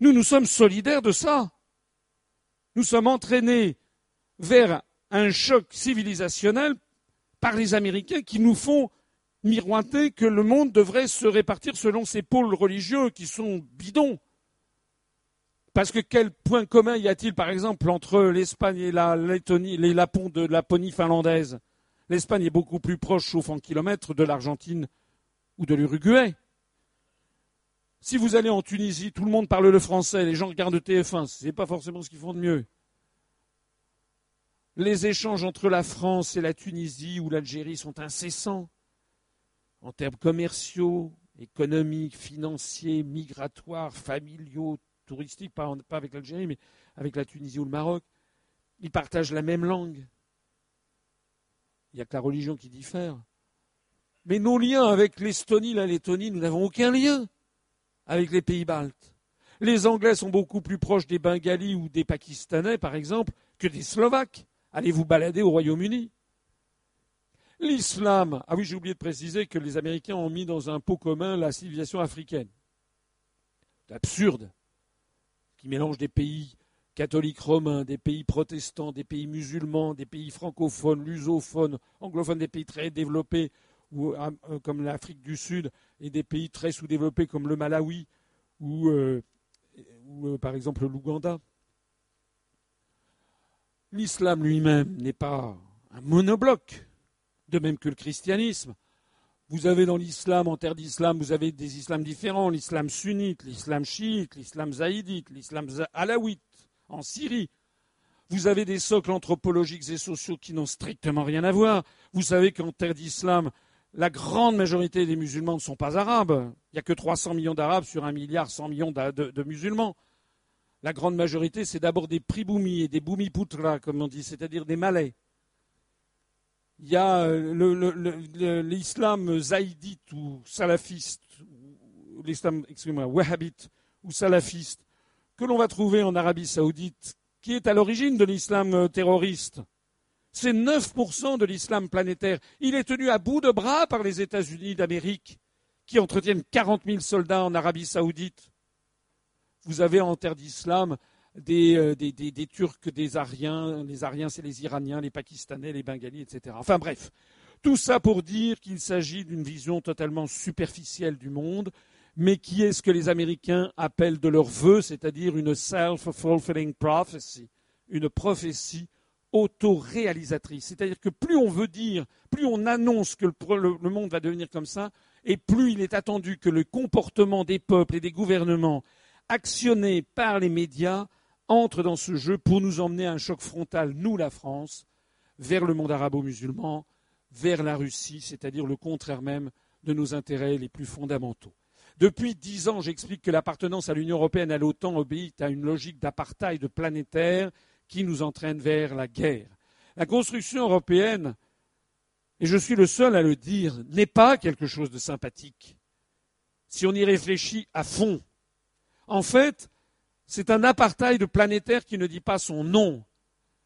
Nous, nous sommes solidaires de ça. Nous sommes entraînés vers un choc civilisationnel par les Américains qui nous font miroiter que le monde devrait se répartir selon ses pôles religieux qui sont bidons. Parce que quel point commun y a-t-il, par exemple, entre l'Espagne et la Lettonie, les Lapons de Laponie finlandaise? L'Espagne est beaucoup plus proche, sauf en kilomètres, de l'Argentine ou de l'Uruguay. Si vous allez en Tunisie, tout le monde parle le français, les gens regardent TF1, ce n'est pas forcément ce qu'ils font de mieux. Les échanges entre la France et la Tunisie ou l'Algérie sont incessants en termes commerciaux, économiques, financiers, migratoires, familiaux, touristiques, pas, avec l'Algérie, mais avec la Tunisie ou le Maroc. Ils partagent la même langue. Il n'y a que la religion qui diffère. Mais nos liens avec l'Estonie, la Lettonie, nous n'avons aucun lien avec les pays baltes. Les Anglais sont beaucoup plus proches des Bengalis ou des Pakistanais, par exemple, que des Slovaques. Allez vous balader au Royaume-Uni. L'islam. Ah oui, j'ai oublié de préciser que les Américains ont mis dans un pot commun la civilisation africaine. C'est absurde. Qui mélange des pays catholiques romains, des pays protestants, des pays musulmans, des pays francophones, lusophones, anglophones, des pays très développés euh, comme l'Afrique du Sud et des pays très sous-développés comme le Malawi ou, euh, euh, par exemple l'Ouganda. L'islam lui-même n'est pas un monobloc, de même que le christianisme. Vous avez dans l'islam, en terre d'islam, vous avez des islams différents, l'islam sunnite, l'islam chiite, l'islam zaïdite, l'islam alawite en Syrie. Vous avez des socles anthropologiques et sociaux qui n'ont strictement rien à voir. Vous savez qu'en terre d'islam, la grande majorité des musulmans ne sont pas arabes. Il n'y a que 300 millions d'arabes sur un milliard 100 millions de musulmans. La grande majorité, c'est d'abord des priboumis et des boumiputra, comme on dit, c'est-à-dire des malais. Il y a euh, l'islam zaïdite ou salafiste, l'islam, excusez-moi, wahhabite ou salafiste, que l'on va trouver en Arabie saoudite, qui est à l'origine de l'islam euh, terroriste. C'est 9% de l'islam planétaire. Il est tenu à bout de bras par les États-Unis d'Amérique, qui entretiennent 40 000 soldats en Arabie saoudite. Vous avez en terre d'islam euh, des, Turcs, des Ariens. Les Ariens, c'est les Iraniens, les Pakistanais, les Bengalis, etc. Enfin bref, tout ça pour dire qu'il s'agit d'une vision totalement superficielle du monde, mais qui est ce que les Américains appellent de leur vœu, c'est-à-dire une self-fulfilling prophecy, une prophétie autoréalisatrice. C'est-à-dire que plus on veut dire, plus on annonce que le monde va devenir comme ça, et plus il est attendu que le comportement des peuples et des gouvernements actionnés par les médias, entrent dans ce jeu pour nous emmener à un choc frontal, nous, la France, vers le monde arabo-musulman, vers la Russie, c'est-à-dire le contraire même de nos intérêts les plus fondamentaux. Depuis dix ans, j'explique que l'appartenance à l'Union européenne, à l'OTAN, obéit à une logique d'apartheid planétaire qui nous entraîne vers la guerre. La construction européenne, et je suis le seul à le dire, n'est pas quelque chose de sympathique. Si on y réfléchit à fond, en fait, c'est un apartheid planétaire qui ne dit pas son nom.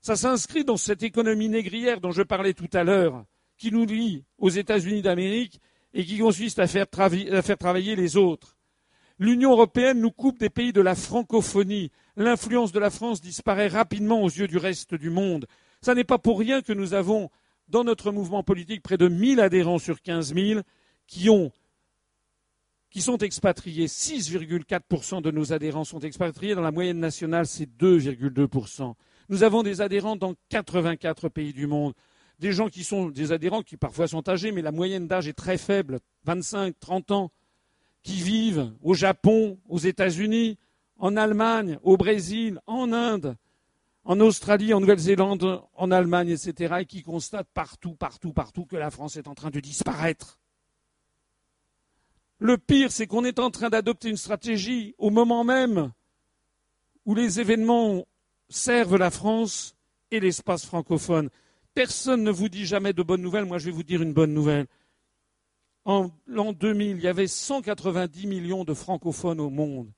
Ça s'inscrit dans cette économie négrière dont je parlais tout à l'heure, qui nous lie aux États-Unis d'Amérique et qui consiste à faire, travailler les autres. L'Union européenne nous coupe des pays de la francophonie. L'influence de la France disparaît rapidement aux yeux du reste du monde. Ce n'est pas pour rien que nous avons, dans notre mouvement politique, près de 1000 adhérents sur 15 000 qui ont qui sont expatriés. 6,4% de nos adhérents sont expatriés. Dans la moyenne nationale, c'est 2,2%. Nous avons des adhérents dans 84 pays du monde. Des gens qui sont des adhérents qui parfois sont âgés, mais la moyenne d'âge est très faible, 25, 30 ans, qui vivent au Japon, aux États-Unis, en Allemagne, au Brésil, en Inde, en Australie, en Nouvelle-Zélande, en Allemagne, etc., et qui constatent partout, partout, partout que la France est en train de disparaître. Le pire, c'est qu'on est en train d'adopter une stratégie au moment même où les événements servent la France et l'espace francophone. Personne ne vous dit jamais de bonnes nouvelles. Moi, je vais vous dire une bonne nouvelle. En l'an 2000, il y avait 190 millions de francophones au monde.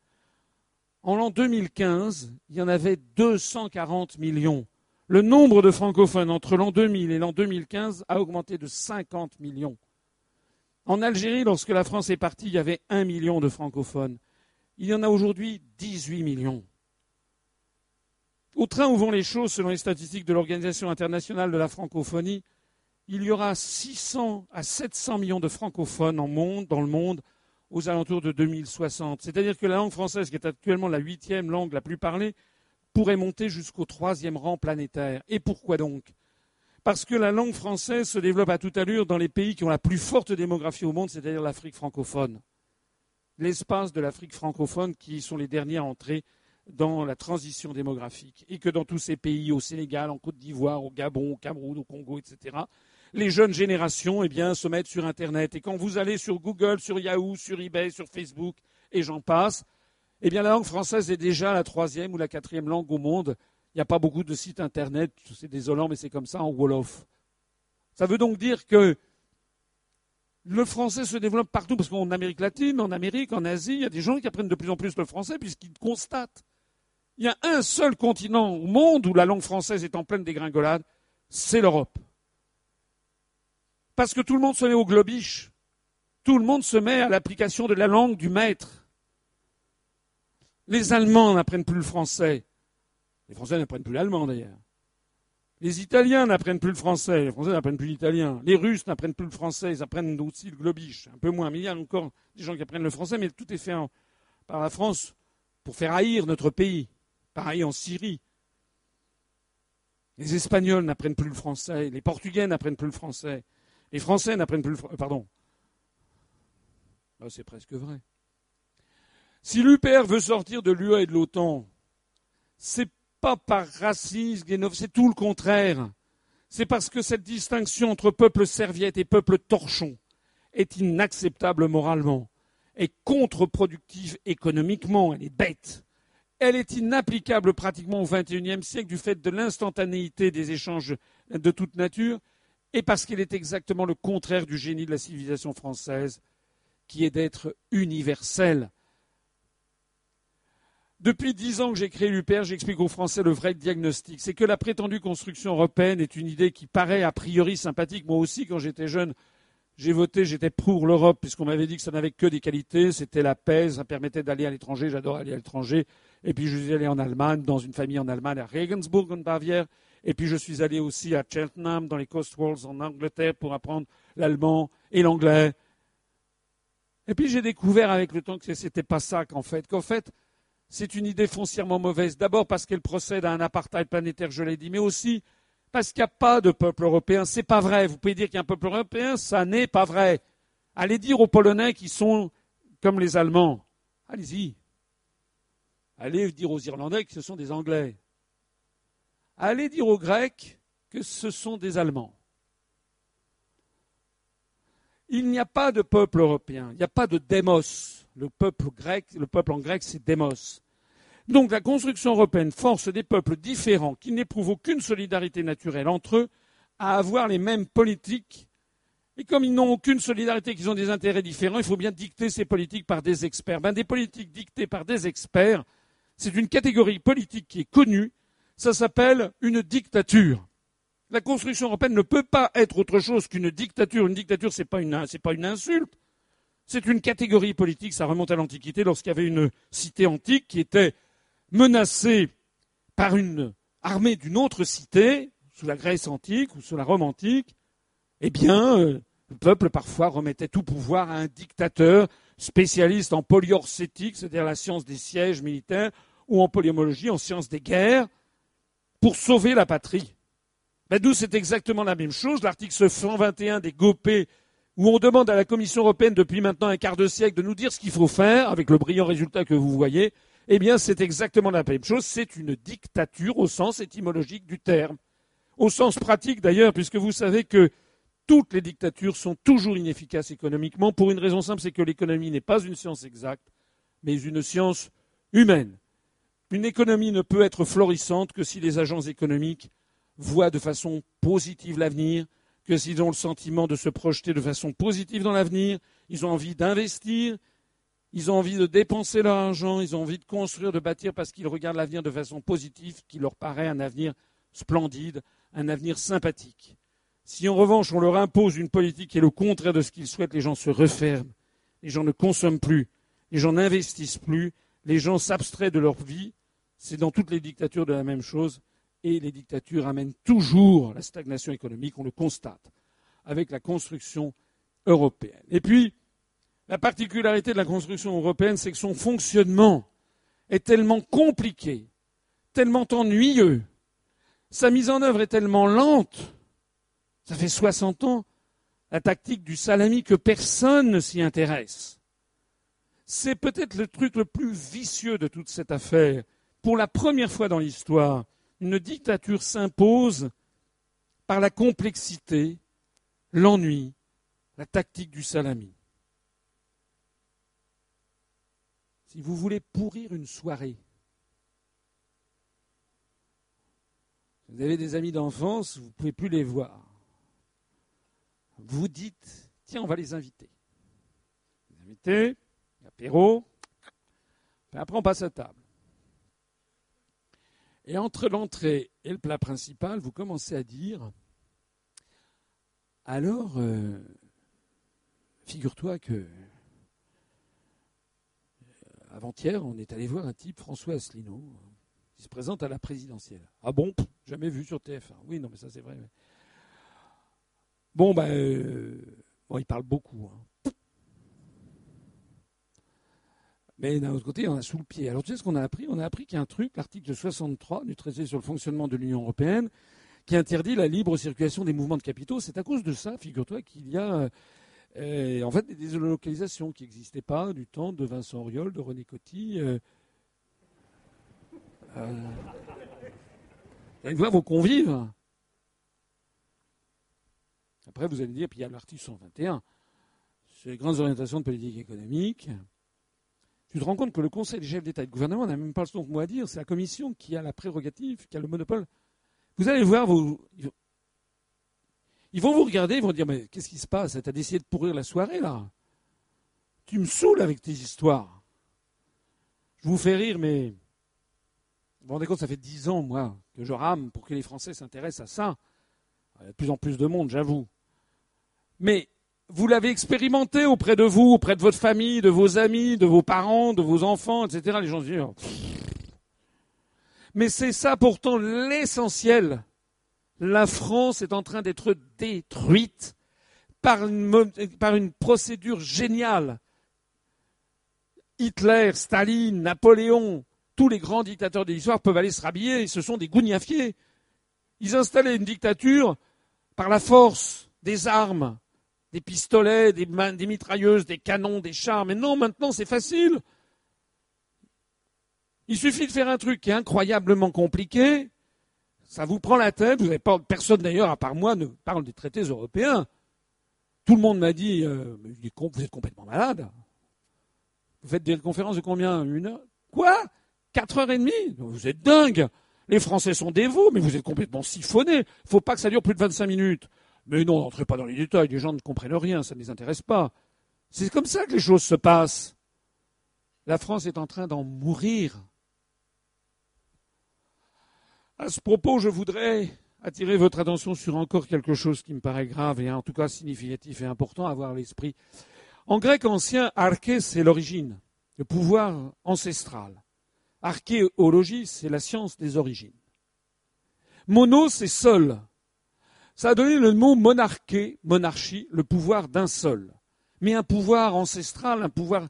En l'an 2015, il y en avait 240 millions. Le nombre de francophones entre l'an 2000 et l'an 2015 a augmenté de 50 millions. En Algérie, lorsque la France est partie, il y avait un million de francophones. Il y en a aujourd'hui 18 millions. Au train où vont les choses, selon les statistiques de l'Organisation internationale de la francophonie, il y aura 600 à 700 millions de francophones dans le monde aux alentours de 2060. C'est-à-dire que la langue française, qui est actuellement la huitième langue la plus parlée, pourrait monter jusqu'au troisième rang planétaire. Et pourquoi donc? Parce que la langue française se développe à toute allure dans les pays qui ont la plus forte démographie au monde, c'est-à-dire l'Afrique francophone. L'espace de l'Afrique francophone qui sont les derniers à entrer dans la transition démographique. Et que dans tous ces pays, au Sénégal, en Côte d'Ivoire, au Gabon, au Cameroun, au Congo, etc., les jeunes générations eh se mettent sur Internet. Et quand vous allez sur Google, sur Yahoo, sur eBay, sur Facebook, et j'en passe, eh bien, la langue française est déjà la troisième ou la quatrième langue au monde. Il n'y a pas beaucoup de sites Internet, c'est désolant, mais c'est comme ça en Wolof. Ça veut donc dire que le français se développe partout, parce qu'en Amérique latine, en Amérique, en Asie, il y a des gens qui apprennent de plus en plus le français puisqu'ils constatent. Il y a un seul continent au monde où la langue française est en pleine dégringolade, c'est l'Europe. Parce que tout le monde se met au globiche. Tout le monde se met à l'application de la langue du maître. Les Allemands n'apprennent plus le français. Les Français n'apprennent plus l'allemand d'ailleurs. Les Italiens n'apprennent plus le français. Les Français n'apprennent plus l'italien. Les Russes n'apprennent plus le français. Ils apprennent aussi le globiche. Un peu moins. Mais il y a encore des gens qui apprennent le français. Mais tout est fait par la France pour faire haïr notre pays. Pareil en Syrie. Les Espagnols n'apprennent plus le français. Les Portugais n'apprennent plus le français. Les Français n'apprennent plus le français. Pardon. Ah, c'est presque vrai. Si l'UPR veut sortir de l'UE et de l'OTAN, c'est pas par racisme, c'est tout le contraire. C'est parce que cette distinction entre peuple serviette et peuple torchon est inacceptable moralement, est contre-productive économiquement, elle est bête. Elle est inapplicable pratiquement au XXIe siècle du fait de l'instantanéité des échanges de toute nature et parce qu'elle est exactement le contraire du génie de la civilisation française, qui est d'être universelle. Depuis dix ans que j'ai créé l'UPR, j'explique aux Français le vrai diagnostic. C'est que la prétendue construction européenne est une idée qui paraît a priori sympathique. Moi aussi, quand j'étais jeune, j'ai voté, j'étais pour l'Europe, puisqu'on m'avait dit que ça n'avait que des qualités. C'était la paix, ça permettait d'aller à l'étranger. J'adore aller à l'étranger. Et puis je suis allé en Allemagne, dans une famille en Allemagne, à Regensburg, en Bavière. Et puis je suis allé aussi à Cheltenham, dans les Cotswolds en Angleterre, pour apprendre l'allemand et l'anglais. Et puis j'ai découvert avec le temps que ce n'était pas ça qu'en fait, qu'en fait, c'est une idée foncièrement mauvaise. D'abord parce qu'elle procède à un apartheid planétaire, je l'ai dit, mais aussi parce qu'il n'y a pas de peuple européen. C'est pas vrai. Vous pouvez dire qu'il y a un peuple européen, ça n'est pas vrai. Allez dire aux Polonais qui sont comme les Allemands. Allez-y. Allez dire aux Irlandais que ce sont des Anglais allez dire aux Grecs que ce sont des Allemands. Il n'y a pas de peuple européen, il n'y a pas de démos. Le peuple grec, le peuple en grec, c'est démos. Donc la construction européenne force des peuples différents qui n'éprouvent aucune solidarité naturelle entre eux à avoir les mêmes politiques. Et comme ils n'ont aucune solidarité, qu'ils ont des intérêts différents, il faut bien dicter ces politiques par des experts. Ben, des politiques dictées par des experts, c'est une catégorie politique qui est connue, ça s'appelle une dictature. La construction européenne ne peut pas être autre chose qu'une dictature. Une dictature, ce n'est pas, une insulte. C'est une catégorie politique. Ça remonte à l'Antiquité lorsqu'il y avait une cité antique qui était menacée par une armée d'une autre cité, sous la Grèce antique ou sous la Rome antique. Eh bien, euh, le peuple parfois remettait tout pouvoir à un dictateur spécialiste en polyorcétique, c'est-à-dire la science des sièges militaires, ou en polyomologie, en science des guerres pour sauver la patrie. Ben, c'est exactement la même chose. L'article 121 des GOPÉ, où on demande à la Commission européenne depuis maintenant un quart de siècle de nous dire ce qu'il faut faire, avec le brillant résultat que vous voyez, eh bien c'est exactement la même chose. C'est une dictature au sens étymologique du terme. Au sens pratique d'ailleurs, puisque vous savez que toutes les dictatures sont toujours inefficaces économiquement, pour une raison simple, c'est que l'économie n'est pas une science exacte, mais une science humaine. Une économie ne peut être florissante que si les agents économiques voient de façon positive l'avenir, que s'ils ont le sentiment de se projeter de façon positive dans l'avenir, ils ont envie d'investir, ils ont envie de dépenser leur argent, ils ont envie de construire, de bâtir parce qu'ils regardent l'avenir de façon positive, qui leur paraît un avenir splendide, un avenir sympathique. Si en revanche on leur impose une politique qui est le contraire de ce qu'ils souhaitent, les gens se referment, les gens ne consomment plus, les gens n'investissent plus, les gens s'abstraient de leur vie. C'est dans toutes les dictatures de la même chose. Et les dictatures amènent toujours la stagnation économique, on le constate, avec la construction européenne. Et puis, La particularité de la construction européenne, c'est que son fonctionnement est tellement compliqué, tellement ennuyeux, sa mise en œuvre est tellement lente, ça fait 60 ans, la tactique du salami que personne ne s'y intéresse. C'est peut-être le truc le plus vicieux de toute cette affaire. Pour la première fois dans l'histoire, une dictature s'impose par la complexité, l'ennui, la tactique du salami. Si vous voulez pourrir une soirée, vous avez des amis d'enfance, vous ne pouvez plus les voir. Vous dites, tiens, on va les inviter. Les inviter, apéro, après on passe à table. Et entre l'entrée et le plat principal, vous commencez à dire, alors, euh, figure-toi que euh, avant-hier, on est allé voir un type, François Asselineau, qui se présente à la présidentielle. Ah bon? Jamais vu sur TF1. Oui, non, mais ça c'est vrai. Bon, ben, euh, bon, il parle beaucoup. Hein. Mais d'un autre côté, on a sous le pied. Alors tu sais ce qu'on a appris? On a appris qu'il y a un truc, l'article 63 du traité sur le fonctionnement de l'Union européenne, qui interdit la libre circulation des mouvements de capitaux. C'est à cause de ça, figure-toi, qu'il y a euh, en fait des délocalisations qui n'existaient pas du temps de Vincent Auriol, de René Coty. Euh, euh, vos convives. Après, vous allez dire, puis il y a l'article 121, sur les grandes orientations de politique économique. Tu te rends compte que le Conseil des chefs d'État et de gouvernement n'a même pas le mot à dire. C'est la Commission qui a la prérogative, qui a le monopole. Vous allez voir, vous, ils vont vous regarder, ils vont dire Mais qu'est-ce qui se passe? T'as décidé de pourrir la soirée, là Tu me saoules avec tes histoires. Je vous fais rire, mais. Vous vous rendez compte, ça fait dix ans, moi, que je rame pour que les Français s'intéressent à ça. Il y a de plus en plus de monde, j'avoue. Mais vous l'avez expérimenté auprès de vous, auprès de votre famille, de vos amis, de vos parents, de vos enfants, etc. Les gens se disent. Oh, Mais c'est ça pourtant l'essentiel. La France est en train d'être détruite par une, par une procédure géniale. Hitler, Staline, Napoléon, tous les grands dictateurs de l'histoire peuvent aller se rhabiller, ce sont des gougnafiers. Ils installaient une dictature par la force des armes, des pistolets, des, des mitrailleuses, des canons, des chars. Mais non, maintenant c'est facile. Il suffit de faire un truc qui est incroyablement compliqué. Ça vous prend la tête. Vous n'avez pas personne d'ailleurs, à part moi, ne parle des traités européens. Tout le monde m'a dit euh, vous êtes complètement malade. Vous faites des conférences de combien? Une heure? Quoi? Quatre heures et demie? Vous êtes dingue Les Français sont dévots, mais vous êtes complètement siphonnés. Il ne faut pas que ça dure plus de 25 minutes. Mais non, n'entrez pas dans les détails, les gens ne comprennent rien, ça ne les intéresse pas. C'est comme ça que les choses se passent. La France est en train d'en mourir. À ce propos, je voudrais attirer votre attention sur encore quelque chose qui me paraît grave et en tout cas significatif et important à avoir à l'esprit. En grec ancien, arché, c'est l'origine, le pouvoir ancestral. Archéologie, c'est la science des origines. Mono, c'est seul, ça a donné le mot monarchie, le pouvoir d'un seul. Mais un pouvoir ancestral, un pouvoir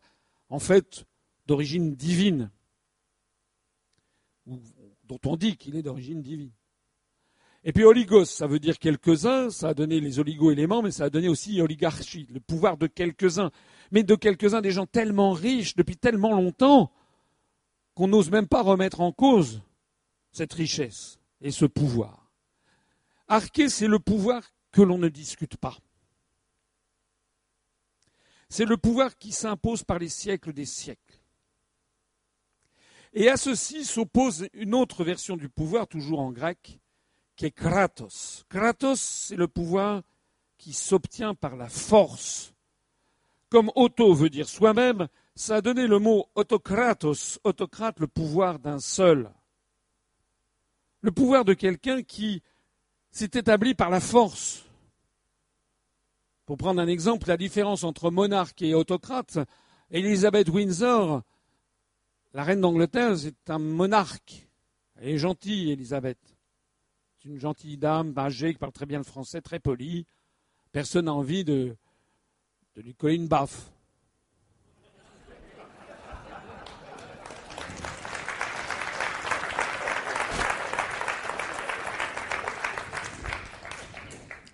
en fait d'origine divine, dont on dit qu'il est d'origine divine. Et puis oligos, ça veut dire quelques-uns, ça a donné les oligo-éléments, mais ça a donné aussi oligarchie, le pouvoir de quelques-uns. Mais de quelques-uns, des gens tellement riches depuis tellement longtemps qu'on n'ose même pas remettre en cause cette richesse et ce pouvoir. Arché, c'est le pouvoir que l'on ne discute pas. C'est le pouvoir qui s'impose par les siècles des siècles. Et à ceci s'oppose une autre version du pouvoir, toujours en grec, qui est kratos. Kratos, c'est le pouvoir qui s'obtient par la force. Comme auto veut dire soi-même, ça a donné le mot autokratos, autocrate, le pouvoir d'un seul. Le pouvoir de quelqu'un qui c'est établi par la force. Pour prendre un exemple, la différence entre monarque et autocrate, Elisabeth Windsor, la reine d'Angleterre, c'est un monarque. Elle est gentille, Elisabeth. C'est une gentille dame, âgée, qui parle très bien le français, très polie. Personne n'a envie de, de lui coller une baffe.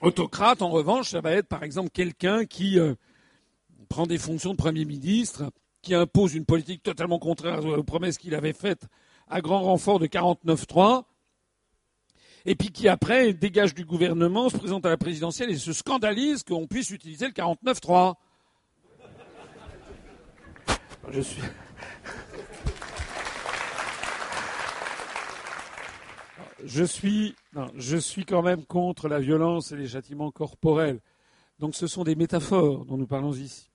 Autocrate, en revanche, ça va être par exemple quelqu'un qui euh, prend des fonctions de Premier ministre, qui impose une politique totalement contraire aux promesses qu'il avait faites à grand renfort de 49-3, et puis qui après dégage du gouvernement, se présente à la présidentielle et se scandalise qu'on puisse utiliser le 49-3. Je. Je suis, quand même contre la violence et les châtiments corporels. Donc ce sont des métaphores dont nous parlons ici.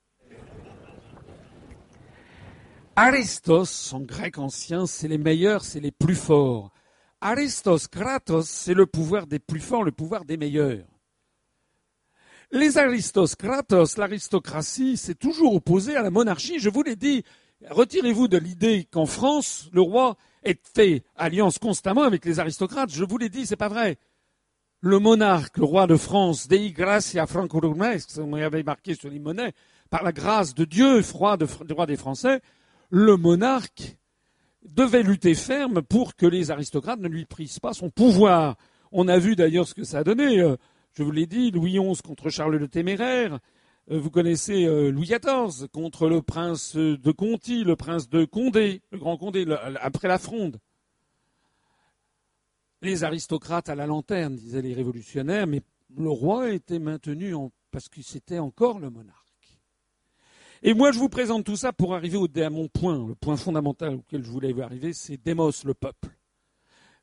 Aristos, en grec ancien, c'est les meilleurs, c'est les plus forts. Aristos, Kratos, c'est le pouvoir des plus forts, le pouvoir des meilleurs. Les Aristos, Kratos, l'aristocratie, c'est toujours opposé à la monarchie. Je vous l'ai dit, retirez-vous de l'idée qu'en France, le roi ait fait alliance constamment avec les aristocrates. Je vous l'ai dit, c'est pas vrai. Le monarque, le roi de France, Dei Gracia Francorum, on avait marqué sur les monnaies, par la grâce de Dieu, roi, de, roi des Français, le monarque devait lutter ferme pour que les aristocrates ne lui prisent pas son pouvoir. On a vu d'ailleurs ce que ça a donné. Euh, je vous l'ai dit, Louis XI contre Charles le Téméraire. Euh, vous connaissez euh, Louis XIV contre le prince de Conti, le prince de Condé, le grand Condé, après la fronde. Les aristocrates à la lanterne, disaient les révolutionnaires, mais le roi était maintenu parce que c'était encore le monarque. Et moi, je vous présente tout ça pour arriver au, à mon point, le point fondamental auquel je voulais arriver, c'est Démos, le peuple.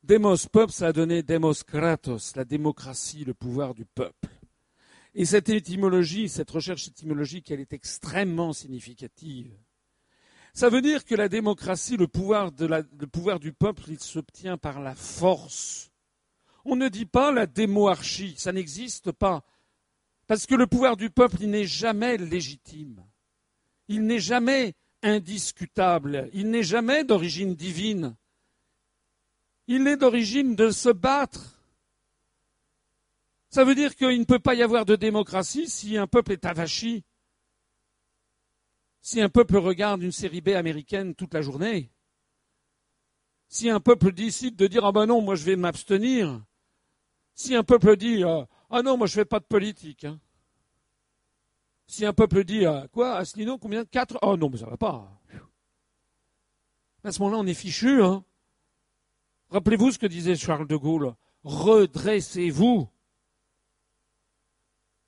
Démos, peuple, ça a donné Demos Kratos, la démocratie, le pouvoir du peuple. Et cette étymologie, cette recherche étymologique, elle est extrêmement significative. Ça veut dire que la démocratie, le pouvoir, le pouvoir du peuple, il s'obtient par la force. On ne dit pas la démoarchie, ça n'existe pas. Parce que le pouvoir du peuple, il n'est jamais légitime il n'est jamais indiscutable, il n'est jamais d'origine divine, il est d'origine de se battre. Ça veut dire qu'il ne peut pas y avoir de démocratie si un peuple est avachi, si un peuple regarde une série B américaine toute la journée, si un peuple décide de dire ah ben non, moi je vais m'abstenir, si un peuple dit ah non, moi je fais pas de politique, hein. Si un peuple dit à quoi Asselineau, combien Quatre Oh non, mais ça va pas. À ce moment-là, on est fichu. Hein Rappelez-vous ce que disait Charles de Gaulle. Redressez-vous.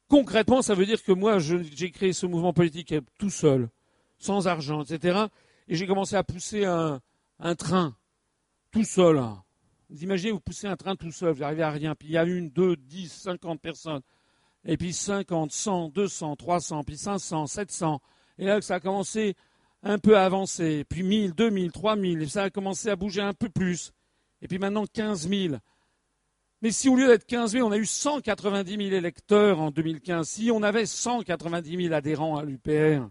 Concrètement, ça veut dire que moi, j'ai créé ce mouvement politique tout seul, sans argent, etc. Et j'ai commencé à pousser un, train, tout seul. Vous imaginez, vous poussez un train tout seul, vous n'arrivez à rien. Puis il y a une, deux, dix, cinquante personnes et puis 50, 100, 200, 300, puis 500, 700. Et là, ça a commencé un peu à avancer, puis 1000, 2000, 3000, et ça a commencé à bouger un peu plus. Et puis maintenant 15 000. Mais si au lieu d'être 15 000, on a eu 190 000 électeurs en 2015, si on avait 190 000 adhérents à l'UPR,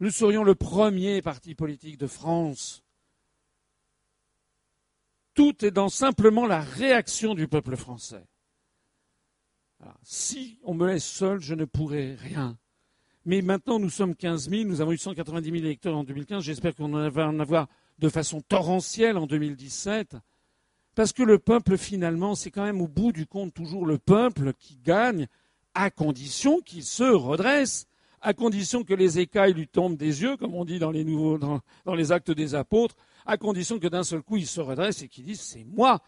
nous serions le premier parti politique de France. Tout est dans simplement la réaction du peuple français. Si on me laisse seul, je ne pourrai rien. Mais maintenant, nous sommes 15 000, nous avons eu 190 000 électeurs en 2015, j'espère qu'on va en avoir de façon torrentielle en 2017. Parce que le peuple, finalement, c'est quand même au bout du compte toujours le peuple qui gagne, à condition qu'il se redresse, à condition que les écailles lui tombent des yeux, comme on dit dans les, nouveaux, dans, les actes des apôtres, à condition que d'un seul coup il se redresse et qu'il dise c'est moi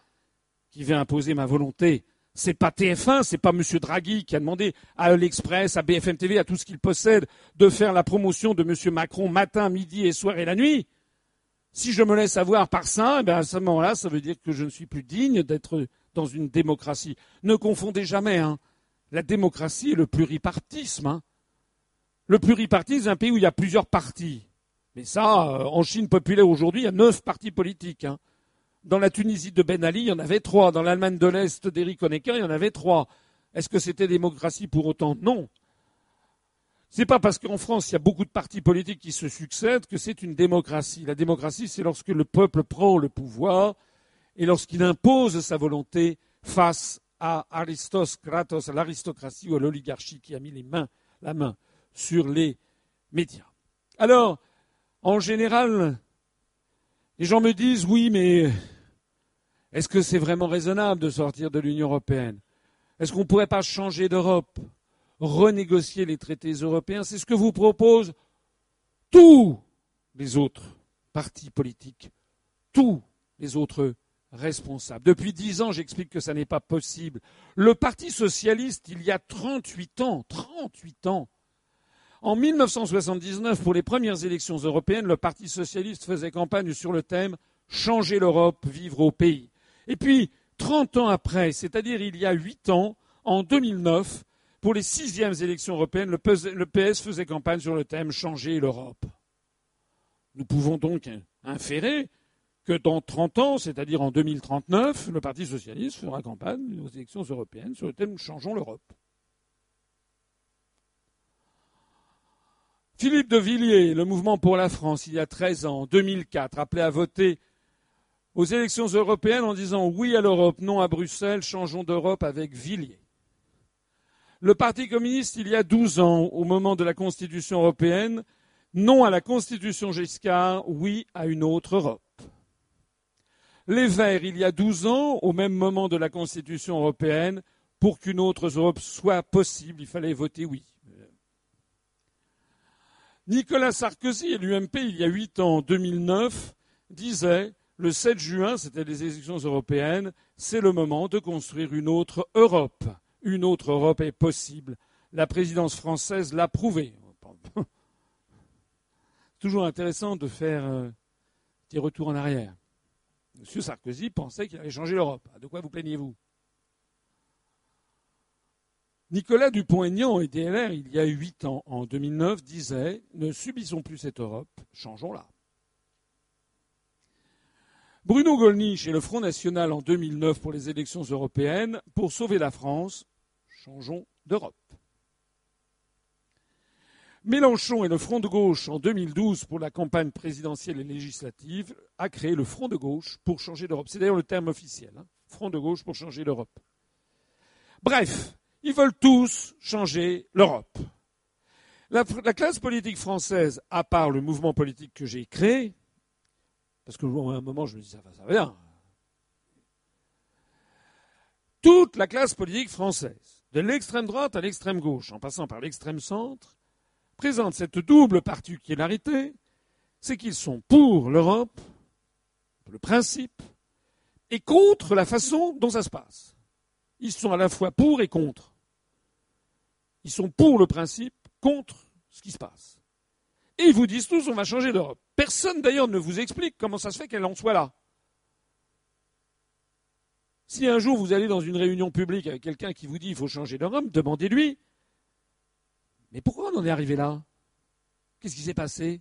qui vais imposer ma volonté. C'est pas TF1, c'est pas M. Draghi qui a demandé à l'Express, à BFM TV, à tout ce qu'il possède, de faire la promotion de M. Macron matin, midi et soir et la nuit. Si je me laisse avoir par ça, eh ben à ce moment-là, ça veut dire que je ne suis plus digne d'être dans une démocratie. Ne confondez jamais hein, la démocratie et le pluripartisme. Hein. Le pluripartisme, c'est un pays où il y a plusieurs partis. Mais ça, euh, en Chine populaire aujourd'hui, il y a neuf partis politiques. Hein. Dans la Tunisie de Ben Ali, il y en avait trois. Dans l'Allemagne de l'Est d'Eric Honecker, il y en avait trois. Est-ce que c'était démocratie pour autant? Non. C'est pas parce qu'en France, il y a beaucoup de partis politiques qui se succèdent que c'est une démocratie. La démocratie, c'est lorsque le peuple prend le pouvoir et lorsqu'il impose sa volonté face à Aristos, Kratos, à l'aristocratie ou à l'oligarchie qui a mis les mains, la main sur les médias. Alors, en général, les gens me disent oui, mais est-ce que c'est vraiment raisonnable de sortir de l'Union européenne? Est-ce qu'on ne pourrait pas changer d'Europe, renégocier les traités européens C'est ce que vous proposent tous les autres partis politiques, tous les autres responsables. Depuis dix ans, j'explique que ça n'est pas possible. Le Parti socialiste, il y a 38 ans, 38 ans, en 1979, pour les premières élections européennes, le Parti socialiste faisait campagne sur le thème Changer l'Europe, vivre au pays. Et puis, 30 ans après, c'est-à-dire il y a 8 ans, en 2009, pour les sixièmes élections européennes, le PS faisait campagne sur le thème Changer l'Europe. Nous pouvons donc inférer que dans 30 ans, c'est-à-dire en 2039, le Parti socialiste fera campagne aux élections européennes sur le thème Changeons l'Europe. Philippe de Villiers, le mouvement pour la France, il y a 13 ans, en 2004, appelait à voter aux élections européennes en disant oui à l'Europe, non à Bruxelles, changeons d'Europe avec Villiers. Le Parti communiste, il y a 12 ans, au moment de la Constitution européenne, non à la Constitution Giscard, oui à une autre Europe. Les Verts, il y a 12 ans, au même moment de la Constitution européenne, pour qu'une autre Europe soit possible, il fallait voter oui. Nicolas Sarkozy et l'UMP, il y a huit ans, en 2009, disaient le 7 juin, c'était les élections européennes, c'est le moment de construire une autre Europe. Une autre Europe est possible. La présidence française l'a prouvé. Toujours intéressant de faire euh, un petit retour en arrière. M. Sarkozy pensait qu'il allait changer l'Europe. De quoi vous plaignez-vous? Nicolas Dupont-Aignan et DLR, il y a huit ans, en 2009, disait Ne subissons plus cette Europe, changeons-la. Bruno Gollnisch et le Front National en 2009 pour les élections européennes, pour sauver la France, changeons d'Europe. Mélenchon et le Front de gauche en 2012 pour la campagne présidentielle et législative a créé le Front de gauche pour changer d'Europe. C'est d'ailleurs le terme officiel, hein. Front de gauche pour changer d'Europe. Bref, ils veulent tous changer l'Europe. La, classe politique française, à part le mouvement politique que j'ai créé, parce que à un moment je me dis ça va, ça va bien, toute la classe politique française, de l'extrême droite à l'extrême gauche, en passant par l'extrême centre, présente cette double particularité, c'est qu'ils sont pour l'Europe, le principe, et contre la façon dont ça se passe. Ils sont à la fois pour et contre. Ils sont pour le principe, contre ce qui se passe. Et ils vous disent tous on va changer d'Europe. Personne d'ailleurs ne vous explique comment ça se fait qu'elle en soit là. Si un jour vous allez dans une réunion publique avec quelqu'un qui vous dit il faut changer d'Europe, demandez-lui Mais pourquoi on en est arrivé là? Qu'est-ce qui s'est passé?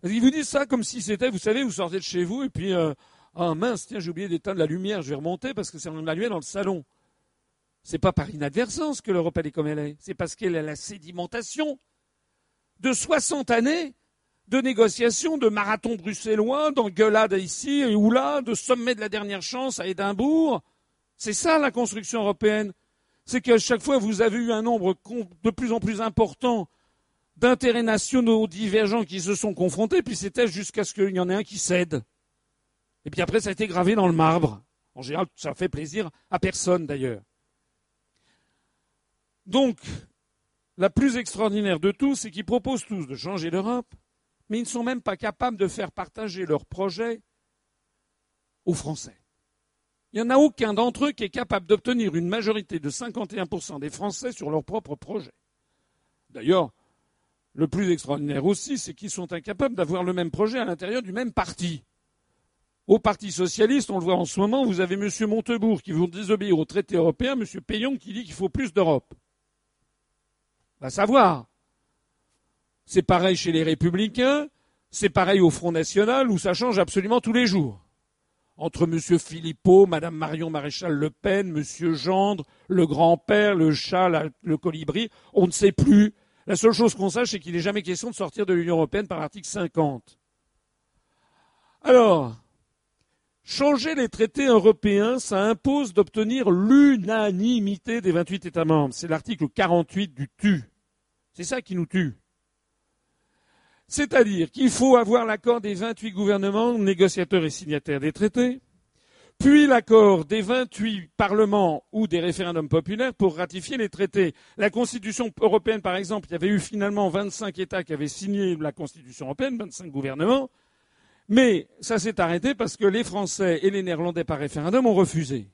Parce qu'ils vous disent ça comme si c'était, vous savez, vous sortez de chez vous et puis euh, ah mince, tiens, j'ai oublié d'éteindre la lumière, je vais remonter parce que c'est en allumé dans le salon. C'est pas par inadvertance que l'Europe est comme elle est. C'est parce qu'elle a la sédimentation de 60 années de négociations, de marathons bruxellois, d'engueulades ici et ou là, de sommets de la dernière chance à Édimbourg. C'est ça la construction européenne. C'est qu'à chaque fois vous avez eu un nombre de plus en plus important d'intérêts nationaux divergents qui se sont confrontés, puis c'était jusqu'à ce qu'il y en ait un qui cède. Et puis après, ça a été gravé dans le marbre. En général, ça fait plaisir à personne d'ailleurs. Donc, la plus extraordinaire de tous, c'est qu'ils proposent tous de changer l'Europe, mais ils ne sont même pas capables de faire partager leur projet aux Français. Il n'y en a aucun d'entre eux qui est capable d'obtenir une majorité de 51% des Français sur leur propre projet. D'ailleurs, le plus extraordinaire aussi, c'est qu'ils sont incapables d'avoir le même projet à l'intérieur du même parti. Au Parti socialiste, on le voit en ce moment, vous avez M. Montebourg qui veut désobéir au traité européen, M. Payon qui dit qu'il faut plus d'Europe. Va savoir. C'est pareil chez les Républicains, c'est pareil au Front National, où ça change absolument tous les jours. Entre M. Philippot, Mme Marion Maréchal Le Pen, M. Gendre, le grand-père, le chat, le colibri, on ne sait plus. La seule chose qu'on sache, c'est qu'il n'est jamais question de sortir de l'Union européenne par l'article 50. Alors, Changer les traités européens, ça impose d'obtenir l'unanimité des 28 États membres. C'est l'article 48 du TU. C'est ça qui nous tue. C'est-à-dire qu'il faut avoir l'accord des 28 gouvernements, négociateurs et signataires des traités, puis l'accord des 28 parlements ou des référendums populaires pour ratifier les traités. La Constitution européenne, par exemple, il y avait eu finalement 25 États qui avaient signé la Constitution européenne, 25 gouvernements, mais ça s'est arrêté parce que les Français et les Néerlandais par référendum ont refusé.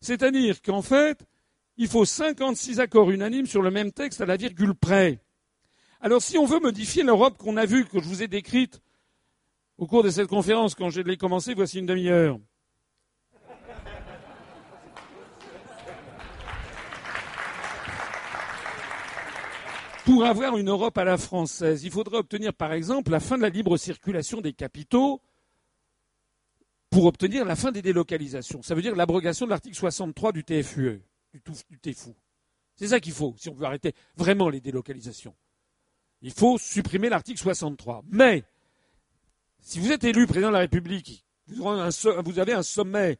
C'est-à-dire qu'en fait, il faut 56 accords unanimes sur le même texte à la virgule près. Alors si on veut modifier l'Europe qu'on a vue, que je vous ai décrite au cours de cette conférence quand je l'ai commencé, voici une demi-heure, Pour avoir une Europe à la française, il faudrait obtenir, par exemple, la fin de la libre circulation des capitaux pour obtenir la fin des délocalisations. Ça veut dire l'abrogation de l'article 63 du TFUE, du, du TFU. C'est ça qu'il faut, si on veut arrêter vraiment les délocalisations. Il faut supprimer l'article 63. Mais, si vous êtes élu président de la République, vous avez un sommet,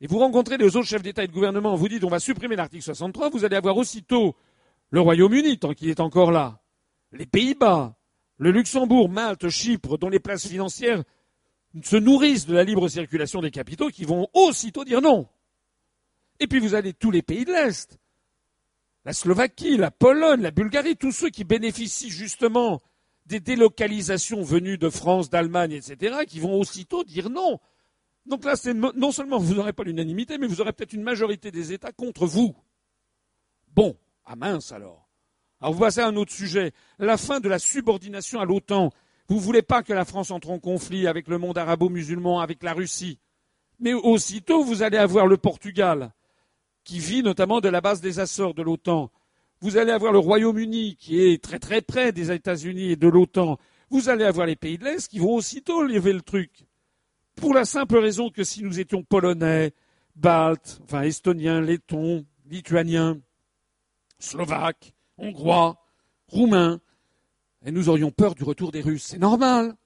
et vous rencontrez les autres chefs d'État et de gouvernement, vous dites on va supprimer l'article 63, vous allez avoir aussitôt le Royaume-Uni, tant qu'il est encore là, les Pays-Bas, le Luxembourg, Malte, Chypre, dont les places financières se nourrissent de la libre circulation des capitaux, qui vont aussitôt dire non. Et puis vous avez tous les pays de l'Est, la Slovaquie, la Pologne, la Bulgarie, tous ceux qui bénéficient justement des délocalisations venues de France, d'Allemagne, etc., qui vont aussitôt dire non. Donc là, non seulement vous n'aurez pas l'unanimité, mais vous aurez peut-être une majorité des États contre vous. Bon, ah mince alors. Alors vous passez à un autre sujet. La fin de la subordination à l'OTAN. Vous ne voulez pas que la France entre en conflit avec le monde arabo-musulman, avec la Russie. Mais aussitôt, vous allez avoir le Portugal, qui vit notamment de la base des Açores de l'OTAN. Vous allez avoir le Royaume-Uni, qui est très très près des États-Unis et de l'OTAN. Vous allez avoir les pays de l'Est qui vont aussitôt lever le truc. Pour la simple raison que si nous étions polonais, baltes, enfin estoniens, lettons, lituaniens, Slovaques, Hongrois, Roumains, et nous aurions peur du retour des Russes. C'est normal.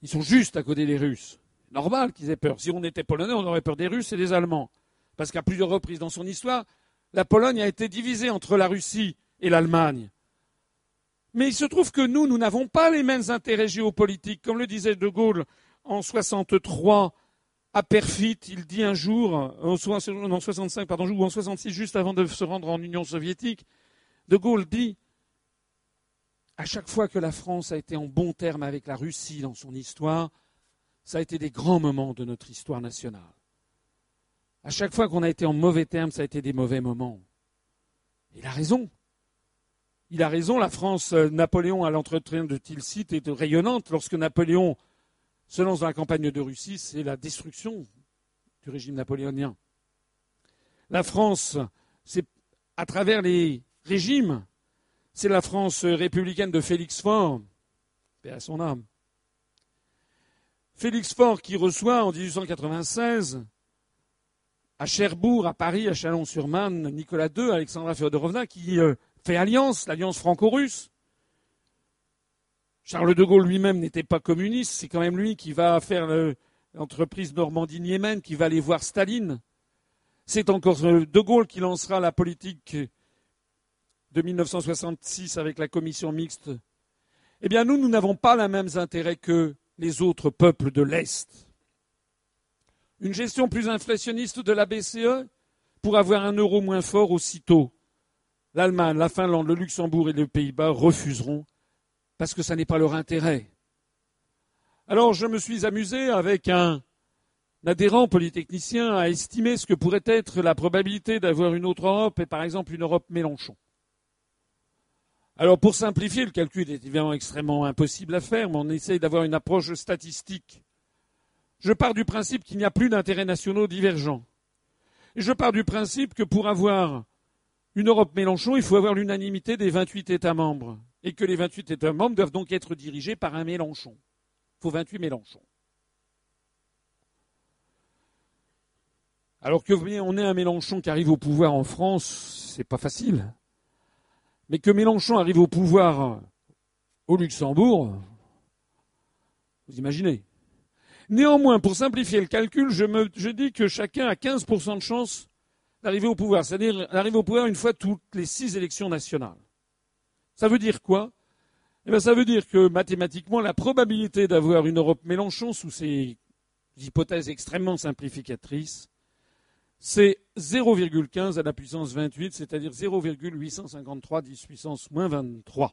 Ils sont juste à côté des Russes. Normal qu'ils aient peur. Si on était polonais, on aurait peur des Russes et des Allemands. Parce qu'à plusieurs reprises dans son histoire, la Pologne a été divisée entre la Russie et l'Allemagne. Mais il se trouve que nous, nous n'avons pas les mêmes intérêts géopolitiques. Comme le disait De Gaulle en 63, à Perfit, il dit un jour, en 65, pardon, ou en 66, juste avant de se rendre en Union soviétique, De Gaulle dit à chaque fois que la France a été en bon terme avec la Russie dans son histoire, ça a été des grands moments de notre histoire nationale. À chaque fois qu'on a été en mauvais terme, ça a été des mauvais moments. Il a raison. Il a raison, la France, euh, Napoléon à l'entretien de Tilsit est rayonnante lorsque Napoléon se lance dans la campagne de Russie, c'est la destruction du régime napoléonien. La France, c'est à travers les régimes, c'est la France républicaine de Félix Faure, paix à son âme. Félix Faure qui reçoit en 1896 à Cherbourg, à Paris, à Chalon-sur-Marne, Nicolas II, Alexandra Féodorovna, qui euh, fait alliance, l'alliance franco-russe. Charles de Gaulle lui-même n'était pas communiste, c'est quand même lui qui va faire l'entreprise Normandie-Niemen, qui va aller voir Staline. C'est encore de Gaulle qui lancera la politique de 1966 avec la commission mixte. Eh bien, nous, nous n'avons pas les mêmes intérêts que les autres peuples de l'Est. Une gestion plus inflationniste de la BCE pour avoir un euro moins fort aussitôt. L'Allemagne, la Finlande, le Luxembourg et les Pays-Bas refuseront parce que ça n'est pas leur intérêt. Alors je me suis amusé avec un, adhérent polytechnicien à estimer ce que pourrait être la probabilité d'avoir une autre Europe et par exemple une Europe Mélenchon. Alors pour simplifier, le calcul est évidemment extrêmement impossible à faire, mais on essaye d'avoir une approche statistique. Je pars du principe qu'il n'y a plus d'intérêts nationaux divergents. Je pars du principe que pour avoir une Europe Mélenchon, il faut avoir l'unanimité des 28 États membres et que les 28 États membres doivent donc être dirigés par un Mélenchon. Il faut 28 Mélenchons. Alors que on ait un Mélenchon qui arrive au pouvoir en France, c'est pas facile. Mais que Mélenchon arrive au pouvoir au Luxembourg, vous imaginez. Néanmoins, pour simplifier le calcul, je, dis que chacun a 15% de chance d'arriver au pouvoir, c'est-à-dire d'arriver au pouvoir une fois toutes les six élections nationales. Ça veut dire quoi? Eh bien, Ça veut dire que mathématiquement, la probabilité d'avoir une Europe Mélenchon sous ces hypothèse extrêmement simplificatrice, c'est 0,15 à la puissance 28, c'est-à-dire 0,853 10 puissance moins 23.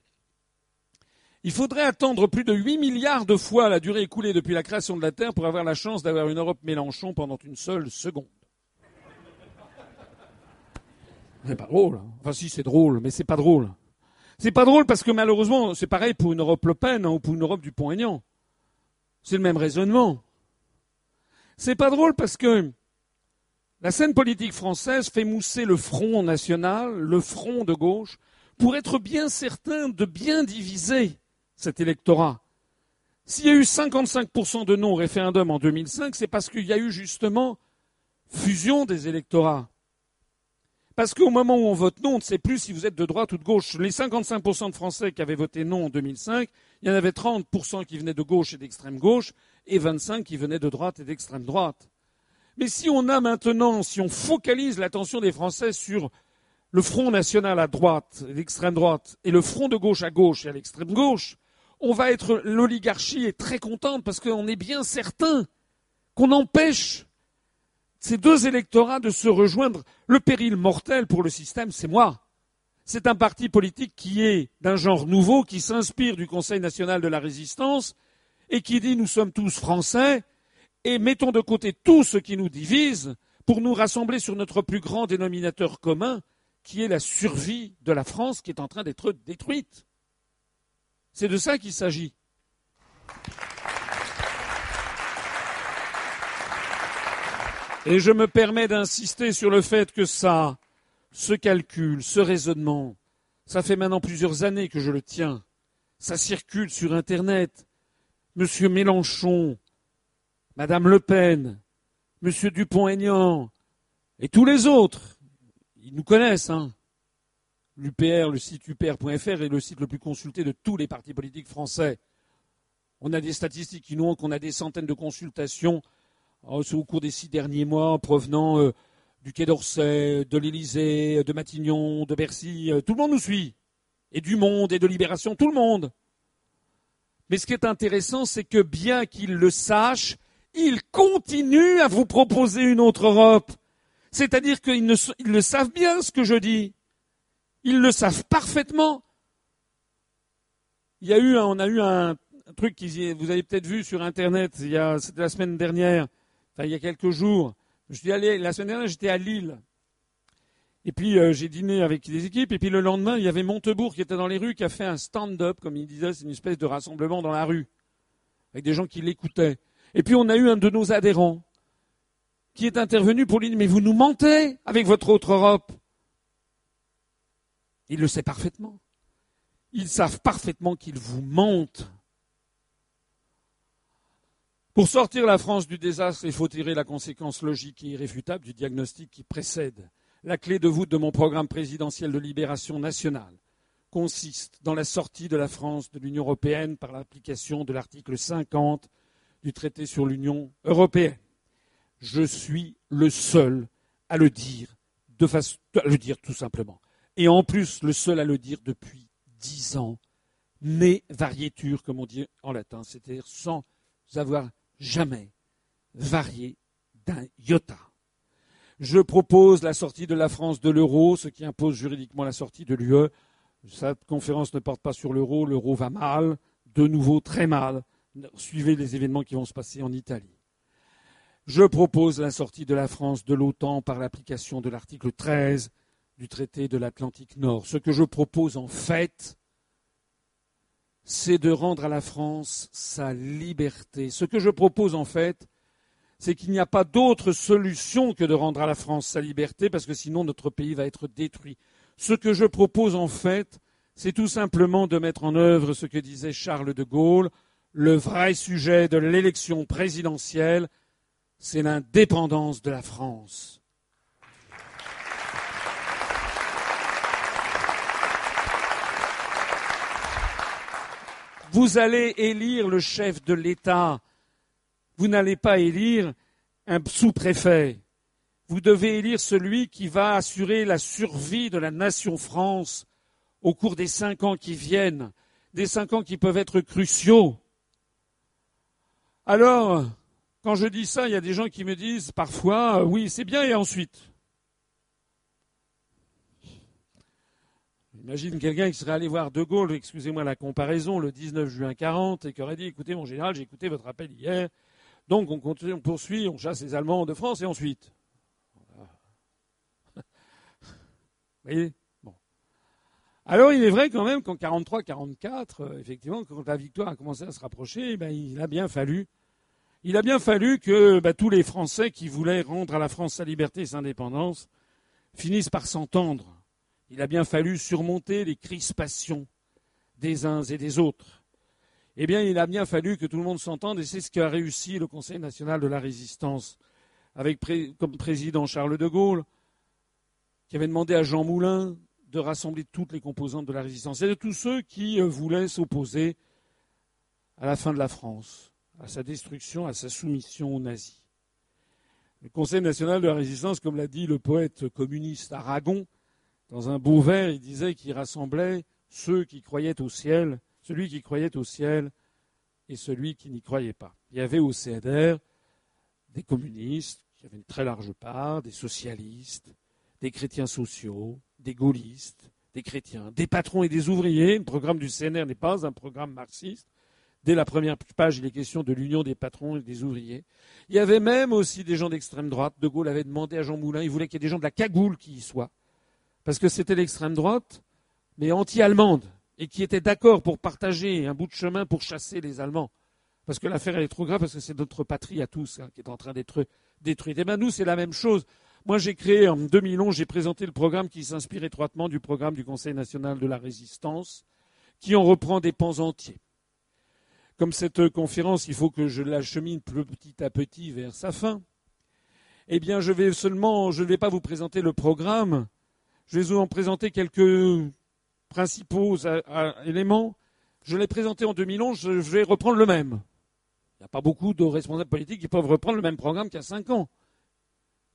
il faudrait attendre plus de 8 milliards de fois la durée écoulée depuis la création de la Terre pour avoir la chance d'avoir une Europe Mélenchon pendant une seule seconde. C'est pas drôle. Hein. Enfin, si, c'est drôle, mais c'est pas drôle. C'est pas drôle parce que malheureusement, c'est pareil pour une Europe Le Pen hein, ou pour une Europe du Pont-Aignan. C'est le même raisonnement. C'est pas drôle parce que la scène politique française fait mousser le front national, le front de gauche, pour être bien certain de bien diviser cet électorat. S'il y a eu 55% de non au référendum en 2005, c'est parce qu'il y a eu justement fusion des électorats. Parce qu'au moment où on vote non, on ne sait plus si vous êtes de droite ou de gauche. Les 55% de Français qui avaient voté non en 2005, il y en avait 30% qui venaient de gauche et d'extrême gauche, et 25% qui venaient de droite et d'extrême droite. Mais si on a maintenant, si on focalise l'attention des Français sur le Front national à droite, l'extrême droite, et le Front de gauche à gauche et à l'extrême gauche, on va être, l'oligarchie est très contente parce qu'on est bien certain qu'on empêche ces deux électorats de se rejoindre. Le péril mortel pour le système, c'est moi. C'est un parti politique qui est d'un genre nouveau, qui s'inspire du Conseil national de la résistance et qui dit nous sommes tous français et mettons de côté tout ce qui nous divise pour nous rassembler sur notre plus grand dénominateur commun, qui est la survie de la France qui est en train d'être détruite. C'est de ça qu'il s'agit. Et je me permets d'insister sur le fait que ça, ce calcul, ce raisonnement, ça fait maintenant plusieurs années que je le tiens. Ça circule sur Internet. Monsieur Mélenchon Madame Le Pen, Monsieur Dupont-Aignan et tous les autres, ils nous connaissent. Hein. L'UPR, le site upr.fr est le site le plus consulté de tous les partis politiques français. On a des statistiques qui nous montrent qu'on a des centaines de consultations euh, au cours des six derniers mois provenant euh, du Quai d'Orsay, de l'Élysée, de Matignon, de Bercy. Euh, tout le monde nous suit. Et du Monde et de Libération, tout le monde. Mais ce qui est intéressant, c'est que bien qu'ils le sachent, ils continuent à vous proposer une autre Europe. C'est-à-dire qu'ils le savent bien ce que je dis. Ils le savent parfaitement. Il y a eu, on a eu un, truc que vous avez peut-être vu sur Internet, c'était la semaine dernière, enfin il y a quelques jours. Je suis allé, la semaine dernière, j'étais à Lille. Et puis euh, j'ai dîné avec des équipes. Et puis le lendemain, il y avait Montebourg qui était dans les rues, qui a fait un stand-up, comme il disait, c'est une espèce de rassemblement dans la rue, avec des gens qui l'écoutaient. Et puis on a eu un de nos adhérents qui est intervenu pour lui dire Mais vous nous mentez avec votre autre Europe. Il le sait parfaitement. Ils savent parfaitement qu'ils vous mentent. Pour sortir la France du désastre, il faut tirer la conséquence logique et irréfutable du diagnostic qui précède. La clé de voûte de mon programme présidentiel de libération nationale consiste dans la sortie de la France de l'Union européenne par l'application de l'article 50 du traité sur l'Union européenne. Je suis le seul à le dire, de façon, à le dire tout simplement. Et en plus, le seul à le dire depuis dix ans, mais varietur, comme on dit en latin, c'est-à-dire sans avoir jamais varié d'un iota. Je propose la sortie de la France de l'euro, ce qui impose juridiquement la sortie de l'UE. Cette conférence ne porte pas sur l'euro, l'euro va mal, de nouveau très mal suivez les événements qui vont se passer en Italie. Je propose la sortie de la France de l'OTAN par l'application de l'article 13 du traité de l'Atlantique Nord. Ce que je propose en fait, c'est de rendre à la France sa liberté. Ce que je propose en fait, c'est qu'il n'y a pas d'autre solution que de rendre à la France sa liberté, parce que sinon notre pays va être détruit. Ce que je propose en fait, c'est tout simplement de mettre en œuvre ce que disait Charles de Gaulle le vrai sujet de l'élection présidentielle, c'est l'indépendance de la France. Vous allez élire le chef de l'État. Vous n'allez pas élire un sous-préfet. Vous devez élire celui qui va assurer la survie de la nation France au cours des cinq ans qui viennent, des cinq ans qui peuvent être cruciaux. Alors, quand je dis ça, il y a des gens qui me disent parfois, oui, c'est bien, et ensuite? Imagine quelqu'un qui serait allé voir De Gaulle, excusez-moi la comparaison, le 19 juin 40, et qui aurait dit, écoutez mon général, j'ai écouté votre appel hier, donc on continue, on poursuit, on chasse les Allemands de France, et ensuite. Vous voyez? Alors il est vrai quand même qu'en 43-44, euh, effectivement, quand la victoire a commencé à se rapprocher, ben, il a bien fallu, il a bien fallu que ben, tous les Français qui voulaient rendre à la France sa liberté et sa indépendance finissent par s'entendre il a bien fallu surmonter les crispations des uns et des autres. Eh bien, il a bien fallu que tout le monde s'entende, et c'est ce qu'a réussi le Conseil national de la résistance, avec comme président Charles de Gaulle, qui avait demandé à Jean Moulin de rassembler toutes les composantes de la résistance, et de tous ceux qui euh, voulaient s'opposer à la fin de la France, à sa destruction, à sa soumission aux nazis. Le Conseil national de la résistance, comme l'a dit le poète communiste Aragon, dans un beau vers, il disait qu'il rassemblait ceux qui croyaient au ciel, celui qui croyait au ciel et celui qui n'y croyait pas. Il y avait au CNR des communistes, qui avaient une très large part, des socialistes, des chrétiens sociaux, des gaullistes, des chrétiens, des patrons et des ouvriers. Le programme du CNR n'est pas un programme marxiste. Dès la première page, il est question de l'union des patrons et des ouvriers. Il y avait même aussi des gens d'extrême droite. De Gaulle avait demandé à Jean Moulin, il voulait qu'il y ait des gens de la cagoule qui y soient parce que c'était l'extrême droite, mais anti-allemande, et qui était d'accord pour partager un bout de chemin pour chasser les Allemands. Parce que l'affaire, elle est trop grave, parce que c'est notre patrie à tous hein, qui est en train d'être détruite. Et bien nous, c'est la même chose. Moi, j'ai créé en 2011, j'ai présenté le programme qui s'inspire étroitement du programme du Conseil national de la résistance, qui en reprend des pans entiers. Comme cette conférence, il faut que je l'achemine petit à petit vers sa fin. Eh bien, je vais seulement, je ne vais pas vous présenter le programme, je vais vous en présenter quelques principaux éléments. Je l'ai présenté en 2011, je vais reprendre le même. Il n'y a pas beaucoup de responsables politiques qui peuvent reprendre le même programme qu'il y a cinq ans.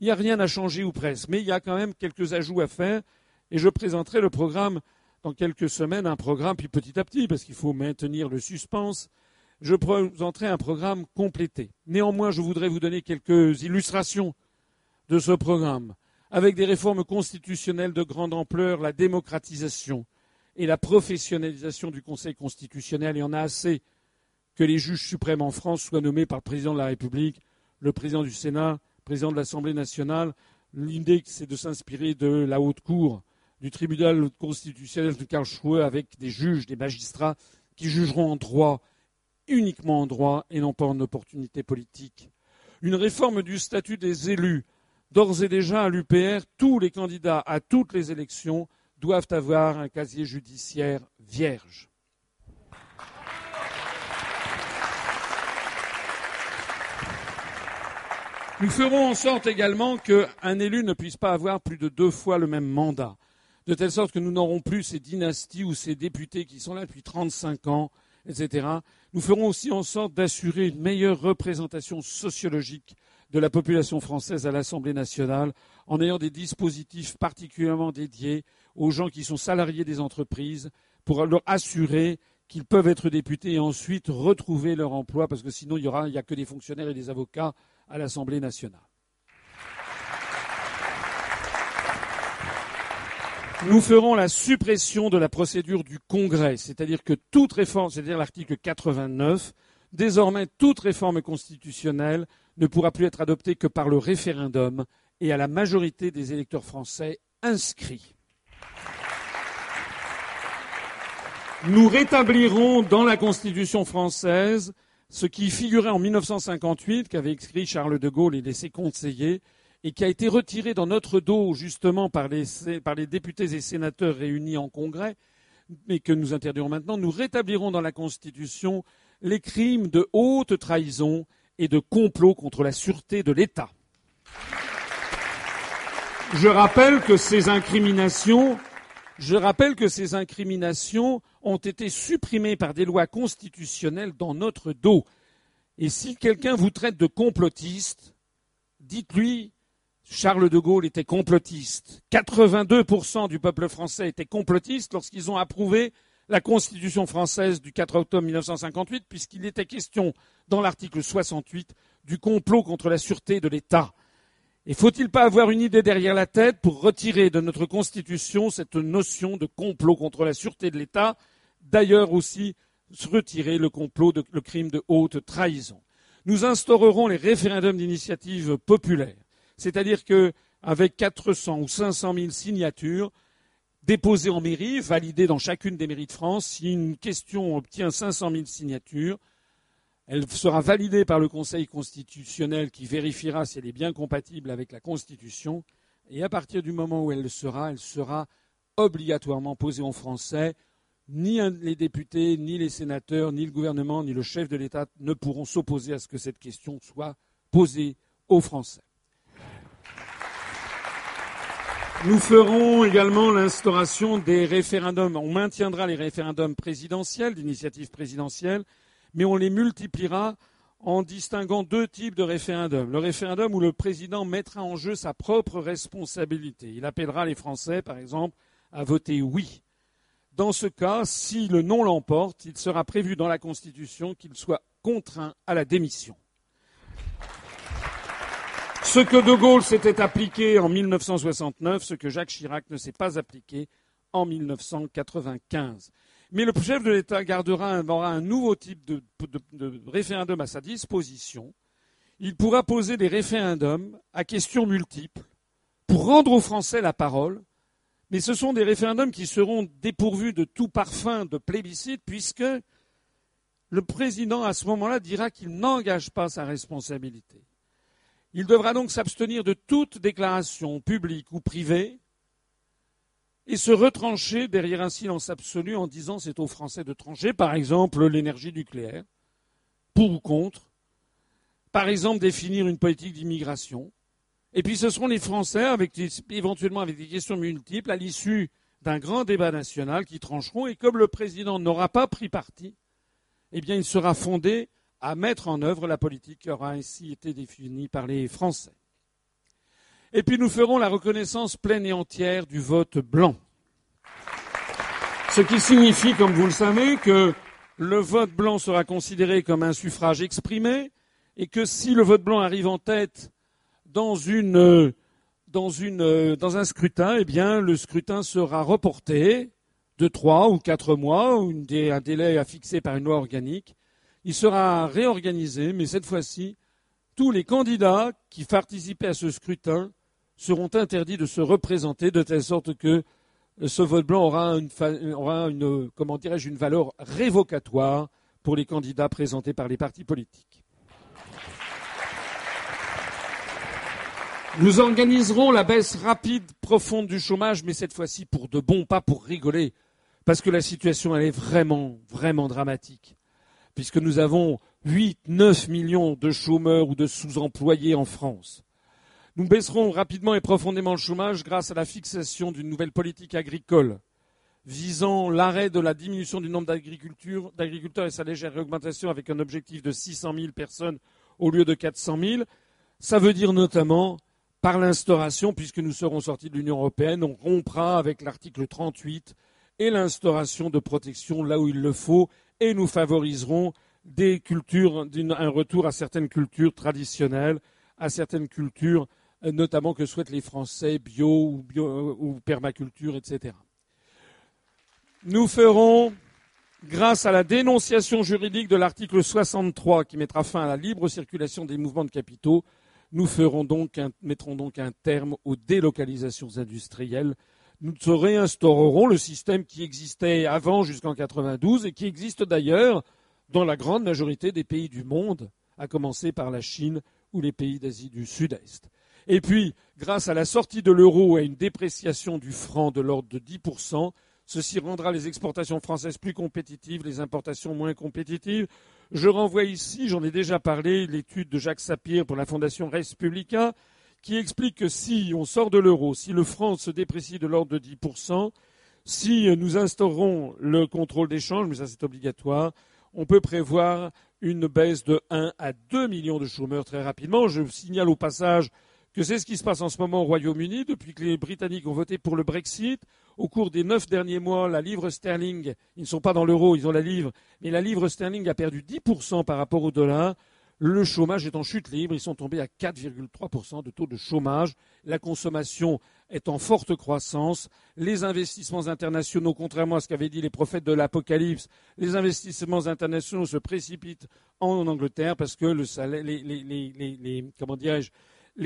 Il n'y a rien à changer ou presque, mais il y a quand même quelques ajouts à faire et je présenterai le programme dans quelques semaines, un programme, puis petit à petit, parce qu'il faut maintenir le suspense, je présenterai un programme complété. Néanmoins, je voudrais vous donner quelques illustrations de ce programme avec des réformes constitutionnelles de grande ampleur, la démocratisation et la professionnalisation du Conseil constitutionnel. Il y en a assez que les juges suprêmes en France soient nommés par le président de la République, le président du Sénat, le président de l'Assemblée nationale. L'idée, c'est de s'inspirer de la haute cour, du tribunal constitutionnel de Karlsruhe, avec des juges, des magistrats qui jugeront en droit, uniquement en droit, et non pas en opportunité politique. Une réforme du statut des élus D'ores et déjà, à l'UPR, tous les candidats à toutes les élections doivent avoir un casier judiciaire vierge. Nous ferons en sorte également qu'un élu ne puisse pas avoir plus de deux fois le même mandat, de telle sorte que nous n'aurons plus ces dynasties ou ces députés qui sont là depuis 35 ans, etc. Nous ferons aussi en sorte d'assurer une meilleure représentation sociologique de la population française à l'Assemblée nationale en ayant des dispositifs particulièrement dédiés aux gens qui sont salariés des entreprises pour leur assurer qu'ils peuvent être députés et ensuite retrouver leur emploi parce que sinon il n'y aura, a que des fonctionnaires et des avocats à l'Assemblée nationale. Nous ferons la suppression de la procédure du Congrès, c'est-à-dire que toute réforme, c'est-à-dire l'article 89, désormais toute réforme constitutionnelle ne pourra plus être adopté que par le référendum et à la majorité des électeurs français inscrits. Nous rétablirons dans la Constitution française ce qui figurait en 1958, qu'avait écrit Charles de Gaulle et ses conseillers, et qui a été retiré dans notre dos justement par les, par les députés et sénateurs réunis en Congrès, mais que nous interdirons maintenant. Nous rétablirons dans la Constitution les crimes de haute trahison et de complot contre la sûreté de l'État. Je rappelle que ces incriminations, je rappelle que ces incriminations ont été supprimées par des lois constitutionnelles dans notre dos. Et si quelqu'un vous traite de complotiste, dites-lui Charles de Gaulle était complotiste. 82% du peuple français était complotiste lorsqu'ils ont approuvé la Constitution française du 4 octobre 1958, puisqu'il était question, dans l'article 68, du complot contre la sûreté de l'État. Et faut-il pas avoir une idée derrière la tête pour retirer de notre Constitution cette notion de complot contre la sûreté de l'État? D'ailleurs aussi, retirer le complot, de, le crime de haute trahison. Nous instaurerons les référendums d'initiative populaire. C'est-à-dire que, avec 400 ou 500 000 signatures, déposées en mairie, validées dans chacune des mairies de France, si une question obtient 500 000 signatures, elle sera validée par le Conseil constitutionnel qui vérifiera si elle est bien compatible avec la Constitution. Et à partir du moment où elle le sera, elle sera obligatoirement posée en français. Ni les députés, ni les sénateurs, ni le gouvernement, ni le chef de l'État ne pourront s'opposer à ce que cette question soit posée aux Français. Nous ferons également l'instauration des référendums. On maintiendra les référendums présidentiels, d'initiative présidentielle, mais on les multipliera en distinguant deux types de référendums. Le référendum où le président mettra en jeu sa propre responsabilité. Il appellera les Français, par exemple, à voter oui. Dans ce cas, si le non l'emporte, il sera prévu dans la Constitution qu'il soit contraint à la démission. Ce que De Gaulle s'était appliqué en 1969, ce que Jacques Chirac ne s'est pas appliqué en 1995. Mais le chef de l'État gardera un nouveau type de, référendum à sa disposition. Il pourra poser des référendums à questions multiples pour rendre aux Français la parole, mais ce sont des référendums qui seront dépourvus de tout parfum de plébiscite, puisque le président, à ce moment-là, dira qu'il n'engage pas sa responsabilité. Il devra donc s'abstenir de toute déclaration publique ou privée et se retrancher derrière un silence absolu en disant c'est aux Français de trancher, par exemple l'énergie nucléaire, pour ou contre, par exemple définir une politique d'immigration. Et puis ce seront les Français, éventuellement avec des questions multiples, à l'issue d'un grand débat national, qui trancheront. Et comme le président n'aura pas pris parti, eh bien il sera fondé à mettre en œuvre la politique qui aura ainsi été définie par les Français. Et puis nous ferons la reconnaissance pleine et entière du vote blanc. Ce qui signifie, comme vous le savez, que le vote blanc sera considéré comme un suffrage exprimé et que si le vote blanc arrive en tête dans, une, dans, une, dans un scrutin, eh bien, le scrutin sera reporté de trois ou quatre mois, ou un délai à fixer par une loi organique. Il sera réorganisé, mais cette fois-ci, tous les candidats qui participaient à ce scrutin seront interdits de se représenter de telle sorte que ce vote blanc aura une, comment dirais-je, une valeur révocatoire pour les candidats présentés par les partis politiques. Nous organiserons la baisse rapide, profonde du chômage, mais cette fois-ci pour de bon, pas pour rigoler, parce que la situation est vraiment, vraiment dramatique, puisque nous avons 8, 9 millions de chômeurs ou de sous-employés en France. Nous baisserons rapidement et profondément le chômage grâce à la fixation d'une nouvelle politique agricole visant l'arrêt de la diminution du nombre d'agriculteurs et sa légère réaugmentation avec un objectif de 600 000 personnes au lieu de 400 000. Ça veut dire notamment par l'instauration, puisque nous serons sortis de l'Union européenne, on rompra avec l'article 38 et l'instauration de protection là où il le faut, et nous favoriserons un retour à certaines cultures traditionnelles, à certaines cultures euh, notamment que souhaitent les Français, bio ou, ou permaculture, etc. Nous ferons, grâce à la dénonciation juridique de l'article 63 qui mettra fin à la libre circulation des mouvements de capitaux, nous ferons mettrons donc un terme aux délocalisations industrielles. Nous réinstaurerons le système qui existait avant jusqu'en 92 et qui existe d'ailleurs dans la grande majorité des pays du monde, à commencer par la Chine ou les pays d'Asie du Sud-Est. Et puis, grâce à la sortie de l'euro et à une dépréciation du franc de l'ordre de 10%, Ceci rendra les exportations françaises plus compétitives, les importations moins compétitives. Je renvoie ici, j'en ai déjà parlé, l'étude de Jacques Sapir pour la Fondation Respublica, qui explique que si on sort de l'euro, si le franc se déprécie de l'ordre de 10%, si nous instaurons le contrôle d'échange, mais ça c'est obligatoire, on peut prévoir une baisse de 1 à 2 millions de chômeurs très rapidement. Je signale au passage que c'est ce qui se passe en ce moment au Royaume-Uni depuis que les Britanniques ont voté pour le Brexit. Au cours des neuf derniers mois, la livre sterling, ils ne sont pas dans l'euro, ils ont la livre, mais la livre sterling a perdu 10% par rapport au dollar. Le chômage est en chute libre, ils sont tombés à 4,3% de taux de chômage. La consommation est en forte croissance. Les investissements internationaux, contrairement à ce qu'avaient dit les prophètes de l'Apocalypse, les investissements internationaux se précipitent en Angleterre parce que les,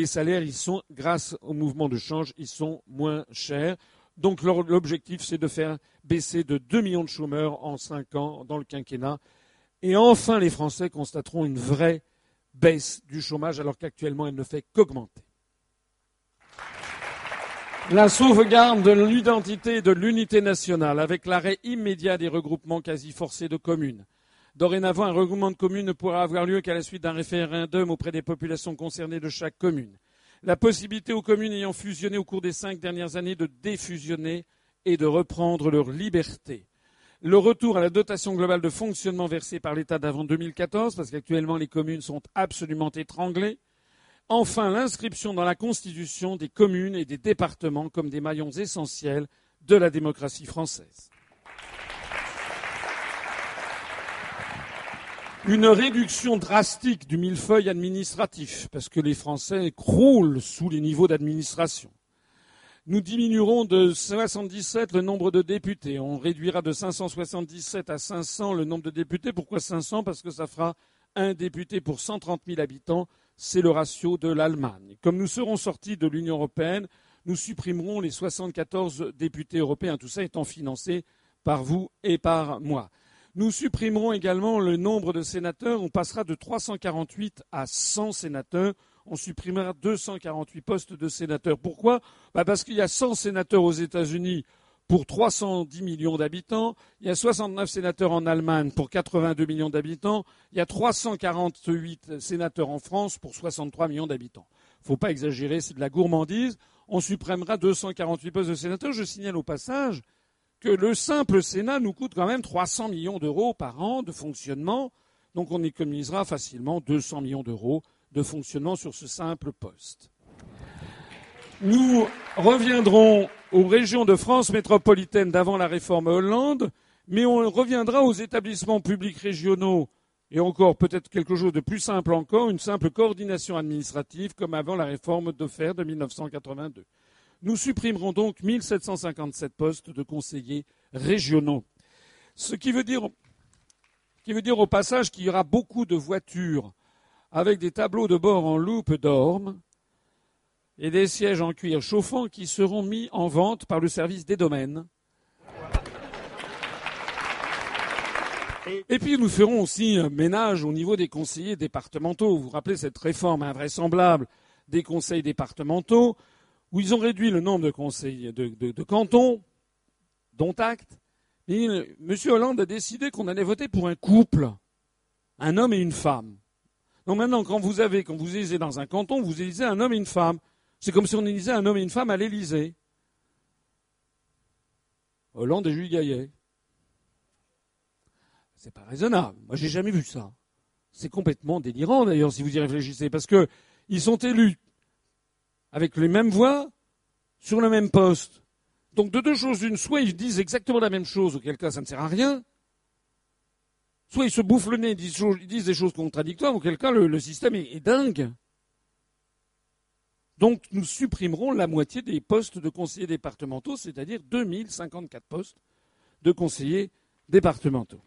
salaires, ils sont, grâce au mouvement de change, sont moins chers. Donc l'objectif, c'est de faire baisser de 2 millions de chômeurs en 5 ans dans le quinquennat. Et enfin, les Français constateront une vraie baisse du chômage alors qu'actuellement, elle ne fait qu'augmenter. La sauvegarde de l'identité et de l'unité nationale avec l'arrêt immédiat des regroupements quasi forcés de communes Dorénavant, un regroupement de communes ne pourra avoir lieu qu'à la suite d'un référendum auprès des populations concernées de chaque commune. La possibilité aux communes ayant fusionné au cours des cinq dernières années de défusionner et de reprendre leur liberté. Le retour à la dotation globale de fonctionnement versée par l'État d'avant 2014, parce qu'actuellement les communes sont absolument étranglées. Enfin, l'inscription dans la Constitution des communes et des départements comme des maillons essentiels de la démocratie française. Une réduction drastique du millefeuille administratif, parce que les Français croulent sous les niveaux d'administration. Nous diminuerons de 77 le nombre de députés. On réduira de 577 à 500 le nombre de députés. Pourquoi 500 Parce que ça fera un député pour 130 000 habitants. C'est le ratio de l'Allemagne. Comme nous serons sortis de l'Union européenne, nous supprimerons les 74 députés européens, tout ça étant financé par vous et par moi. Nous supprimerons également le nombre de sénateurs. On passera de 348 à 100 sénateurs. On supprimera 248 postes de sénateurs. Pourquoi? Bah, Parce qu'il y a 100 sénateurs aux États-Unis pour 310 millions d'habitants. Il y a 69 sénateurs en Allemagne pour 82 millions d'habitants. Il y a 348 sénateurs en France pour 63 millions d'habitants. Il ne faut pas exagérer, c'est de la gourmandise. On supprimera 248 postes de sénateurs. Je signale au passage que le simple Sénat nous coûte quand même 300 millions d'euros par an de fonctionnement. Donc on économisera facilement 200 millions d'euros de fonctionnement sur ce simple poste. Nous reviendrons aux régions de France métropolitaine d'avant la réforme Hollande, mais on reviendra aux établissements publics régionaux et encore peut-être quelque chose de plus simple encore, une simple coordination administrative comme avant la réforme d'Offert de 1982. Nous supprimerons donc 1757 postes de conseillers régionaux. Ce qui veut dire, qui veut dire au passage qu'il y aura beaucoup de voitures avec des tableaux de bord en loupe d'orme et des sièges en cuir chauffant qui seront mis en vente par le service des domaines. Et puis nous ferons aussi un ménage au niveau des conseillers départementaux. Vous vous rappelez cette réforme invraisemblable des conseils départementaux où ils ont réduit le nombre de conseils de, cantons, dont acte. Et M. Hollande a décidé qu'on allait voter pour un couple, un homme et une femme. Donc maintenant, quand vous avez, quand vous élisez dans un canton, vous élisez un homme et une femme. C'est comme si on élisait un homme et une femme à l'Élysée. Hollande et Jules Gaillet. C'est pas raisonnable. Moi, j'ai jamais vu ça. C'est complètement délirant, d'ailleurs, si vous y réfléchissez, parce que ils sont élus avec les mêmes voix sur le même poste. Donc de deux choses une, soit ils disent exactement la même chose, auquel cas ça ne sert à rien, soit ils se bouffent le nez, ils disent, des choses contradictoires, auquel cas le, système est, est dingue. Donc nous supprimerons la moitié des postes de conseillers départementaux, c'est-à-dire 2054 postes de conseillers départementaux.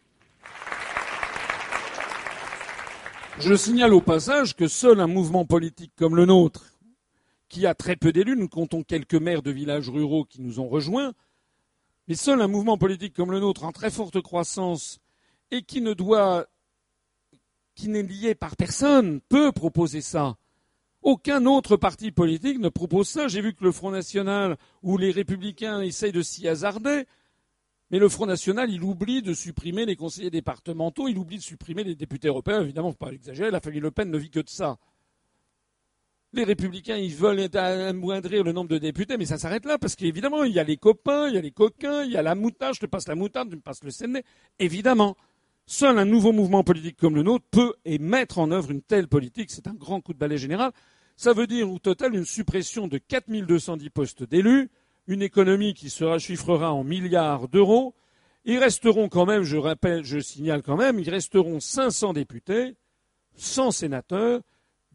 Je signale au passage que seul un mouvement politique comme le nôtre, qui a très peu d'élus. Nous comptons quelques maires de villages ruraux qui nous ont rejoints. Mais seul un mouvement politique comme le nôtre, en très forte croissance, et qui ne doit, qui n'est lié par personne, peut proposer ça. Aucun autre parti politique ne propose ça. J'ai vu que le Front National ou les Républicains essayent de s'y hasarder. Mais le Front National, il oublie de supprimer les conseillers départementaux, il oublie de supprimer les députés européens. Évidemment, faut pas exagérer, la famille Le Pen ne vit que de ça. Les républicains, ils veulent amoindrir le nombre de députés, mais ça s'arrête là, parce qu'évidemment, il y a les copains, il y a les coquins, il y a la moutarde, je te passe la moutarde, tu me passes le séné. Évidemment, seul un nouveau mouvement politique comme le nôtre peut et mettre en œuvre une telle politique. C'est un grand coup de balai général. Ça veut dire au total une suppression de 4210 postes d'élus, une économie qui se chiffrera en milliards d'euros. Il resteront quand même, je rappelle, je signale quand même, il resteront 500 députés, 100 sénateurs,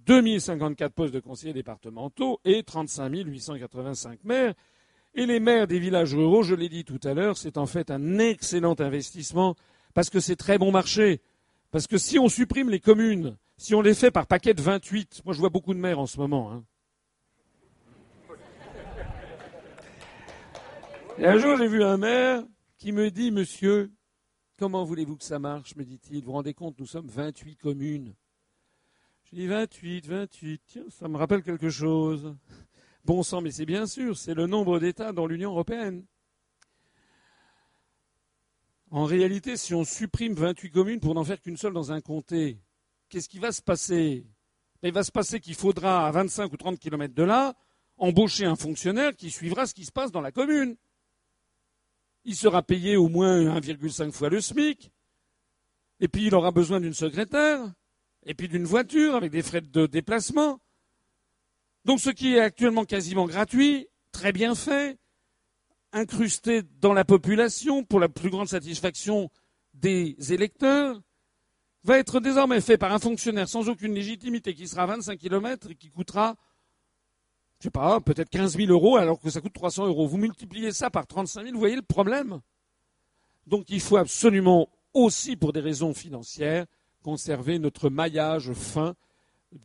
2054 postes de conseillers départementaux et 35 885 maires. Et les maires des villages ruraux, je l'ai dit tout à l'heure, c'est en fait un excellent investissement parce que c'est très bon marché. Parce que si on supprime les communes, si on les fait par paquet de 28, moi je vois beaucoup de maires en ce moment. Hein. Un jour j'ai vu un maire qui me dit, monsieur, comment voulez-vous que ça marche me dit-il? Vous vous rendez compte, nous sommes 28 communes. Je dis 28, 28, tiens, ça me rappelle quelque chose. Bon sang, mais c'est bien sûr, c'est le nombre d'États dans l'Union européenne. En réalité, si on supprime 28 communes pour n'en faire qu'une seule dans un comté, qu'est-ce qui va se passer? Il va se passer qu'il faudra, à 25 ou 30 kilomètres de là, embaucher un fonctionnaire qui suivra ce qui se passe dans la commune. Il sera payé au moins 1,5 fois le SMIC, et puis il aura besoin d'une secrétaire, et puis d'une voiture avec des frais de déplacement. Donc ce qui est actuellement quasiment gratuit, très bien fait, incrusté dans la population pour la plus grande satisfaction des électeurs, va être désormais fait par un fonctionnaire sans aucune légitimité qui sera à 25 km et qui coûtera, je sais pas, peut-être 15 000 euros alors que ça coûte 300 euros. Vous multipliez ça par 35 000, vous voyez le problème? Donc il faut absolument aussi, pour des raisons financières, conserver notre maillage fin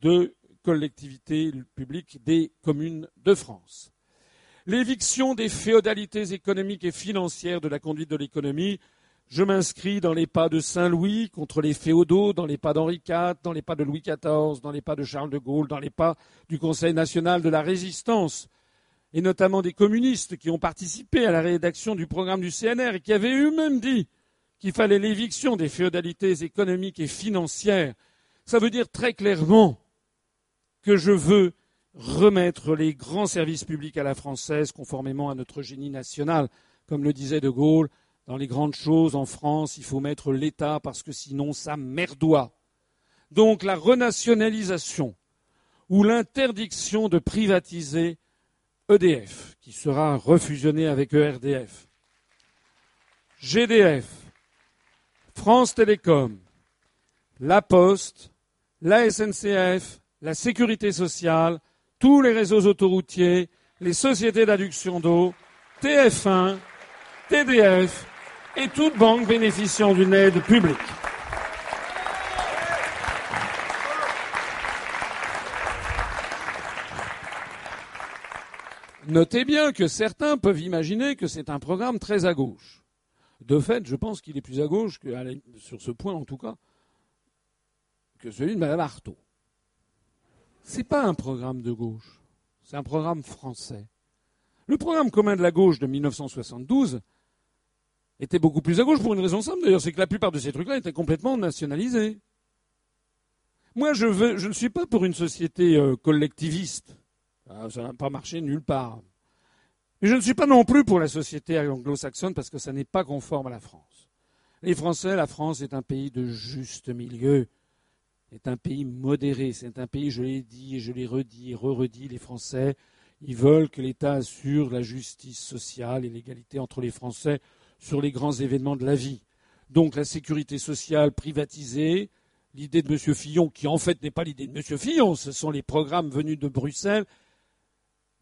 de collectivités publiques des communes de France. L'éviction des féodalités économiques et financières de la conduite de l'économie, je m'inscris dans les pas de Saint-Louis contre les féodaux, dans les pas d'Henri IV, dans les pas de Louis XIV, dans les pas de Charles de Gaulle, dans les pas du Conseil national de la résistance, et notamment des communistes qui ont participé à la rédaction du programme du CNR et qui avaient eux-mêmes dit qu'il fallait l'éviction des féodalités économiques et financières. Ça veut dire très clairement que je veux remettre les grands services publics à la française conformément à notre génie national. Comme le disait De Gaulle, dans les grandes choses en France, il faut mettre l'État parce que sinon ça merdoit. Donc la renationalisation ou l'interdiction de privatiser EDF, qui sera refusionné avec ERDF, GDF, France Télécom, La Poste, la SNCF, la Sécurité sociale, tous les réseaux autoroutiers, les sociétés d'adduction d'eau, TF1, TDF et toute banque bénéficiant d'une aide publique. Notez bien que certains peuvent imaginer que c'est un programme très à gauche. De fait, je pense qu'il est plus à gauche, que, sur ce point en tout cas, que celui de Mme Artaud. Ce n'est pas un programme de gauche, c'est un programme français. Le programme commun de la gauche de 1972 était beaucoup plus à gauche pour une raison simple d'ailleurs, c'est que la plupart de ces trucs-là étaient complètement nationalisés. Moi, je, veux, je ne suis pas pour une société euh, collectiviste. Ah, ça n'a pas marché nulle part. Mais je ne suis pas non plus pour la société anglo-saxonne parce que ça n'est pas conforme à la France. Les Français, la France est un pays de juste milieu, est un pays modéré, c'est un pays, je l'ai dit je l'ai redit et re-redit, les Français, ils veulent que l'État assure la justice sociale et l'égalité entre les Français sur les grands événements de la vie. Donc la sécurité sociale privatisée, l'idée de M. Fillon, qui en fait n'est pas l'idée de M. Fillon, ce sont les programmes venus de Bruxelles,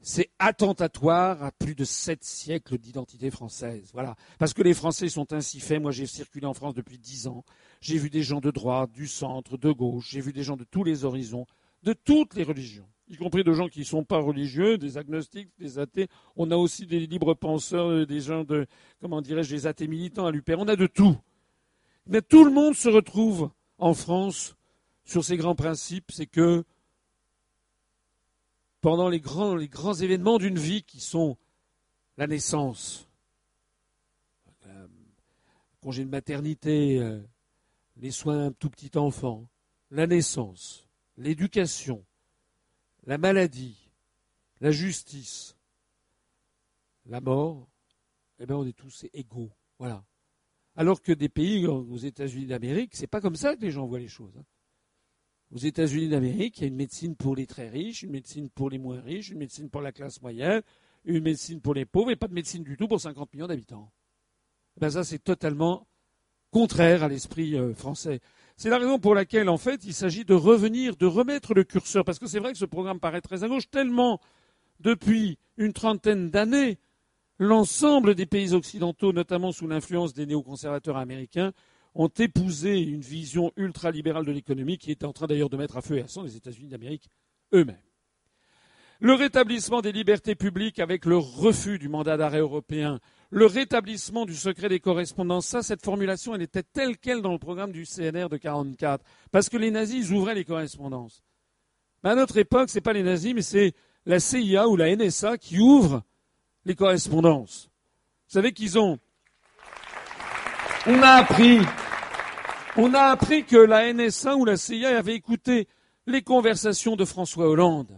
c'est attentatoire à plus de sept siècles d'identité française. Voilà. Parce que les Français sont ainsi faits. Moi, j'ai circulé en France depuis dix ans. J'ai vu des gens de droite, du centre, de gauche. J'ai vu des gens de tous les horizons, de toutes les religions, y compris de gens qui ne sont pas religieux, des agnostiques, des athées. On a aussi des libres penseurs, euh, des gens de, comment dirais-je, des athées militants à l'UPR. On a de tout. Mais tout le monde se retrouve en France sur ces grands principes. C'est que pendant les grands, événements d'une vie qui sont la naissance, congé de maternité, euh, les soins tout petit enfant, la naissance, l'éducation, la maladie, la justice, la mort, eh bien on est tous égaux. Voilà. Alors que des pays, aux États-Unis d'Amérique, c'est pas comme ça que les gens voient les choses. Hein. Aux États-Unis d'Amérique, il y a une médecine pour les très riches, une médecine pour les moins riches, une médecine pour la classe moyenne, une médecine pour les pauvres, et pas de médecine du tout pour 50 millions d'habitants. Eh ben ça, c'est totalement contraire à l'esprit euh, français. C'est la raison pour laquelle, en fait, il s'agit de revenir, de remettre le curseur, parce que c'est vrai que ce programme paraît très à gauche, tellement depuis une trentaine d'années, l'ensemble des pays occidentaux, notamment sous l'influence des néoconservateurs américains, ont épousé une vision ultralibérale de l'économie qui est en train d'ailleurs de mettre à feu et à sang les États-Unis d'Amérique eux-mêmes. Le rétablissement des libertés publiques avec le refus du mandat d'arrêt européen, le rétablissement du secret des correspondances, ça, cette formulation, elle était telle qu'elle dans le programme du CNR de 1944, parce que les nazis ouvraient les correspondances. Mais à notre époque, ce n'est pas les nazis, mais c'est la CIA ou la NSA qui ouvre les correspondances. Vous savez qu'ils ont. On a appris. On a appris que la NSA ou la CIA avait écouté les conversations de François Hollande.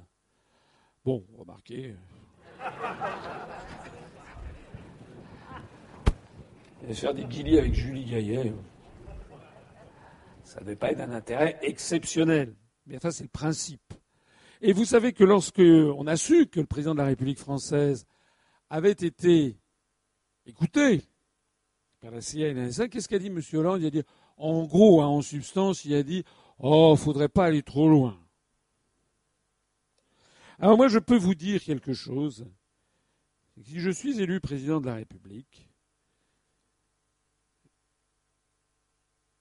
Bon, remarquez. Faire des guillis avec Julie Gaillet. Ça ne devait pas être un intérêt exceptionnel. Mais ça, c'est le principe. Et vous savez que lorsque on a su que le président de la République française avait été écouté qu'est-ce qu'a dit M. Hollande? Il a dit, en gros, hein, en substance, il a dit Oh, faudrait pas aller trop loin. Alors moi, je peux vous dire quelque chose. Si je suis élu président de la République,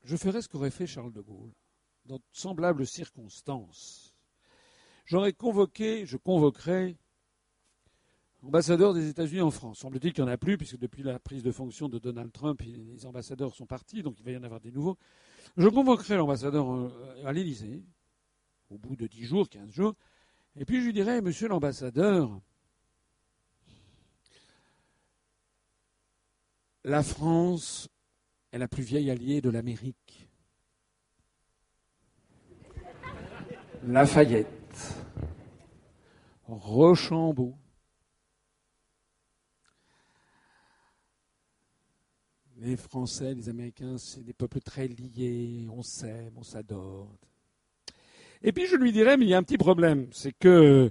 je ferai ce qu'aurait fait Charles de Gaulle dans de semblables circonstances j'aurais convoqué, je convoquerai l'ambassadeur des États-Unis en France. Semble-t-il qu'il n'y en a plus, puisque depuis la prise de fonction de Donald Trump, les ambassadeurs sont partis, donc il va y en avoir des nouveaux. Je convoquerai l'ambassadeur euh, à l'Élysée, au bout de 10 jours, 15 jours, et puis je lui dirai, monsieur l'ambassadeur, la France est la plus vieille alliée de l'Amérique. Lafayette. Rochambeau. Les Français, les Américains, c'est des peuples très liés, on s'aime, on s'adore. Et puis je lui dirais, mais il y a un petit problème, c'est que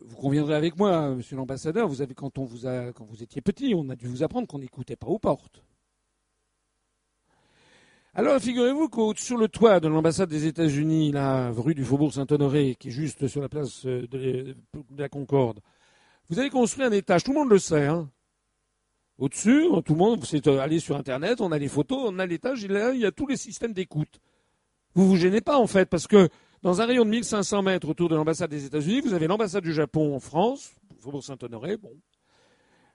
vous conviendrez avec moi, monsieur l'ambassadeur, vous avez quand on vous quand vous étiez petit, on a dû vous apprendre qu'on n'écoutait pas aux portes. Alors figurez-vous que sur le toit de l'ambassade des États-Unis, là, rue du Faubourg Saint-Honoré, qui est juste sur la place de la Concorde, vous avez construit un étage, tout le monde le sait. Hein. Au-dessus, tout le monde, c'est euh, aller sur Internet, on a les photos, on a l'étage, il, il y a tous les systèmes d'écoute. Vous vous gênez pas en fait, parce que dans un rayon de 1500 mètres autour de l'ambassade des États-Unis, vous avez l'ambassade du Japon en France, Faubourg Saint-Honoré, bon.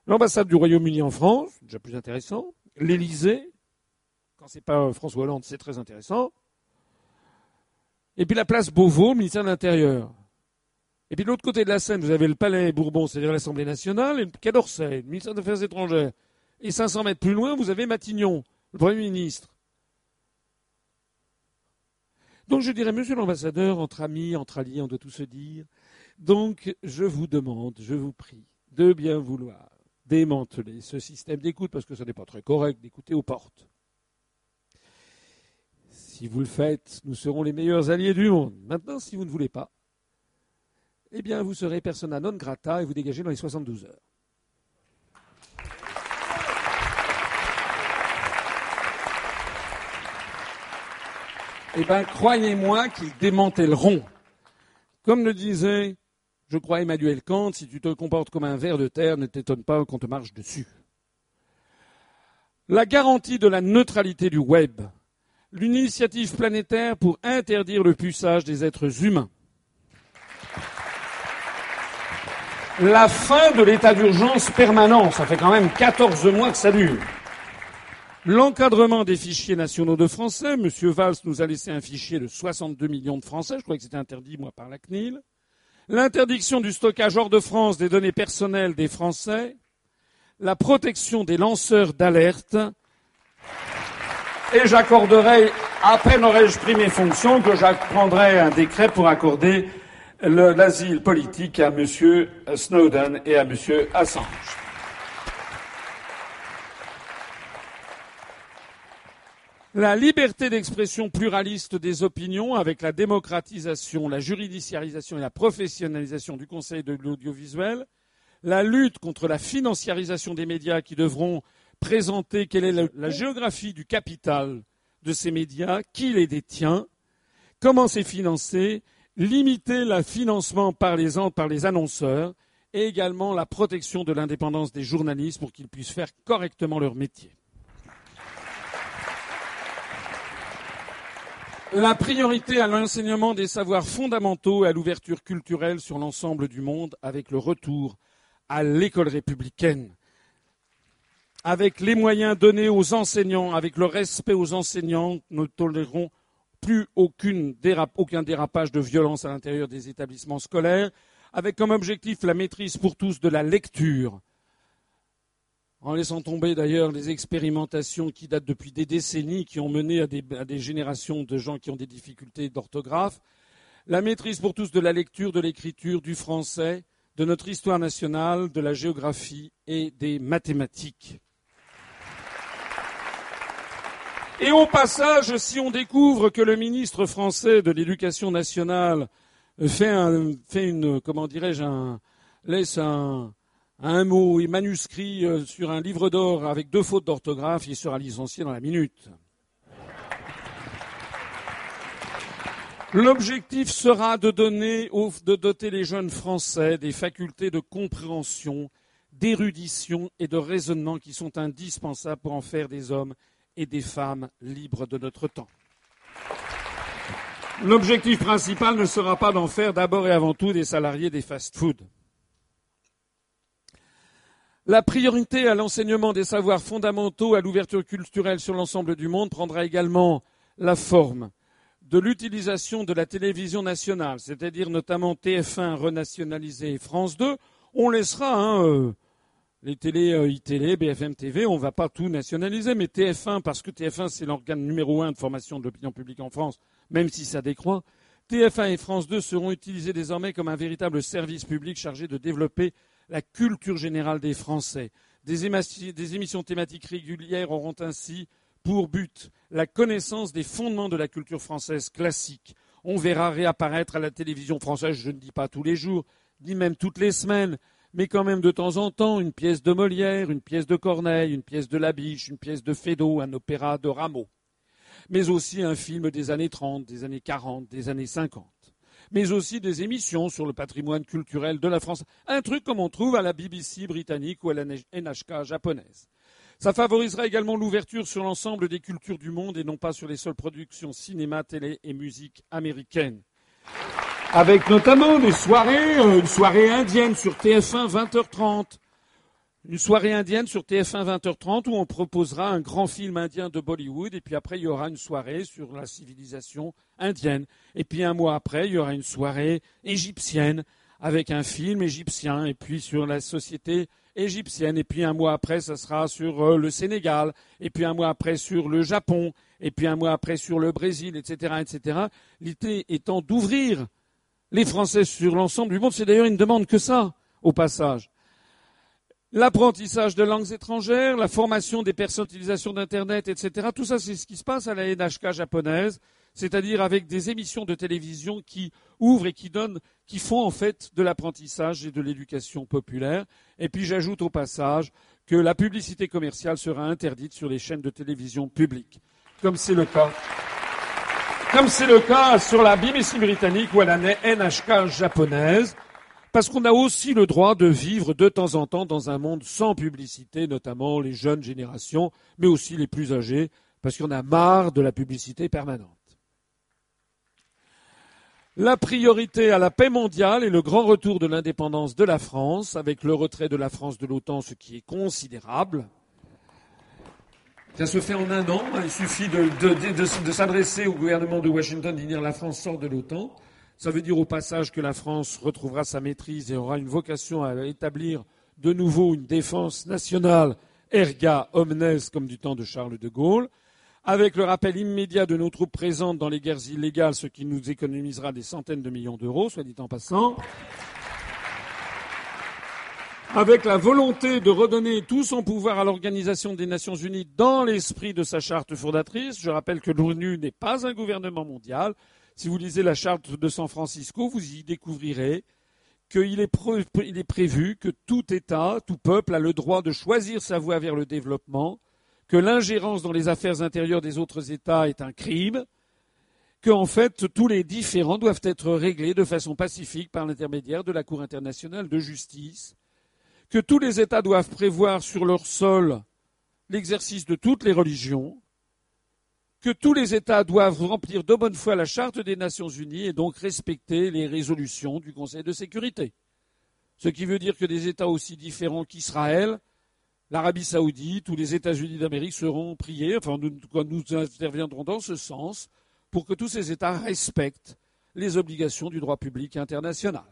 L'ambassade du Royaume-Uni en France, déjà plus intéressant. L'Élysée, quand c'est pas François Hollande, c'est très intéressant. Et puis la place Beauvau, ministère de l'Intérieur. Et puis de l'autre côté de la Seine, vous avez le Palais Bourbon, c'est-à-dire l'Assemblée nationale, et le Quai d'Orsay, le ministère des Affaires étrangères. Et 500 mètres plus loin, vous avez Matignon, le Premier ministre. Donc je dirais, monsieur l'ambassadeur, entre amis, entre alliés, on doit tout se dire. Donc je vous demande, je vous prie, de bien vouloir démanteler ce système d'écoute, parce que ce n'est pas très correct d'écouter aux portes. Si vous le faites, nous serons les meilleurs alliés du monde. Maintenant, si vous ne voulez pas, eh bien, vous serez persona non grata et vous dégagez dans les 72 heures. Eh bien, croyez-moi qu'ils démantèleront. Comme le disait, je crois, Emmanuel Kant, si tu te comportes comme un ver de terre, ne t'étonne pas qu'on te marche dessus. La garantie de la neutralité du web, l'initiative planétaire pour interdire le puçage des êtres humains. La fin de l'état d'urgence permanent, ça fait quand même 14 mois que ça dure. L'encadrement des fichiers nationaux de Français, M. Valls nous a laissé un fichier de 62 millions de Français, je crois que c'était interdit, moi, par la CNIL. L'interdiction du stockage hors de France des données personnelles des Français. La protection des lanceurs d'alerte Et j'accorderai, à peine aurais-je pris mes fonctions, que j'apprendrai un décret pour accorder l'asile politique à M. Snowden et à M. Assange. La liberté d'expression pluraliste des opinions avec la démocratisation, la juridiciarisation et la professionnalisation du Conseil de l'audiovisuel, la lutte contre la financiarisation des médias qui devront présenter quelle est la, géographie du capital de ces médias, qui les détient, comment c'est financé, limiter le financement par les, annonceurs et également la protection de l'indépendance des journalistes pour qu'ils puissent faire correctement leur métier. La priorité à l'enseignement des savoirs fondamentaux et à l'ouverture culturelle sur l'ensemble du monde avec le retour à l'école républicaine. Avec les moyens donnés aux enseignants, avec le respect aux enseignants, nous tolérerons plus aucun dérapage de violence à l'intérieur des établissements scolaires, avec comme objectif la maîtrise pour tous de la lecture, en laissant tomber d'ailleurs les expérimentations qui datent depuis des décennies, qui ont mené à des, générations de gens qui ont des difficultés d'orthographe, la maîtrise pour tous de la lecture, de l'écriture, du français, de notre histoire nationale, de la géographie et des mathématiques. Et au passage, si on découvre que le ministre français de l'Éducation nationale fait, un, fait une, comment dirais-je, laisse un, un mot et manuscrit euh, sur un livre d'or avec deux fautes d'orthographe, il sera licencié dans la minute. L'objectif sera de donner, de doter les jeunes Français des facultés de compréhension, d'érudition et de raisonnement qui sont indispensables pour en faire des hommes et des femmes libres de notre temps. L'objectif principal ne sera pas d'en faire d'abord et avant tout des salariés des fast-foods. La priorité à l'enseignement des savoirs fondamentaux, à l'ouverture culturelle sur l'ensemble du monde prendra également la forme de l'utilisation de la télévision nationale, c'est-à-dire notamment TF1 renationalisé et France 2. On laissera hein, euh, les télés euh, iTélé, BFM TV, on ne va pas tout nationaliser, mais TF1, parce que TF1 c'est l'organe numéro un de formation de l'opinion publique en France, même si ça décroît, TF1 et France 2 seront utilisés désormais comme un véritable service public chargé de développer la culture générale des Français. Des, émissions thématiques régulières auront ainsi pour but la connaissance des fondements de la culture française classique. On verra réapparaître à la télévision française, je ne dis pas tous les jours, ni même toutes les semaines, mais quand même de temps en temps, une pièce de Molière, une pièce de Corneille, une pièce de Labiche, une pièce de Feydeau, un opéra de Rameau, mais aussi un film des années 30, des années 40, des années 50 mais aussi des émissions sur le patrimoine culturel de la France. Un truc comme on trouve à la BBC britannique ou à la NHK japonaise. Ça favorisera également l'ouverture sur l'ensemble des cultures du monde et non pas sur les seules productions cinéma, télé et musique américaines. Avec notamment des soirées, euh, une soirée indienne sur TF1 20h30, une soirée indienne sur TF1 20h30 où on proposera un grand film indien de Bollywood et puis après il y aura une soirée sur la civilisation indienne. Et puis un mois après il y aura une soirée égyptienne avec un film égyptien et puis sur la société égyptienne. Et puis un mois après ça sera sur euh, le Sénégal. Et puis un mois après sur le Japon. Et puis un mois après sur le Brésil etc etc l'idée étant d'ouvrir les Français sur l'ensemble du monde c'est d'ailleurs une demande que ça au passage l'apprentissage de langues étrangères, la formation des personnes d'Internet, etc. Tout ça, c'est ce qui se passe à la NHK japonaise, c'est-à-dire avec des émissions de télévision qui ouvrent et qui donnent, qui font en fait de l'apprentissage et de l'éducation populaire. Et puis j'ajoute au passage que la publicité commerciale sera interdite sur les chaînes de télévision publiques, comme c'est le cas. Comme c'est le cas sur la BBC britannique ou à la NHK japonaise. Parce qu'on a aussi le droit de vivre de temps en temps dans un monde sans publicité, notamment les jeunes générations, mais aussi les plus âgés, parce qu'on a marre de la publicité permanente. La priorité à la paix mondiale et le grand retour de l'indépendance de la France, avec le retrait de la France de l'OTAN, ce qui est considérable. Ça se fait en un an. Il suffit de, s'adresser au gouvernement de Washington, de dire la France sort de l'OTAN. Ça veut dire au passage que la France retrouvera sa maîtrise et aura une vocation à établir de nouveau une défense nationale erga omnes comme du temps de Charles de Gaulle, avec le rappel immédiat de nos troupes présentes dans les guerres illégales, ce qui nous économisera des centaines de millions d'euros, soit dit en passant, avec la volonté de redonner tout son pouvoir à l'Organisation des Nations Unies dans l'esprit de sa charte fondatrice. Je rappelle que l'ONU n'est pas un gouvernement mondial. Si vous lisez la charte de San Francisco, vous y découvrirez qu'il est, prévu que tout État, tout peuple a le droit de choisir sa voie vers le développement, que l'ingérence dans les affaires intérieures des autres États est un crime, que en fait tous les différends doivent être réglés de façon pacifique par l'intermédiaire de la Cour internationale de justice, que tous les États doivent prévoir sur leur sol l'exercice de toutes les religions, que tous les États doivent remplir de bonne foi la Charte des Nations Unies et donc respecter les résolutions du Conseil de sécurité. Ce qui veut dire que des États aussi différents qu'Israël, l'Arabie saoudite ou les États-Unis d'Amérique seront priés, enfin nous, nous interviendrons dans ce sens, pour que tous ces États respectent les obligations du droit public international.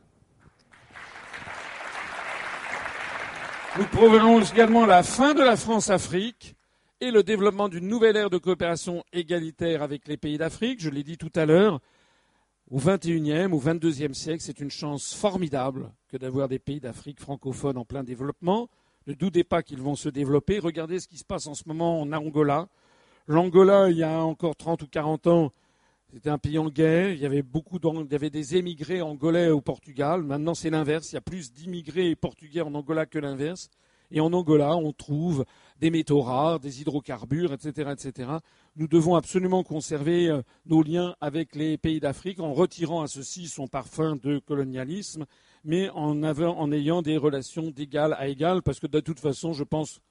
Nous provenons également la fin de la France-Afrique et le développement d'une nouvelle ère de coopération égalitaire avec les pays d'Afrique. Je l'ai dit tout à l'heure, au XXIe, au XXIIe siècle, c'est une chance formidable que d'avoir des pays d'Afrique francophones en plein développement. Ne doutez pas qu'ils vont se développer. Regardez ce qui se passe en ce moment en Angola. L'Angola, il y a encore 30 ou 40 ans, c'était un pays en guerre. Il y avait beaucoup il y avait des émigrés angolais au Portugal. Maintenant, c'est l'inverse. Il y a plus d'immigrés portugais en Angola que l'inverse. Et en Angola, on trouve des métaux rares, des hydrocarbures, etc., etc. Nous devons absolument conserver euh, nos liens avec les pays d'Afrique en retirant à ceux-ci son parfum de colonialisme, mais en, en ayant des relations d'égal à égal, parce que de toute façon, je pense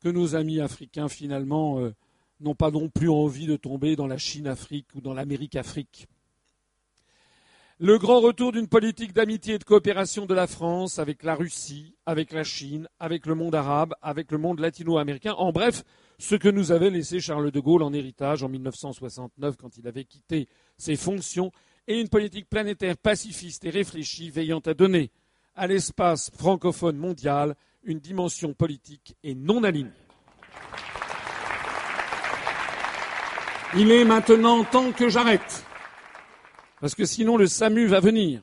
que nos amis africains, finalement, euh, n'ont pas non plus envie de tomber dans la Chine-Afrique ou dans l'Amérique-Afrique. Le grand retour d'une politique d'amitié et de coopération de la France avec la Russie, avec la Chine, avec le monde arabe, avec le monde latino-américain, en bref, ce que nous avait laissé Charles de Gaulle en héritage en 1969 quand il avait quitté ses fonctions, et une politique planétaire pacifiste et réfléchie veillant à donner à l'espace francophone mondial une dimension politique et non alignée. Il est maintenant temps que j'arrête. Parce que sinon, le SAMU va venir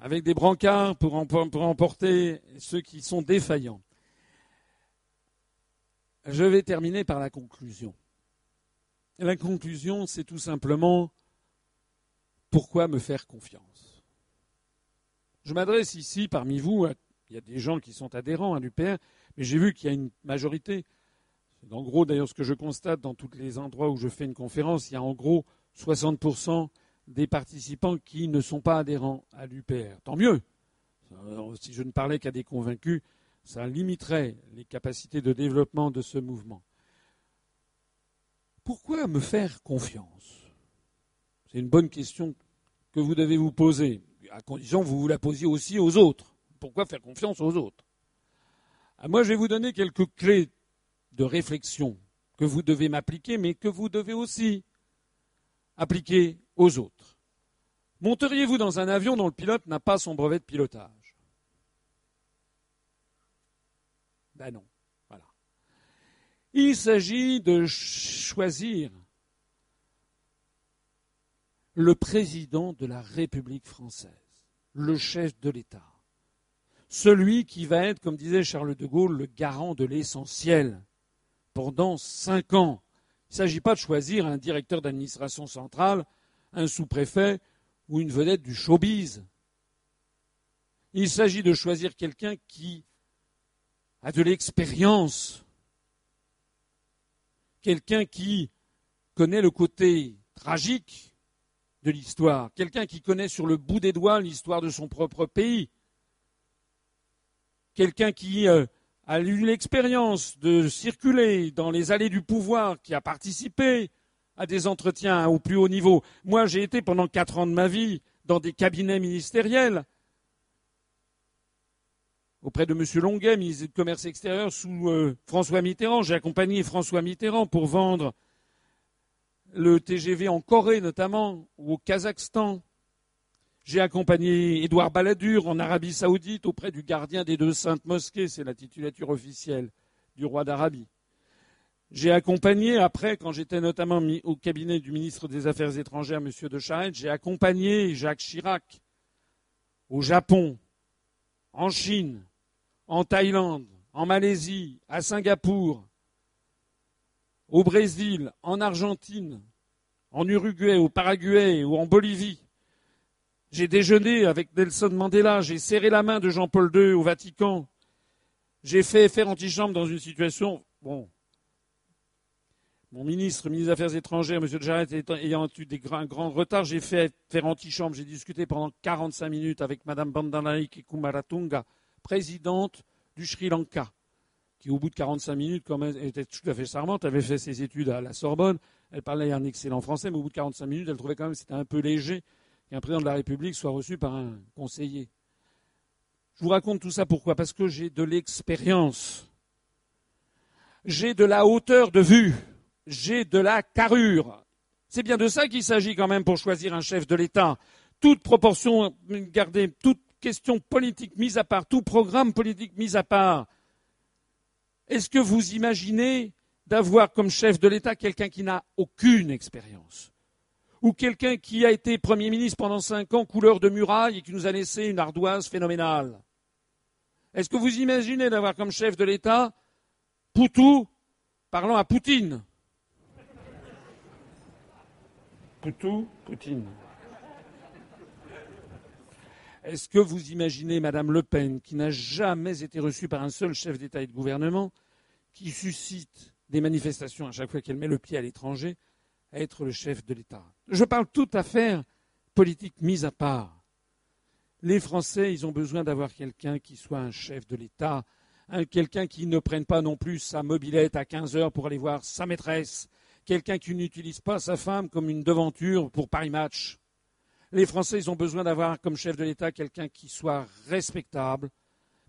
avec des brancards pour, emporter ceux qui sont défaillants. Je vais terminer par la conclusion. la conclusion, c'est tout simplement pourquoi me faire confiance? Je m'adresse ici parmi vous, il y a des gens qui sont adhérents à l'UPR, mais j'ai vu qu'il y a une majorité. En gros, d'ailleurs, ce que je constate dans tous les endroits où je fais une conférence, il y a en gros 60% des participants qui ne sont pas adhérents à l'UPR. Tant mieux. Si je ne parlais qu'à des convaincus, ça limiterait les capacités de développement de ce mouvement. Pourquoi me faire confiance? C'est une bonne question que vous devez vous poser, à condition que vous vous la posiez aussi aux autres. Pourquoi faire confiance aux autres? Ah, Moi, je vais vous donner quelques clés de réflexion que vous devez m'appliquer, mais que vous devez aussi appliquer aux autres. Monteriez-vous dans un avion dont le pilote n'a pas son brevet de pilotage? Ben non. Voilà. Il s'agit de choisir le président de la République française, le chef de l'État, celui qui va être, comme disait Charles de Gaulle, le garant de l'essentiel pendant cinq ans. Il ne s'agit pas de choisir un directeur d'administration centrale un sous-préfet ou une vedette du showbiz. Il s'agit de choisir quelqu'un qui a de l'expérience, quelqu'un qui connaît le côté tragique de l'histoire, quelqu'un qui connaît sur le bout des doigts l'histoire de son propre pays, quelqu'un qui euh, a eu l'expérience de circuler dans les allées du pouvoir, qui a participé à des entretiens au plus haut niveau. Moi, j'ai été pendant quatre ans de ma vie dans des cabinets ministériels auprès de M. Longuet, ministre du Commerce extérieur, sous euh, François Mitterrand. J'ai accompagné François Mitterrand pour vendre le TGV en Corée notamment, ou au Kazakhstan. J'ai accompagné Édouard Balladur en Arabie saoudite auprès du gardien des deux saintes mosquées, c'est la titulature officielle du roi d'Arabie. J'ai accompagné, après, quand j'étais notamment au cabinet du ministre des Affaires étrangères, M. de Charette, j'ai accompagné Jacques Chirac au Japon, en Chine, en Thaïlande, en Malaisie, à Singapour, au Brésil, en Argentine, en Uruguay, au Paraguay ou en Bolivie. J'ai déjeuné avec Nelson Mandela, j'ai serré la main de Jean-Paul II au Vatican. J'ai fait faire antichambre dans une situation, bon, mon ministre, ministre des Affaires étrangères, M. Jarret, ayant eu des grands, grands retards, j'ai fait faire antichambre. J'ai discuté pendant 45 minutes avec Mme Bandanaike Kumaratunga, présidente du Sri Lanka, qui au bout de 45 minutes, quand même, était tout à fait charmante, avait fait ses études à la Sorbonne, elle parlait un excellent français, mais au bout de 45 minutes, elle trouvait quand même que c'était un peu léger qu'un président de la République soit reçu par un conseiller. Je vous raconte tout ça pourquoi? Parce que j'ai de l'expérience. J'ai de la hauteur de vue j'ai de la carrure. C'est bien de ça qu'il s'agit quand même pour choisir un chef de l'État. Toute proportion gardée, toute question politique mise à part, tout programme politique mis à part. Est-ce que vous imaginez d'avoir comme chef de l'État quelqu'un qui n'a aucune expérience? Ou quelqu'un qui a été Premier ministre pendant cinq ans, couleur de muraille, et qui nous a laissé une ardoise phénoménale Est-ce que vous imaginez d'avoir comme chef de l'État Poutou parlant à Poutine Poutou, Poutine. Est-ce que vous imaginez Madame Le Pen, qui n'a jamais été reçue par un seul chef d'État et de gouvernement, qui suscite des manifestations à chaque fois qu'elle met le pied à l'étranger, être le chef de l'État Je parle tout à fait politique mise à part. Les Français, ils ont besoin d'avoir quelqu'un qui soit un chef de l'État, quelqu'un qui ne prenne pas non plus sa mobilette à 15 heures pour aller voir sa maîtresse, quelqu'un qui n'utilise pas sa femme comme une devanture pour Paris Match. Les Français, ils ont besoin d'avoir comme chef de l'État quelqu'un qui soit respectable,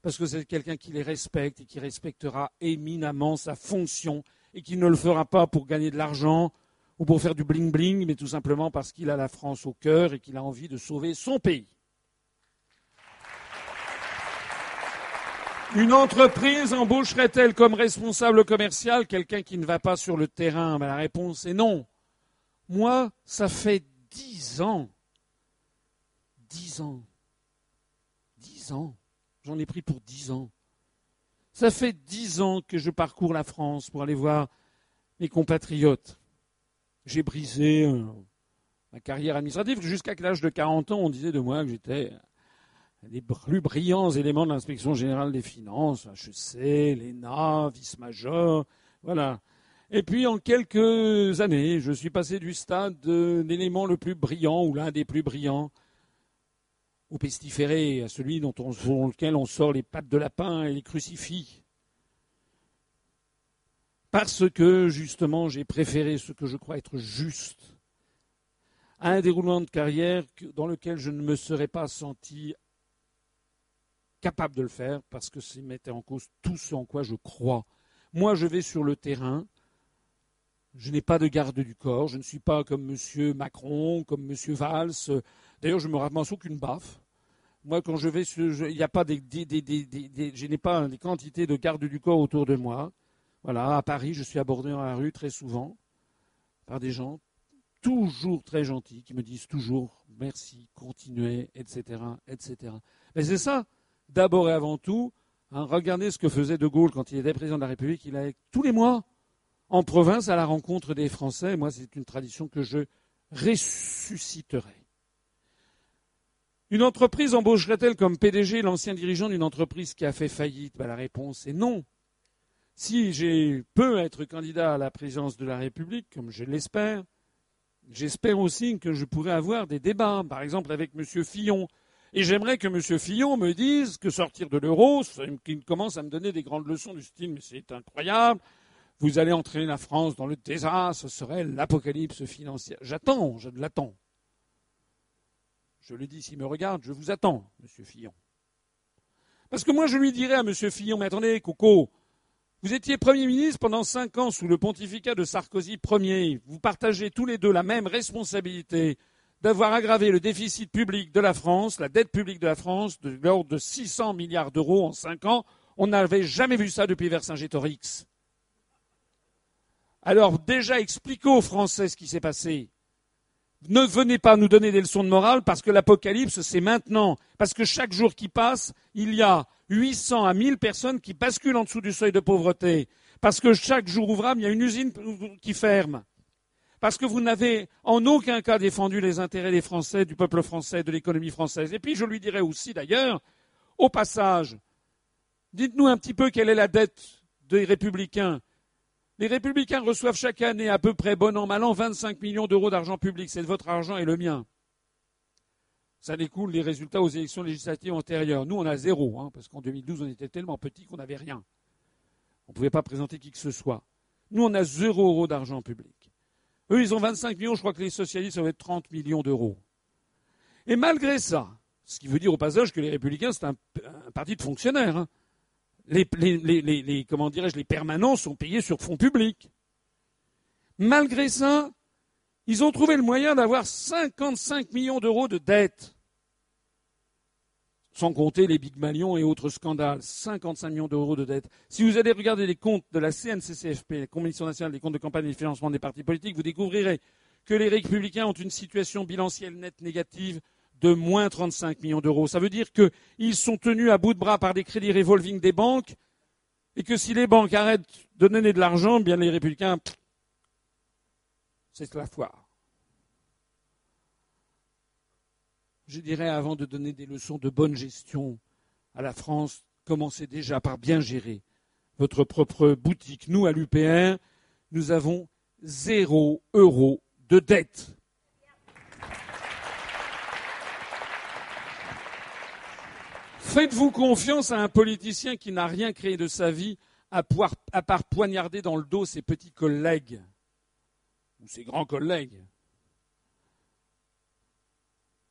parce que c'est quelqu'un qui les respecte et qui respectera éminemment sa fonction et qui ne le fera pas pour gagner de l'argent ou pour faire du bling-bling, mais tout simplement parce qu'il a la France au cœur et qu'il a envie de sauver son pays. Une entreprise embaucherait-elle comme responsable commercial quelqu'un qui ne va pas sur le terrain? Ben, La réponse est non. Moi, ça fait dix ans. Dix ans. Dix ans. J'en ai pris pour dix ans. Ça fait dix ans que je parcours la France pour aller voir mes compatriotes. J'ai brisé euh, ma carrière administrative. Jusqu'à l'âge de 40 ans, on disait de moi que j'étais les plus brillants éléments de l'inspection générale des finances, HEC, l'ENA, vice-major, voilà. Et puis en quelques années, je suis passé du stade de l'élément le plus brillant ou l'un des plus brillants au pestiféré, à celui dont on, sur lequel on sort les pattes de lapin et les crucifix. Parce que justement j'ai préféré ce que je crois être juste à un déroulement de carrière dans lequel je ne me serais pas senti capable de le faire parce que ça mettait en cause tout ce en quoi je crois. Moi, je vais sur le terrain. Je n'ai pas de garde du corps. Je ne suis pas comme M. Macron, comme M. Valls. D'ailleurs, je me ramasse aucune baffe. Moi, quand je vais, il n'y a pas des, je n'ai pas des quantités de garde du corps autour de moi. Voilà, à Paris, je suis abordé dans la rue très souvent par des gens toujours très gentils qui me disent toujours merci, continuez, etc., etc. Mais c'est ça d'abord et avant tout, hein, regardez ce que faisait De Gaulle quand il était président de la République. Il allait tous les mois en province à la rencontre des Français. Moi, c'est une tradition que je ressusciterai. Une entreprise embaucherait-elle comme PDG l'ancien dirigeant d'une entreprise qui a fait faillite? Ben, La réponse est non. Si j'ai peux être candidat à la présidence de la République, comme je l'espère, j'espère aussi que je pourrai avoir des débats, par exemple avec M. Fillon, et j'aimerais que M. Fillon me dise que sortir de l'euro, qu'il commence à me donner des grandes leçons du style, mais c'est incroyable, vous allez entraîner la France dans le désastre, ce serait l'apocalypse financière. J'attends, je l'attends. Je le dis s'il me regarde, je vous attends, M. Fillon. Parce que moi, je lui dirais à M. Fillon, mais attendez, Coco, vous étiez Premier ministre pendant cinq ans sous le pontificat de Sarkozy Ier. Vous partagez tous les deux la même responsabilité d'avoir aggravé le déficit public de la France, la dette publique de la France, de l'ordre de 600 milliards d'euros en cinq ans. On n'avait jamais vu ça depuis Vercingétorix. Alors déjà, expliquez aux Français ce qui s'est passé. Ne venez pas nous donner des leçons de morale parce que l'apocalypse, c'est maintenant. Parce que chaque jour qui passe, il y a 800 à 1000 personnes qui basculent en dessous du seuil de pauvreté. Parce que chaque jour ouvrable, il y a une usine qui ferme. Parce que vous n'avez en aucun cas défendu les intérêts des Français, du peuple français, de l'économie française. Et puis je lui dirais aussi d'ailleurs, au passage, dites-nous un petit peu quelle est la dette des républicains. Les républicains reçoivent chaque année à peu près, bon an, mal an, 25 millions d'euros d'argent public. C'est votre argent et le mien. Ça découle des résultats aux élections législatives antérieures. Nous, on a zéro, hein, parce qu'en 2012, on était tellement petits qu'on n'avait rien. On ne pouvait pas présenter qui que ce soit. Nous, on a zéro euro d'argent public. Eux, ils ont 25 millions, je crois que les socialistes, ça va être 30 millions d'euros. Et malgré ça, ce qui veut dire au passage que les républicains, c'est un, parti de fonctionnaires. Hein. Les, comment dirais-je, les permanents sont payés sur fonds publics. Malgré ça, ils ont trouvé le moyen d'avoir 55 millions d'euros de dettes sans compter les Big Malions et autres scandales. 55 millions d'euros de dettes. Si vous allez regarder les comptes de la CNCCFP, la Commission nationale des comptes de campagne et de financement des partis politiques, vous découvrirez que les républicains ont une situation bilancielle nette négative de moins 35 millions d'euros. Ça veut dire qu'ils sont tenus à bout de bras par des crédits revolving des banques et que si les banques arrêtent de donner de l'argent, bien les républicains, c'est la foire. je dirais, avant de donner des leçons de bonne gestion à la France, commencez déjà par bien gérer votre propre boutique. Nous, à l'UPR, nous avons zéro euro de dette. Faites-vous confiance à un politicien qui n'a rien créé de sa vie à, part poignarder dans le dos ses petits collègues ou ses grands collègues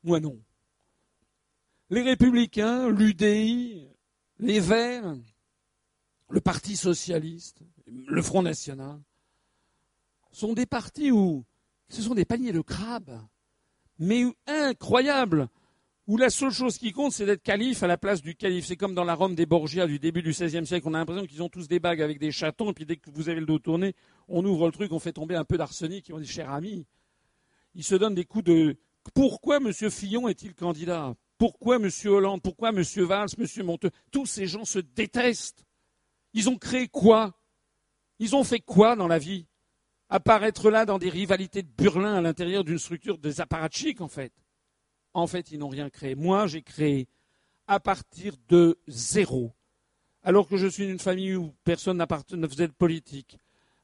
moi non. Les républicains, l'UDI, les Verts, le Parti socialiste, le Front national, sont des partis où ce sont des paniers de crabes, mais incroyables, où la seule chose qui compte, c'est d'être calife à la place du calife. C'est comme dans la Rome des Borgia du début du XVIe siècle, on a l'impression qu'ils ont tous des bagues avec des chatons, et puis dès que vous avez le dos tourné, on ouvre le truc, on fait tomber un peu d'arsenic, et on dit, cher ami, ils se donnent des coups de, pourquoi M. Fillon est-il candidat? Pourquoi M. Hollande? Pourquoi M. Valls, M. Monteux? Tous ces gens se détestent. Ils ont créé quoi? Ils ont fait quoi dans la vie? Apparaître là dans des rivalités de burlins à l'intérieur d'une structure des apparatchiks, en fait. En fait, ils n'ont rien créé. Moi, j'ai créé à partir de zéro. Alors que je suis d'une famille où personne ne faisait de politique,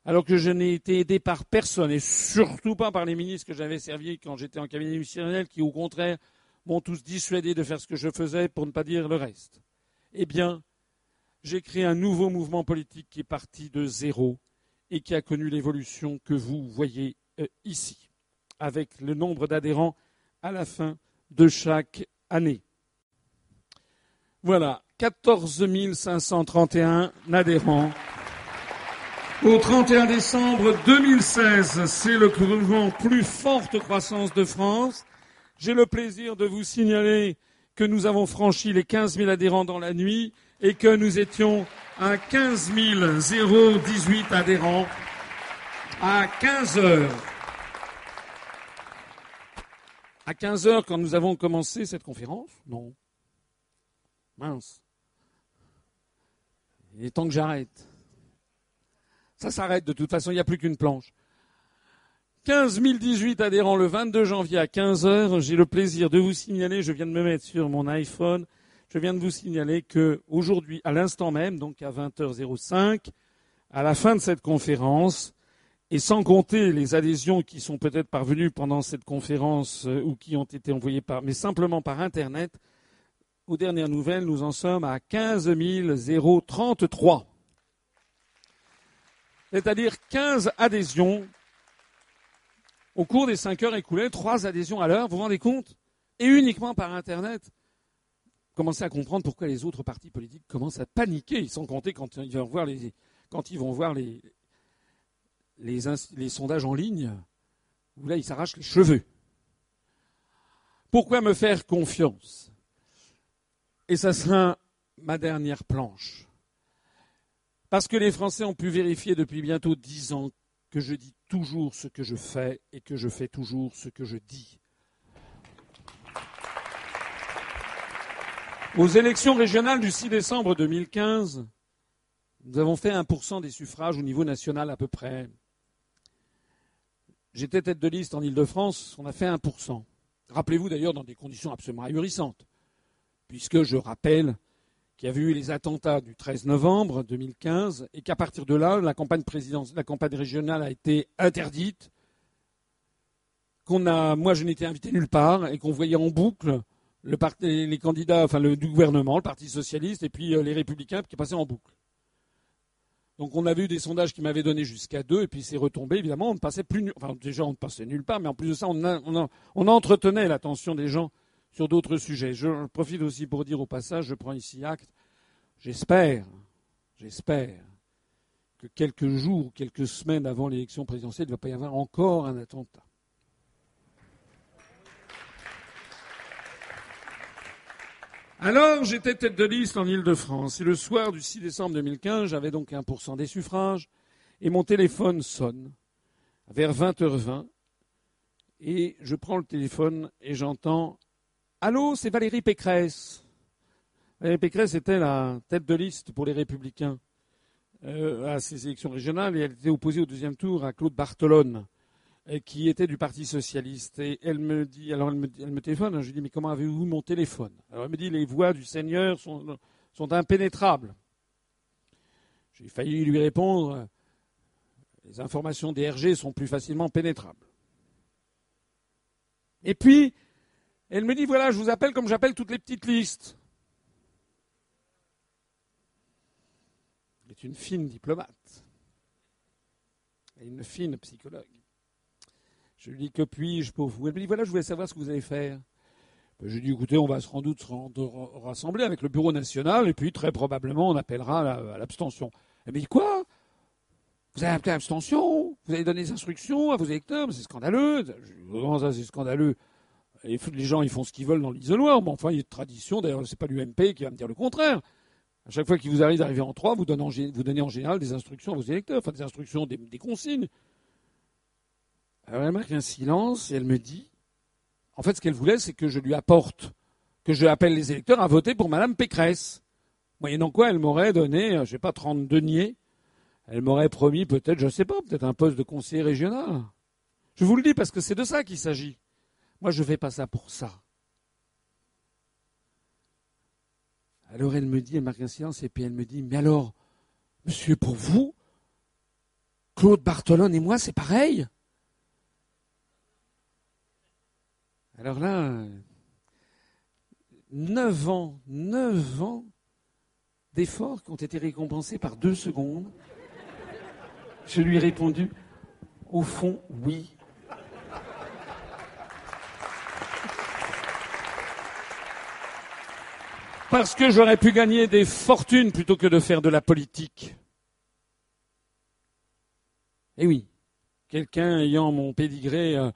alors que je n'ai été aidé par personne, et surtout pas par les ministres que j'avais servis quand j'étais en cabinet ministériel, qui au contraire m'ont tous dissuadé de faire ce que je faisais pour ne pas dire le reste. Eh bien, j'ai créé un nouveau mouvement politique qui est parti de zéro et qui a connu l'évolution que vous voyez euh, ici, avec le nombre d'adhérents à la fin de chaque année. Voilà, 14 531 adhérents. Au 31 décembre 2016, c'est le mouvement plus forte croissance de France. J'ai le plaisir de vous signaler que nous avons franchi les 15 000 adhérents dans la nuit et que nous étions à 15 018 adhérents à 15 heures. À 15 heures, quand nous avons commencé cette conférence Non. Mince. Il est temps que j'arrête. Ça s'arrête de toute façon, il n'y a plus qu'une planche. 15 018 adhérents le 22 janvier à 15 heures. J'ai le plaisir de vous signaler, je viens de me mettre sur mon iPhone, je viens de vous signaler que aujourd'hui, à l'instant même, donc à 20h05, à la fin de cette conférence, et sans compter les adhésions qui sont peut-être parvenues pendant cette conférence euh, ou qui ont été envoyées par, mais simplement par Internet, aux dernières nouvelles, nous en sommes à 15 033 c'est-à-dire 15 adhésions au cours des 5 heures écoulées, 3 adhésions à l'heure, vous vous rendez compte? Et uniquement par Internet. Commencez à comprendre pourquoi les autres partis politiques commencent à paniquer, sans compter quand ils vont voir les, quand ils vont voir les, les, sondages en ligne, où là, ils s'arrachent les cheveux. Pourquoi me faire confiance? Et ça sera ma dernière planche. Parce que les Français ont pu vérifier depuis bientôt dix ans que je dis toujours ce que je fais et que je fais toujours ce que je dis. Aux élections régionales du 6 décembre 2015, nous avons fait 1% des suffrages au niveau national à peu près. J'étais tête de liste en Ile-de-France, on a fait 1%. Rappelez-vous d'ailleurs dans des conditions absolument ahurissantes, puisque je rappelle qu'il y avait eu les attentats du 13 novembre 2015 et qu'à partir de là, la campagne, régionale a été interdite, qu'on a, moi je n'étais invité nulle part et qu'on voyait en boucle le les candidats, du gouvernement, le Parti socialiste et puis euh, les Républicains qui passaient en boucle. Donc on avait eu des sondages qui m'avaient donné jusqu'à deux, et puis c'est retombé, évidemment, on ne passait plus, enfin déjà on ne passait nulle part, mais en plus de ça, on, on, entretenait l'attention des gens sur d'autres sujets. Je profite aussi pour dire au passage, je prends ici acte, j'espère, j'espère que quelques jours, quelques semaines avant l'élection présidentielle, il ne va pas y avoir encore un attentat. Alors, j'étais tête de liste en Ile-de-France. Et le soir du 6 décembre 2015, j'avais donc 1% des suffrages. Et mon téléphone sonne vers 20h20. Et je prends le téléphone et j'entends Allô, c'est Valérie Pécresse. Valérie Pécresse était la tête de liste pour les Républicains euh, à ces élections régionales et elle était opposée au deuxième tour à Claude Bartolone qui était du Parti socialiste. Et elle me dit, alors elle me, téléphone, je lui dis, mais comment avez-vous mon téléphone? Alors elle me dit, les voix du Seigneur sont, sont impénétrables. J'ai failli lui répondre, les informations des RG sont plus facilement pénétrables. Et puis, elle me dit, voilà, je vous appelle comme j'appelle toutes les petites listes. Elle est une fine diplomate et une fine psychologue. Je lui dis que puis-je pour vous? Elle me dit voilà, je voulais savoir ce que vous allez faire. Ben, je lui dis écoutez, on va se rendre doute se rassembler avec le bureau national et puis très probablement on appellera à l'abstention. Elle me dit quoi? Vous avez appelé à l'abstention? Vous allez donner des instructions à vos électeurs? C'est scandaleux. Comment ça, c'est scandaleux? Les gens, ils font ce qu'ils veulent dans l'isoloir. Mais enfin, il y a une tradition. D'ailleurs, c'est pas l'UMP qui va me dire le contraire. À chaque fois qu'il vous arrive d'arriver en trois, vous donnez en, vous donnez en général des instructions à vos électeurs, enfin des instructions, des consignes. Alors elle marque un silence et elle me dit, en fait, ce qu'elle voulait, c'est que je lui apporte, que je appelle les électeurs à voter pour Madame Pécresse. Moyennant quoi, elle m'aurait donné, je ne sais pas, 30 deniers. Elle m'aurait promis peut-être, je ne sais pas, peut-être un poste de conseiller régional. Je vous le dis parce que c'est de ça qu'il s'agit. Moi, je ne fais pas ça pour ça. Alors elle me dit, elle marque un silence, et puis elle me dit, mais alors, monsieur, pour vous, Claude Bartolone et moi, c'est pareil? Alors là, neuf ans, neuf ans d'efforts qui ont été récompensés par deux secondes. Je lui ai répondu, au fond, oui. Parce que j'aurais pu gagner des fortunes plutôt que de faire de la politique. Eh oui, quelqu'un ayant mon pédigré euh,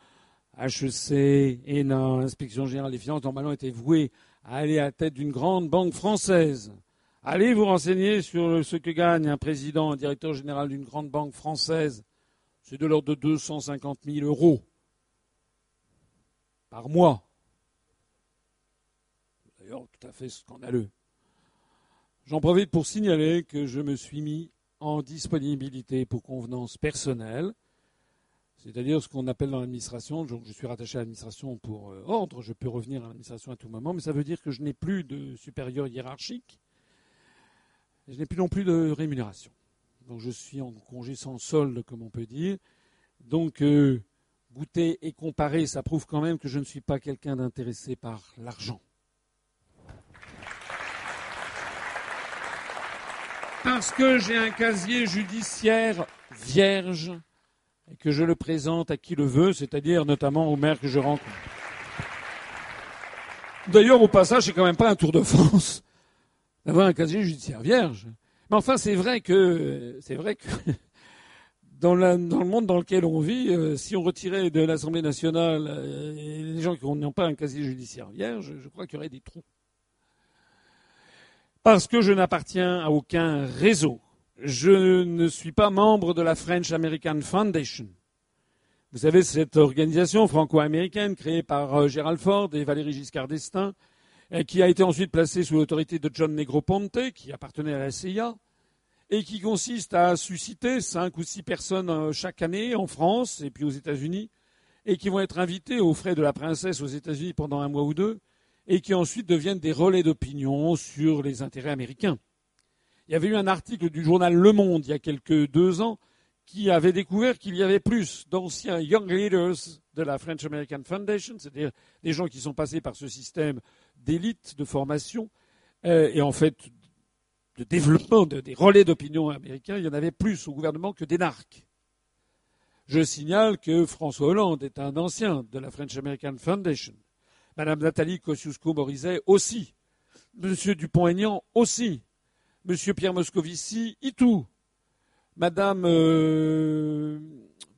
HEC, ENA, Inspection générale des finances, normalement étaient voués à aller à la tête d'une grande banque française. Allez vous renseigner sur ce que gagne un président, un directeur général d'une grande banque française. C'est de l'ordre de 250 000 euros par mois. D'ailleurs, tout à fait scandaleux. J'en profite pour signaler que je me suis mis en disponibilité pour convenance personnelle c'est-à-dire ce qu'on appelle dans l'administration, je suis rattaché à l'administration pour euh, ordre, je peux revenir à l'administration à tout moment, mais ça veut dire que je n'ai plus de supérieur hiérarchique, je n'ai plus non plus de rémunération. Donc je suis en congé sans solde, comme on peut dire. Donc euh, goûter et comparer, ça prouve quand même que je ne suis pas quelqu'un d'intéressé par l'argent. Parce que j'ai un casier judiciaire vierge et que je le présente à qui le veut, c'est-à-dire notamment aux maires que je rencontre. D'ailleurs, au passage, c'est quand même pas un tour de France d'avoir un casier judiciaire vierge. Mais enfin, c'est vrai que c'est vrai que dans, le monde dans lequel on vit, euh, si on retirait de l'Assemblée nationale euh, les gens qui n'ont pas un casier judiciaire vierge, je crois qu'il y aurait des trous. Parce que je n'appartiens à aucun réseau je ne suis pas membre de la French American Foundation. Vous savez, cette organisation franco-américaine créée par euh, Gérald Ford et Valéry Giscard d'Estaing, qui a été ensuite placée sous l'autorité de John Negroponte, qui appartenait à la CIA, et qui consiste à susciter cinq ou six personnes euh, chaque année en France et puis aux États-Unis, et qui vont être invitées aux frais de la princesse aux États-Unis pendant un mois ou deux, et qui ensuite deviennent des relais d'opinion sur les intérêts américains. Il y avait eu un article du journal Le Monde il y a quelques deux ans qui avait découvert qu'il y avait plus d'anciens young leaders de la French American Foundation, c'est-à-dire des gens qui sont passés par ce système d'élite, de formation, euh, et en fait de développement des relais d'opinion américains, il y en avait plus au gouvernement que des narcs. Je signale que François Hollande est un ancien de la French American Foundation. Madame Nathalie Kosciusko-Morizet aussi. Monsieur Dupont-Aignan aussi. Monsieur Pierre Moscovici, tout. Madame euh,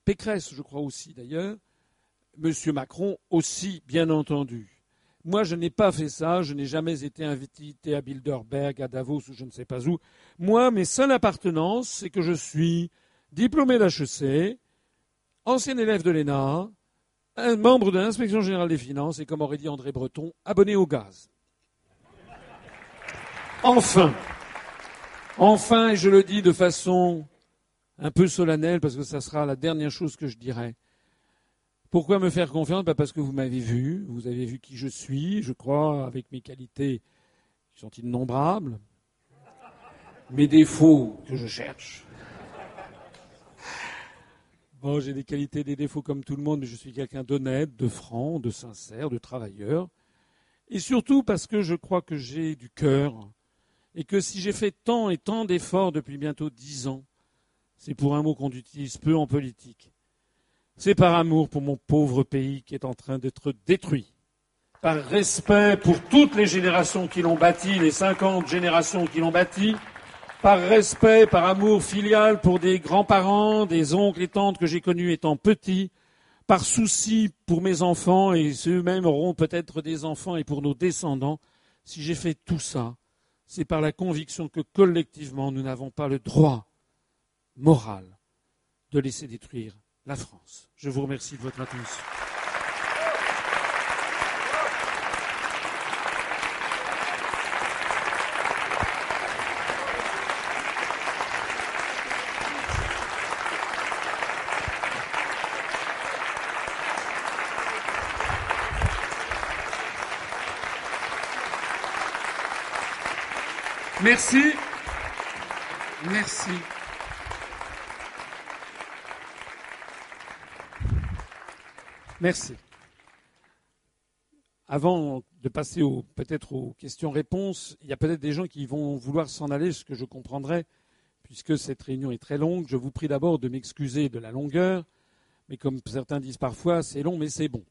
Pécresse, je crois aussi d'ailleurs. Monsieur Macron aussi, bien entendu. Moi, je n'ai pas fait ça. Je n'ai jamais été invité à Bilderberg, à Davos ou je ne sais pas où. Moi, mes seules appartenances, c'est que je suis diplômé d'HEC, ancien élève de l'ENA, membre de l'inspection générale des finances et, comme aurait dit André Breton, abonné au gaz. Enfin, enfin, et je le dis de façon un peu solennelle parce que ça sera la dernière chose que je dirai, pourquoi me faire confiance? Bah, Parce que vous m'avez vu, vous avez vu qui je suis, je crois, avec mes qualités qui sont innombrables, mes défauts que je cherche. Bon, j'ai des qualités, des défauts comme tout le monde, mais je suis quelqu'un d'honnête, de franc, de sincère, de travailleur. Et surtout parce que je crois que j'ai du cœur et que si j'ai fait tant et tant d'efforts depuis bientôt dix ans, c'est pour un mot qu'on utilise peu en politique, c'est par amour pour mon pauvre pays qui est en train d'être détruit. Par respect pour toutes les générations qui l'ont bâti, les cinquante générations qui l'ont bâti. Par respect, par amour filial pour des grands-parents, des oncles et tantes que j'ai connus étant petits. Par souci pour mes enfants et ceux-mêmes auront peut-être des enfants et pour nos descendants. Si j'ai fait tout ça, c'est par la conviction que collectivement nous n'avons pas le droit moral de laisser détruire la France. Je vous remercie de votre attention. Merci. Merci. Merci. Avant de passer peut-être aux questions-réponses, il y a peut-être des gens qui vont vouloir s'en aller, ce que je comprendrai, puisque cette réunion est très longue. Je vous prie d'abord de m'excuser de la longueur, mais comme certains disent parfois, c'est long, mais c'est bon.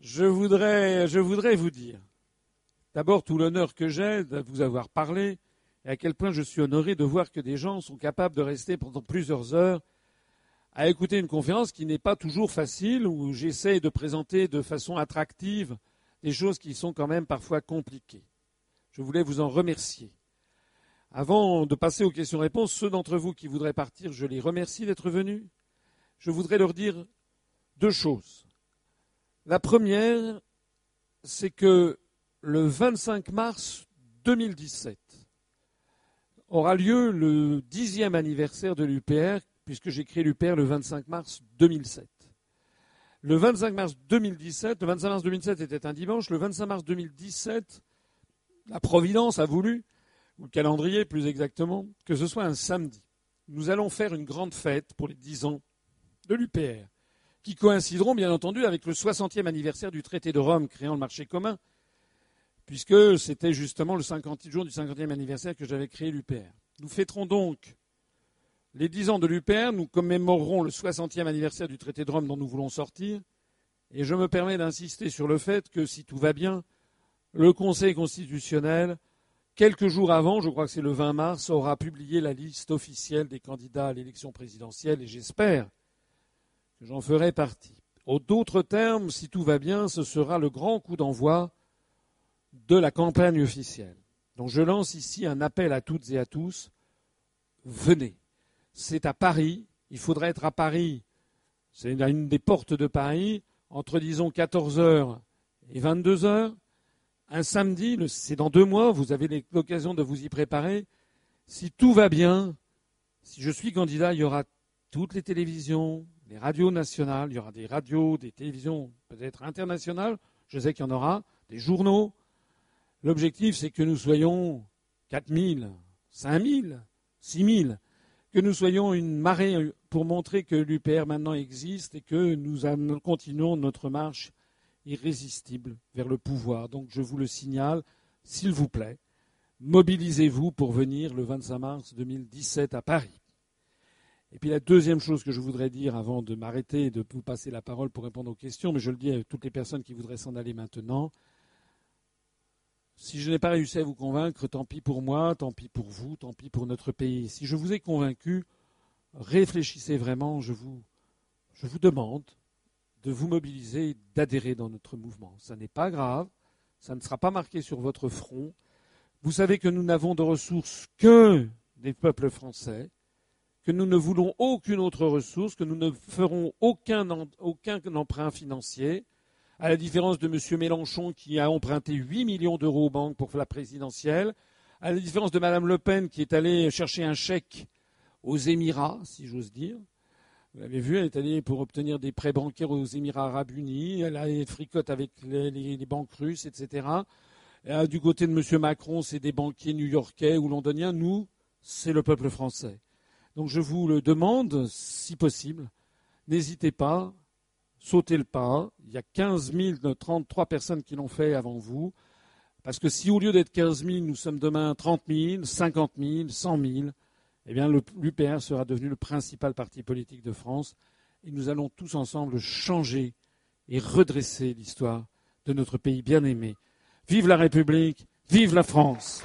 Je voudrais, je voudrais vous dire, d'abord, tout l'honneur que j'ai de vous avoir parlé, et à quel point je suis honoré de voir que des gens sont capables de rester pendant plusieurs heures à écouter une conférence qui n'est pas toujours facile, où j'essaie de présenter de façon attractive des choses qui sont quand même parfois compliquées. Je voulais vous en remercier. Avant de passer aux questions-réponses, ceux d'entre vous qui voudraient partir, je les remercie d'être venus. Je voudrais leur dire deux choses. La première, c'est que le 25 mars 2017 aura lieu le dixième anniversaire de l'UPR puisque j'ai créé l'UPR le 25 mars 2007. Le 25 mars 2017, le 25 mars 2007 était un dimanche, le 25 mars 2017, la Providence a voulu, ou le calendrier plus exactement, que ce soit un samedi. Nous allons faire une grande fête pour les 10 ans de l'UPR, qui coïncideront bien entendu avec le 60e anniversaire du traité de Rome créant le marché commun, puisque c'était justement le 50 jour du 50e anniversaire que j'avais créé l'UPR. Nous fêterons donc les dix ans de l'UPR, nous commémorerons le 60e anniversaire du traité de Rome dont nous voulons sortir. Et je me permets d'insister sur le fait que, si tout va bien, le Conseil constitutionnel, quelques jours avant, je crois que c'est le 20 mars, aura publié la liste officielle des candidats à l'élection présidentielle et j'espère que j'en ferai partie. En d'autres termes, si tout va bien, ce sera le grand coup d'envoi de la campagne officielle. Donc je lance ici un appel à toutes et à tous venez. C'est à Paris. Il faudrait être à Paris. C'est une des portes de Paris entre, disons, 14h et 22h. Un samedi, c'est dans deux mois, vous avez l'occasion de vous y préparer. Si tout va bien, si je suis candidat, il y aura toutes les télévisions, les radios nationales, il y aura des radios, des télévisions peut-être internationales, je sais qu'il y en aura, des journaux. L'objectif, c'est que nous soyons 4 000, 5 000, 6 000, que nous soyons une marée pour montrer que l'UPR maintenant existe et que nous continuons notre marche irrésistible vers le pouvoir. Donc je vous le signale, s'il vous plaît, mobilisez-vous pour venir le 25 mars 2017 à Paris. Et puis la deuxième chose que je voudrais dire avant de m'arrêter et de vous passer la parole pour répondre aux questions, mais je le dis à toutes les personnes qui voudraient s'en aller maintenant, si je n'ai pas réussi à vous convaincre, tant pis pour moi, tant pis pour vous, tant pis pour notre pays. Si je vous ai convaincu, réfléchissez vraiment, je vous, demande de vous mobiliser d'adhérer dans notre mouvement. Ce n'est pas grave, ça ne sera pas marqué sur votre front. Vous savez que nous n'avons de ressources que des peuples français, que nous ne voulons aucune autre ressource, que nous ne ferons aucun emprunt financier, à la différence de M. Mélenchon qui a emprunté 8 millions d'euros aux banques pour la présidentielle, à la différence de Mme Le Pen qui est allée chercher un chèque aux Émirats, si j'ose dire. Vous l'avez vu, elle est allée pour obtenir des prêts bancaires aux Émirats arabes unis, elle a fricote avec les, banques russes, etc. Et du côté de M. Macron, c'est des banquiers new-yorkais ou londoniens. Nous, c'est le peuple français. Donc je vous le demande, si possible, n'hésitez pas sauter le pas. Il y a 15 033 personnes qui l'ont fait avant vous. Parce que si au lieu d'être 15 000, nous sommes demain 30 000, 50 000, 100 000, eh bien l'UPR sera devenu le principal parti politique de France. Et nous allons tous ensemble changer et redresser l'histoire de notre pays bien-aimé. Vive la République, vive la France!